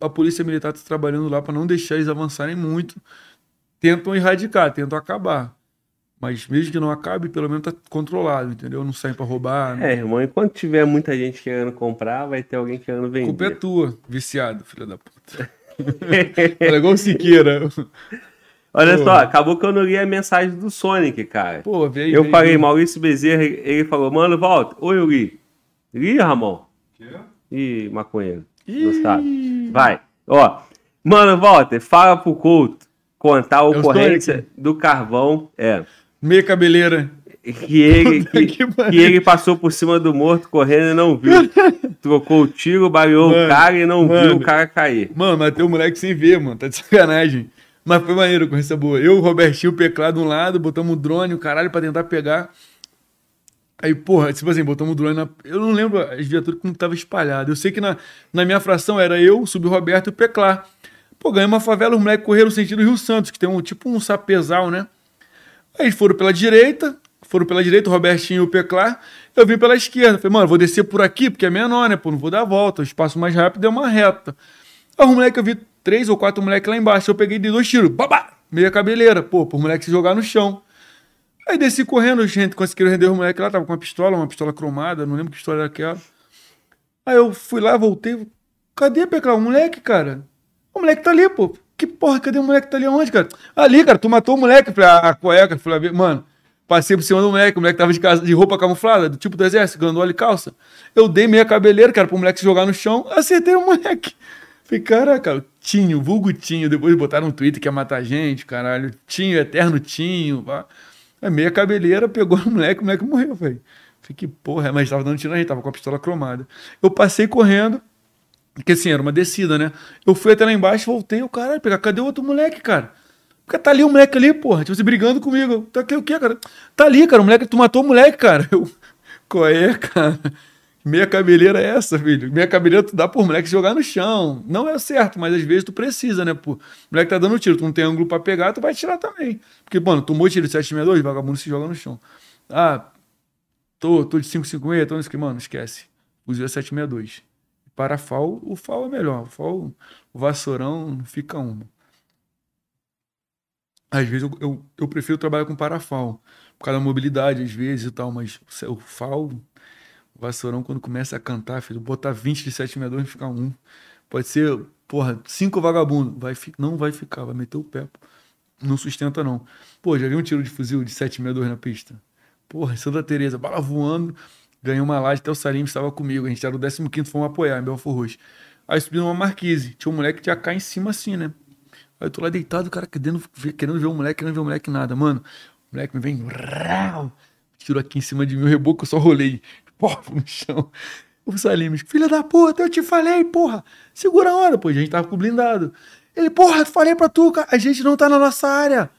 S2: a polícia militar está trabalhando lá para não deixar eles avançarem muito. Tentam erradicar, tentam acabar. Mas mesmo que não acabe, pelo menos tá controlado, entendeu? Não saem pra roubar. não-
S1: É, irmão, enquanto tiver muita gente querendo comprar, vai ter alguém querendo
S2: A culpa é
S1: vender.
S2: tua, viciado, filho da puta. Fala igual o Siqueira.
S1: Olha
S2: Pô.
S1: só, acabou que eu não li a mensagem do Sonic, cara.
S2: Pô, veio.
S1: eu
S2: veio,
S1: falei,
S2: veio.
S1: Maurício Bezerra, ele falou, mano, volta. Oi, eu li. Li, Ramon? Ih, maconheiro. Gostado.
S2: Ih.
S1: Vai. Ó, mano, Walter, fala pro Couto contar a
S2: o
S1: ocorrência do carvão. É.
S2: Meia cabeleira.
S1: Que ele, que,
S2: que
S1: ele passou por cima do morto correndo e não viu. Trocou o tiro, baleou o
S2: Mano,
S1: cara e não viu
S2: mano.
S1: o cara cair.
S2: Mano, matei o moleque sem ver, mano. Tá de sacanagem. Mas foi maneiro com essa boa. Eu, o Robertinho, o Peclá de um lado, botamos o drone, o caralho, pra tentar pegar. Aí, porra, tipo assim, botamos o drone na. Eu não lembro as viaturas como tava espalhado. Eu sei que na, na minha fração era eu, o Roberto e o Peclá. Pô, ganhei uma favela, os moleques correram no sentido Rio Santos, que tem um tipo um sapezal, né? Aí foram pela direita, foram pela direita, o Robertinho e o Peclar. Eu vim pela esquerda. Falei, mano, vou descer por aqui, porque é menor, né? Pô, não vou dar a volta. O espaço mais rápido é uma reta. Aí os moleques, eu vi três ou quatro moleques lá embaixo. Eu peguei de dois tiros. Babá! Meia cabeleira. Pô, por moleque se jogar no chão. Aí desci correndo, gente, conseguiram render o moleque lá. Tava com uma pistola, uma pistola cromada. Não lembro que pistola era aquela. Aí eu fui lá, voltei. Cadê, Peclar? O moleque, cara? O moleque tá ali, pô. Que porra, cadê o moleque que tá ali aonde, cara? Ali, cara, tu matou o moleque. Falei, qual é, cara? Falei, mano, passei por cima do moleque, o moleque tava de, casa, de roupa camuflada, do tipo do exército, gandola e calça. Eu dei meia cabeleira, cara, pro moleque se jogar no chão, acertei o moleque. Falei, caraca, Tinho, vulgo Tinho, depois botaram no Twitter que ia matar a gente, caralho. Tinho, eterno Tinho, pá. Aí meia cabeleira, pegou o moleque, o moleque morreu, velho. Falei, que porra, mas tava dando tiro na gente, tava com a pistola cromada. Eu passei correndo, porque assim, era uma descida, né? Eu fui até lá embaixo, voltei, o caralho, pegar, cadê o outro moleque, cara? Porque tá ali o moleque ali, porra, tipo, você brigando comigo. Tá aqui o quê, cara? Tá ali, cara, o moleque, tu matou o moleque, cara. Eu, qual é, cara? Meia cabeleira é essa, filho? Meia cabeleira tu dá por moleque jogar no chão. Não é certo, mas às vezes tu precisa, né, pô? O moleque tá dando tiro, tu não tem ângulo pra pegar, tu vai tirar também. Porque, mano, tomou tiro de 762, vagabundo se joga no chão. Ah, tô, tô de 556, tô nisso que, mano, esquece. Fuzil é 762. Para FAL, o FAL é melhor. O FAL, o vassourão, fica uma. Às vezes eu, eu, eu prefiro trabalhar com parafal, por causa da mobilidade, às vezes e tal, mas o FAL, o vassourão, quando começa a cantar, filho, botar 20 de 762 e ficar um. Pode ser, porra, cinco vagabundos. Vai, não vai ficar, vai meter o pé. Não sustenta, não. Pô, já vi um tiro de fuzil de 762 na pista. Porra, Santa Teresa, bala voando. Ganhei uma laje, até o Salim estava comigo. A gente era o 15º, fomos apoiar em Belfor Roxo. Aí subi numa marquise. Tinha um moleque de AK em cima assim, né? Aí eu tô lá deitado, o cara querendo querendo ver o moleque, querendo ver o moleque nada. Mano, o moleque me vem... Tirou aqui em cima de mim, o reboco, eu só rolei. Porra, no chão. O Salim, filha da puta, eu te falei, porra. Segura a hora, pô. A gente tava com blindado. Ele, porra, falei pra tu, cara. A gente não tá na nossa área.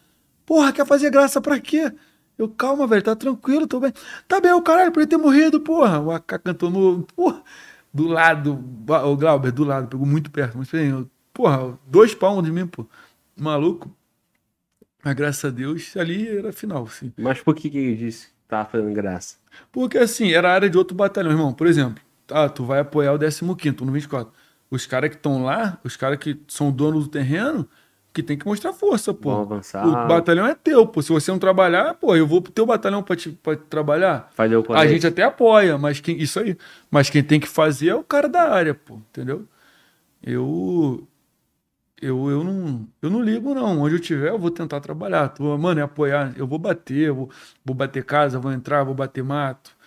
S2: Porra, quer fazer graça pra quê? Eu, calma, velho, tá tranquilo, tô bem. Tá bem, o caralho, por ele ter morrido, porra. O AK cantou no. Porra, do lado, o Glauber, do lado, pegou muito perto. Mas, porra, dois palmos de mim, pô. Maluco. Mas graças a Deus, ali era final, assim.
S1: Mas por que, que ele disse que tava fazendo graça?
S2: Porque assim, era a área de outro batalhão, irmão. Por exemplo, ah, tu vai apoiar o 15º no 24. Os caras que estão lá, os caras que são donos do terreno, que tem que mostrar força, pô.
S1: Vão avançar.
S2: O batalhão é teu, pô. Se você não trabalhar, pô, eu vou pro teu batalhão pra, te, pra trabalhar.
S1: Fazer o
S2: A gente até apoia, mas quem, isso aí. Mas quem tem que fazer é o cara da área, pô, entendeu? Eu eu, eu não eu não ligo não. Onde eu tiver, eu vou tentar trabalhar. Tô, mano, é apoiar. Eu vou bater, eu vou, vou bater casa, vou entrar, vou bater mato.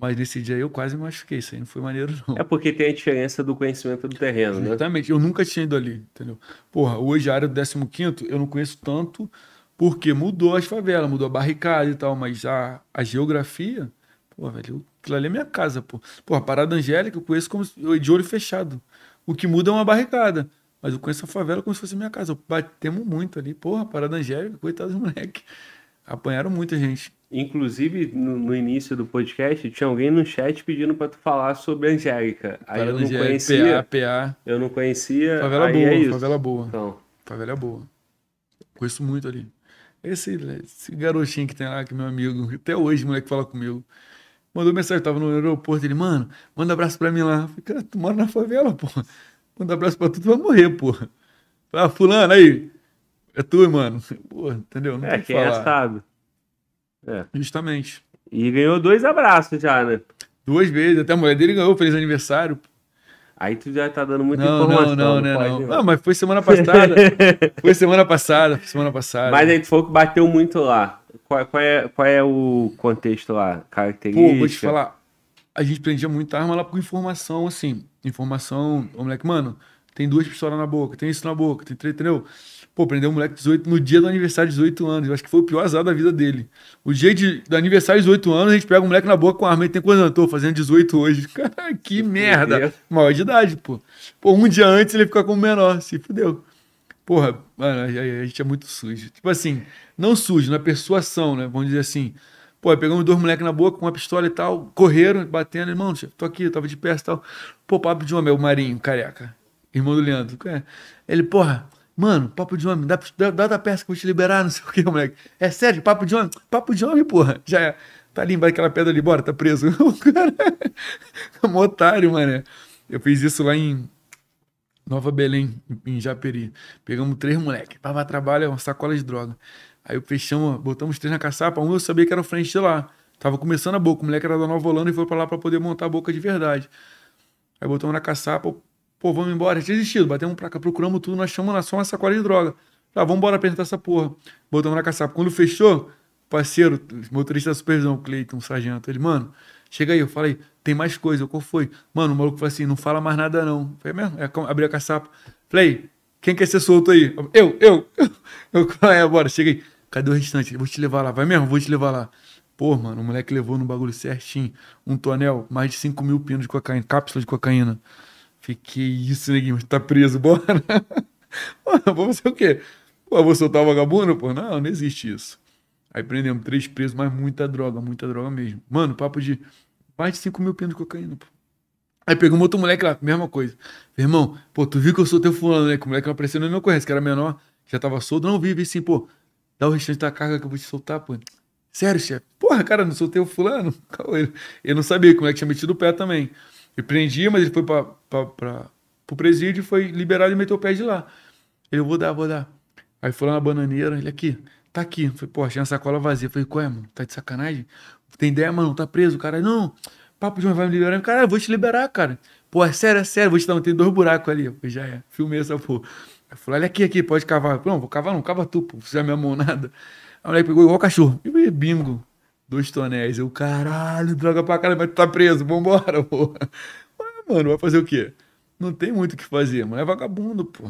S2: Mas nesse dia aí eu quase me machuquei. Isso aí não foi maneiro, não.
S1: É porque tem a diferença do conhecimento do terreno, né?
S2: Exatamente. Eu nunca tinha ido ali, entendeu? Porra, hoje a área do 15 eu não conheço tanto porque mudou as favelas, mudou a barricada e tal, mas a, a geografia, pô, velho, aquilo ali é minha casa, pô. Porra, a Parada Angélica eu conheço como de olho fechado. O que muda é uma barricada. Mas eu conheço a favela como se fosse minha casa. Batemos muito ali. Porra, Parada Angélica, coitado dos moleque. Apanharam muita gente.
S1: Inclusive, no, no início do podcast, tinha alguém no chat pedindo pra tu falar sobre a Angélica. Aí eu
S2: Parada
S1: não
S2: Angélica,
S1: conhecia.
S2: PA, PA.
S1: Eu não conhecia.
S2: Favela
S1: aí
S2: boa,
S1: é
S2: favela boa.
S1: Então,
S2: Favela é boa. Conheço muito ali. Esse, esse garotinho que tem lá, que é meu amigo, até hoje, moleque fala comigo. Mandou mensagem, tava no aeroporto, ele, mano, manda abraço pra mim lá. Eu Falei, cara, tu mora na favela, porra. Manda abraço pra tu, tu vai morrer, porra. Ah, fulano, aí. É tu, mano. Porra, entendeu? Não
S1: é,
S2: o que
S1: quem é sabe. É.
S2: Justamente.
S1: E ganhou dois abraços já, né?
S2: Duas vezes, até a mulher dele ganhou, feliz aniversário.
S1: Aí tu já tá dando muita
S2: Não,
S1: informação.
S2: não, não, né,
S1: pode,
S2: não. Não, mas foi semana passada. foi semana passada, semana passada.
S1: Mas aí tu falou que bateu muito lá. Qual, qual é, qual é o contexto lá? Característica?
S2: Pô, vou te falar. A gente prendia muita arma lá com informação, assim. Informação, o moleque, mano, tem duas pistolas na boca, tem isso na boca, tem três, entendeu? Pô, prendeu um moleque de 18, no dia do aniversário de 18 anos. Eu acho que foi o pior azar da vida dele. O dia de, do aniversário de 18 anos, a gente pega um moleque na boca com arma. Ele tem quantos anos? Tô fazendo 18 hoje. Cara, que merda. Maior de idade, pô. Pô, um dia antes ele fica como menor. Se fudeu. Porra, mano, a, gente é muito sujo. Tipo assim, não sujo, na persuasão, né? Vamos dizer assim. Pô, pegamos dois moleques na boca com uma pistola e tal, correram, batendo, irmão, tô aqui, eu tava de pé e tal. Pô, papo de homem, é o Marinho, careca. Irmão do Leandro. É. Ele, porra, mano, papo de homem, dá, dá, dá da peça que eu vou te liberar, não sei o que, moleque. É sério, papo de homem? Papo de homem, porra. Já é. Tá ali embaixo daquela pedra ali, bora, tá preso. O cara é um otário, mané. Eu fiz isso lá em Nova Belém, em Japeri. Pegamos três moleques. Tava trabalho, uma sacola de droga. Aí eu fechamos, botamos três na caçapa. Um eu sabia que era o frente lá. Tava começando a boca. O moleque era da Nova Holanda e foi pra lá pra poder montar a boca de verdade. Aí botamos na caçapa. Pô, vamos embora. A gente desistido. Batemos pra cá, procuramos tudo. Nós chamamos só uma sacola de droga. Ah, vamos embora apresentar essa porra. Botamos na caçapa. Quando fechou, parceiro, motorista da supervisão, Cleiton, sargento, ele, mano, chega aí. Eu falei, tem mais coisa. Qual foi? Mano, o maluco falou assim, não fala mais nada não. Falei, mesmo? É, abri a caçapa. Falei, quem quer ser solto aí? Eu, eu. Eu, é, bora, chega aí. Cadê o restante? Eu vou te levar lá. Vai mesmo? Vou te levar lá. Pô, mano, o moleque levou no bagulho certinho. Um tonel, mais de 5 mil pinos de cocaína, cápsula de cocaína. Fiquei isso, neguinho, tá preso, bora. Pô, vou fazer o quê? Pô, vou soltar o vagabundo? Pô, não, não existe isso. Aí prendemos três presos, mas muita droga, muita droga mesmo. Mano, papo de mais de 5 mil pinos de cocaína, pô. Aí pegou um outro moleque lá, mesma coisa. Irmão, pô, tu viu que eu sou teu fulano, né? Que o moleque não apareceu, não conhece, que era menor, já tava solto. Não, vi, vi pô. Dá o restante da carga que eu vou te soltar, pô. Sério, chefe? Porra, cara, não soltei o fulano? Ele não sabia como é que tinha metido o pé também. Eu prendi, mas ele foi pra, pro presídio, foi liberado e meteu o pé de lá. Ele, eu vou dar, vou dar. Aí foi lá na bananeira, ele aqui, tá aqui. Falei, pô, tinha uma sacola vazia. Eu Falei, qual é, mano? Tá de sacanagem? Tem ideia, mano? Tá preso? O cara, não, papo de um vai me liberar. Cara, vou te liberar, cara. Pô, é sério, é sério, vou te dar, tem dois buracos ali. Eu já é, filmei essa porra. Eu falei, olha aqui, aqui, pode cavar. Eu não, vou cavar não, cava tu, pô, você já me amou nada. Aí o moleque pegou igual cachorro. E bingo, dois tonéis. Eu, caralho, droga pra caralho, mas tu tá preso, vambora, pô. Mano, vai fazer o quê? Não tem muito o que fazer, mano. É vagabundo, pô.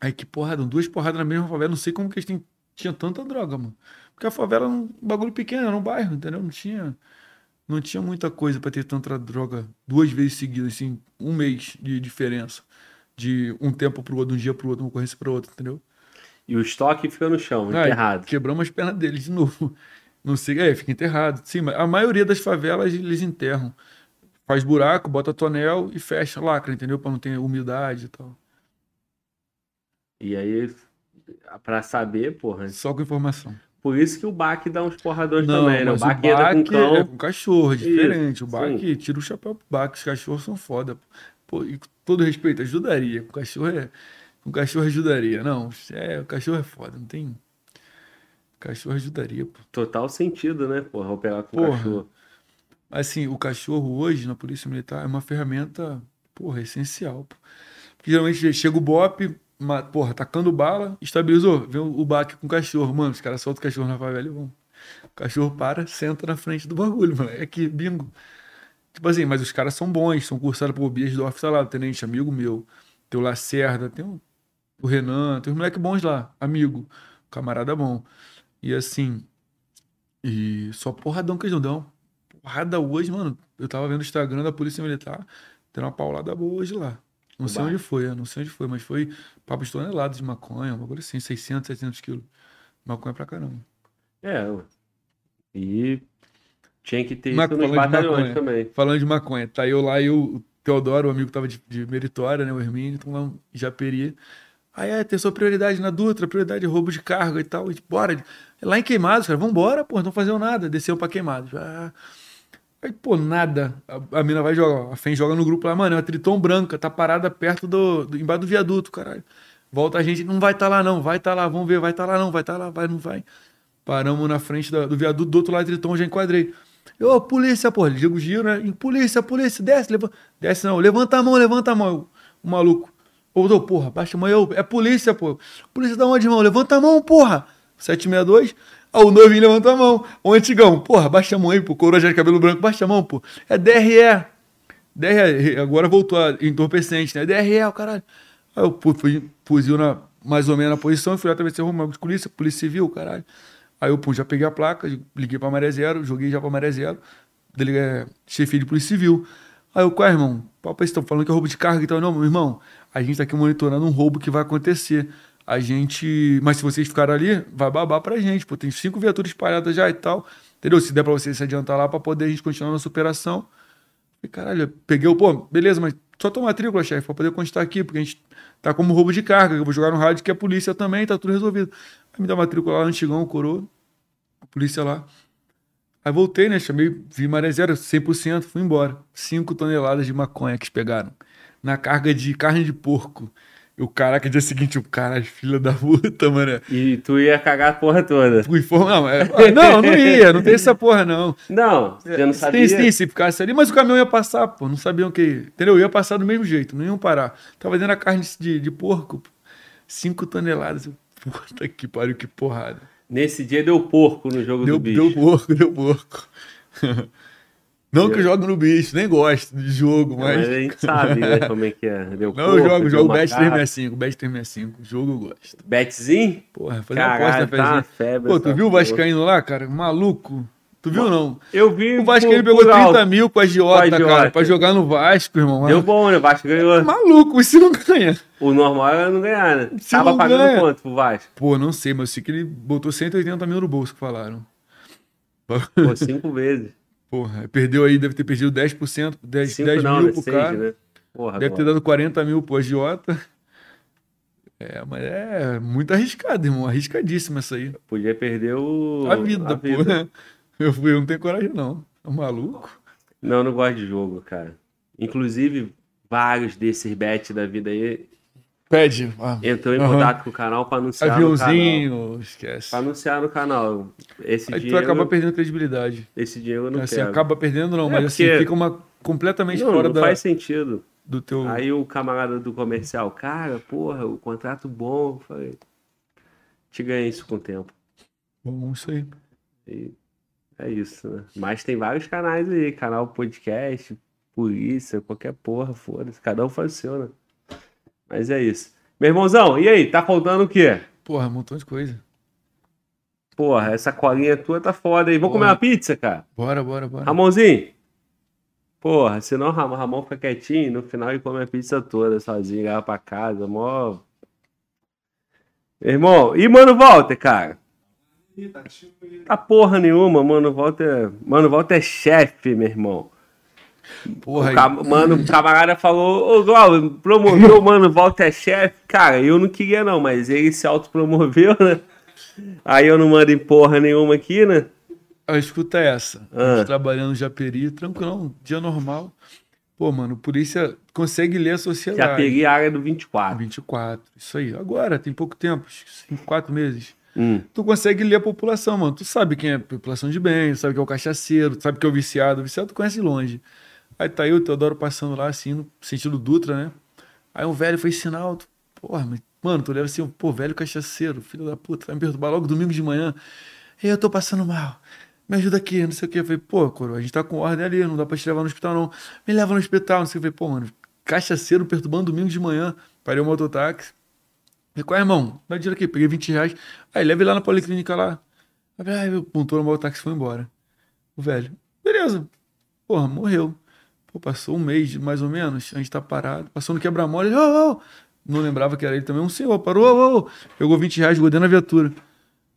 S2: Aí que porrada, duas porradas na mesma favela. Não sei como que eles têm, tinham tanta droga, mano. Porque a favela era um bagulho pequeno, era um bairro, entendeu? Não tinha, não tinha muita coisa pra ter tanta droga duas vezes seguidas, assim, um mês de diferença. De um tempo pro outro, de um dia pro outro, uma ocorrência pro outro, entendeu?
S1: E o estoque fica no chão,
S2: Aí,
S1: enterrado.
S2: Quebramos as pernas deles de novo. Não sei, é, fica enterrado. Sim, mas a maioria das favelas eles enterram. Faz buraco, bota tonel e fecha lacra, entendeu? Pra não ter umidade e tal.
S1: E aí, pra saber, porra.
S2: Só com informação.
S1: Por isso que o Baque dá uns porradores
S2: Não,
S1: também, né? O Baque entra com cão.
S2: é com cachorro, é diferente.
S1: Isso,
S2: o Baque tira o chapéu pro Baque, os cachorros são foda. pô. E com todo respeito, ajudaria. Com cachorro é. Com cachorro ajudaria. Não, é, o cachorro é foda, não tem. Cachorro ajudaria, pô.
S1: Total sentido, né, porra, operar com
S2: Porra.
S1: cachorro.
S2: Assim, o cachorro hoje na Polícia Militar é uma ferramenta, porra, essencial. Pô. Porque geralmente chega o BOP, ma- porra, tacando bala, estabilizou, vem o, baque com o cachorro. Mano, os caras soltam o cachorro na favela e vão. O cachorro para, senta na frente do bagulho, mano. É aqui, bingo. Tipo assim, mas os caras são bons, são cursados por Bias do Office lá, o tenente, amigo meu. Tem o Lacerda, tem o, o Renan, tem os moleques bons lá, amigo, camarada bom. E assim, e só porradão que eles não dão. Porrada hoje, mano. Eu tava vendo o Instagram da Polícia Militar, tem uma paulada boa hoje lá. Não sei
S1: bar.
S2: onde foi, não sei onde foi, mas foi papo de toneladas de maconha, um bagulho assim, 600, 700 quilos. Maconha pra caramba.
S1: É, e tinha que ter
S2: Maconha
S1: isso nos batalhões também.
S2: Falando de maconha, tá eu lá e o Teodoro, o amigo que tava de, de meritória, né, o Hermínio, estão lá em Japeri. Aí é, tem sua prioridade na Dutra, prioridade roubo de carga e tal. E, bora. Lá em Queimados, cara, vambora, pô, não fazendo nada. Desceu pra Queimados. Ah. Aí, pô, nada. A, a mina vai jogar, a FEM joga no grupo lá, mano, é uma Triton branca, tá parada perto do, do embaixo do viaduto, caralho. Volta a gente, não vai tá lá não, vai tá lá, vamos ver, vai tá lá não, vai tá lá, vai, não vai. Paramos na frente do viaduto do outro lado do Triton, já enquadrei. Eu, "Ô, polícia, pô, liga o giro, né? Polícia, polícia, desce, levanta. Desce não, levanta a mão, levanta a mão. O maluco. Ô, porra, baixa a mão. Eu, é polícia, pô. Polícia da onde, irmão? Levanta a mão, porra. 762. Ah, o novinho levantou a mão. O antigão, porra, baixa a mão aí, pô. Coroa já de cabelo branco, baixa a mão, pô. É DRE. DRE, agora voltou a entorpecente, né? DRE, o caralho. Aí eu fui, fuzil na, mais ou menos na posição e fui lá atravessar rua, de polícia, polícia civil, caralho. Aí eu pô, já peguei a placa, liguei pra Maré Zero, joguei já pra Maré Zero, delega, é, chefia de polícia civil. Aí eu, qual é, irmão? Papai, estão falando que é roubo de carga, então não, meu irmão, a gente tá aqui monitorando um roubo que vai acontecer. A gente. Mas se vocês ficarem ali, vai babar pra gente, pô. Tem cinco viaturas espalhadas já e tal. Entendeu? Se der pra vocês se adiantar lá pra poder a gente continuar nossa operação. Falei, caralho, peguei o, pô, beleza, mas só tua matrícula, chefe, pra poder constar aqui, porque a gente tá como roubo de carga, eu vou jogar no rádio que é polícia também, tá tudo resolvido. Aí me dá a matrícula lá, antigão, coroa, a polícia lá. Aí voltei, né, chamei, vi maré zero, 100%, fui embora. 5 toneladas de maconha que pegaram. Na carga de carne de porco. E o caraca, dia seguinte, o cara, filha da puta, mano.
S1: E tu ia cagar a porra toda.
S2: Fui for- Não, é- não, não ia, não tem essa porra, não.
S1: Não, você não sabia.
S2: Tem, tem, se ficasse ali, mas o caminhão ia passar, pô. Não sabiam que. Entendeu? Ia passar do mesmo jeito, não iam parar. Tava dentro da carne de, de porco, pô. 5 toneladas. Puta que pariu, que porrada.
S1: Nesse dia deu porco no jogo
S2: Deu,
S1: do bicho.
S2: deu porco, deu porco. Não que eu jogo no bicho, nem gosto de jogo,
S1: Mas...
S2: mas.
S1: a gente sabe, né, como é que é. Deu
S2: Não,
S1: porco,
S2: eu jogo, jogo. Bet 365, Bet 365. Jogo eu gosto.
S1: Betzinho?
S2: Porra, fazer uma aposta
S1: Caralho, tá uma
S2: pezinha.
S1: febre.
S2: Pô, tu viu o. Vascaíno lá, cara? Maluco. Tu viu não?
S1: Eu vi.
S2: O Vascaíno
S1: por-
S2: pegou
S1: por
S2: 30
S1: alto.
S2: mil com a Giota, cara, pra jogar no Vasco, irmão.
S1: Deu bom, né? O Vasco ganhou.
S2: Maluco, isso não ganha.
S1: O normal era não ganhar, né?
S2: Se
S1: Tava pagando
S2: ganha.
S1: quanto pro Vasco?
S2: Pô, não sei, mas eu sei que ele botou 180 mil no bolso, que falaram.
S1: Pô, cinco vezes.
S2: Porra, perdeu aí, deve ter perdido 10%, 10,
S1: Cinco
S2: 10
S1: não,
S2: mil
S1: né?
S2: pro
S1: Seis,
S2: cara.
S1: né? Porra,
S2: Deve ter dado 40 mil pro agiota. É, mas é muito arriscado, irmão. Arriscadíssimo essa aí.
S1: Podia perder o...
S2: A vida,
S1: a
S2: pô. Eu, fui, eu não tenho coragem, não. É um maluco.
S1: Não, eu não gosto de jogo, cara. Inclusive, vários desses bets da vida aí
S2: Pede. Ah,
S1: entrou em contato com o canal pra anunciar no canal.
S2: aviãozinho, esquece.
S1: Pra anunciar no canal. Esse
S2: Aí tu
S1: dinheiro,
S2: acaba perdendo credibilidade.
S1: esse dinheiro eu não
S2: assim,
S1: quero.
S2: acaba perdendo, não,
S1: É,
S2: mas assim,
S1: porque-
S2: fica uma completamente
S1: não,
S2: fora
S1: não
S2: da,
S1: faz sentido.
S2: do teu.
S1: Aí o camarada do comercial, cara, porra, o contrato bom. Eu falei, te ganhei isso com o tempo.
S2: Bom, isso aí.
S1: E é isso, né? Mas tem vários canais aí, canal podcast, polícia, qualquer porra, foda-se. Cada um faz o seu, né? Mas é isso. Meu irmãozão, e aí? Tá faltando o quê?
S2: Porra, um montão de coisa.
S1: Porra, essa colinha tua tá foda aí. Vamos comer uma pizza, cara?
S2: Bora, bora, bora.
S1: Ramonzinho? Porra, senão o Ram- Ramon fica quietinho, no final ele come a pizza toda sozinho, leva pra casa, mó. Meu irmão, e Mano Walter, cara? Tá porra nenhuma, Mano Walter. Mano Walter é chefe, meu irmão.
S2: Porra,
S1: O Mano, o camarada falou, ô Glauber, promoveu Mano Walter é chefe. Cara, eu não queria não, mas ele se autopromoveu, né? Aí eu não mando em porra nenhuma aqui, né?
S2: Ah, escuta essa.
S1: Ah.
S2: Trabalhando no Japeri, tranquilão, dia normal. Pô, mano, polícia consegue ler a
S1: Já
S2: sociedade.
S1: peguei a área do 24.
S2: 24, isso aí. Agora, tem pouco tempo, que cinco, quatro meses.
S1: Hum.
S2: Tu consegue ler a população, mano. Tu sabe quem é a população de bem, sabe quem é o cachaceiro, sabe quem é o viciado. O viciado tu conhece longe. Aí tá eu e o Teodoro passando lá, assim, no sentido Dutra, né? Aí um velho fez sinal. Porra, mas, mano, tu leva assim, pô, velho cachaceiro, filho da puta, vai me perturbar logo domingo de manhã. Ei, eu tô passando mal. Me ajuda aqui, não sei o que. Eu falei, pô, coroa, a gente tá com ordem ali, não dá pra te levar no hospital, não. Me leva no hospital, não sei o que. Eu falei, pô, mano, cachaceiro perturbando domingo de manhã. Parei o mototáxi. Falei, qual é, irmão? Dá dinheiro aqui. Peguei 20 reais. Aí, leve lá na policlínica lá. Aí, aí meu pontou no mototáxi e foi embora. O velho, beleza. Porra, morreu. Pô, passou um mês, mais ou menos. A gente tá parado. Passou no quebra-mola. Ele, ô, ô. Não lembrava que era ele também. Um senhor parou, ô, ô. Pegou 20 reais, jogou dentro da viatura.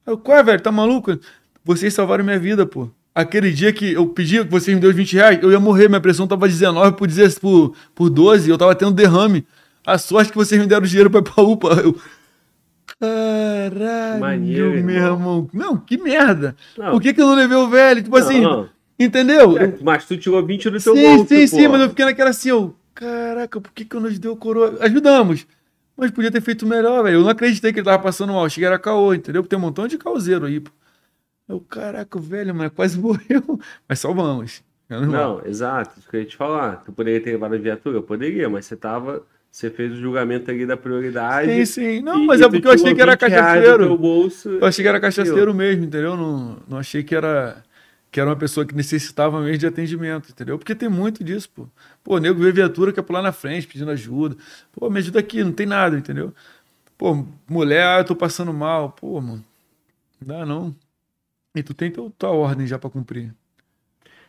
S2: Aí, eu, qual é, velho? Tá maluco? Vocês salvaram minha vida, pô. Aquele dia que eu pedi que vocês me deu 20 reais, eu ia morrer. Minha pressão tava 19 por, 10, por, por 12. Eu tava tendo derrame. A sorte que vocês me deram dinheiro pra ir pra UPA. Eu, Caralho,
S1: Maneiro,
S2: meu
S1: irmão.
S2: irmão. Não, que merda.
S1: Não.
S2: Por que, que eu não levei o velho? Tipo assim,
S1: Não.
S2: Entendeu?
S1: Mas tu tirou 20 do teu
S2: sim,
S1: bolso,
S2: sim, sim,
S1: pô.
S2: mas eu fiquei naquela assim, eu, caraca, por que, que eu nos deu coroa? Ajudamos. Mas podia ter feito melhor, velho. Eu não acreditei que ele tava passando mal. Cheguei era caô, entendeu? Porque tem um montão de causeiro aí, pô. Eu, caraca, velho, mas quase morreu. Mas salvamos.
S1: Não, exato. Isso que eu ia te falar. Tu poderia ter levado a viatura? Eu poderia, mas você tava. Você fez o julgamento ali da prioridade.
S2: Sim, sim. Não,
S1: e-
S2: mas é porque eu achei que era
S1: 20 reais do
S2: cachaceiro. Eu achei que era cachaceiro mesmo, entendeu? Não, não achei que era, que era uma pessoa que necessitava mesmo de atendimento, entendeu? Porque tem muito disso, pô. Pô, nego vê viatura, quer pular na frente pedindo ajuda. Pô, me ajuda aqui, não tem nada, entendeu? Pô, mulher, ah, eu tô passando mal. Pô, mano, não dá não. E tu tem teu, tua ordem já pra cumprir.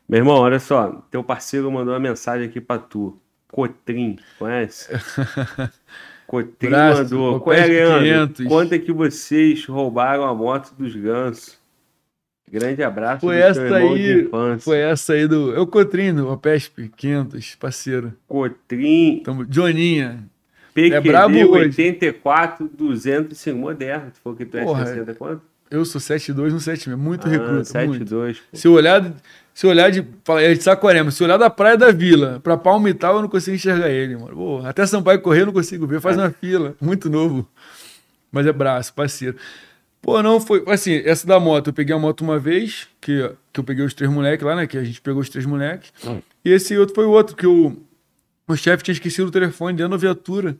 S1: Meu irmão, olha só. Teu parceiro mandou uma mensagem aqui pra tu. Cotrim, conhece? Cotrim
S2: Braço,
S1: mandou. Qual é, Leandro?
S2: 500.
S1: Quanto é que vocês roubaram a moto dos gansos? Grande abraço
S2: Foi
S1: do
S2: essa aí, foi essa aí do. Cotrino, o Pesp 500, parceiro.
S1: Cotrim,
S2: Tamo, Joninha.
S1: PQD
S2: É brabo hoje.
S1: 84, 205, moderno. Tu falou que tu é
S2: Porra,
S1: 60 quanto?
S2: Eu sou 72 no 76, muito
S1: Ah,
S2: recruta. muito.
S1: 72. pô.
S2: Se olhar, se olhar de, fala, é de Saquarema, se olhar da Praia da Vila pra Palmital, eu não consigo enxergar ele, mano. Pô, até Sampaio correr eu não consigo ver, faz uma fila, muito novo. Mas é braço, parceiro. Pô, não foi, assim, essa da moto, eu peguei a moto uma vez, que, que eu peguei os três moleques lá, né, que a gente pegou os três moleques. E esse outro foi o outro, que o, o chefe tinha esquecido o telefone dentro da viatura,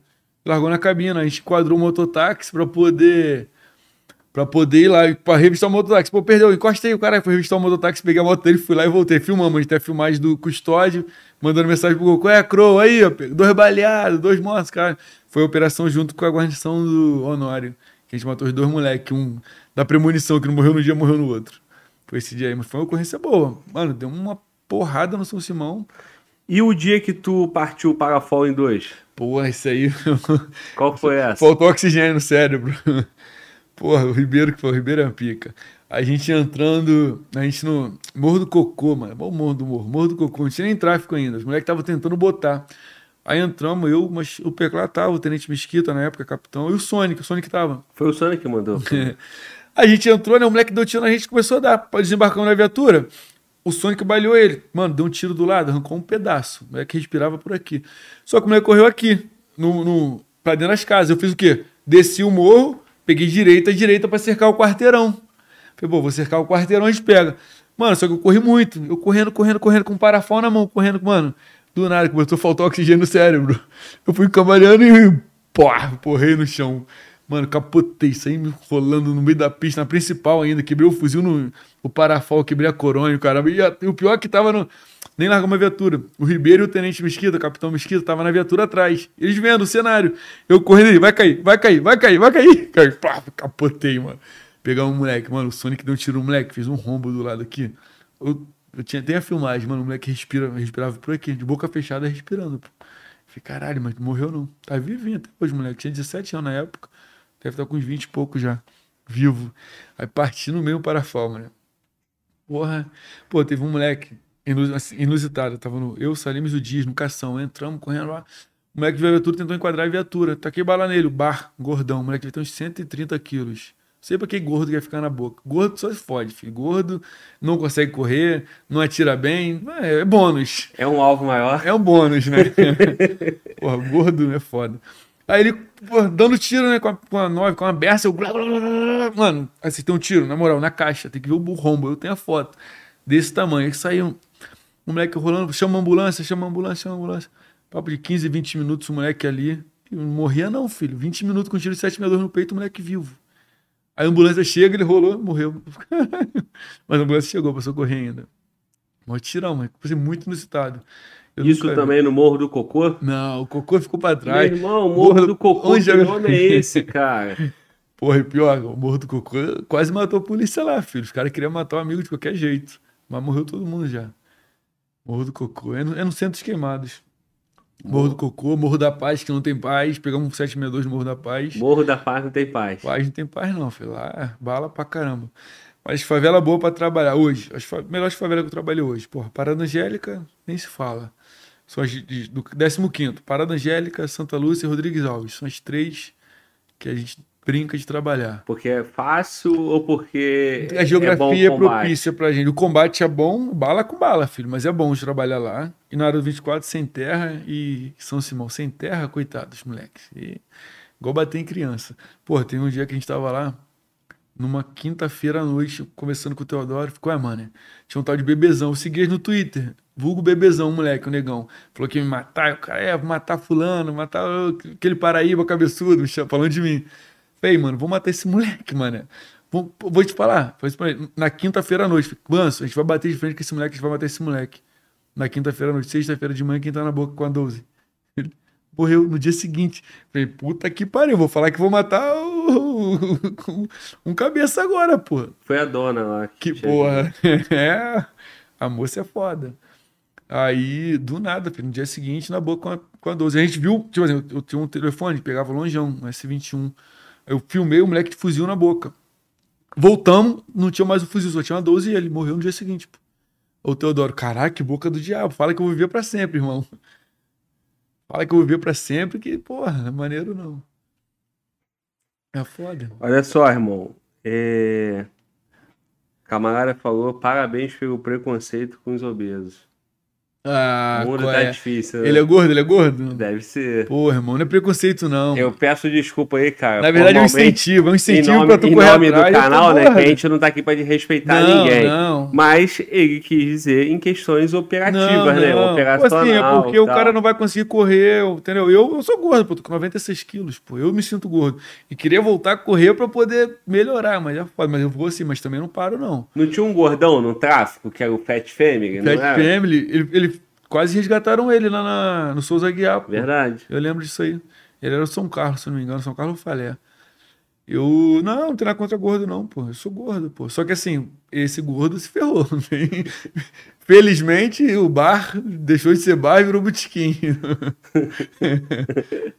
S2: largou na cabina, a gente enquadrou o mototáxi pra poder Pra poder ir lá pra revistar o mototáxi. Pô, perdeu, encostei o cara, foi revistar o mototáxi, peguei a moto dele, fui lá e voltei. Filmamos, a gente tem a filmagem do custódio, mandando mensagem pro Goku, é, Crow, aí, ó, dois baleados, dois mortos, cara. Foi a operação junto com a guarnição do Honório, que a gente matou os dois moleques, um da premonição, que não morreu no dia, morreu no outro. Foi esse dia aí, mas foi uma ocorrência boa. Mano, deu uma porrada no São Simão.
S1: E o dia que tu partiu o Parafol em dois?
S2: Pô, isso aí...
S1: Qual foi essa?
S2: Faltou oxigênio no cérebro. Porra, o Ribeiro que foi, o Ribeiro é uma pica. A gente entrando, a gente no Morro do Cocô, mano. Bom Morro do Morro, Morro do Cocô. Não tinha nem tráfico ainda. Os moleques estavam tentando botar. Aí entramos, eu, mas o Peclá tava, o Tenente Mesquita na época, capitão, e o Sonic, o Sonic tava.
S1: Foi o Sonic que mandou.
S2: A gente entrou, né? O moleque deu tiro na gente começou a dar. Pra desembarcar na viatura. O Sonic baleou ele. Mano, deu um tiro do lado, arrancou um pedaço. O moleque respirava por aqui. Só que o moleque correu aqui, no, no, pra dentro das casas. Eu fiz o quê? Desci o morro, peguei direita, direita pra cercar o quarteirão. Falei, pô, vou cercar o quarteirão, a gente pega. Mano, só que eu corri muito. Eu correndo, correndo, correndo, com um parafal na mão, correndo, mano. Do nada, começou a faltar oxigênio no cérebro. Eu fui cambaleando e, pô, porrei no chão. Mano, capotei, saí me rolando no meio da pista, na principal ainda. Quebrei o fuzil no o parafal, quebrei a coronha, caramba. E, a- e o pior é que tava no. Nem largou uma viatura. O Ribeiro e o Tenente Mesquita, o Capitão Mesquita, tava na viatura atrás. Eles vendo o cenário. Eu correndo vai cair, vai cair, vai cair, vai cair. Cai, pá, capotei, mano. Pegar um moleque, mano, o Sonic deu um tiro no moleque, fez um rombo do lado aqui. Eu, eu tinha, tem a filmagem, mano, o moleque respira, respirava por aqui, de boca fechada, respirando. Falei, caralho, mas morreu não. Tá vivinho até hoje, moleque. Tinha 17 anos na época. Deve estar com uns 20 e pouco já. Vivo. Aí parti no meio parafal, mano. Porra. Pô, teve um moleque assim, inusitado. Tava no. Eu, Salimes o Dias, no cação. Entramos correndo lá. O moleque de viatura tentou enquadrar a viatura. Taquei bala nele, bar, gordão. O moleque devia ter uns 130 quilos. Sei pra que gordo que ia ficar na boca. Gordo só se fode, filho. Gordo não consegue correr, não atira bem. É, é bônus.
S1: É um alvo maior.
S2: É um bônus, né? Porra, gordo é foda. Aí ele, porra, dando tiro, né, com a, com a 9, com a berça, eu... Mano, acertei um tiro, na moral, na caixa. Tem que ver o rombo, eu tenho a foto. Desse tamanho. Aí saiu um, um moleque rolando, chama a ambulância, chama a ambulância, chama a ambulância. Papo de 15, 20 minutos, o moleque ali. Não morria não, filho. 20 minutos com tiro de 762 no peito, o moleque vivo. A ambulância chega, ele rolou, morreu. Mas a ambulância chegou pra socorrer ainda. Tirão, mas coisa muito inusitado. Eu
S1: Isso
S2: nunca vi.
S1: também no Morro do Cocô?
S2: Não, o cocô ficou pra
S1: Meu
S2: trás.
S1: irmão, o Morro
S2: Morro-
S1: do Cocô,
S2: onde
S1: que
S2: eu-
S1: nome é esse, cara?
S2: Porra, e pior, o Morro do Cocô quase matou a polícia lá, filho. Os caras queriam matar o amigo de qualquer jeito. Mas morreu todo mundo já. Morro do Cocô. É no, é no centro dos queimados. Morro do Cocô, Morro da Paz, que não tem paz. Pegamos um 762 no Morro da Paz.
S1: Morro da Paz não tem paz.
S2: Paz não tem paz, não, filho. Lá bala pra caramba. Mas favela boa pra trabalhar hoje. As fa... melhores favelas que eu trabalhei hoje. Porra, Parada Angélica, nem se fala. São as de- do 15. Parada Angélica, Santa Lúcia e Rodrigues Alves. São as três que a gente brinca de trabalhar.
S1: Porque é fácil ou porque
S2: A geografia
S1: é
S2: é, propícia pra gente. O combate é bom, bala com bala, filho. Mas é bom de trabalhar lá. E na área do 24, sem terra. E São Simão, sem terra, coitados, moleques. E, igual bater em criança. Porra, tem um dia que a gente tava lá. numa quinta-feira à noite, conversando com o Teodoro, ficou, é, mano, tinha um tal de bebezão. Eu segui no Twitter, vulgo bebezão, moleque, o negão. Falou que ia me matar, o cara, é, matar fulano, matar aquele Paraíba cabeçudo, falando de mim. Falei, mano, vou matar esse moleque, mano. Vou, vou te falar, na quinta-feira à noite, Banso, a gente vai bater de frente com esse moleque, a gente vai matar esse moleque. Na quinta-feira à noite, sexta-feira de manhã, quem tá na boca com a 12. Ele morreu no dia seguinte. Falei, puta que pariu, vou falar que vou matar o, o, um cabeça agora, pô.
S1: Foi a dona lá.
S2: Que, que porra. é, a moça é foda. Aí, do nada, filho, no dia seguinte, na boca com a, com a 12. A gente viu, tipo assim, eu, eu tinha um telefone, pegava longeão, um S21. Eu filmei o moleque de fuzil na boca. Voltamos, não tinha mais o fuzil, só tinha uma 12 e ele morreu no dia seguinte. Pô. O Teodoro, caraca, que boca do diabo. Fala que eu vou viver pra sempre, irmão. Fala que eu vou viver pra sempre, que, porra, é maneiro não. É foda.
S1: Olha só, irmão. É... Camarada falou, parabéns pelo preconceito com os obesos.
S2: Ah,
S1: o mundo tá
S2: é?
S1: difícil. Né?
S2: Ele é gordo? Ele é gordo?
S1: Deve ser.
S2: Porra, irmão, não é preconceito, não.
S1: Eu peço desculpa aí, cara.
S2: Na verdade, é um incentivo. É um incentivo nome, pra tu correr
S1: nome do canal, né? Que a gente não tá aqui pra respeitar
S2: não,
S1: ninguém.
S2: Não.
S1: Mas ele quis dizer em questões operativas, não, né?
S2: Não.
S1: Operacional.
S2: Pô, assim, é porque o cara não vai conseguir correr, entendeu? Eu, eu sou gordo, pô, tô com 96 quilos, pô. Eu me sinto gordo. E queria voltar a correr pra poder melhorar, mas já pode. Mas eu vou assim, mas também não paro, não.
S1: Não tinha um gordão no tráfico, que era o Fat Family?
S2: Fat Family, ele, ele Quase resgataram ele lá na, no Souza Guiar. Pô.
S1: Verdade.
S2: Eu lembro disso aí. Ele era o São Carlos, se não me engano, São Carlos Falé. Eu. Não, não tem nada contra gordo, não, pô. Eu sou gordo, pô. Só que assim, esse gordo se ferrou. Felizmente, o bar deixou de ser bar e virou botequim.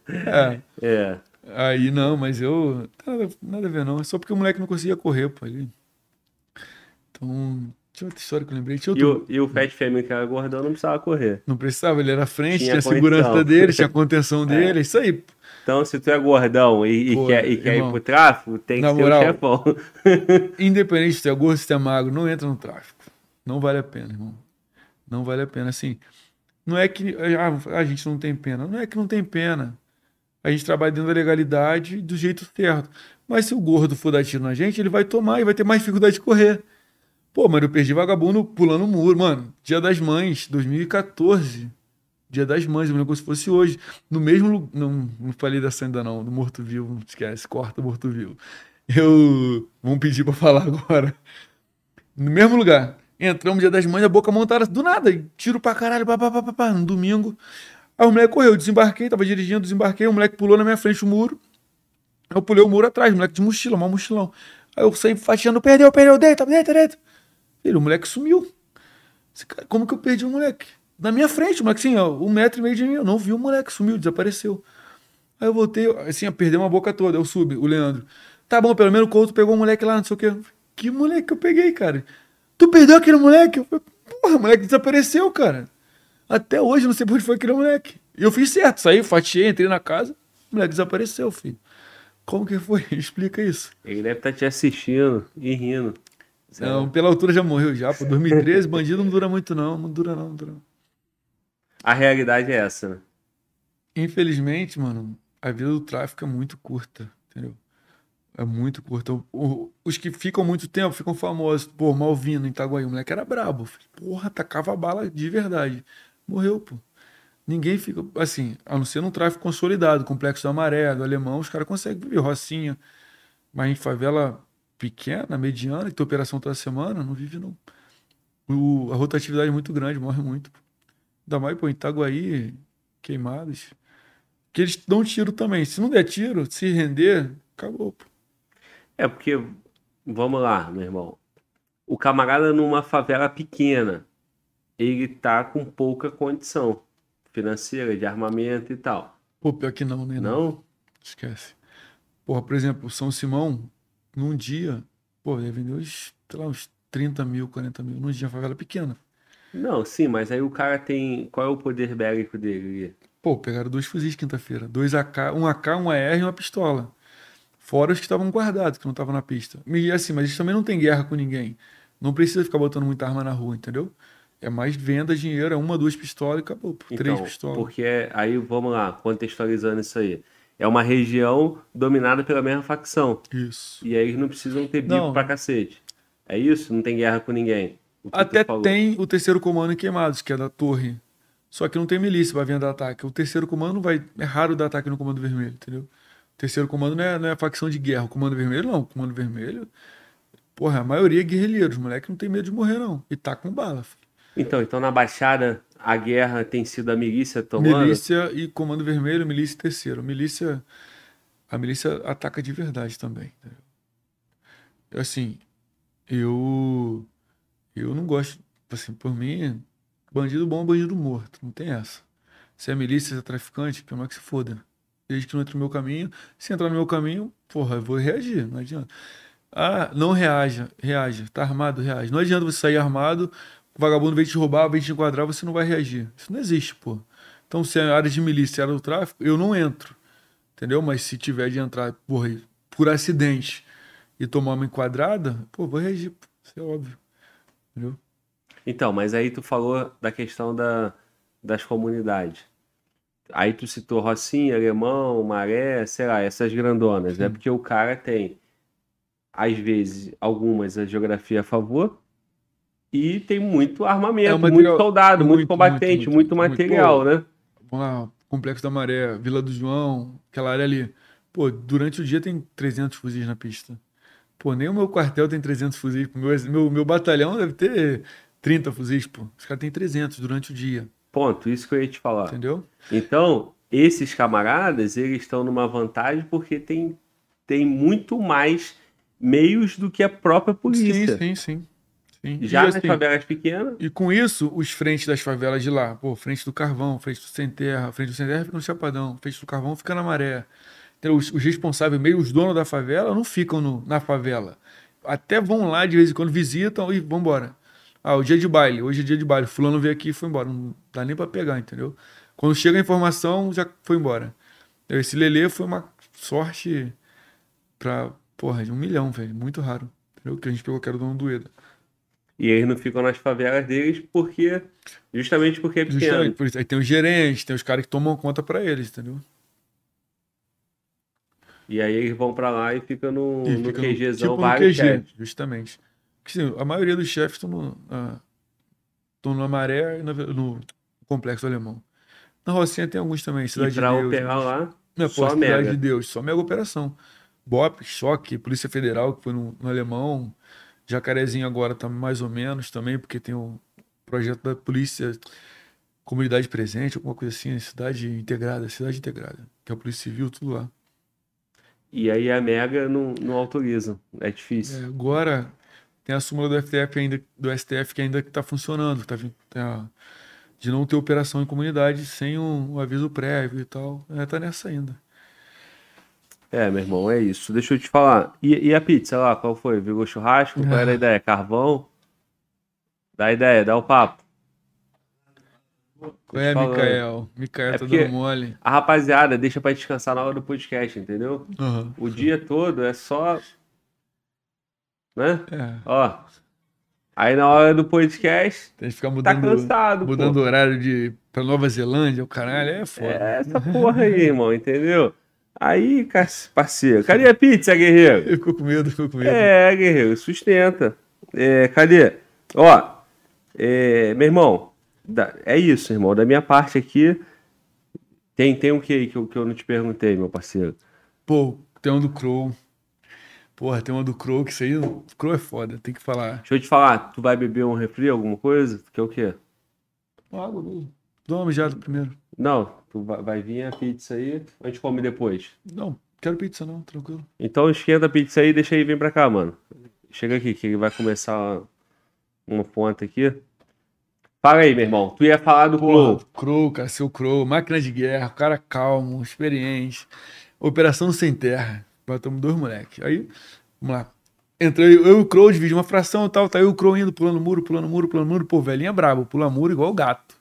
S1: é. é.
S2: Aí não, mas eu. Nada, nada a ver, não. É só porque o moleque não conseguia correr, pô. Então, tinha outra história que eu lembrei. Tinha
S1: outro... e, o, e o Fat Family, que era gordão, não precisava correr.
S2: Não precisava, ele era frente, tinha, tinha a segurança dele, tinha a contenção dele, é. isso aí.
S1: Então, se tu é gordão e, Pô, e quer, e quer ir pro tráfico, tem que ser moral, um chefão.
S2: independente se tu é gordo, se tu é magro, não entra no tráfico. Não vale a pena, irmão. Não vale a pena. Assim, não é que ah, a gente não tem pena. Não é que não tem pena. A gente trabalha dentro da legalidade do jeito certo. Mas se o gordo for dar tiro na gente, ele vai tomar e vai ter mais dificuldade de correr. Pô, mano, eu perdi vagabundo pulando o muro, mano. Dia das Mães, 2014. Dia das Mães, eu lembro se fosse hoje. No mesmo Não, não falei dessa ainda não, do morto-vivo. Esquece, corta morto-vivo. Eu. Vamos pedir pra falar agora. No mesmo lugar. Entramos dia das mães, a boca montada do nada. Tiro pra caralho, pá, pá, pá, pá, no domingo. Aí o moleque correu, desembarquei, tava dirigindo, desembarquei, o moleque pulou na minha frente o muro. Eu pulei o muro atrás, moleque de mochila, mal mochilão. Aí eu saí fatiando, perdeu, perdeu, deita, deita, deita. Ele, o moleque sumiu. Como que eu perdi o moleque? Na minha frente, o moleque, assim, ó, um metro e meio de mim. Eu não vi o moleque, sumiu, desapareceu. Aí eu voltei, assim, a perder uma boca toda. Eu subi, o Leandro. Tá bom, pelo menos o Couto pegou o moleque lá, não sei o quê. Que moleque que eu peguei, cara? Tu perdeu aquele moleque? Eu falei, porra, o moleque desapareceu, cara. Até hoje não sei por onde foi aquele moleque. E eu fiz certo, saí, fatiei, entrei na casa, o moleque desapareceu, filho. Como que foi? Explica isso.
S1: Ele deve estar tá te assistindo e rindo.
S2: Não, pela altura já morreu já. Por 2013, bandido não dura muito, não. Não dura, não, não dura.
S1: A realidade é essa, né?
S2: Infelizmente, mano, a vida do tráfico é muito curta, entendeu? É muito curta. Os que ficam muito tempo ficam famosos. Pô, Malvino, Itaguaí, o moleque era brabo. Porra, tacava bala de verdade. Morreu, pô. Ninguém fica, assim, a não ser num tráfico consolidado, complexo da maré, do alemão, os caras conseguem viver, Rocinha. Mas em favela pequena, mediana, que tem operação toda semana, não vive não. O, a rotatividade é muito grande, morre muito. Ainda mais, pô, Itaguaí, queimados. Que eles dão tiro também. Se não der tiro, se render, acabou, pô.
S1: É porque, vamos lá, meu irmão. O camarada numa favela pequena, ele tá com pouca condição financeira, de armamento e tal.
S2: Pô, pior que não, né?
S1: Não?
S2: Esquece. Porra, por exemplo, São Simão, num dia, pô, ia vender uns, sei lá, uns 30 mil, 40 mil, num dia, uma favela pequena.
S1: Não, sim, mas aí o cara tem. Qual é o poder bélico dele?
S2: Pô, pegaram dois fuzis quinta-feira. Dois AK, um AK, um AR e uma pistola. Fora os que estavam guardados, que não estavam na pista. E assim, mas eles também não têm guerra com ninguém. Não precisa ficar botando muita arma na rua, entendeu? É mais venda, dinheiro, é uma, duas pistolas e acabou. Então, três pistolas.
S1: Porque aí, vamos lá, contextualizando isso aí. É uma região dominada pela mesma facção.
S2: Isso.
S1: E aí eles não precisam ter bico
S2: Não.
S1: pra cacete. É isso? Não tem guerra com ninguém.
S2: Até tem o terceiro comando em Queimados, que é da torre. Só que não tem milícia pra vir dar ataque. O terceiro comando vai. É raro dar ataque no comando vermelho, entendeu? O terceiro comando não é, não é a facção de guerra. O comando vermelho não. O comando vermelho. Porra, a maioria é guerrilheiros. Os moleque não tem medo de morrer, não. E tá com bala. filho.
S1: Então, então na Baixada a guerra tem sido a milícia tomando.
S2: Milícia e comando vermelho, milícia e terceiro. Milícia. A milícia ataca de verdade também. Assim, eu. Eu não gosto. Assim, por mim, bandido bom é bandido morto. Não tem essa. Se é milícia, se é traficante, pelo menos que se foda. Desde que não entre no meu caminho. Se entrar no meu caminho, porra, eu vou reagir. Não adianta. Ah, não reaja. Reaja. Tá armado, reage. Não adianta você sair armado, o vagabundo vem te roubar, vem te enquadrar, você não vai reagir. Isso não existe, pô. Então, se é área de milícia, área do tráfico, eu não entro. Entendeu? Mas se tiver de entrar, porra, por acidente e tomar uma enquadrada, pô, vou reagir. pô. Isso é óbvio. Entendeu?
S1: Então, mas aí tu falou da questão da, das comunidades. Aí tu citou Rocinha, Alemão, Maré, sei lá, essas grandonas. É porque o cara tem, às vezes, algumas a geografia a favor e tem muito armamento,
S2: É, material-
S1: muito soldado, muito,
S2: muito,
S1: combatente, muito,
S2: muito, muito,
S1: material, né?
S2: Vamos lá, Complexo da Maré, Vila do João, aquela área ali. Pô, durante o dia tem 300 fuzis na pista. Pô, nem o meu quartel tem 300 fuzis. Meu, meu, meu batalhão deve ter 30 fuzis, pô. Os caras têm 300 durante o dia,
S1: Ponto, isso que eu ia te falar.
S2: entendeu?
S1: Então, esses camaradas, eles estão numa vantagem porque tem, tem muito mais meios do que a própria polícia.
S2: Sim, sim, sim. Sim. E
S1: Já nas
S2: assim,
S1: favelas pequenas,
S2: E com isso, os frentes das favelas de lá, pô, frente do Carvão, frente do Sem Terra, frente do Sem Terra fica no Chapadão, frente do Carvão fica na Maré. Então, os, os responsáveis, meio os donos da favela, não ficam no- na favela. Até vão lá de vez em quando, visitam e vão embora. Ah, o dia de baile, hoje é dia de baile, fulano veio aqui e foi embora. Não dá nem pra pegar, entendeu? Quando chega a informação, já foi embora. Então, Esse Lelê foi uma sorte pra, porra, de um milhão, velho. Muito raro. Entendeu? Que a gente pegou que era o dono do EDA.
S1: E eles não ficam nas favelas deles porque justamente porque é pequeno.
S2: Justamente, por isso. Aí tem os gerentes, tem os caras que tomam conta pra eles, entendeu?
S1: E aí eles vão pra lá e ficam no,
S2: E
S1: no
S2: fica
S1: QGzão
S2: tipo no
S1: vários
S2: QG,
S1: chefes.
S2: justamente. Porque, assim, a maioria dos chefes estão no, na, estão na Maré e na- no Complexo Alemão. Na Rocinha tem alguns também, Cidade
S1: E pra
S2: de Deus.
S1: operar lá,
S2: Não,
S1: só
S2: pô, Cidade
S1: mega.
S2: de Deus, só mega operação. BOP, Choque, Polícia Federal, que foi no, no Alemão. Jacarezinho agora tá mais ou menos também, porque tem o projeto da Polícia Comunidade Presente, alguma coisa assim, Cidade Integrada, Cidade Integrada, que é a Polícia Civil, tudo lá.
S1: e aí a Mega não, não autoriza. É difícil.
S2: É, agora tem a súmula do STF ainda, do STF que ainda está funcionando, tá, tá- de não ter operação em comunidade sem um, um aviso prévio e tal. É, tá nessa ainda.
S1: É, meu irmão, é isso. Deixa eu te falar. E, e a pizza lá, qual foi? Virou churrasco? Qual era a
S2: Ah.
S1: ideia? Carvão? Dá a ideia, dá o papo.
S2: Qual é,
S1: falando.
S2: Micael? Micael
S1: É
S2: tá dando mole.
S1: A rapaziada deixa pra descansar na hora do podcast, entendeu?
S2: Aham.
S1: O dia todo é só. Né?
S2: É,
S1: Ó. Aí na hora do podcast,
S2: tem que ficar
S1: tá
S2: mudando,
S1: cansado,
S2: mudando
S1: pô.
S2: horário de, pra Nova Zelândia, o caralho, é foda.
S1: É essa porra aí, irmão, entendeu? Aí, parceiro, cadê a pizza, guerreiro?
S2: Ficou com medo, ficou com medo.
S1: É, guerreiro, sustenta. É, cadê? Ó, é, meu irmão, é isso, irmão. Da minha parte aqui, tem, tem o que aí que eu, que eu não te perguntei, meu parceiro?
S2: Pô, tem uma do Crow. Porra, tem uma do Crow, que isso aí, Crow é foda, tem que falar.
S1: Deixa eu te falar, tu vai beber um refri, alguma coisa? Tu quer o quê?
S2: Água mesmo. Uma mijada primeiro.
S1: Não, tu vai, vir a pizza aí, a gente come depois.
S2: Não, quero pizza não, tranquilo.
S1: Então esquenta a pizza aí deixa aí vir pra cá, mano. Chega aqui, que vai começar uma ponta aqui. Fala aí, meu irmão. Tu ia falar do
S2: Porra,
S1: Crow.
S2: Crow, cara, seu Crow, máquina de guerra, cara calmo, experiente. Operação sem terra. Matamos dois moleques. Aí, vamos lá. Entrei eu e o Crow, dividi uma fração e tal. Tá aí o Crow indo, pulando muro, pulando muro, pulando muro. Pô, velhinha brabo, pula muro igual o gato.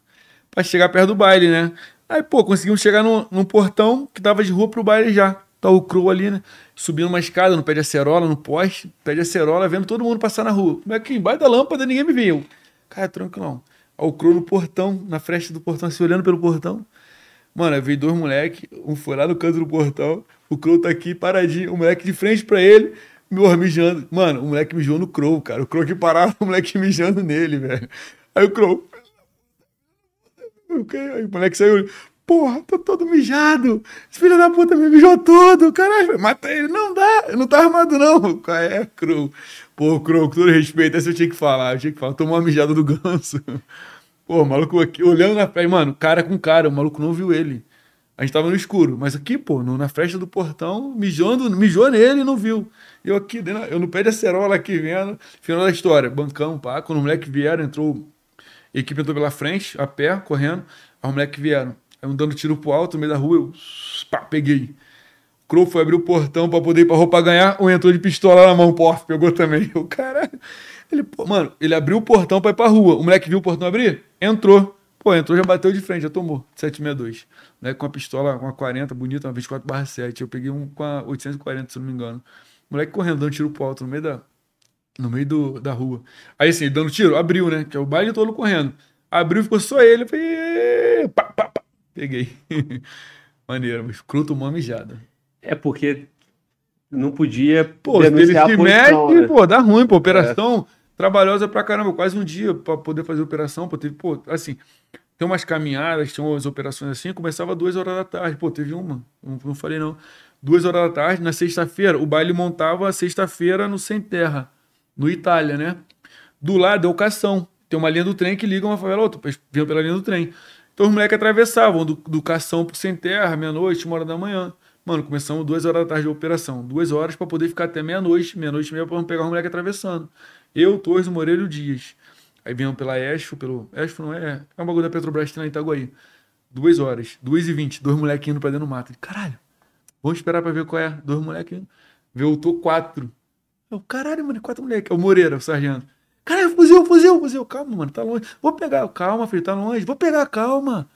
S2: Pra chegar perto do baile, né? Aí, pô, conseguimos chegar num, num portão que dava de rua pro baile já. Tá o Crow ali, né? Subindo uma escada no pé de acerola, no poste, pé de acerola, vendo todo mundo passar na rua. Como é que embaixo da lâmpada ninguém me viu? Cara, tranquilão. Aí o Crow no portão, na fresta do portão, assim, olhando pelo portão. Mano, aí veio dois moleques, um foi lá no canto do portão, o Crow tá aqui paradinho, o moleque de frente pra ele, meu mijando. Mano, o moleque mijou no Crow, cara. O Crow que parava, o moleque mijando nele, velho. Aí o Crow. Aí o moleque saiu. Porra, tô todo mijado. Esse filho da puta me mijou tudo. Caralho, mata ele. Não dá, eu não tá armado, não. É, Crow? Pô, Crow, com todo respeito, essa eu tinha que falar. Eu tinha que falar. Tomou uma mijada do ganso. Pô, o maluco aqui, olhando na frente, mano, cara com cara, o maluco não viu ele. A gente tava no escuro, mas aqui, pô, no, na fresta do portão, mijando, mijou nele e não viu. Eu aqui, eu no pé de acerola aqui vendo. Final da história, bancão, pá. Quando os moleques vieram, entrou. Equipe entrou pela frente, a pé, correndo. Os moleques vieram. Aí um dando tiro pro alto, no meio da rua, eu pá, peguei. O Crow foi abrir o portão pra poder ir pra roupa ganhar, ou entrou de pistola na mão, pô, pegou também. O cara. Ele, pô, mano, ele abriu o portão pra ir pra rua. O moleque viu o portão abrir? Entrou. Pô, entrou, já bateu de frente, já tomou. 762. Né, com a pistola, com a 40, bonita, uma 24 barra 7. Eu peguei um com a 840, se não me engano. Moleque correndo, dando tiro pro alto no meio da, no meio do, da rua. Aí assim, dando tiro, abriu, né? Que é o baile todo correndo. Abriu, ficou só ele. Falei, pá, pá, pá. Peguei. Maneiro, mas cruto uma mijada.
S1: É porque não podia.
S2: Pô, eles se metem, né? pô, dá ruim, pô. Operação é. trabalhosa pra caramba. Quase um dia pra poder fazer operação. Pô, teve, pô, assim, tem umas caminhadas, tem umas operações assim. Começava duas horas da tarde. Pô, teve uma. Não, não falei não duas horas da tarde, na sexta-feira, o baile montava sexta-feira no Sem Terra, no Itália, né? Do lado é o Cação. Tem uma linha do trem que liga uma favela a outra, vinham pela linha do trem. Então os moleques atravessavam do, do Cação pro Sem Terra, meia-noite, uma hora da manhã. Mano, começamos duas horas da tarde de operação. Duas horas para poder ficar até meia-noite, meia-noite e meia pra pegar os moleques atravessando. Eu, Torres, Moreira e o Dias. Aí vinham pela Expo, pelo. Expo não é. É um bagulho da Petrobras que tem na Itaguaí. Duas horas, duas e vinte, dois moleques indo pra dentro do mato. Caralho, Vamos esperar pra ver qual é. Dois moleques. Voltou quatro. Eu, caralho, mano, quatro moleques. É o Moreira, o sargento. Caralho, fuzil, fuzil, fuzil. Calma, mano, tá longe. Vou pegar. Calma, filho, tá longe. Vou pegar, calma.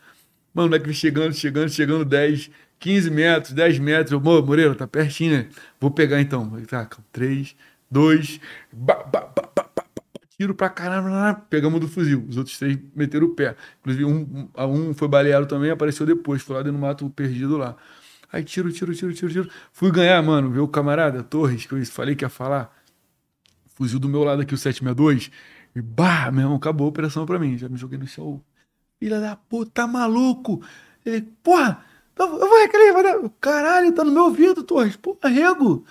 S2: Mano, o moleque chegando, chegando, chegando 10, 15 metros, 10 metros. Eu, Moreira, tá pertinho, né? Vou pegar então. Tá, 3, 2, tiro pra caramba, pegamos do fuzil. Os outros três meteram o pé. Inclusive, um, um foi baleado também, apareceu depois, foi lá dentro do mato perdido lá. Aí tiro, tiro, tiro, tiro, tiro. Fui ganhar, mano, o camarada Torres, que eu falei que ia falar. Fuzil do meu lado aqui, o 762. E bah, meu irmão, acabou a operação pra mim. Já me joguei no chão. Filha da puta, tá maluco? Ele, porra, eu vou requerer, vai dar. Caralho, tá no meu ouvido, Torres. Porra, rego.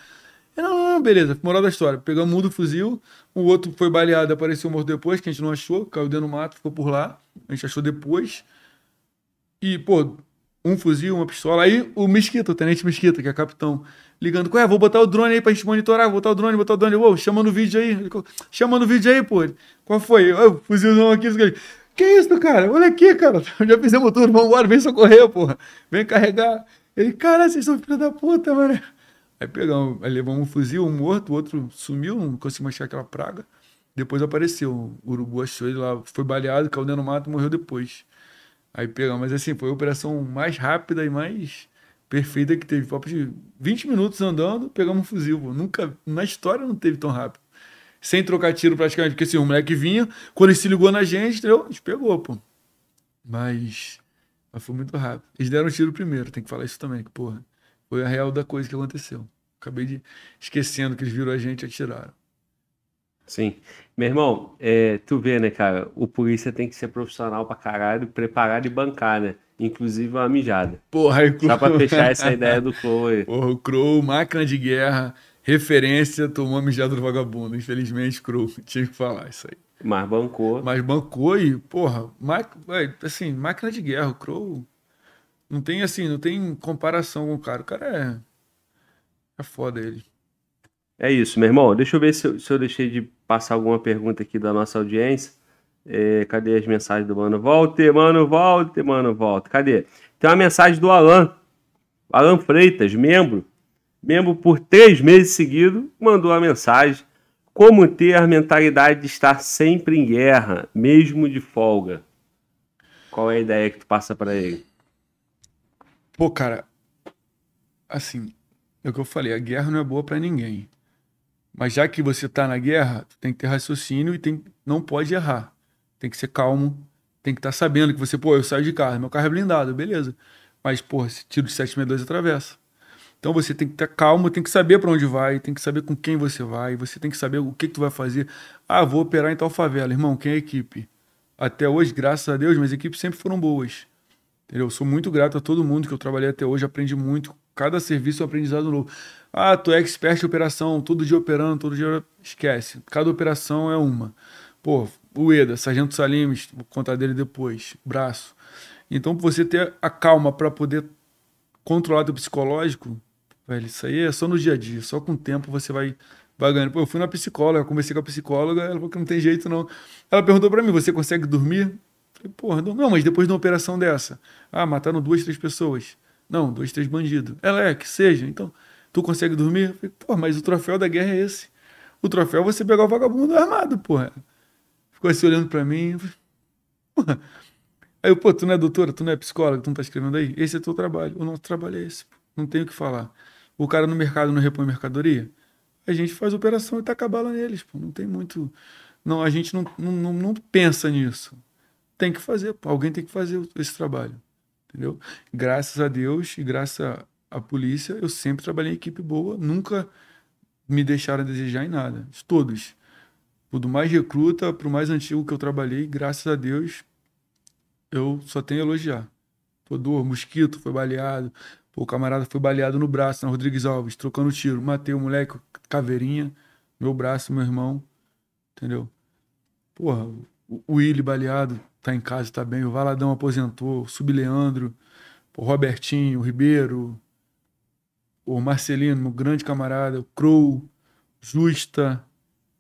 S2: Não, não, não, beleza. Moral da história. Pegamos um do fuzil, o outro foi baleado, apareceu morto depois, que a gente não achou, caiu dentro do mato, ficou por lá. A gente achou depois. E, pô, um fuzil, uma pistola. Aí o Mesquita, o tenente Mesquita, que é capitão, ligando, ué, vou botar o drone aí pra gente monitorar, vou botar o drone, botar o drone. Ô, chama no vídeo aí. Chama no vídeo aí, pô. Qual foi? Ô, fuzilzão aqui. Que isso, cara? Olha aqui, cara. Já fizemos tudo, vambora, vem socorrer, porra. Vem carregar. Ele, cara, vocês são filho da puta, mano. Aí pegamos, aí levamos um fuzil, um morto, o outro sumiu, não conseguimos achar aquela praga. Depois apareceu. O urubu achou ele lá, foi baleado, caiu dentro do mato morreu depois. Aí pegamos, mas assim, foi a operação mais rápida e mais perfeita que teve. Papo de 20 minutos andando, pegamos um fuzil. Pô. Nunca, na história não teve tão rápido. Sem trocar tiro praticamente, porque assim, o moleque vinha, quando ele se ligou na gente, entendeu? A gente pegou, pô. Mas, mas foi muito rápido. Eles deram tiro primeiro, tem que falar isso também, que porra, foi a real da coisa que aconteceu. Acabei de esquecendo que eles viram a gente e atiraram.
S1: Sim. Meu irmão, é, tu vê, né, cara? O polícia tem que ser profissional pra caralho, preparado e bancar, né? Inclusive uma mijada.
S2: Porra, aí,
S1: Só pra fechar essa ideia do Crow aí.
S2: Porra, o Crow, máquina de guerra, referência, tomou a mijada do vagabundo. Infelizmente, Crow, tinha que falar isso aí.
S1: Mas bancou.
S2: Mas bancou e, porra, assim, máquina de guerra, o Crow. Não tem assim, não tem comparação com o cara. O cara é. É foda ele.
S1: É isso, meu irmão. Deixa eu ver se eu, se eu deixei de passar alguma pergunta aqui da nossa audiência. É, cadê as mensagens do Mano Walter? Mano Walter, Mano Walter. Cadê? Tem uma mensagem do Alan. Alan Freitas, membro. Membro por três meses seguidos, mandou a mensagem. Como ter a mentalidade de estar sempre em guerra, mesmo de folga? Qual é a ideia que tu passa para ele?
S2: Pô, cara, assim, é o que eu falei, a guerra não é boa para ninguém. Mas já que você está na guerra, tem que ter raciocínio e tem, não pode errar. Tem que ser calmo, tem que estar tá sabendo que você, pô, eu saio de carro, meu carro é blindado, beleza. Mas, porra, se tiro de 762 atravessa. Então você tem que ter calma, tem que saber para onde vai, tem que saber com quem você vai, você tem que saber o que, que tu vai fazer. Ah, vou operar em tal favela. Irmão, quem é a equipe? Até hoje, graças a Deus, minhas equipes sempre foram boas. Entendeu? Eu sou muito grato a todo mundo que eu trabalhei até hoje, aprendi muito. Cada serviço é um aprendizado novo. Ah, tu é expert em operação, todo dia operando, todo dia. Esquece. Cada operação é uma. Pô, o Eda, Sargento Salimes, vou contar dele depois, braço. Então, você ter a calma para poder controlar teu psicológico, velho, isso aí é só no dia a dia, só com o tempo você vai, vai ganhando. Pô, eu fui na psicóloga, conversei com a psicóloga, ela falou que não tem jeito não. Ela perguntou para mim, você consegue dormir? falei, porra, não, não, mas depois de uma operação dessa, ah, mataram duas, três pessoas. Não, dois, três bandidos. Ela é, que seja. Então, tu consegue dormir? Eu falei, pô, mas o troféu da guerra é esse. O troféu é você pegar o vagabundo armado, porra. Ficou assim olhando para mim. Aí eu, pô, tu não é doutora, tu não é psicóloga, tu não tá escrevendo aí? Esse é teu trabalho. O nosso trabalho é esse. Pô. Não tenho o que falar. O cara no mercado não repõe mercadoria? A gente faz operação e taca bala neles, pô. Não tem muito. Não, a gente não, não, não pensa nisso. Tem que fazer, pô. Alguém tem que fazer esse trabalho. Entendeu? Graças a Deus e graças à polícia, eu sempre trabalhei em equipe boa, nunca me deixaram a desejar em nada. Todos. Do mais recruta para o mais antigo que eu trabalhei, graças a Deus, eu só tenho a elogiar. Todo mosquito foi baleado. Pô, o camarada foi baleado no braço, na Rodrigues Alves, trocando tiro. Matei o moleque, caveirinha, meu braço, meu irmão. Entendeu? Porra, o Willi baleado, tá em casa, tá bem. O Valadão aposentou, o Subleandro, o Robertinho, o Ribeiro, o Marcelino, meu grande camarada, o Crow, Justa,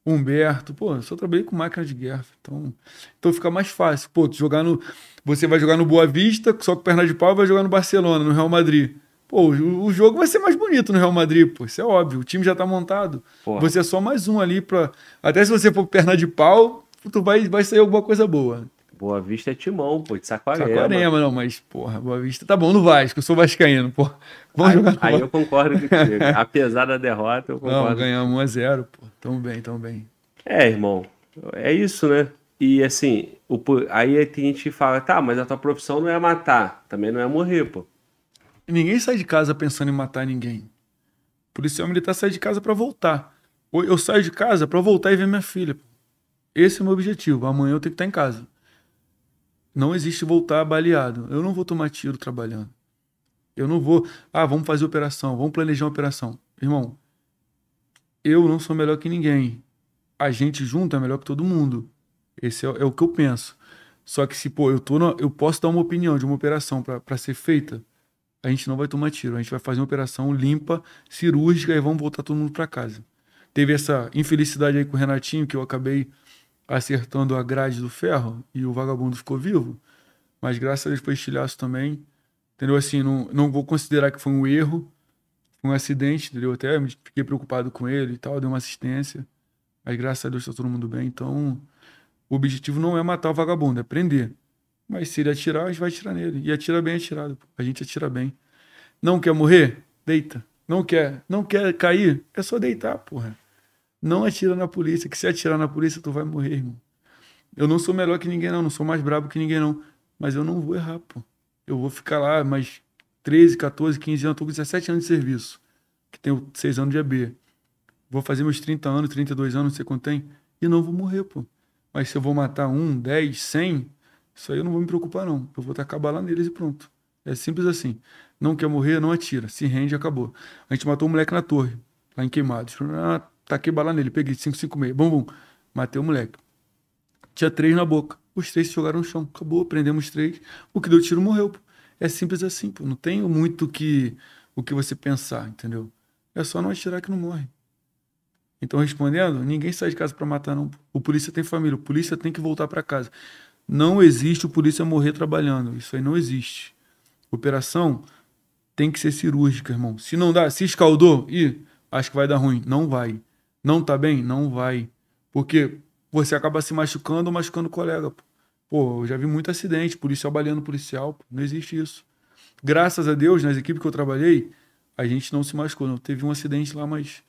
S2: Humberto, pô, eu só trabalhei com máquina de guerra, então, então fica mais fácil. Pô, jogar no, você vai jogar no Boa Vista, só com perna de pau, vai jogar no Barcelona, no Real Madrid. Pô, o, o jogo vai ser mais bonito no Real Madrid, pô, isso é óbvio, o time já tá montado. Porra. Você é só mais um ali para até se você for perna de pau, tu vai, vai sair alguma coisa boa.
S1: Boa Vista é timão, pô, de Saquarema.
S2: Saquarema, não, mas, porra, Boa Vista tá bom no Vasco, eu sou vascaíno, pô.
S1: Vamos aí, jogar aí eu concordo contigo. Apesar da derrota, eu concordo.
S2: Não, ganhamos 1x0, pô. Tamo bem, tamo bem.
S1: É, irmão, é isso, né? E assim, o, aí tem gente que fala, tá, mas a tua profissão não é matar, também não é morrer, pô.
S2: Ninguém sai de casa pensando em matar ninguém. O policial militar sai de casa para voltar. Eu saio de casa para voltar e ver minha filha. Esse é o meu objetivo. Amanhã eu tenho que estar em casa. Não existe voltar baleado. Eu não vou tomar tiro trabalhando. Eu não vou. Ah, vamos fazer operação, vamos planejar uma operação. Irmão, eu não sou melhor que ninguém. A gente junto é melhor que todo mundo. Esse é, é o que eu penso. Só que se, pô, eu, tô eu posso dar uma opinião de uma operação para ser feita, a gente não vai tomar tiro. A gente vai fazer uma operação limpa, cirúrgica e vamos voltar todo mundo para casa. Teve essa infelicidade aí com o Renatinho, que eu acabei acertando a grade do ferro e o vagabundo ficou vivo. Mas graças a Deus foi estilhaço também. Entendeu? Assim, não, não vou considerar que foi um erro, foi um acidente, entendeu? Até fiquei preocupado com ele e tal, dei uma assistência. Mas graças a Deus está todo mundo bem. Então, o objetivo não é matar o vagabundo, é prender. Mas se ele atirar, a gente vai atirar nele. E atira bem atirado. A gente atira bem. Não quer morrer? Deita. Não quer, não quer cair? É só deitar, porra. Não atira na polícia, que se atirar na polícia, tu vai morrer, irmão. Eu não sou melhor que ninguém, não. Não sou mais brabo que ninguém, não. Mas eu não vou errar, pô. Eu vou ficar lá mais 13, 14, 15 anos. Tô com 17 anos de serviço. Que tenho 6 anos de AB. Vou fazer meus 30 anos, 32 anos, não sei quanto tem. E não vou morrer, pô. Mas se eu vou matar um, 10, 100, isso aí eu não vou me preocupar, não. Eu vou tacar bala neles e pronto. É simples assim. Não quer morrer, não atira. Se rende, acabou. A gente matou um moleque na torre, lá em Queimados. Taquei bala nele, peguei 556, bum, bum, matei o moleque. Tinha três na boca. Os três se jogaram no chão. Acabou, prendemos três. O que deu tiro morreu. Pô. É simples assim, pô. Não tem muito que, o que você pensar, entendeu? É só não atirar que não morre. Então, respondendo, ninguém sai de casa para matar, não. O polícia tem família, o polícia tem que voltar para casa. Não existe o polícia morrer trabalhando. Isso aí não existe. Operação tem que ser cirúrgica, irmão. Se não dá, se escaldou, e acho que vai dar ruim. Não vai. Não tá bem? Não vai. Porque você acaba se machucando ou machucando o colega. Pô. pô, eu já vi muito acidente, policial baleando policial. Pô. Não existe isso. Graças a Deus, nas equipes que eu trabalhei, a gente não se machucou. Não teve um acidente lá, mas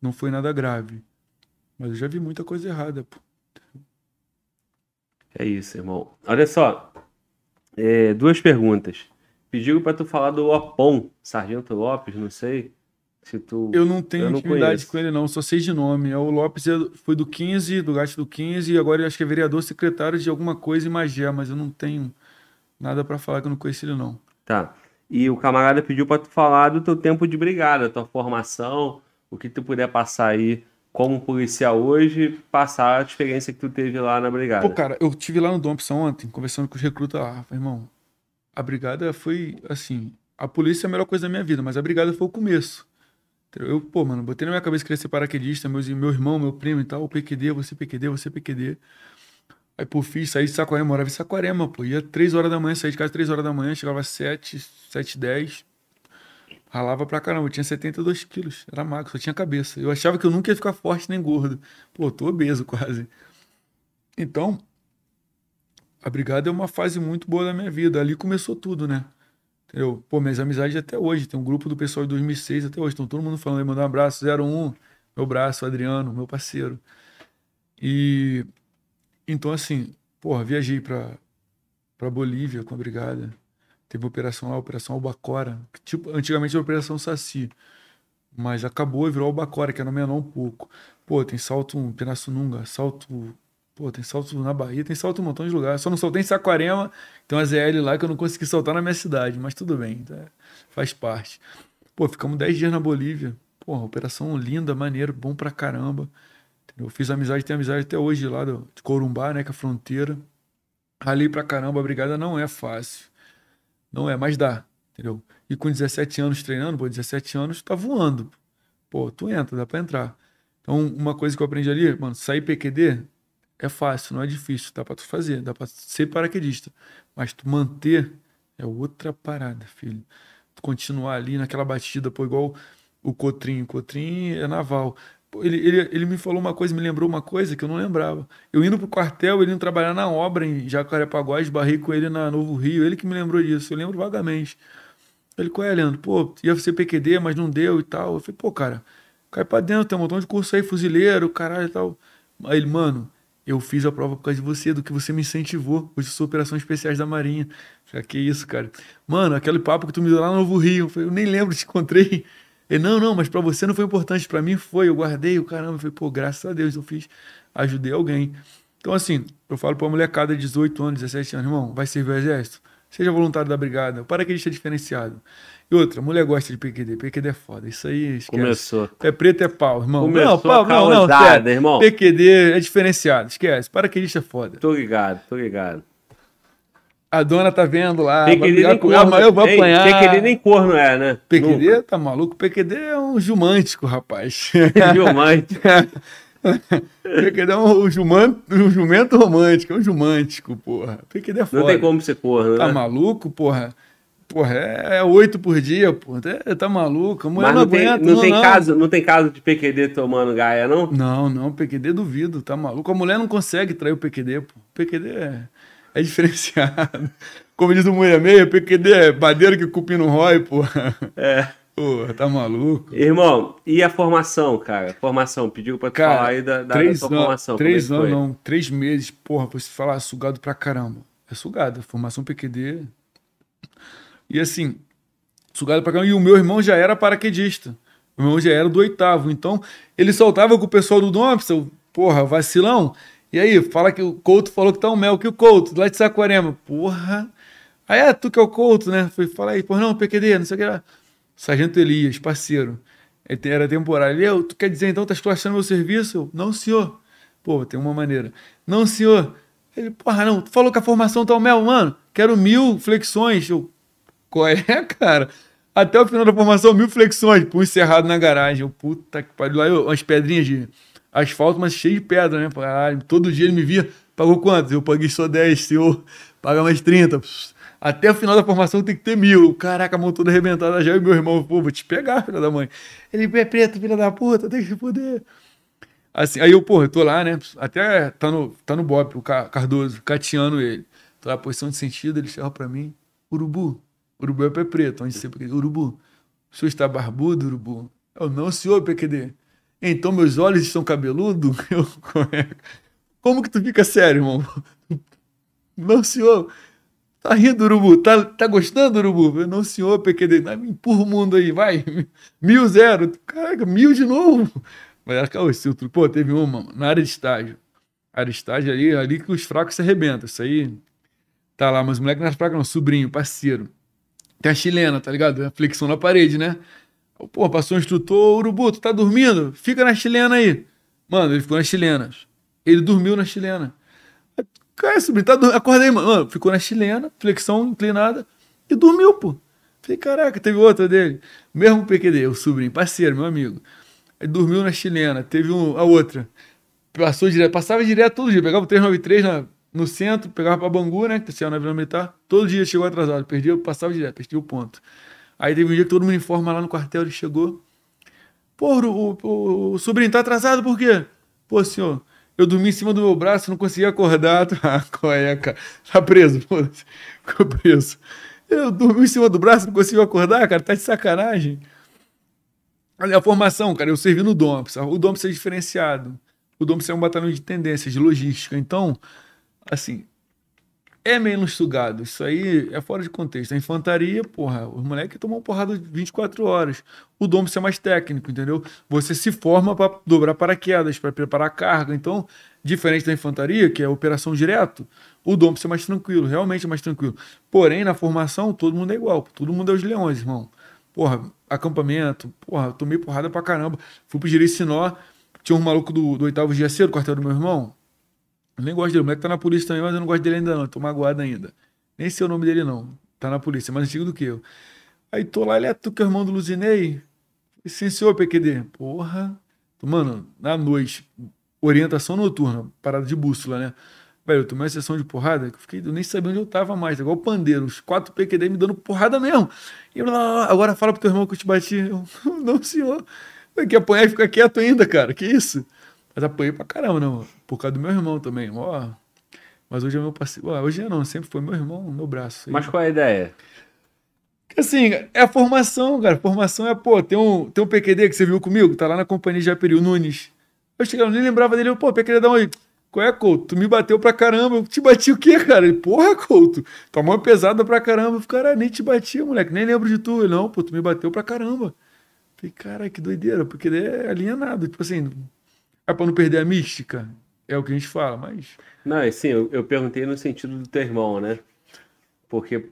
S2: não foi nada grave. Mas eu já vi muita coisa errada. Pô.
S1: É isso, irmão. Olha só. É, duas perguntas. pediram pra tu falar do Lopão, Sargento Lopes, não sei. Se tu...
S2: Eu não tenho
S1: Eu não
S2: intimidade
S1: conheço.
S2: com ele, não, só sei de nome. É o Lopes foi do 15, do gasto do 15, e agora eu acho que é vereador secretário de alguma coisa em Magé, mas eu não tenho nada pra falar que eu não conheço ele, não.
S1: Tá. E o camarada pediu pra tu falar do teu tempo de brigada, tua formação, o que tu puder passar aí como policial hoje, passar a experiência que tu teve lá na brigada.
S2: Pô, cara, eu tive lá no Dompson ontem, conversando com os recrutas lá. Irmão, a brigada foi assim. A polícia é a melhor coisa da minha vida, mas a brigada foi o começo. Eu, pô, mano, botei na minha cabeça que queria ser paraquedista, meus, meu irmão, meu primo e tal, PQD, você PQD, você PQD. Aí, pô, fiz, saí de Saquarema, morava em Saquarema, pô. Ia 3 horas da manhã, saí de casa 3 horas da manhã, chegava 7, 7 10. Ralava pra caramba, eu tinha 72 quilos, era magro, só tinha cabeça. Eu achava que eu nunca ia ficar forte nem gordo. Pô, tô obeso quase. Então, a brigada é uma fase muito boa da minha vida. Ali começou tudo, né? Entendeu? Pô, minhas amizades até hoje. Tem um grupo do pessoal de 2006 até hoje. Estão todo mundo falando mandar um abraço. 01, meu braço, Adriano, meu parceiro. E então, assim, porra, viajei pra, pra Bolívia com a brigada. Teve operação lá, Operação Albacora. que, Tipo, antigamente era Operação Saci. Mas acabou e virou Albacora, que era menor um pouco. Pô, tem salto em Pirassununga, salto. Pô, tem salto na Bahia, tem salto em um montão de lugares. Só não soltei em Saquarema, tem uma ZL lá que eu não consegui soltar na minha cidade, mas tudo bem, tá? faz parte. Pô, ficamos 10 dias na Bolívia. Pô, operação linda, maneiro, bom pra caramba. Eu fiz amizade, tenho amizade até hoje lá do, de Corumbá, né, que é a fronteira. Ralei pra caramba, a brigada não é fácil. Não é, mas dá, entendeu? E com 17 anos treinando, pô, 17 anos, tá voando. Pô, tu entra, dá pra entrar. Então, uma coisa que eu aprendi ali, mano, sair PQD é fácil, não é difícil, dá pra tu fazer, dá pra ser paraquedista. Mas tu manter é outra parada, filho. Tu continuar ali naquela batida, pô, igual o Cotrim. O Cotrim é naval. Pô, Ele, ele, ele me falou uma coisa, me lembrou uma coisa que eu não lembrava. Eu indo pro quartel, ele indo trabalhar na obra em Jacarepaguá, esbarrei com ele na Novo Rio, ele que me lembrou disso, eu lembro vagamente. Ele, qual é, Leandro? Pô, ia ser PQD, mas não deu e tal. Eu falei, pô, cara, cai pra dentro, tem um montão de curso aí, fuzileiro, caralho e tal. Aí ele, mano, eu fiz a prova por causa de você, do que você me incentivou. Hoje eu sou operações especiais da Marinha. Falei, "Ah, que isso, cara. Mano, aquele papo que tu me deu lá no Novo Rio. Eu, falei, eu nem lembro, te encontrei. Ele, não, não, mas pra você não foi importante, pra mim foi. Eu guardei o caramba. Eu falei, pô, graças a Deus eu fiz, ajudei alguém. Então, assim, eu falo pra molecada de 18 anos, 17 anos, irmão, vai servir o exército? Seja voluntário da brigada, para que é diferenciado. E outra, mulher gosta de PQD, PQD é foda. Isso aí esquece.
S1: Começou.
S2: É preto é pau, irmão.
S1: Começou
S2: não, pau, não, não, sério.
S1: irmão.
S2: PQD é diferenciado, esquece. Paraquedista é foda.
S1: Tô ligado, tô ligado.
S2: A dona tá vendo lá.
S1: PQD nem corno.
S2: mas eu vou
S1: Ei,
S2: apanhar.
S1: PQD nem corno é, né?
S2: PQD, tá maluco? PQD é um jumântico, rapaz.
S1: Nunca. Diamante.
S2: PQD é um jumento, um jumento romântico, é um jumântico, porra. PQD é foda.
S1: Não tem como ser corno,
S2: Tá
S1: né?
S2: maluco, porra? Porra, é é oito por dia, porra. Tá- Tá maluco?
S1: Mas
S2: não,
S1: não tem,
S2: aguenta,
S1: não, tem Caso, não tem caso de PQD tomando gaia, não?
S2: Não, não, PQD duvido, tá maluco? A mulher não consegue trair o PQD, pô. PQD é, é diferenciado. Como diz o Mulher Meia, PQD é badeira que o cupim não rói, pô.
S1: É.
S2: Porra, tá maluco?
S1: Irmão, e a formação, cara? Formação, pediu pra tu
S2: Cara,
S1: falar aí da, da, da
S2: três
S1: tua
S2: anos,
S1: formação.
S2: três
S1: é
S2: anos,
S1: que foi?
S2: não, três meses, porra, pra você falar sugado pra caramba. É sugado, formação PQD. E assim, sugado pra caramba. E o meu irmão já era paraquedista. O meu irmão já era do oitavo. Então, ele soltava com o pessoal do Dompson, porra, vacilão. E aí, fala que o Couto falou que tá um mel, que o Couto, lá de Saquarema. Porra. Aí, é, tu que é o Couto, né? Foi, fala aí, porra, não, PQD, não sei o que lá. Sargento Elias, parceiro. Ele Era temporário. Ele, "Eu, tu quer dizer então, tá escrachando meu serviço? Eu, não, senhor. Pô, tem uma maneira. Não, senhor. Ele, porra, não, tu falou que a formação tá o mel, mano. Quero mil flexões. Eu, qual é, cara? Até o final da formação, mil flexões. Punho cerrado na garagem. Eu, puta que pariu. Eu, umas pedrinhas de asfalto, mas cheio de pedra, né? Caralho, todo dia ele me via. Pagou quanto? Eu paguei só 10, senhor. Paga mais 30. Pss. Até o final da formação tem que ter mil. Caraca, a mão toda arrebentada já. E meu irmão, pô, vou te pegar, filha da mãe. Ele, pé preto, filha da puta, tem que se poder. Assim, aí eu, porra, eu tô lá, né? Até tá no, tá no Bob, o Ca- Cardoso, cateando ele. Tô lá, posição de sentido, ele chega pra mim. Urubu. Urubu é pé preto, onde sempre. Urubu. O senhor está barbudo, Urubu? Eu, não, senhor, PQD. Então meus olhos estão cabeludos? Eu, como que tu fica sério, irmão? Não, senhor. Tá rindo, Urubu? Tá, tá gostando, Urubu? Eu, não, senhor, PQD. Empurra o mundo aí, vai. Mil, zero. Caraca, mil de novo. Mas era caô, Pô, teve uma na área de estágio. A área de estágio ali, ali que os fracos se arrebentam. Isso aí tá lá, mas o moleque não é fraco, não. Sobrinho, parceiro. Tem a chilena, tá ligado? Flexão na parede, né? Pô, passou um instrutor, Urubu, tu tá dormindo? Fica na chilena aí. Mano, ele ficou na chilena. Ele dormiu na chilena. Cara, sobrinho, tá dormindo. Acordei, mano. Ficou na chilena, flexão inclinada, e dormiu, pô. Falei, caraca, teve outra dele. Mesmo PQD, o sobrinho, parceiro, meu amigo. Ele dormiu na chilena, teve um, a outra. Passou direto, passava direto todo dia. Pegava o 393 na, no centro, pegava pra Bangu, né? Que tinha na Vila Militar. Todo dia chegou atrasado. Perdia, passava direto, perdia o ponto. Aí teve um dia que todo mundo informa lá no quartel, ele chegou. Pô, o, o, o sobrinho tá atrasado por quê? Pô, senhor, eu dormi em cima do meu braço, não conseguia acordar. Ah, qual é, cara? Tá preso, pô. Ficou preso. Eu dormi em cima do braço, não conseguiu acordar, cara. Tá de sacanagem. Olha a formação, cara. Eu servi no DOMPS. O DOMPS é diferenciado. O DOMPS é um batalhão de tendências, de logística. Então, assim, é menos sugado. Isso aí é fora de contexto. A infantaria, porra, os moleques tomam porrada 24 horas. O dom é mais técnico, entendeu? Você se forma para dobrar paraquedas, para preparar carga. Então, diferente da infantaria, que é operação direto, o dom é mais tranquilo, realmente é mais tranquilo. Porém, na formação, todo mundo é igual. Todo mundo é os leões, irmão. Porra, acampamento, porra, tomei porrada pra caramba. Fui pro Jericinó, tinha um maluco do, do oitavo dia cedo, quartel do meu irmão. Eu nem gosto dele. O moleque tá na polícia também, mas eu não gosto dele ainda não. Tô magoado ainda. Nem sei o nome dele não. Tá na polícia, é mais antigo do que eu. Aí tô lá, ele é tu que é irmão do Luzinei? Sim, senhor PQD. Porra. Mano, na noite, orientação noturna, parada de bússola, né? Velho, eu tomei uma sessão de porrada que eu, fiquei, eu nem sabia onde eu tava mais. Igual o pandeiro, os quatro PQD me dando porrada mesmo. E lá, agora fala pro teu irmão que eu te bati. Eu, não, senhor. Tem que apanhar e ficar quieto ainda, cara. Que isso? Mas apanhei pra caramba, não. Por causa do meu irmão também. Ó. Mas hoje é meu parceiro. hoje é não, sempre foi meu irmão, meu braço.
S1: Mas qual é a ideia?
S2: Assim, é a formação, cara. Formação é, pô, tem um, tem um PQD que você viu comigo, tá lá na companhia de Japeri, o Nunes. Eu cheguei, eu nem lembrava dele, pô, PQD da onde? Qual é, Couto? Tu me bateu pra caramba. Eu te bati o quê, cara? Ele, porra, Couto, tua mão é pesada pra caramba. Eu falei, cara, nem te bati, moleque, nem lembro de tu. Ele, não, pô, tu me bateu pra caramba. Eu falei, cara, que doideira, porque ele é alienado. Tipo assim, é pra não perder a mística. É o que a gente fala, mas.
S1: Não, assim, eu, eu perguntei no sentido do teu irmão, né? Porque.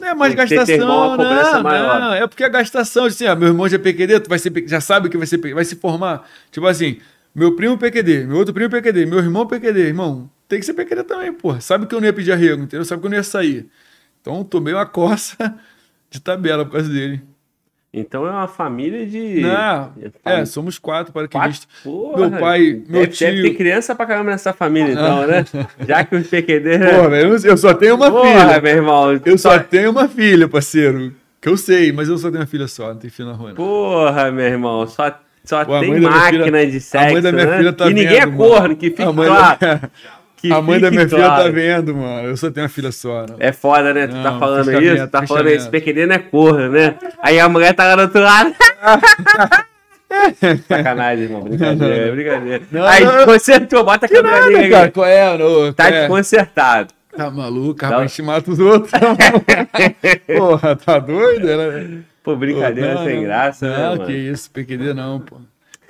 S2: É mais gastação, irmão, não, não, é porque a gastação, assim, ah, meu irmão já é PQD, tu vai ser, já sabe que vai ser vai se formar. Tipo assim, meu primo PQD, meu outro primo PQD, meu irmão PQD, irmão, tem que ser PQD também, porra. Sabe que eu não ia pedir arrego, entendeu? Sabe que eu não ia sair. Então tomei uma coça de tabela por causa dele.
S1: Então é uma família de.
S2: Não, é, somos quatro paraquedistas. Meu pai, meu
S1: deve,
S2: tio.
S1: Deve ter criança pra caramba nessa família, então, né? Já que os PQD.
S2: Porra, eu só tenho uma
S1: Porra,
S2: filha.
S1: meu irmão.
S2: Eu só... só tenho uma filha, parceiro. Que eu sei, mas eu só tenho uma filha só, não tem filho na rua. Não.
S1: Porra, meu irmão, só, só Pô, tem máquina filha, de sexo.
S2: A mãe da minha
S1: né?
S2: filha tá
S1: E ninguém
S2: vendo,
S1: é corno, que fica claro.
S2: Que a mãe da minha claro. filha tá vendo, mano. Eu só tenho uma filha só. Não.
S1: É foda, né? Tu não, tá falando isso, tá falando isso, não é corno, né? Aí a mulher tá lá do outro lado. Sacanagem, irmão. Brincadeira, não, brincadeira. Não, Aí não, consertou, bota a câmera ali.
S2: Cara, qual é? No,
S1: tá
S2: é?
S1: desconcertado.
S2: Tá maluco, rapaz, te mata os outros. Porra, tá doido? Ela...
S1: Pô, brincadeira pô, sem graça,
S2: não,
S1: né,
S2: Não, que isso, PQD não, pô.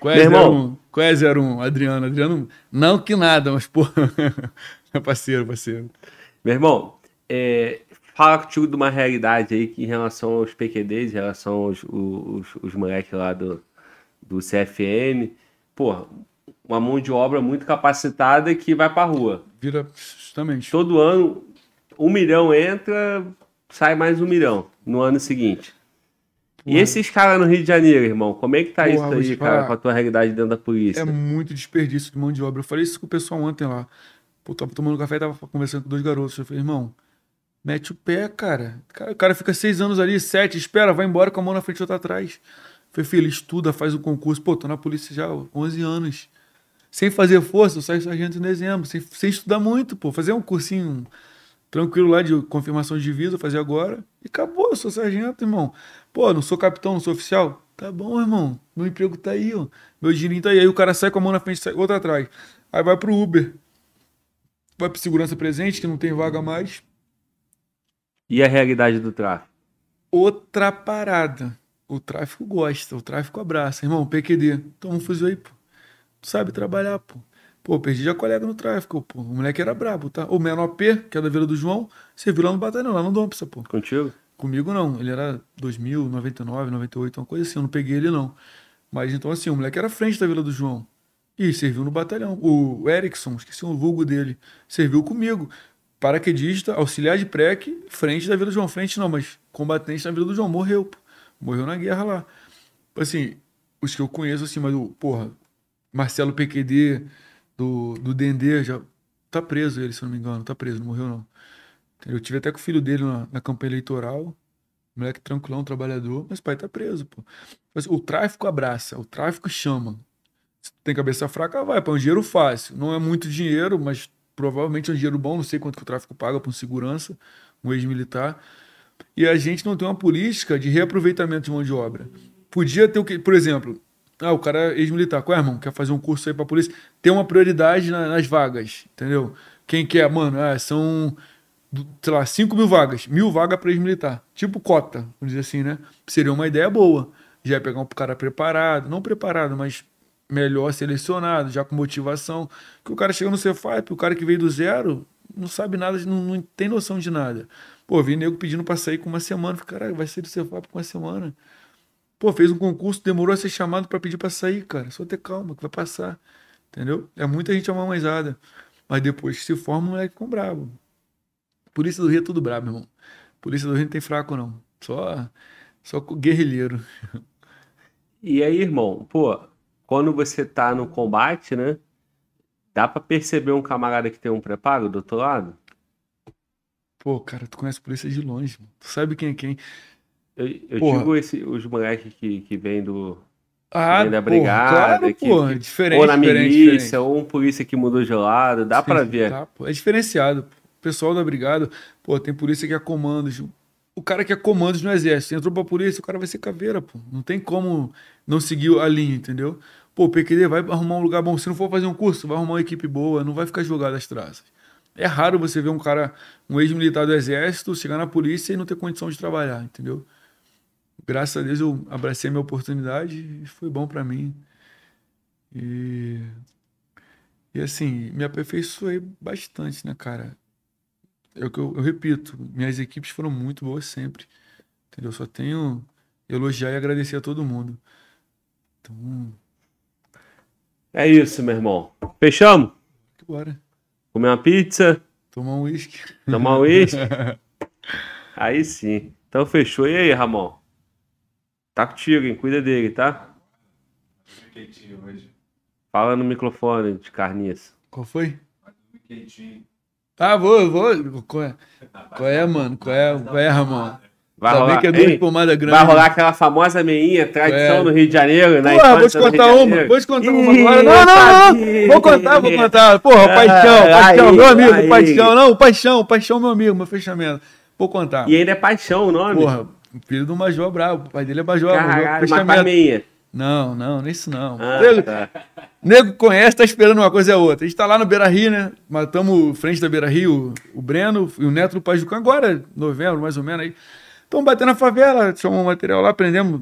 S2: Qual é, Meu irmão, qual é 01? Adriano. Adriano, não que nada, mas, pô, é parceiro, parceiro.
S1: Meu irmão, é, fala contigo de uma realidade aí que em relação aos PQDs, em relação aos os, os moleques lá do, do CFN, pô, uma mão de obra muito capacitada que vai pra rua.
S2: Vira, justamente.
S1: Todo ano, um milhão entra, sai mais um milhão no ano seguinte. E esses caras no Rio de Janeiro, irmão, como é que tá Porra, isso aí, cara, com a tua realidade dentro da polícia?
S2: É muito desperdício de mão de obra. Eu falei isso com o pessoal ontem lá. Pô, tava tomando café e tava conversando com dois garotos. Eu falei, irmão, mete o pé, cara. O cara fica seis anos ali, sete, espera, vai embora com a mão na frente e outra atrás. Falei, filho, estuda, faz o concurso. Pô, tô na polícia já há 11 anos. Sem fazer força, eu saio sargento em dezembro. Sem, sem estudar muito, pô. Fazer um cursinho tranquilo lá de confirmação de divisa, fazer agora. E acabou, eu sou sargento, irmão. Pô, não sou capitão, não sou oficial. Tá bom, irmão. Meu emprego tá aí, ó. Meu dinheirinho tá aí. Aí o cara sai com a mão na frente, sai outra atrás. Aí vai pro Uber. Vai pro segurança presente, que não tem vaga mais.
S1: E a realidade do tráfico?
S2: Outra parada. O tráfico gosta, o tráfico abraça. Irmão, PQD, toma um fuzil aí, pô. Tu sabe trabalhar, pô. Pô, perdi a colega no tráfico, pô. O moleque era brabo, tá? O menor P, que é da Vila do João, serviu lá no batalhão, lá no Dompsa, pô.
S1: Contigo?
S2: Comigo não. Ele era 2000, 99, 98, uma coisa assim. Eu não peguei ele, não. Mas então, assim, o moleque era frente da Vila do João. E serviu no batalhão. O Erickson, esqueci o vulgo dele, serviu comigo. Paraquedista, auxiliar de PREC, frente da Vila do João. Frente não, mas combatente na Vila do João. Morreu, pô. Morreu na guerra lá. Assim, os que eu conheço, assim, mas o, porra, Marcelo PQD, do, do Dendê, já tá preso ele, se eu não me engano. Tá preso, não morreu não. Eu tive até com o filho dele na, na campanha eleitoral. Moleque tranquilão, trabalhador, mas pai tá preso, pô. O tráfico abraça, o tráfico chama. Se tem cabeça fraca, vai, para um dinheiro fácil. Não é muito dinheiro, mas provavelmente é um dinheiro bom, não sei quanto que o tráfico paga para um segurança, um ex-militar. E a gente não tem uma política de reaproveitamento de mão de obra. Podia ter o que, por exemplo, ah, o cara é ex-militar, qual é, irmão? Quer fazer um curso aí pra polícia? Tem uma prioridade na, nas vagas, entendeu? Quem quer, mano, ah, são sei lá, 5 mil vagas, mil vagas para ex-militar. Tipo cota, vamos dizer assim, né? Seria uma ideia boa. Já ia pegar um cara preparado, não preparado, mas melhor selecionado, já com motivação. Que o cara chega no Cefap, o cara que veio do zero, não sabe nada, não, não tem noção de nada. Pô, vi nego pedindo pra sair com uma semana. Falei, caralho, vai sair do Cefap com uma semana. Pô, fez um concurso, demorou a ser chamado para pedir para sair, cara. Só ter calma, que vai passar. Entendeu? É muita gente amamãezada. Mas depois que se forma, o moleque ficam bravo. Polícia do Rio é tudo brabo, irmão. Polícia do Rio não tem fraco, não. Só, só guerrilheiro.
S1: E aí, irmão, pô, quando você tá no combate, né? Dá pra perceber um camarada que tem um preparo do outro lado?
S2: Pô, cara, tu conhece a polícia de longe, mano. Tu sabe quem é quem.
S1: Eu, eu digo esse, os moleques que, que vêm do. Ah, da brigada,
S2: claro,
S1: que,
S2: pô,
S1: que,
S2: diferente,
S1: ou na
S2: diferente,
S1: milícia,
S2: diferente.
S1: ou um polícia que mudou de lado, dá pra ver.
S2: Tá, é diferenciado. Pô pessoal da brigada, pô, tem polícia que é comandos. O cara que é comandos no exército, entrou pra polícia, o cara vai ser caveira, pô. Não tem como não seguir a linha, entendeu? Pô, o PQD vai arrumar um lugar bom. Se não for fazer um curso, vai arrumar uma equipe boa, não vai ficar jogado as traças. É raro você ver um cara, um ex-militar do exército, chegar na polícia e não ter condição de trabalhar, entendeu? Graças a Deus eu abracei a minha oportunidade e foi bom para mim. E, e assim, me aperfeiçoei bastante, né, cara? É o que eu, eu, repito, minhas equipes foram muito boas sempre. Entendeu? Só tenho elogiar e agradecer a todo mundo. Então.
S1: É isso, meu irmão. Fechamos?
S2: Bora.
S1: Comer uma pizza.
S2: Tomar um uísque.
S1: Tomar um uísque. aí sim. Então fechou. E aí, Ramon? Tá contigo, hein? Cuida dele, tá?
S3: Quentinho hoje.
S1: Fala no microfone de carniça.
S2: Qual foi?
S3: Quentinho.
S2: Ah, vou, vou. Qual é, qual é mano? Qual é, qual é Ramon?
S1: Vai
S2: Ainda
S1: rolar,
S2: que é duas
S1: Ei,
S2: pomadas grandes.
S1: vai rolar aquela famosa meinha, tradição
S2: É.
S1: no Rio de Janeiro, na
S2: Porra, vou te contar uma, vou te contar uma agora. Não, não, não, vou contar, vou contar. Porra,
S1: Ah,
S2: paixão, paixão,
S1: aí,
S2: meu amigo,
S1: aí.
S2: paixão, não, paixão, paixão, meu amigo, meu fechamento. Vou contar.
S1: E ainda é paixão o nome.
S2: Porra, filho do Major Bravo, o pai dele é Major, Major
S1: Caralho,
S2: fechamento.
S1: meinha.
S2: Não, não, isso não.
S1: Ah, tá.
S2: Nego conhece, tá esperando uma coisa e a outra. A gente tá lá no Beira Rio, né? Matamos frente da Beira Rio, o, Breno e o Neto do Pajucão, agora, novembro, mais ou menos aí. Estão batendo na favela, chamamos um material lá, prendemos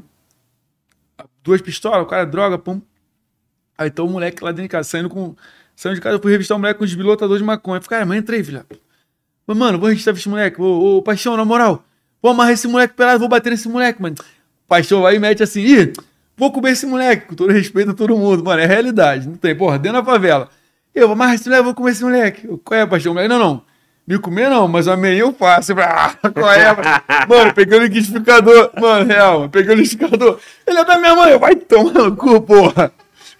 S2: duas pistolas, o cara droga, pum. Aí então o moleque lá dentro de casa, saindo com. Saindo de casa, eu fui revistar o moleque com um desbilotador de maconha. Eu falei, cara, entrei, filha. Mas, mano, vou revistar esse moleque. Ô, ô, Paixão, na moral, vou amarrar esse moleque pelado, vou bater nesse moleque, mano. Paixão vai e mete assim, ih, vou comer esse moleque, com todo respeito a todo mundo, mano, é realidade, não tem, porra, dentro da favela. Eu amarrar esse moleque, vou comer esse moleque. Eu, Qual é, Paixão? Moleque, não, não. Me comer não, mas amanhã eu faço. Ah, qual é? Mano, peguei o liquidificador. Mano, real, peguei o liquidificador. Ele é da minha mãe. Vai tomar no cu, porra.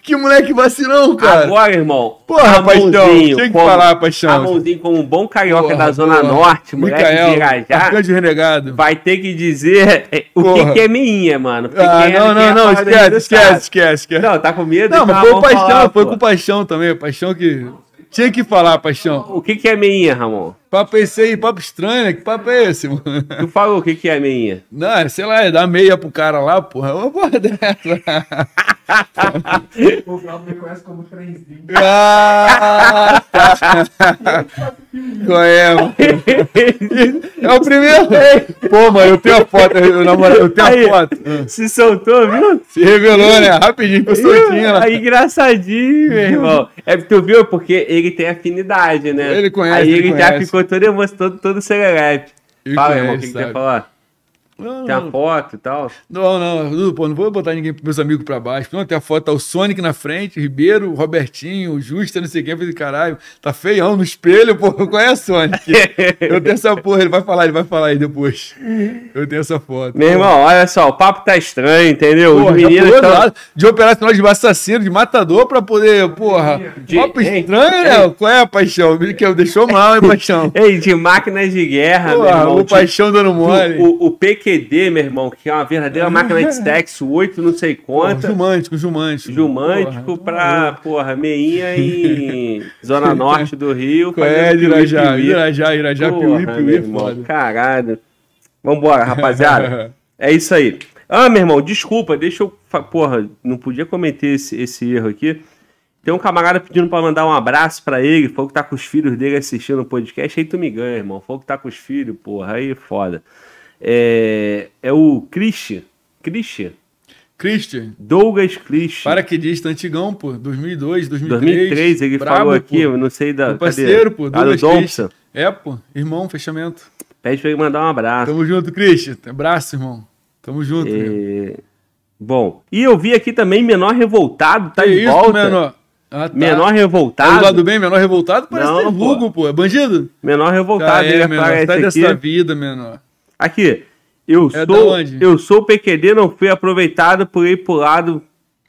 S2: Que moleque vacilão, cara.
S1: Agora, irmão.
S2: Porra, Paixão, tinha que
S1: como-
S2: falar, Paixão.
S1: Ramonzinho, como um bom carioca
S2: Porra,
S1: da Zona
S2: porra.
S1: Norte, moleque
S2: Micael,
S1: de Irajá,
S2: Arcanjo renegado.
S1: vai ter que dizer é, o que,
S2: Porra.
S1: que é meinha, mano.
S2: Ah,
S1: é-
S2: não, não, não, esquece, esquece, esquece, esquece.
S1: Não, tá com medo?
S2: Não, mas
S1: Então
S2: foi o
S1: vamos
S2: Paixão,
S1: falar,
S2: foi
S1: pô.
S2: com Paixão também. Paixão que. Tinha que falar, Paixão.
S1: O que, que é meinha, Ramon?
S2: Papo esse aí, papo estranho, né? Que papo é esse, mano?
S1: Tu falou o que, que é meinha.
S2: Não, sei lá, é dar meia pro cara lá, porra. Uma porra dessa.
S3: O Flávio me conhece como trenzinho.
S2: Ah, tá. Qual é? É o primeiro. Pô, mano, eu tenho a foto, eu, namoro, eu tenho
S1: Aí.
S2: a foto.
S1: Se soltou, viu?
S2: Se revelou, né? Rapidinho, ficou soltinho. lá.
S1: Aí, engraçadinho, meu irmão. É porque tu viu? Porque ele tem afinidade, né?
S2: Ele conhece,
S1: Aí
S2: ele
S1: ele já
S2: conhece.
S1: ficou todo emocionado, todo, todo serelepe.
S2: Ele
S1: Fala,
S2: conhece,
S1: irmão, o que, que que falar?
S2: Não,
S1: Tem a foto e tal.
S2: não, não, pô, não vou botar ninguém meus amigos pra baixo. Não, tem a foto, tá o Sonic na frente, Ribeiro, Robertinho, o Justa, não sei quem, eu falei, caralho, tá feião no espelho, pô, qual é a Sonic? Eu tenho essa porra, ele vai falar, ele vai falar aí depois. Eu tenho essa foto.
S1: Meu irmão, olha só, o papo tá estranho, entendeu?
S2: Porra,
S1: Os meninos tão...
S2: lado de operacional de assassino, de matador, pra poder, porra.
S1: De-
S2: Papo
S1: Ei,
S2: estranho, né? Qual é, paixão? Que deixou mal, hein, paixão?
S1: Ei, de máquinas de guerra, meu
S2: Porra,
S1: irmão.
S2: o paixão dando mole.
S1: O, o PQD, meu irmão, que é uma verdadeira máquina de stacks, 8 não sei quanto.
S2: Jumântico, jumântico.
S1: Jumântico
S2: Porra,
S1: pra, porra, meinha em Zona Norte do Rio.
S2: É, Irajá. Irajá, Irajá, Piuí, Piuí, é foda.
S1: Caralho. Vambora, rapaziada. é isso aí. Ah, meu irmão, desculpa, deixa eu. Porra, não podia cometer esse, esse erro aqui. Tem um camarada pedindo pra mandar um abraço pra ele. Falou que tá com os filhos dele assistindo o podcast. Aí tu me ganha, irmão. Falou que tá com os filhos, porra. Aí é foda. É, é o Christian. Christian?
S2: Christian,
S1: Douglas Christian.
S2: paraquedista antigão, pô, 2002, 2003.
S1: 2003, ele
S2: Brabo,
S1: falou aqui,
S2: pô.
S1: não sei da.
S2: Meu parceiro, pô,
S1: Ah, do
S2: Douglas
S1: Thompson.
S2: É, pô, irmão, fechamento.
S1: Pede pra ele mandar um abraço.
S2: Tamo junto, Christian. Abraço, irmão. Tamo junto.
S1: É, Bom, e eu vi aqui também Menor Revoltado, tá
S2: Que
S1: de
S2: isso,
S1: volta.
S2: menor? Ah, tá.
S1: Menor
S2: Tá do
S1: Revoltado.
S2: lado bem, menor revoltado? Parece
S1: Não,
S2: é
S1: pô.
S2: vulgo, pô. É bandido?
S1: Menor Revoltado,
S2: Ah,
S1: ele
S2: é, menor.
S1: aparece
S2: Sai
S1: aqui.
S2: dessa vida, menor.
S1: Aqui, eu
S2: É
S1: sou, eu sou PQD, não fui aproveitado ir pro lado,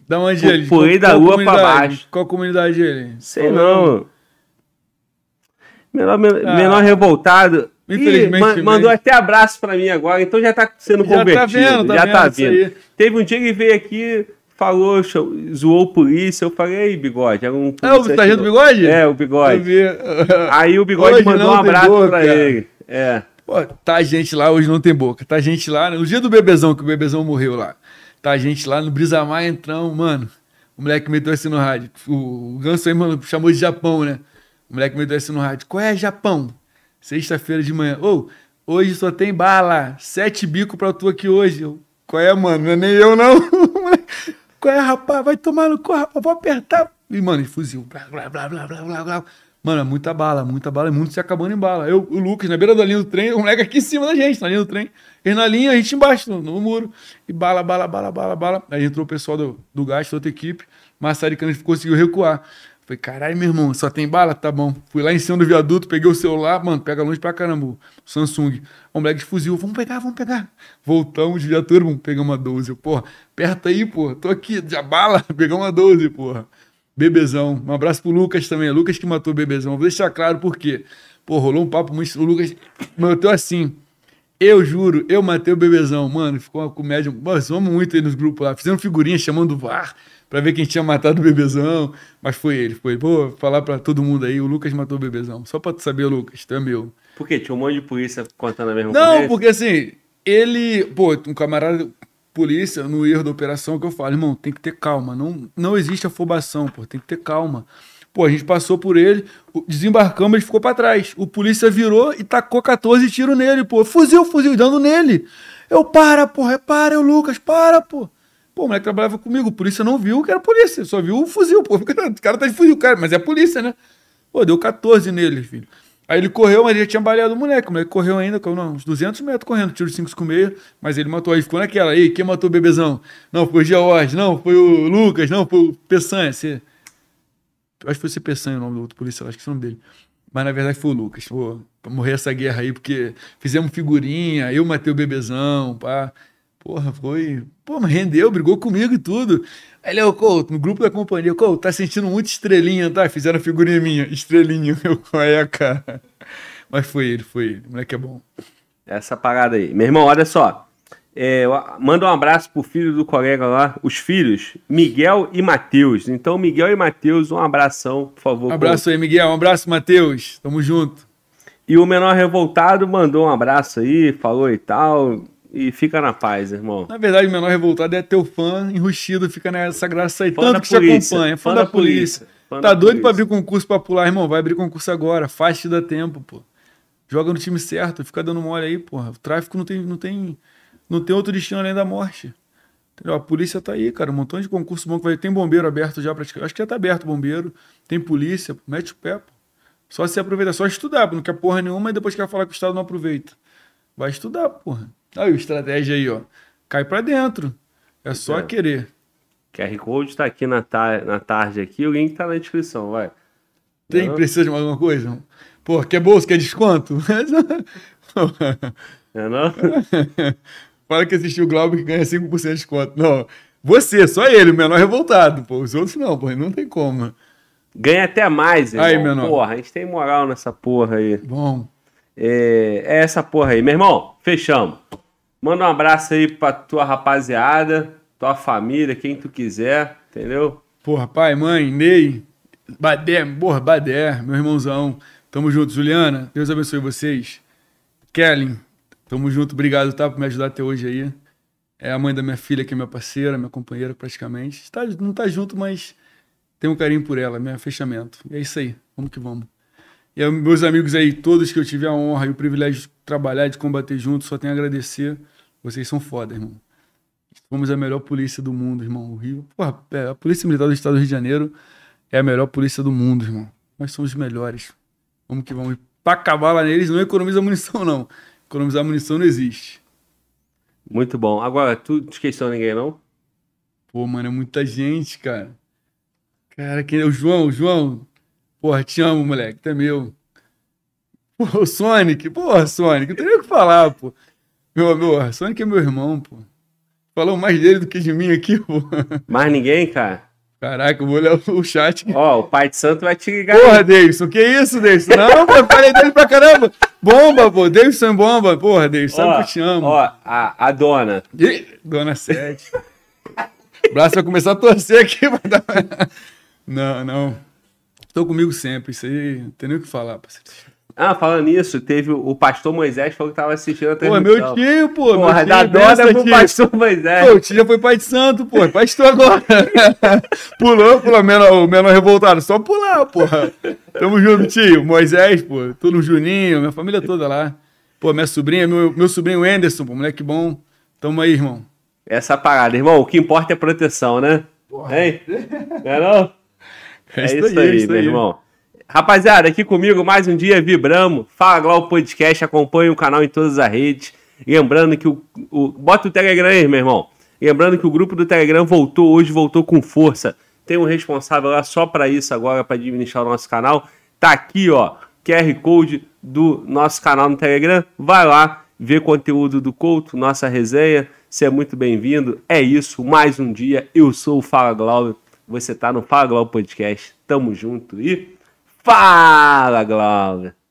S2: Da onde ele?
S1: pulei da lua pra baixo.
S2: Qual comunidade ele?
S1: sei
S2: Qual-
S1: não. Menor, men-
S2: Ah.
S1: menor Revoltado. Ih,
S2: Infelizmente, mesmo.
S1: mandou até abraço pra mim agora, então já tá sendo
S2: Já tá vendo, tá
S1: já
S2: vendo
S1: tá
S2: aí.
S1: Teve um dia que ele veio aqui, falou, zoou polícia. Eu falei, ei, bigode. Era um
S2: É o sargento do bigode?
S1: É, o bigode. Aí o bigode
S2: Hoje
S1: mandou um abraço
S2: boca.
S1: pra ele. É.
S2: Pô, tá gente lá, hoje não tem boca. Tá gente lá, no dia do bebezão, que o bebezão morreu lá. Tá gente lá no Brisamar, entrão, mano. O moleque meteu assim no rádio. O, o Ganso aí, mano, chamou de Japão, né? O moleque meteu assim no rádio. Qual é, Japão? Sexta-feira de manhã. Ô, hoje só tem bala. Sete bico pra tu aqui hoje. Eu, Qual é, mano? Não é nem eu, não. Qual é, rapaz? Vai tomar no cu, rapaz. Vou apertar. E, mano, fuzil. Blá, blá, blá, blá, blá, blá. Mano, é muita bala, muita bala. E muito se acabando em bala. Eu, o Lucas, na beira da linha do trem, o moleque aqui em cima da gente, na linha do trem. Ele na linha, a gente embaixo, no, no muro. E bala, bala, bala, bala, bala. Aí entrou o pessoal do, do gás, da outra equipe. Massaricano conseguiu recuar. Falei, caralho, meu irmão, só tem bala? Tá bom. Fui lá em cima do viaduto, peguei o celular, mano, pega longe pra caramba, o Samsung. O moleque de fuzil, vamos pegar, vamos pegar. Voltamos de viatura, vamos pegar uma 12. Eu, Porra, aperta aí, porra, tô aqui, já bala, pegar uma 12, porra. Bebezão. Um abraço pro Lucas também. É Lucas que matou o Bebezão. Vou deixar claro por quê. Pô, rolou um papo muito. O Lucas meteu assim. Eu juro, eu matei o Bebezão. Mano, ficou uma comédia. Nós vamos muito aí nos grupos lá. Fizemos figurinha chamando o VAR pra ver quem tinha matado o Bebezão. Mas foi ele, foi. Vou falar pra todo mundo aí. O Lucas matou o Bebezão. Só pra tu saber, Lucas, tu é meu.
S1: Por quê? Tinha um monte de polícia contando a mesma
S2: Não,
S1: coisa?
S2: porque assim, ele, pô, um camarada polícia no erro da operação que eu falo, irmão, tem que ter calma, não, não existe afobação, pô, tem que ter calma. Pô, a gente passou por ele, desembarcamos, ele ficou pra trás. O polícia virou e tacou 14 tiros nele, pô. Fuzil, fuzil, dando nele. Eu, para, porra, para, eu, Lucas, para, pô. Pô, o moleque trabalhava comigo, o polícia não viu que era polícia, só viu o fuzil, pô. O cara tá de fuzil, cara, mas é polícia, né? Pô, deu 14 nele, filho. Aí ele correu, mas ele já tinha baleado o moleque. O moleque correu ainda, correu, não, uns 200 metros correndo, tiro de 5 com meia, mas ele matou. Aí ficou naquela. Aí, quem matou o bebezão? Não, foi o George, não, foi o Lucas, não, foi o Peçanha. Você... Eu acho que foi esse Peçanha o nome do outro policial, acho que é o nome dele. Mas na verdade foi o Lucas. Pô, pra morrer essa guerra aí, porque fizemos figurinha, eu matei o bebezão, pá. Porra, foi. Pô, mas rendeu, brigou comigo e tudo. Aí ele, ô, Couto, no grupo da companhia, Couto, tá sentindo muito estrelinha, tá? Fizeram a figurinha minha, estrelinha. Eu, qual é, cara? Mas foi ele, foi ele. O moleque é bom.
S1: Essa parada aí. Meu irmão, olha só. É, manda um abraço pro filho do colega lá, os filhos, Miguel e Matheus. Então, Miguel e Matheus, um abração, por favor.
S2: Um abraço aí, Miguel. Um abraço, Matheus. Tamo junto.
S1: E o menor revoltado mandou um abraço aí, falou e tal. E fica na paz, irmão.
S2: Na verdade, o menor revoltado é teu fã enrustido, fica nessa graça aí.
S1: Fã
S2: Tanto que te
S1: polícia,
S2: acompanha, fã,
S1: fã
S2: da,
S1: da
S2: polícia.
S1: polícia, fã
S2: Tá
S1: da
S2: doido pra
S1: polícia.
S2: abrir concurso pra pular, irmão? Vai abrir concurso agora. Faz te dá tempo, pô. Joga no time certo, fica dando mole aí, porra. O tráfico não tem, não tem, não tem outro destino além da morte. Entendeu? A polícia tá aí, cara. Um montão de concurso bom que vai. Tem bombeiro aberto já praticamente. Acho que já tá aberto bombeiro. Tem polícia. Mete o pé, pô. Só se aproveitar, só estudar, pô. Não quer porra nenhuma e depois quer falar que o Estado não aproveita. Vai estudar, porra. Aí, a estratégia aí, ó. Cai pra dentro. É só
S1: É.
S2: querer.
S1: QR Code tá aqui na, ta- na tarde aqui, o link tá na descrição, vai.
S2: Tem,
S1: Não?
S2: precisa de mais alguma coisa? Pô, quer bolsa, quer desconto?
S1: É não?
S2: Fala que assistiu o Glauber que ganha 5% de desconto. Não, você, só ele, o menor revoltado, pô. Os outros não, pô, não tem como.
S1: Ganha até mais, irmão.
S2: Aí, menor.
S1: Porra, a gente tem moral nessa porra aí.
S2: Bom,
S1: É, é essa porra aí. Meu irmão, fechamos. Manda um abraço aí pra tua rapaziada, tua família, quem tu quiser, entendeu?
S2: porra, pai, mãe, Ney, Badé, porra, Badé, meu irmãozão. Tamo junto, Juliana, Deus abençoe vocês. Kellen, tamo junto, obrigado, tá, por me ajudar até hoje aí. É a mãe da minha filha, que é minha parceira, minha companheira praticamente. Tá, não tá junto, mas tem um carinho por ela, meu fechamento. E é isso aí, vamos que vamos. E aos meus amigos aí, todos que eu tive a honra e o privilégio de trabalhar, de combater junto, só tenho a agradecer. Vocês são foda, irmão. Somos a melhor polícia do mundo, irmão. O Rio, porra, é, a Polícia Militar do Estado do Rio de Janeiro é a melhor polícia do mundo, irmão. Nós somos os melhores. Vamos que vamos. E Pra acabar lá neles, não economiza munição, não. Economizar munição não existe.
S1: Muito bom. Agora, tu esqueceu ninguém, não?
S2: Pô, mano, é muita gente, cara. Cara, quem é o João? O João. Porra, te amo, moleque. Tu é meu. Porra, o Sonic. Porra, Sonic. Não tem nem o que falar, pô. Meu, meu, Sonic é meu irmão, pô. Falou mais dele do que de mim aqui, pô.
S1: Mais ninguém, cara?
S2: Caraca, eu vou olhar o chat.
S1: Ó, o Pai de Santo vai te ligar.
S2: Porra. Davidson, que isso, Davidson? Não, pô, falei dele pra caramba. Bomba, pô. Davidson é bomba. Porra, Davidson, sabe
S1: Ó,
S2: que eu te amo.
S1: Ó, a, a dona.
S2: Ih, Dona Sete. O braço vai começar a torcer aqui. vai dar- Não, não. Estou comigo sempre. Isso aí, não tem nem o que falar, parceiro.
S1: Ah, falando nisso, teve o pastor Moisés falou que tava assistindo a
S2: Pô, é
S1: transmissão.
S2: meu tio, pô.
S1: Porra,
S2: meu tio,
S1: da
S2: benção,
S1: dona pro
S2: tio.
S1: pastor Moisés.
S2: Pô, o tio já foi pai de santo, pô. Pastor agora. Pulou, pulou. Menor, o menor revoltado. Só pular, porra. Tamo junto, tio. Moisés, pô. Tô no Juninho, minha família toda lá. Pô, minha sobrinha, meu, meu sobrinho Anderson, pô. Moleque bom. Tamo aí, irmão.
S1: Essa parada, irmão, o que importa é proteção, né? Hein? Não é não? É isso aí, meu irmão. Rapaziada, aqui comigo mais um dia vibramos. Fala Glau Podcast, acompanhe o canal em todas as redes. Lembrando que o, o- Bota o Telegram aí, meu irmão. Lembrando que o grupo do Telegram voltou hoje, voltou com força. Tem um responsável lá só para isso agora, para administrar o nosso canal. Tá aqui, ó, QR Code do nosso canal no Telegram. Vai lá, vê conteúdo do Couto, nossa resenha. Você é muito bem-vindo. É isso, mais um dia. Eu sou o Fala Glauber. Você tá no Fala Glauber Podcast. Tamo junto e Fala, Glauber!